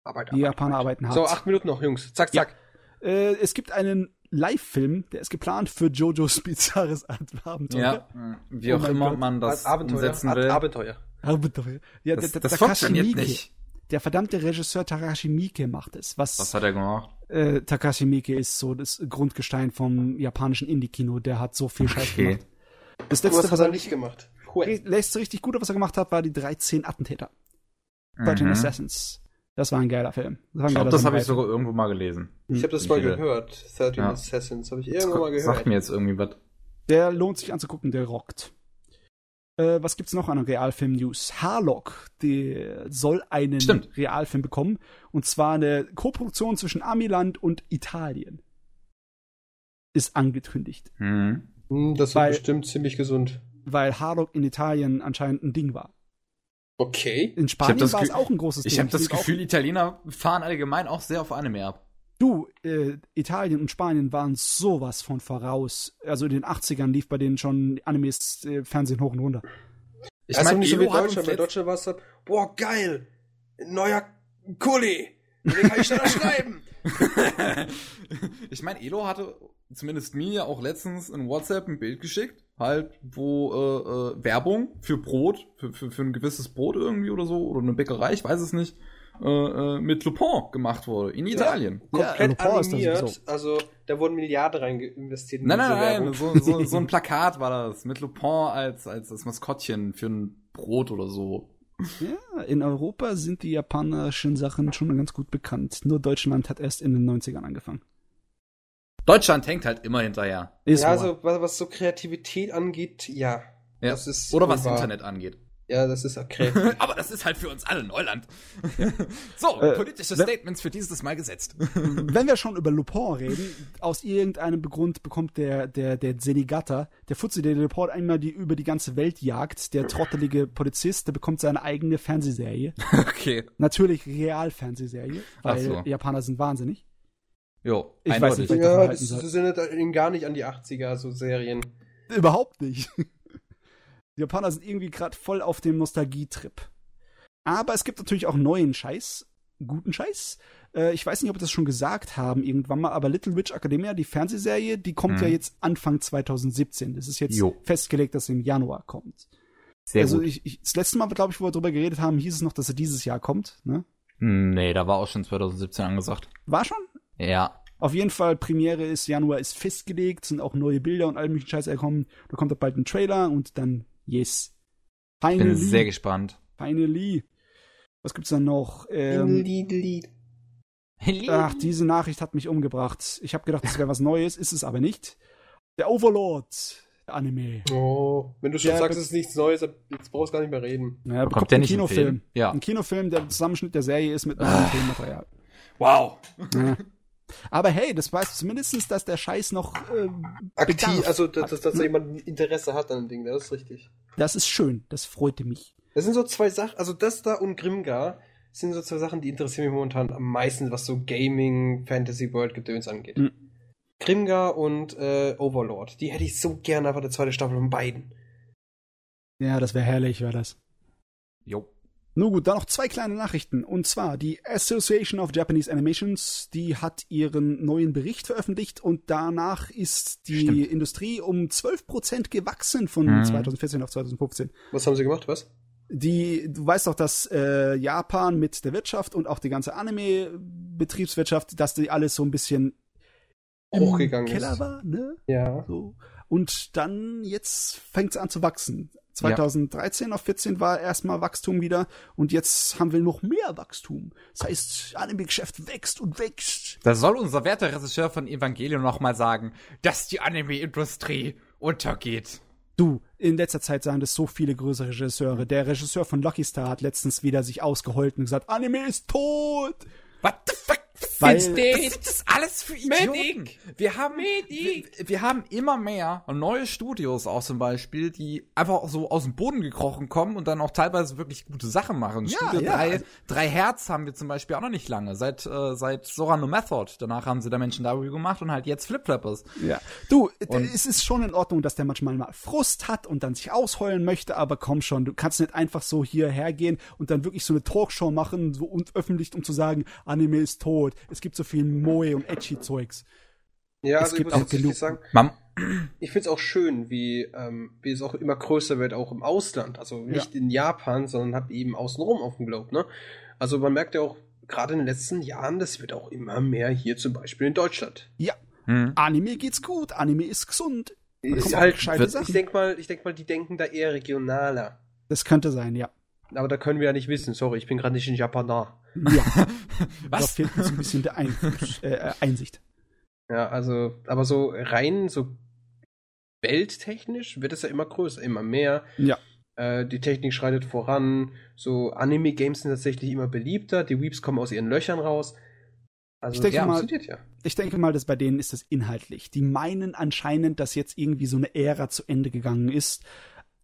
S2: Arbeit,
S3: Die Japaner arbeiten hart.
S2: So, acht Minuten noch, Jungs. Zack,
S3: Ja.
S2: zack.
S3: Äh, es gibt einen Live-Film, der ist geplant für Jojo's bizarres Abenteuer.
S1: Ja, wie
S3: Oh
S1: auch
S3: mein
S1: immer
S3: Gott.
S1: man das
S2: Abenteuer.
S1: umsetzen will.
S2: Abenteuer.
S3: Abenteuer. Ja,
S1: das
S3: der,
S1: das funktioniert nicht.
S3: Der verdammte Regisseur Takashi Miike macht es. Was,
S1: Was hat er gemacht?
S3: äh, Takashi Miike ist so das Grundgestein vom japanischen Indie-Kino. Der hat so viel Scheiß
S1: Okay.
S3: gemacht. Das letzte, was
S2: das
S3: er
S2: nicht gemacht.
S3: letzte richtig gute, was er gemacht hat, war die 13 Attentäter. 13
S1: Mhm.
S3: Assassins. Das war ein geiler Film. Das, war ein
S1: Ich glaube, das habe ich sogar irgendwo mal gelesen.
S2: Ich habe das mal gehört. 13
S1: Ja.
S2: Assassins. Habe ich
S1: Das
S2: irgendwann mal gehört.
S1: sagt mir jetzt irgendwie was.
S3: Der lohnt sich anzugucken, der rockt. Äh, was gibt's noch an Realfilm-News? Harlock, der soll einen
S1: Stimmt.
S3: Realfilm bekommen. Und zwar eine Koproduktion zwischen Amiland und Italien. Ist angekündigt.
S1: Mhm.
S2: Hm, Das
S3: Weil-
S2: wird bestimmt ziemlich gesund.
S3: Weil Harlock in Italien anscheinend ein Ding war.
S2: Okay.
S3: In Spanien war es auch ein großes Ding.
S1: Ich habe das Gefühl, Italiener fahren allgemein auch sehr auf Anime ab.
S3: Du, äh, Italien und Spanien waren sowas von voraus. Also in den 80ern lief bei denen schon Animes äh, Fernsehen hoch und runter.
S1: Ich
S2: also
S1: meine,
S2: nicht so wie Deutschland. Bei Deutschland war es dann, boah, geil. Neuer Kuli. Den kann ich schneller schreiben.
S1: ich meine, Elo hatte zumindest mir auch letztens in WhatsApp ein Bild geschickt, halt, wo äh, äh, Werbung für Brot, für, für, für ein gewisses Brot irgendwie oder so, oder eine Bäckerei, ich weiß es nicht, äh, äh, mit Lupin gemacht wurde, in Italien.
S2: Komplett
S3: Lupin ist das
S2: animiert.
S3: sowieso.
S2: Also, da wurden Milliarden rein investiert in
S1: Nein,
S2: diese
S1: nein, nein, so, so, so ein Plakat war das, mit Lupin als, als das Maskottchen für ein Brot oder so.
S3: Ja, in Europa sind die japanischen Sachen schon ganz gut bekannt. Nur Deutschland hat erst in den 90ern angefangen.
S1: Deutschland hängt halt immer hinterher.
S3: Ist
S2: ja,
S3: wahr.
S2: also was, was so Kreativität angeht, ja.
S1: Ja.
S2: Das ist
S1: Oder was
S2: wahr.
S1: Internet angeht.
S2: Ja, das ist okay.
S1: Aber das ist halt für uns alle Neuland. so,
S3: Äh,
S1: politische Statements für dieses Mal gesetzt.
S3: Wenn wir schon über Lupin reden, aus irgendeinem Grund bekommt der, der, der Senigata, der Fuzzi, der Lupin einmal die, über die ganze Welt jagt, der trottelige Polizist, der bekommt seine eigene Fernsehserie.
S1: okay.
S3: Natürlich Realfernsehserie, weil
S1: so.
S3: Japaner sind wahnsinnig.
S1: Jo,
S3: Ich weiß
S1: eindeutig.
S3: nicht,
S2: ja, das, erinnert ihn gar nicht an die 80er, so Serien.
S3: Überhaupt nicht. Die Japaner sind irgendwie gerade voll auf dem Nostalgietrip. Aber es gibt natürlich auch neuen Scheiß, guten Scheiß. Äh, ich weiß nicht, ob wir das schon gesagt haben irgendwann mal, aber Little Witch Academia, die Fernsehserie, die kommt
S1: Mhm.
S3: ja jetzt Anfang 2017. Das ist jetzt
S1: Jo.
S3: festgelegt, dass sie im Januar kommt.
S1: Sehr
S3: also
S1: gut.
S3: Ich, ich, das letzte Mal, glaube ich, wo wir drüber geredet haben, hieß es noch, dass er dieses Jahr kommt. Ne?
S1: Nee, da war auch schon 2017 angesagt.
S3: War schon?
S1: Ja.
S3: Auf jeden Fall, Premiere ist Januar ist festgelegt, sind auch neue Bilder und all möglichen Scheiß gekommen. Da kommt auch bald ein Trailer und dann, yes.
S1: Ich
S3: Finally.
S1: bin sehr gespannt.
S3: Finally. Was gibt's dann noch? Ähm, ach, diese Nachricht hat mich umgebracht. Ich habe gedacht, das wäre was Neues, ist es aber nicht. Der Overlord, der Anime.
S2: Oh, wenn du schon
S3: Ja,
S2: sagst, es ist nichts Neues, dann- jetzt brauchst du gar nicht mehr reden.
S3: Naja,
S1: Bekommt
S3: bekommt
S1: der nicht
S3: Kinofilm.
S1: Film? Ja.
S3: Ein Kinofilm, der Zusammenschnitt der Serie ist mit
S1: Ah.
S3: neuem Filmmaterial.
S1: Wow.
S3: Ja. Aber hey, das weiß zumindestens, dass der Scheiß noch äh,
S2: Aktiv,
S3: Bedarf
S2: also dass, dass, dass
S3: ne?
S2: jemand Interesse hat an dem Ding, das ist richtig.
S3: Das ist schön, das freute mich.
S2: Das sind so zwei Sachen, also das da und Grimgar sind so zwei Sachen, die interessieren mich momentan am meisten, was so Gaming, Fantasy World Gedöns angeht.
S3: Mhm.
S2: Grimgar und äh, Overlord, die hätte ich so gerne einfach der zweite Staffel von beiden.
S3: Ja, das wäre herrlich, wäre das.
S1: Jo.
S3: Nun gut, dann noch zwei kleine Nachrichten. Und zwar die Association of Japanese Animations, die hat ihren neuen Bericht veröffentlicht und danach ist die
S1: Stimmt.
S3: Industrie um 12% gewachsen von
S1: Mhm.
S3: 2014 auf 2015.
S2: Was haben sie gemacht, was?
S3: Die, du weißt doch, dass äh, Japan mit der Wirtschaft und auch die ganze Anime-Betriebswirtschaft, dass die alles so ein bisschen im
S2: Hochgegangen
S3: Keller
S2: ist.
S3: war, ne?
S2: Ja.
S3: So. Und dann jetzt fängt es an zu wachsen. 2013 auf 14 war erstmal Wachstum wieder und jetzt haben wir noch mehr Wachstum. Das heißt, Anime-Geschäft wächst und wächst.
S1: Da soll unser werter Regisseur von Evangelion noch mal sagen, dass die Anime-Industrie untergeht.
S3: Du, in letzter Zeit sagen das so viele größere Regisseure. Der Regisseur von Lucky Star hat letztens wieder sich ausgeheult und gesagt, Anime ist tot.
S1: What the fuck?
S3: Weil-
S1: Was sind das alles für Idioten? Wir haben, wir, wir haben immer mehr neue Studios auch zum Beispiel, die einfach so aus dem Boden gekrochen kommen und dann auch teilweise wirklich gute Sachen machen.
S3: Ja,
S1: Studio
S3: ja.
S1: 3, 3 Hertz haben wir zum Beispiel auch noch nicht lange. Seit, äh, seit Sora No Method. Danach haben sie da Menschen W gemacht und halt jetzt Flip Flappers.
S3: Ja. Du,
S1: Und-
S3: es ist schon in Ordnung, dass der manchmal mal Frust hat und dann sich ausheulen möchte, aber komm schon, du kannst nicht einfach so hierher gehen und dann wirklich so eine Talkshow machen so und öffentlich, um zu sagen, Anime ist tot. Es gibt so viel Moe und Edgy-Zeugs.
S2: Ja,
S3: Es
S2: also ich
S3: gibt
S2: muss
S3: auch genug-
S2: sagen, ich finde es auch schön, wie, ähm, wie es auch immer größer wird, auch im Ausland. Also nicht in Japan, sondern halt eben außenrum auf dem Globe, ne? Also man merkt ja auch, gerade in den letzten Jahren, das wird auch immer mehr hier zum Beispiel in Deutschland.
S3: Ja,
S1: hm.
S3: Anime geht's gut, Anime ist gesund.
S2: Ist halt, ich denke mal, ich denk mal, die denken da eher regionaler.
S3: Das könnte sein, ja.
S2: Aber da können wir ja nicht wissen. Sorry, ich bin gerade nicht in Japan da.
S3: Ja, da
S1: was?
S3: fehlt uns ein bisschen der Einfluss, äh, äh, Einsicht.
S2: Ja, also, aber so rein, so welttechnisch wird es ja immer größer, immer mehr.
S3: Ja.
S2: Äh, die Technik schreitet voran. So Anime-Games sind tatsächlich immer beliebter. Die Weeps kommen aus ihren Löchern raus. Also,
S3: Ich denke
S2: ja,
S3: mal-
S2: funktioniert ja.
S3: Ich denke mal, dass bei denen ist das inhaltlich. Die meinen anscheinend, dass jetzt irgendwie so eine Ära zu Ende gegangen ist.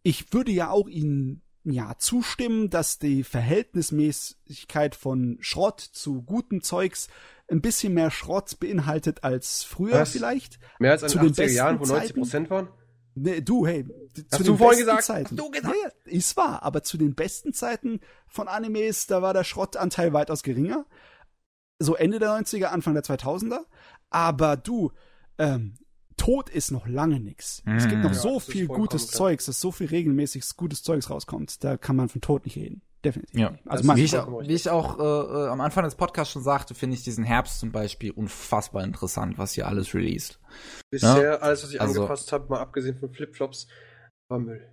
S3: Ich würde ja auch ihnen ja zustimmen, dass die Verhältnismäßigkeit von Schrott zu gutem Zeugs ein bisschen mehr Schrott beinhaltet als früher
S2: Was?
S3: vielleicht.
S2: Mehr als in
S3: Zu
S2: den
S3: den
S2: 80er Jahren, wo
S3: besten
S2: 90 Prozent waren.
S3: Nee, du, hey,
S2: Hast
S3: zu
S2: du
S3: den
S2: vorhin
S3: besten
S2: gesagt?
S3: Zeiten.
S1: Hast du gesagt?
S3: Ja, ja, ist wahr, aber zu den besten Zeiten von Animes, da war der Schrottanteil weitaus geringer. So Ende der 90er, Anfang der 2000er. Aber du, ähm, Tod ist noch lange nix. Es gibt
S1: Mhm.
S3: noch
S2: Ja,
S3: so viel gutes
S2: klar.
S3: Zeugs, dass so viel regelmäßiges gutes Zeugs rauskommt. Da kann man von Tod nicht reden. Definitiv.
S1: Ja.
S3: Also
S1: Wie ich, wie ich auch äh, äh, am Anfang des Podcasts schon sagte, finde ich diesen Herbst zum Beispiel unfassbar interessant, was hier alles released.
S2: Bisher, alles, was ich
S1: Also-
S2: angepasst habe, mal abgesehen von Flipflops, war Müll.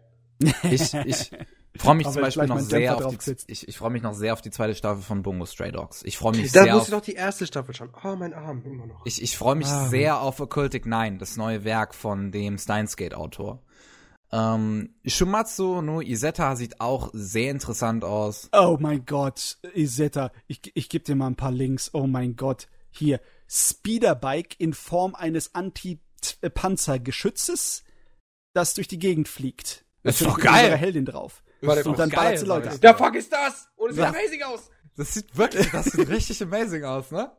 S1: Ich, ich freue mich
S3: Aber
S1: zum Beispiel noch sehr
S3: Dämpfer
S1: auf die, ich, ich freue mich noch sehr auf die zweite Staffel von Bungo Stray Dogs. Ich freue mich
S2: Da
S1: sehr
S2: muss
S1: auf,
S2: ich noch die erste Staffel schauen. Oh, mein Arm, immer noch.
S1: ich, ich freue mich
S3: Ah.
S1: sehr auf Occultic Nine, das neue Werk von dem Steins Gate Autor. Ähm, Shumatsu no Isetta sieht auch sehr interessant aus.
S3: Oh mein Gott, Isetta, ich, ich gebe dir mal ein paar Links. Oh mein Gott, hier Speederbike in Form eines Anti-Panzergeschützes, das durch die Gegend fliegt.
S1: Das ist
S3: Da
S1: doch geil.
S3: Heldin drauf.
S2: Warte,
S3: Und dann
S1: geil,
S3: ballert sie Leute ab.
S2: Der fuck ist das? Und es sieht
S1: Ja.
S2: amazing aus.
S1: Das sieht wirklich, das sieht richtig amazing aus, ne?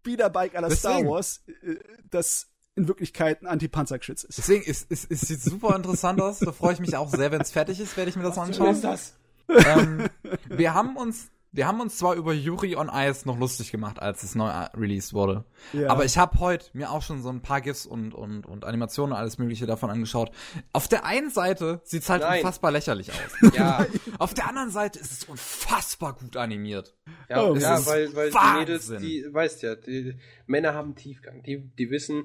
S3: Speederbike la Star. Wars, äh, das in Wirklichkeit ein Anti-Panzergeschütz ist.
S1: Deswegen, es, es, es sieht super interessant aus. Da freue ich mich auch sehr, wenn es fertig ist, werde ich mir das anschauen.
S2: das?
S1: ähm, wir haben uns, wir haben uns zwar über Yuri on Ice noch lustig gemacht, als es neu released wurde.
S3: Ja.
S1: Aber ich habe heute mir auch schon so ein paar GIFs und, und, und Animationen und alles mögliche davon angeschaut. Auf der einen Seite sieht's halt
S2: Nein.
S1: unfassbar lächerlich aus.
S2: Ja,
S1: Auf der anderen Seite ist es unfassbar gut animiert.
S2: ja,
S3: Oh,
S2: ja weil, weil die
S1: Wahnsinn.
S2: Mädels, die, weißt ja, die Männer haben Tiefgang. Die, die wissen,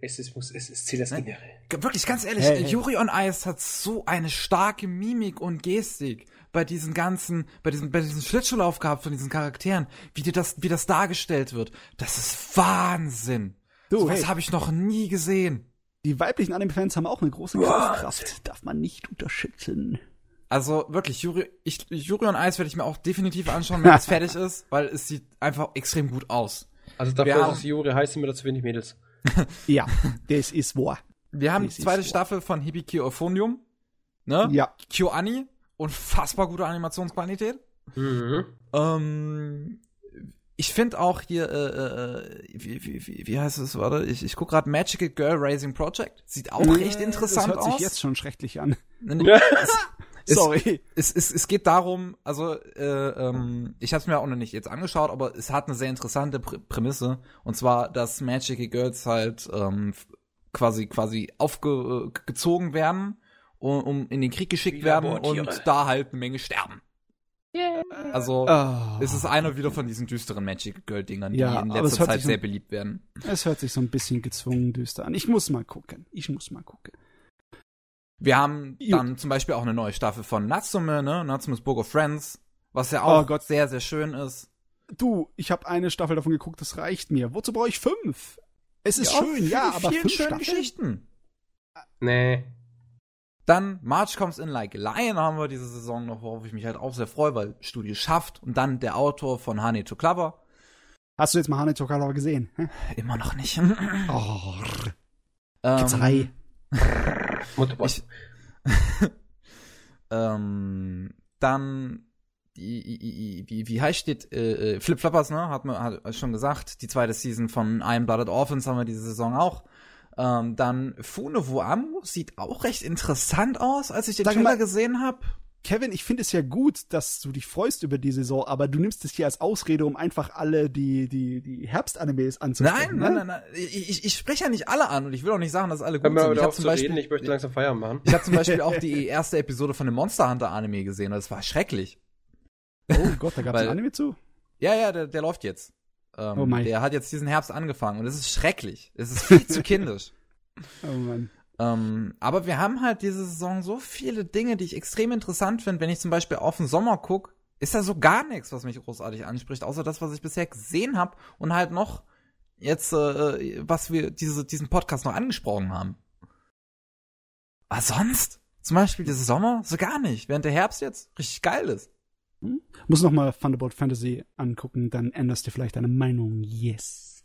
S2: es ist, muss, es ist Ziel das Innere.
S1: G- Wirklich, ganz ehrlich,
S3: Hey, hey.
S1: Yuri on Ice hat so eine starke Mimik und Gestik bei diesen ganzen, bei diesem, bei diesem Schlittschuhlauf gehabt von diesen Charakteren, wie dir das, wie das dargestellt wird. Das ist Wahnsinn.
S3: Du,
S1: so was
S3: hey.
S1: habe ich noch nie gesehen.
S3: Die weiblichen Anime-Fans haben auch eine große Kaufkraft. Darf man nicht unterschätzen.
S1: Also wirklich, Yuri, ich, Yuri on Ice werde ich mir auch definitiv anschauen, wenn es fertig ist, weil es sieht einfach extrem gut aus.
S2: Also dafür,
S1: haben-
S2: dass es Juri heißt, sind mir da zu wenig Mädels.
S3: Ja, das ist wahr.
S1: Wir haben die
S3: Das
S1: zweite. Staffel von Hibiki Euphonium. Ne?
S3: Ja.
S1: KyoAni. Unfassbar gute Animationsqualität.
S2: Mhm.
S1: Ähm, ich finde auch hier, äh, äh, wie, wie, wie, wie heißt es, warte, ich, ich gucke gerade Magical Girl Raising Project. Sieht auch recht interessant
S3: Das hört sich
S1: aus.
S3: jetzt schon schrecklich an.
S1: Es-
S3: Sorry.
S1: Es, es, es geht darum, also äh, ähm, ich habe es mir auch noch nicht jetzt angeschaut, aber es hat eine sehr interessante Prä Prämisse und zwar, dass Magical Girls halt ähm, quasi quasi aufgezogen werden, um, um in den Krieg geschickt werden und da halt eine Menge sterben. Also
S3: Oh,
S1: es ist einer wieder von diesen düsteren Magical Girl Dingern, die
S3: Ja,
S1: in
S3: aber es
S1: letzter Zeit
S3: sich so-
S1: sehr beliebt werden.
S3: es hört sich so ein bisschen gezwungen düster an. Ich muss mal gucken. Ich muss mal gucken.
S1: Wir haben dann zum Beispiel auch eine neue Staffel von Natsume, ne? Natsume's Book of Friends, was ja auch
S3: Oh Gott.
S1: sehr, sehr schön ist.
S3: Du, ich habe eine Staffel davon geguckt, das reicht mir. Wozu brauche ich fünf? Es ist schön,
S1: viele-
S3: ja, aber
S1: vielen
S3: fünf
S1: schönen
S3: Staffeln?
S1: Geschichten.
S2: Nee.
S1: Dann March Comes In Like a Lion haben wir diese Saison noch, worauf ich mich halt auch sehr freue, weil Studio schafft. Und dann der Autor von Honey to Clover.
S3: Hast du jetzt mal Hane Tokalawa gesehen? Hä?
S1: Immer noch nicht.
S3: Oh,
S1: ähm. Ich, ähm, dann wie, wie heißt steht äh, äh, Flip Floppers, ne? Hat man hat schon gesagt. Die zweite Season von Iron Blooded Orphans haben wir diese Saison auch. Ähm, dann Fune Amu sieht auch recht interessant aus, als ich den
S3: Sag
S1: Trailer
S3: mal-
S1: gesehen habe.
S3: Kevin, ich finde es ja gut, dass du dich freust über die Saison, aber du nimmst es hier als Ausrede, um einfach alle die, die, die Herbstanimes anzusprechen.
S1: Nein, nein,
S3: ne?
S1: nein, nein. Ich, ich, ich spreche ja nicht alle an und ich will auch nicht sagen, dass alle gut sind. Ich
S2: auf
S1: zum
S2: zu
S1: Beispiel,
S2: reden, ich möchte langsam Feierabend machen.
S1: ich habe zum Beispiel auch die erste Episode von dem Monster Hunter Anime gesehen. und Das war schrecklich.
S3: Oh Gott, da gab es ein Anime zu?
S1: Ja, ja, der, der läuft jetzt. Ähm,
S3: Oh mein.
S1: Der hat jetzt diesen Herbst angefangen und es ist schrecklich. Es ist viel zu kindisch.
S3: Oh Mann.
S1: Ähm, aber wir haben halt diese Saison so viele Dinge, die ich extrem interessant finde. Wenn ich zum Beispiel auf den Sommer guck, ist da so gar nichts, was mich großartig anspricht, außer das, was ich bisher gesehen habe und halt noch jetzt, äh, was wir diese, diesen Podcast noch angesprochen haben. Aber sonst, zum Beispiel diese Sommer, so gar nicht. Während der Herbst jetzt richtig geil ist.
S3: Muss noch mal Thunderbolt Fantasy angucken, dann änderst du vielleicht deine Meinung. Yes.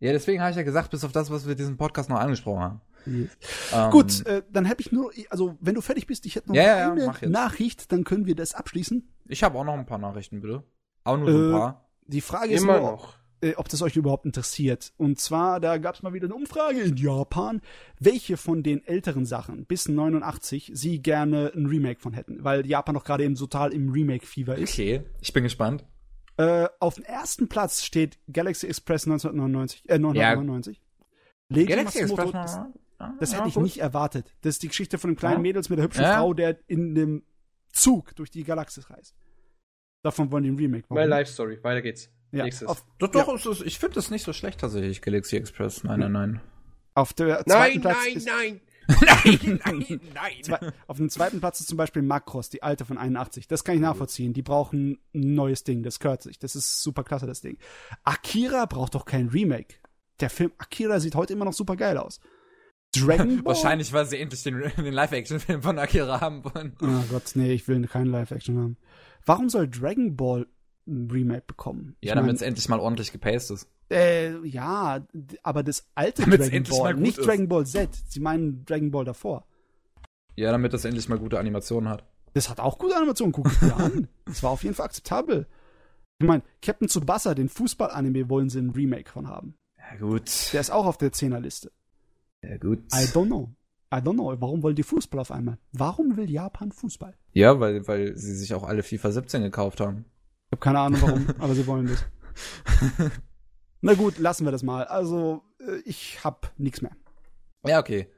S1: Ja, deswegen habe ich ja gesagt, bis auf das, was wir diesen Podcast noch angesprochen haben.
S3: yes.
S1: Ähm,
S3: Gut, äh, dann habe ich nur, also wenn du fertig bist, ich hätte noch
S1: Ja, ja, ja,
S3: eine
S1: jetzt.
S3: Nachricht, dann können wir das abschließen.
S1: Ich habe auch noch ein paar Nachrichten, bitte. Auch nur so ein
S3: Äh,
S1: paar.
S3: Die Frage ist
S2: Immer
S3: nur,
S2: noch.
S3: Äh, ob das euch überhaupt interessiert. Und zwar, da gab es mal wieder eine Umfrage in Japan, welche von den älteren Sachen bis 89 sie gerne ein Remake von hätten, weil Japan doch gerade eben total im Remake-Fieber ist.
S1: Okay, ich bin gespannt.
S3: Äh, auf dem ersten Platz steht Galaxy Express 1999, äh, 999. Legion
S1: Galaxy
S3: Matsumoto,
S1: Express
S3: das,
S1: mal.
S3: das
S1: Ja,
S3: hätte ich
S1: gut.
S3: nicht erwartet. Das ist die Geschichte von dem kleinen
S1: Ja.
S3: Mädels mit der hübschen
S1: Ja.
S3: Frau, der in dem Zug durch die Galaxis reist. Davon wollen die ein Remake machen.
S2: Life Story. Weiter geht's.
S3: Ja,
S2: Nächstes.
S3: auf,
S1: Doch, doch, es ist, ich finde das nicht so schlecht tatsächlich, Galaxy Express. Nein, nein, nein.
S3: auf der
S2: Nein,
S3: zweiten Platz
S2: nein,
S3: ist,
S2: nein.
S1: nein, nein, nein.
S3: Zwei, auf dem zweiten Platz ist zum Beispiel Macross, die alte von 81. Das kann ich nachvollziehen. Die brauchen ein neues Ding, das gehört sich. Das ist super klasse, das Ding. Akira braucht doch kein Remake. Der Film Akira sieht heute immer noch super geil aus. Dragon Ball?
S1: Wahrscheinlich, weil sie endlich den, den Live-Action-Film von Akira haben wollen.
S3: Oh Gott, nee, ich will keinen Live-Action haben. Warum soll Dragon Ball ein Remake bekommen?
S1: Ja, damit es endlich mal ordentlich gepaced ist.
S3: Äh, ja, aber das alte
S1: Damit's
S3: Dragon
S1: endlich
S3: Ball, nicht
S1: ist.
S3: Dragon Ball Z. Sie meinen Dragon Ball davor.
S1: Ja, damit das endlich mal gute Animationen hat.
S3: Das hat auch gute Animationen, guck es dir an. Das war auf jeden Fall akzeptabel. Ich meine, Captain Tsubasa, den Fußball-Anime, wollen sie ein Remake von haben.
S1: Ja, gut.
S3: Der ist auch auf der 10er-Liste.
S1: Ja, gut.
S3: I don't know. I don't know. Warum wollen die Fußball auf einmal? Warum will Japan Fußball?
S1: Ja, weil, weil sie sich auch alle FIFA 17 gekauft haben.
S3: Ich habe keine Ahnung warum, aber sie wollen das. Na gut, lassen wir das mal. Also, äh, ich hab nichts mehr.
S1: Ja, okay.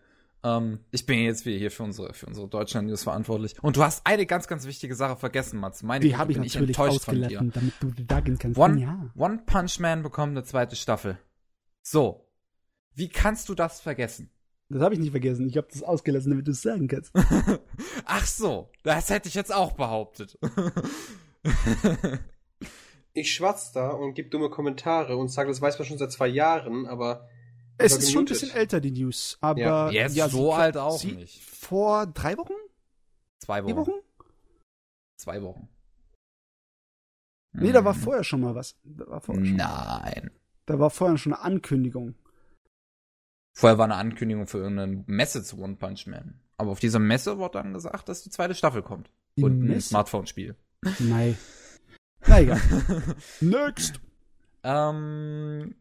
S1: Ähm, ich bin jetzt wieder hier für unsere, für unsere Deutschland-News verantwortlich. Und du hast eine ganz, ganz wichtige Sache vergessen, Mats. Meine
S3: Die habe ich natürlich
S1: enttäuscht von dir.
S3: ausgelassen, damit du da gehen kannst.
S1: One,
S3: Ja.
S1: One Punch Man bekommt eine zweite Staffel. So. Wie kannst du das vergessen?
S3: Das habe ich nicht vergessen. Ich habe das ausgelassen, damit du es sagen kannst.
S1: Ach so, das hätte ich jetzt auch behauptet.
S2: Ich schwatz da und gebe dumme Kommentare und sage, das weiß man schon seit zwei Jahren, aber
S3: Es ist schon ein bisschen älter, die News. Aber
S2: Ja.
S1: Jetzt
S3: ja,
S1: so alt auch
S3: sie,
S1: nicht.
S3: Vor drei Wochen?
S1: Zwei
S3: Vier
S1: Wochen.
S3: Wochen?
S1: Zwei Wochen.
S3: Nee, da war
S1: Hm.
S3: vorher schon mal was. Da war vorher, schon,
S1: Nein.
S3: da war vorher schon eine Ankündigung.
S1: Vorher war eine Ankündigung für irgendeine Messe zu One Punch Man. Aber auf dieser Messe wurde dann gesagt, dass die zweite Staffel kommt.
S3: Die
S1: Und ein? Smartphone-Spiel.
S3: Nein. Na egal. Next.
S1: Ähm,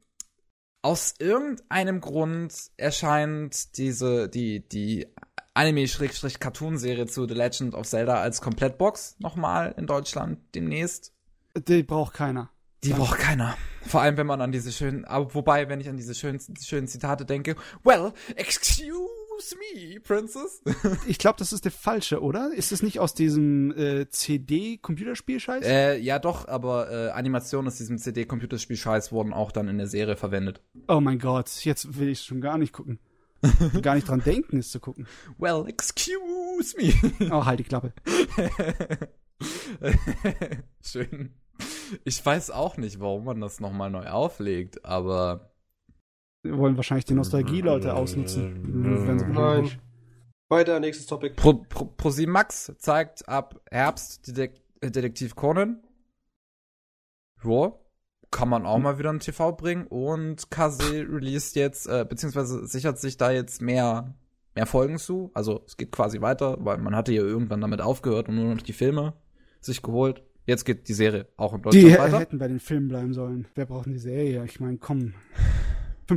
S1: aus irgendeinem Grund erscheint diese, die, die Anime-Cartoon-Serie zu The Legend of Zelda als Komplettbox nochmal in Deutschland demnächst.
S3: Die braucht keiner.
S1: Die braucht keiner. Vor allem, wenn man an diese schönen, aber wobei, wenn ich an diese schönen, schönen Zitate denke, well, excuse me, Princess.
S3: Ich glaube, das ist der falsche, oder? Ist es nicht aus diesem äh, CD-Computerspiel-Scheiß?
S1: äh, ja doch, aber äh, Animationen aus diesem CD-Computerspiel-Scheiß wurden auch dann in der Serie verwendet.
S3: Oh mein Gott, jetzt will ich schon gar nicht gucken. gar nicht dran denken, es zu gucken.
S1: Well, excuse me.
S3: Oh, halt die Klappe.
S1: Schön. Ich weiß auch nicht, warum man das nochmal neu auflegt, aber
S3: wollen wahrscheinlich die Nostalgie-Leute ausnutzen. Wenn sie
S2: Nein. Weiter, nächstes Topic.
S1: Pro, Pro, ProSieben Max zeigt ab Herbst Detek Detektiv Conan. Ja, kann man auch mal wieder in TV bringen und Kase released jetzt, äh, beziehungsweise sichert sich da jetzt mehr, mehr Folgen zu. Also es geht quasi weiter, weil man hatte ja irgendwann damit aufgehört und nur noch die Filme sich geholt. Jetzt geht die Serie auch in Deutschland
S3: Die
S1: weiter.
S3: hätten bei den Filmen bleiben sollen. Wer braucht denn die Serie? Ich meine, komm.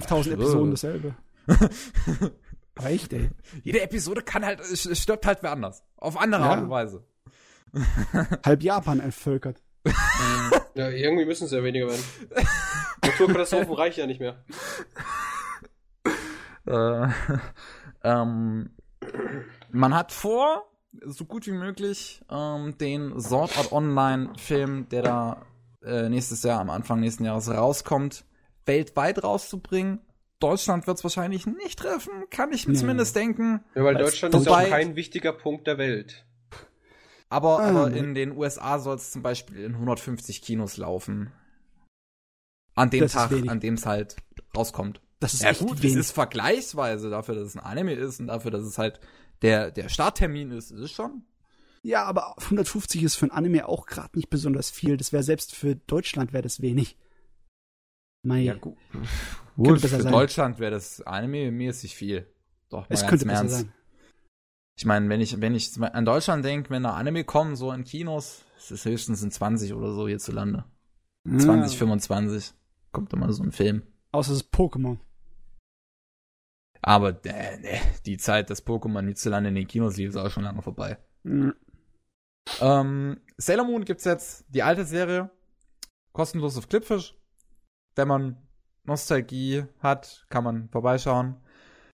S3: 5000
S1: Ach so.
S3: Episoden dasselbe. Aber echt, ey.
S1: Jede Episode kann halt, es stirbt halt wer anders. Auf andere
S3: Ja.
S1: Art und Weise.
S3: Halb Japan entvölkert.
S2: Ja, irgendwie müssen es ja weniger werden. Naturkatastrophen reichen ja nicht mehr.
S1: Äh, ähm, man hat vor, so gut wie möglich, ähm, den Sword Art Online Film, der da äh, nächstes Jahr, am Anfang nächsten Jahres rauskommt, weltweit rauszubringen. Deutschland wird es wahrscheinlich nicht treffen, kann ich mir
S3: Nee.
S1: zumindest denken.
S2: Ja, weil Deutschland ist auch kein wichtiger Punkt der Welt.
S1: Aber,
S3: Ah,
S1: aber in den USA soll es zum Beispiel in 150 Kinos laufen. An dem Tag, an dem es halt rauskommt.
S3: Das ist
S1: Ja gut,
S3: wenig.
S1: es ist vergleichsweise dafür, dass es ein Anime ist und dafür, dass es halt der, der Starttermin ist, ist es schon.
S3: ja, aber 150 ist für ein Anime auch gerade nicht besonders viel. Das wäre selbst für Deutschland wäre das wenig. Mei.
S1: gut.
S3: Könnte besser
S1: für
S3: sein.
S1: Deutschland wäre das Anime-mäßig viel. Doch,
S3: es könnte besser
S1: Ernst.
S3: sein.
S1: Ich meine, wenn ich, wenn ich an Deutschland denke, wenn da Anime kommen, so in Kinos, ist es höchstens in 20 oder so hierzulande. 20,
S3: Ja.
S1: 25 kommt immer so ein Film.
S3: Außer es ist Pokémon.
S1: Aber äh, nee, die Zeit, dass Pokémon hierzulande in den Kinos lief, ist auch schon lange vorbei.
S3: Mhm.
S1: Ähm, Sailor Moon gibt's jetzt die alte Serie, kostenlos auf Clipfish. Wenn man Nostalgie hat, kann man vorbeischauen.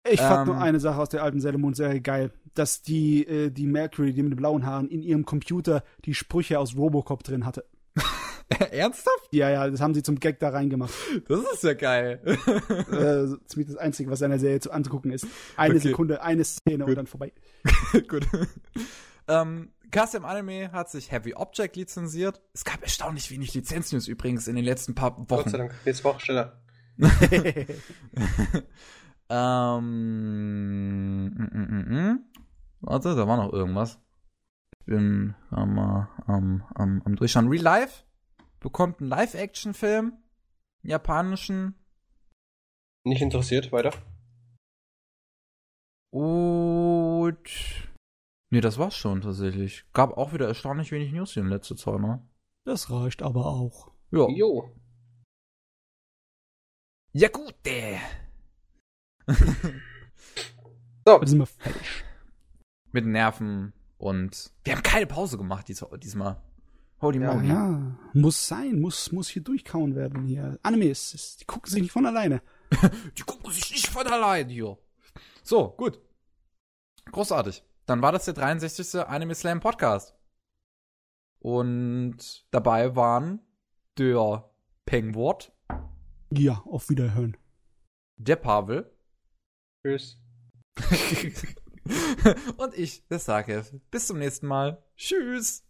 S3: Ich fand
S1: Ähm,
S3: nur eine Sache aus der alten Sailor Moon Serie geil, dass die äh, die Mercury, die mit den blauen Haaren, in ihrem Computer die Sprüche aus Robocop drin hatte.
S1: Ernsthaft?
S3: Ja, ja, das haben sie zum Gag da reingemacht.
S1: Das ist ja geil.
S3: äh, ziemlich das Einzige, was in der Serie zu anzugucken ist. Eine
S1: Okay.
S3: Sekunde, eine Szene
S1: Gut.
S3: und dann vorbei.
S1: Gut. ähm, Custom Anime hat sich Heavy Object lizenziert. Es gab erstaunlich wenig Lizenznews übrigens in den letzten paar
S2: Gott
S1: Wochen.
S2: sei Dank. Jetzt war schneller.
S1: Ähm, mm, mm, mm. Warte, da war noch irgendwas. Ich bin am, am, am, am Durchschauen. Real Life bekommt einen Live-Action-Film. Japanischen.
S2: Nicht interessiert, weiter.
S1: Und. Nee, das war's schon tatsächlich. Gab auch wieder erstaunlich wenig News hier in letzter Zeit, ne?
S3: Das reicht aber auch.
S1: Ja.
S2: Jo.
S1: Ja, gut, äh.
S2: So,
S3: Jetzt sind wir fertig.
S1: Mit Nerven und. Wir haben keine Pause gemacht dies, diesmal. Holy
S2: Ja,
S1: moly.
S3: Ja, muss sein, muss, muss hier durchkauen werden hier. Animes, das- die gucken sich nicht von alleine.
S1: Die gucken sich nicht von allein hier. So, gut. Großartig. Dann war das der 63. Anime Slam Podcast. Und dabei waren der Pengwort,
S3: Ja, auf Wiederhören.
S1: der Pavel
S2: tschüss.
S1: und ich, der Sakev. Bis zum nächsten Mal. Tschüss.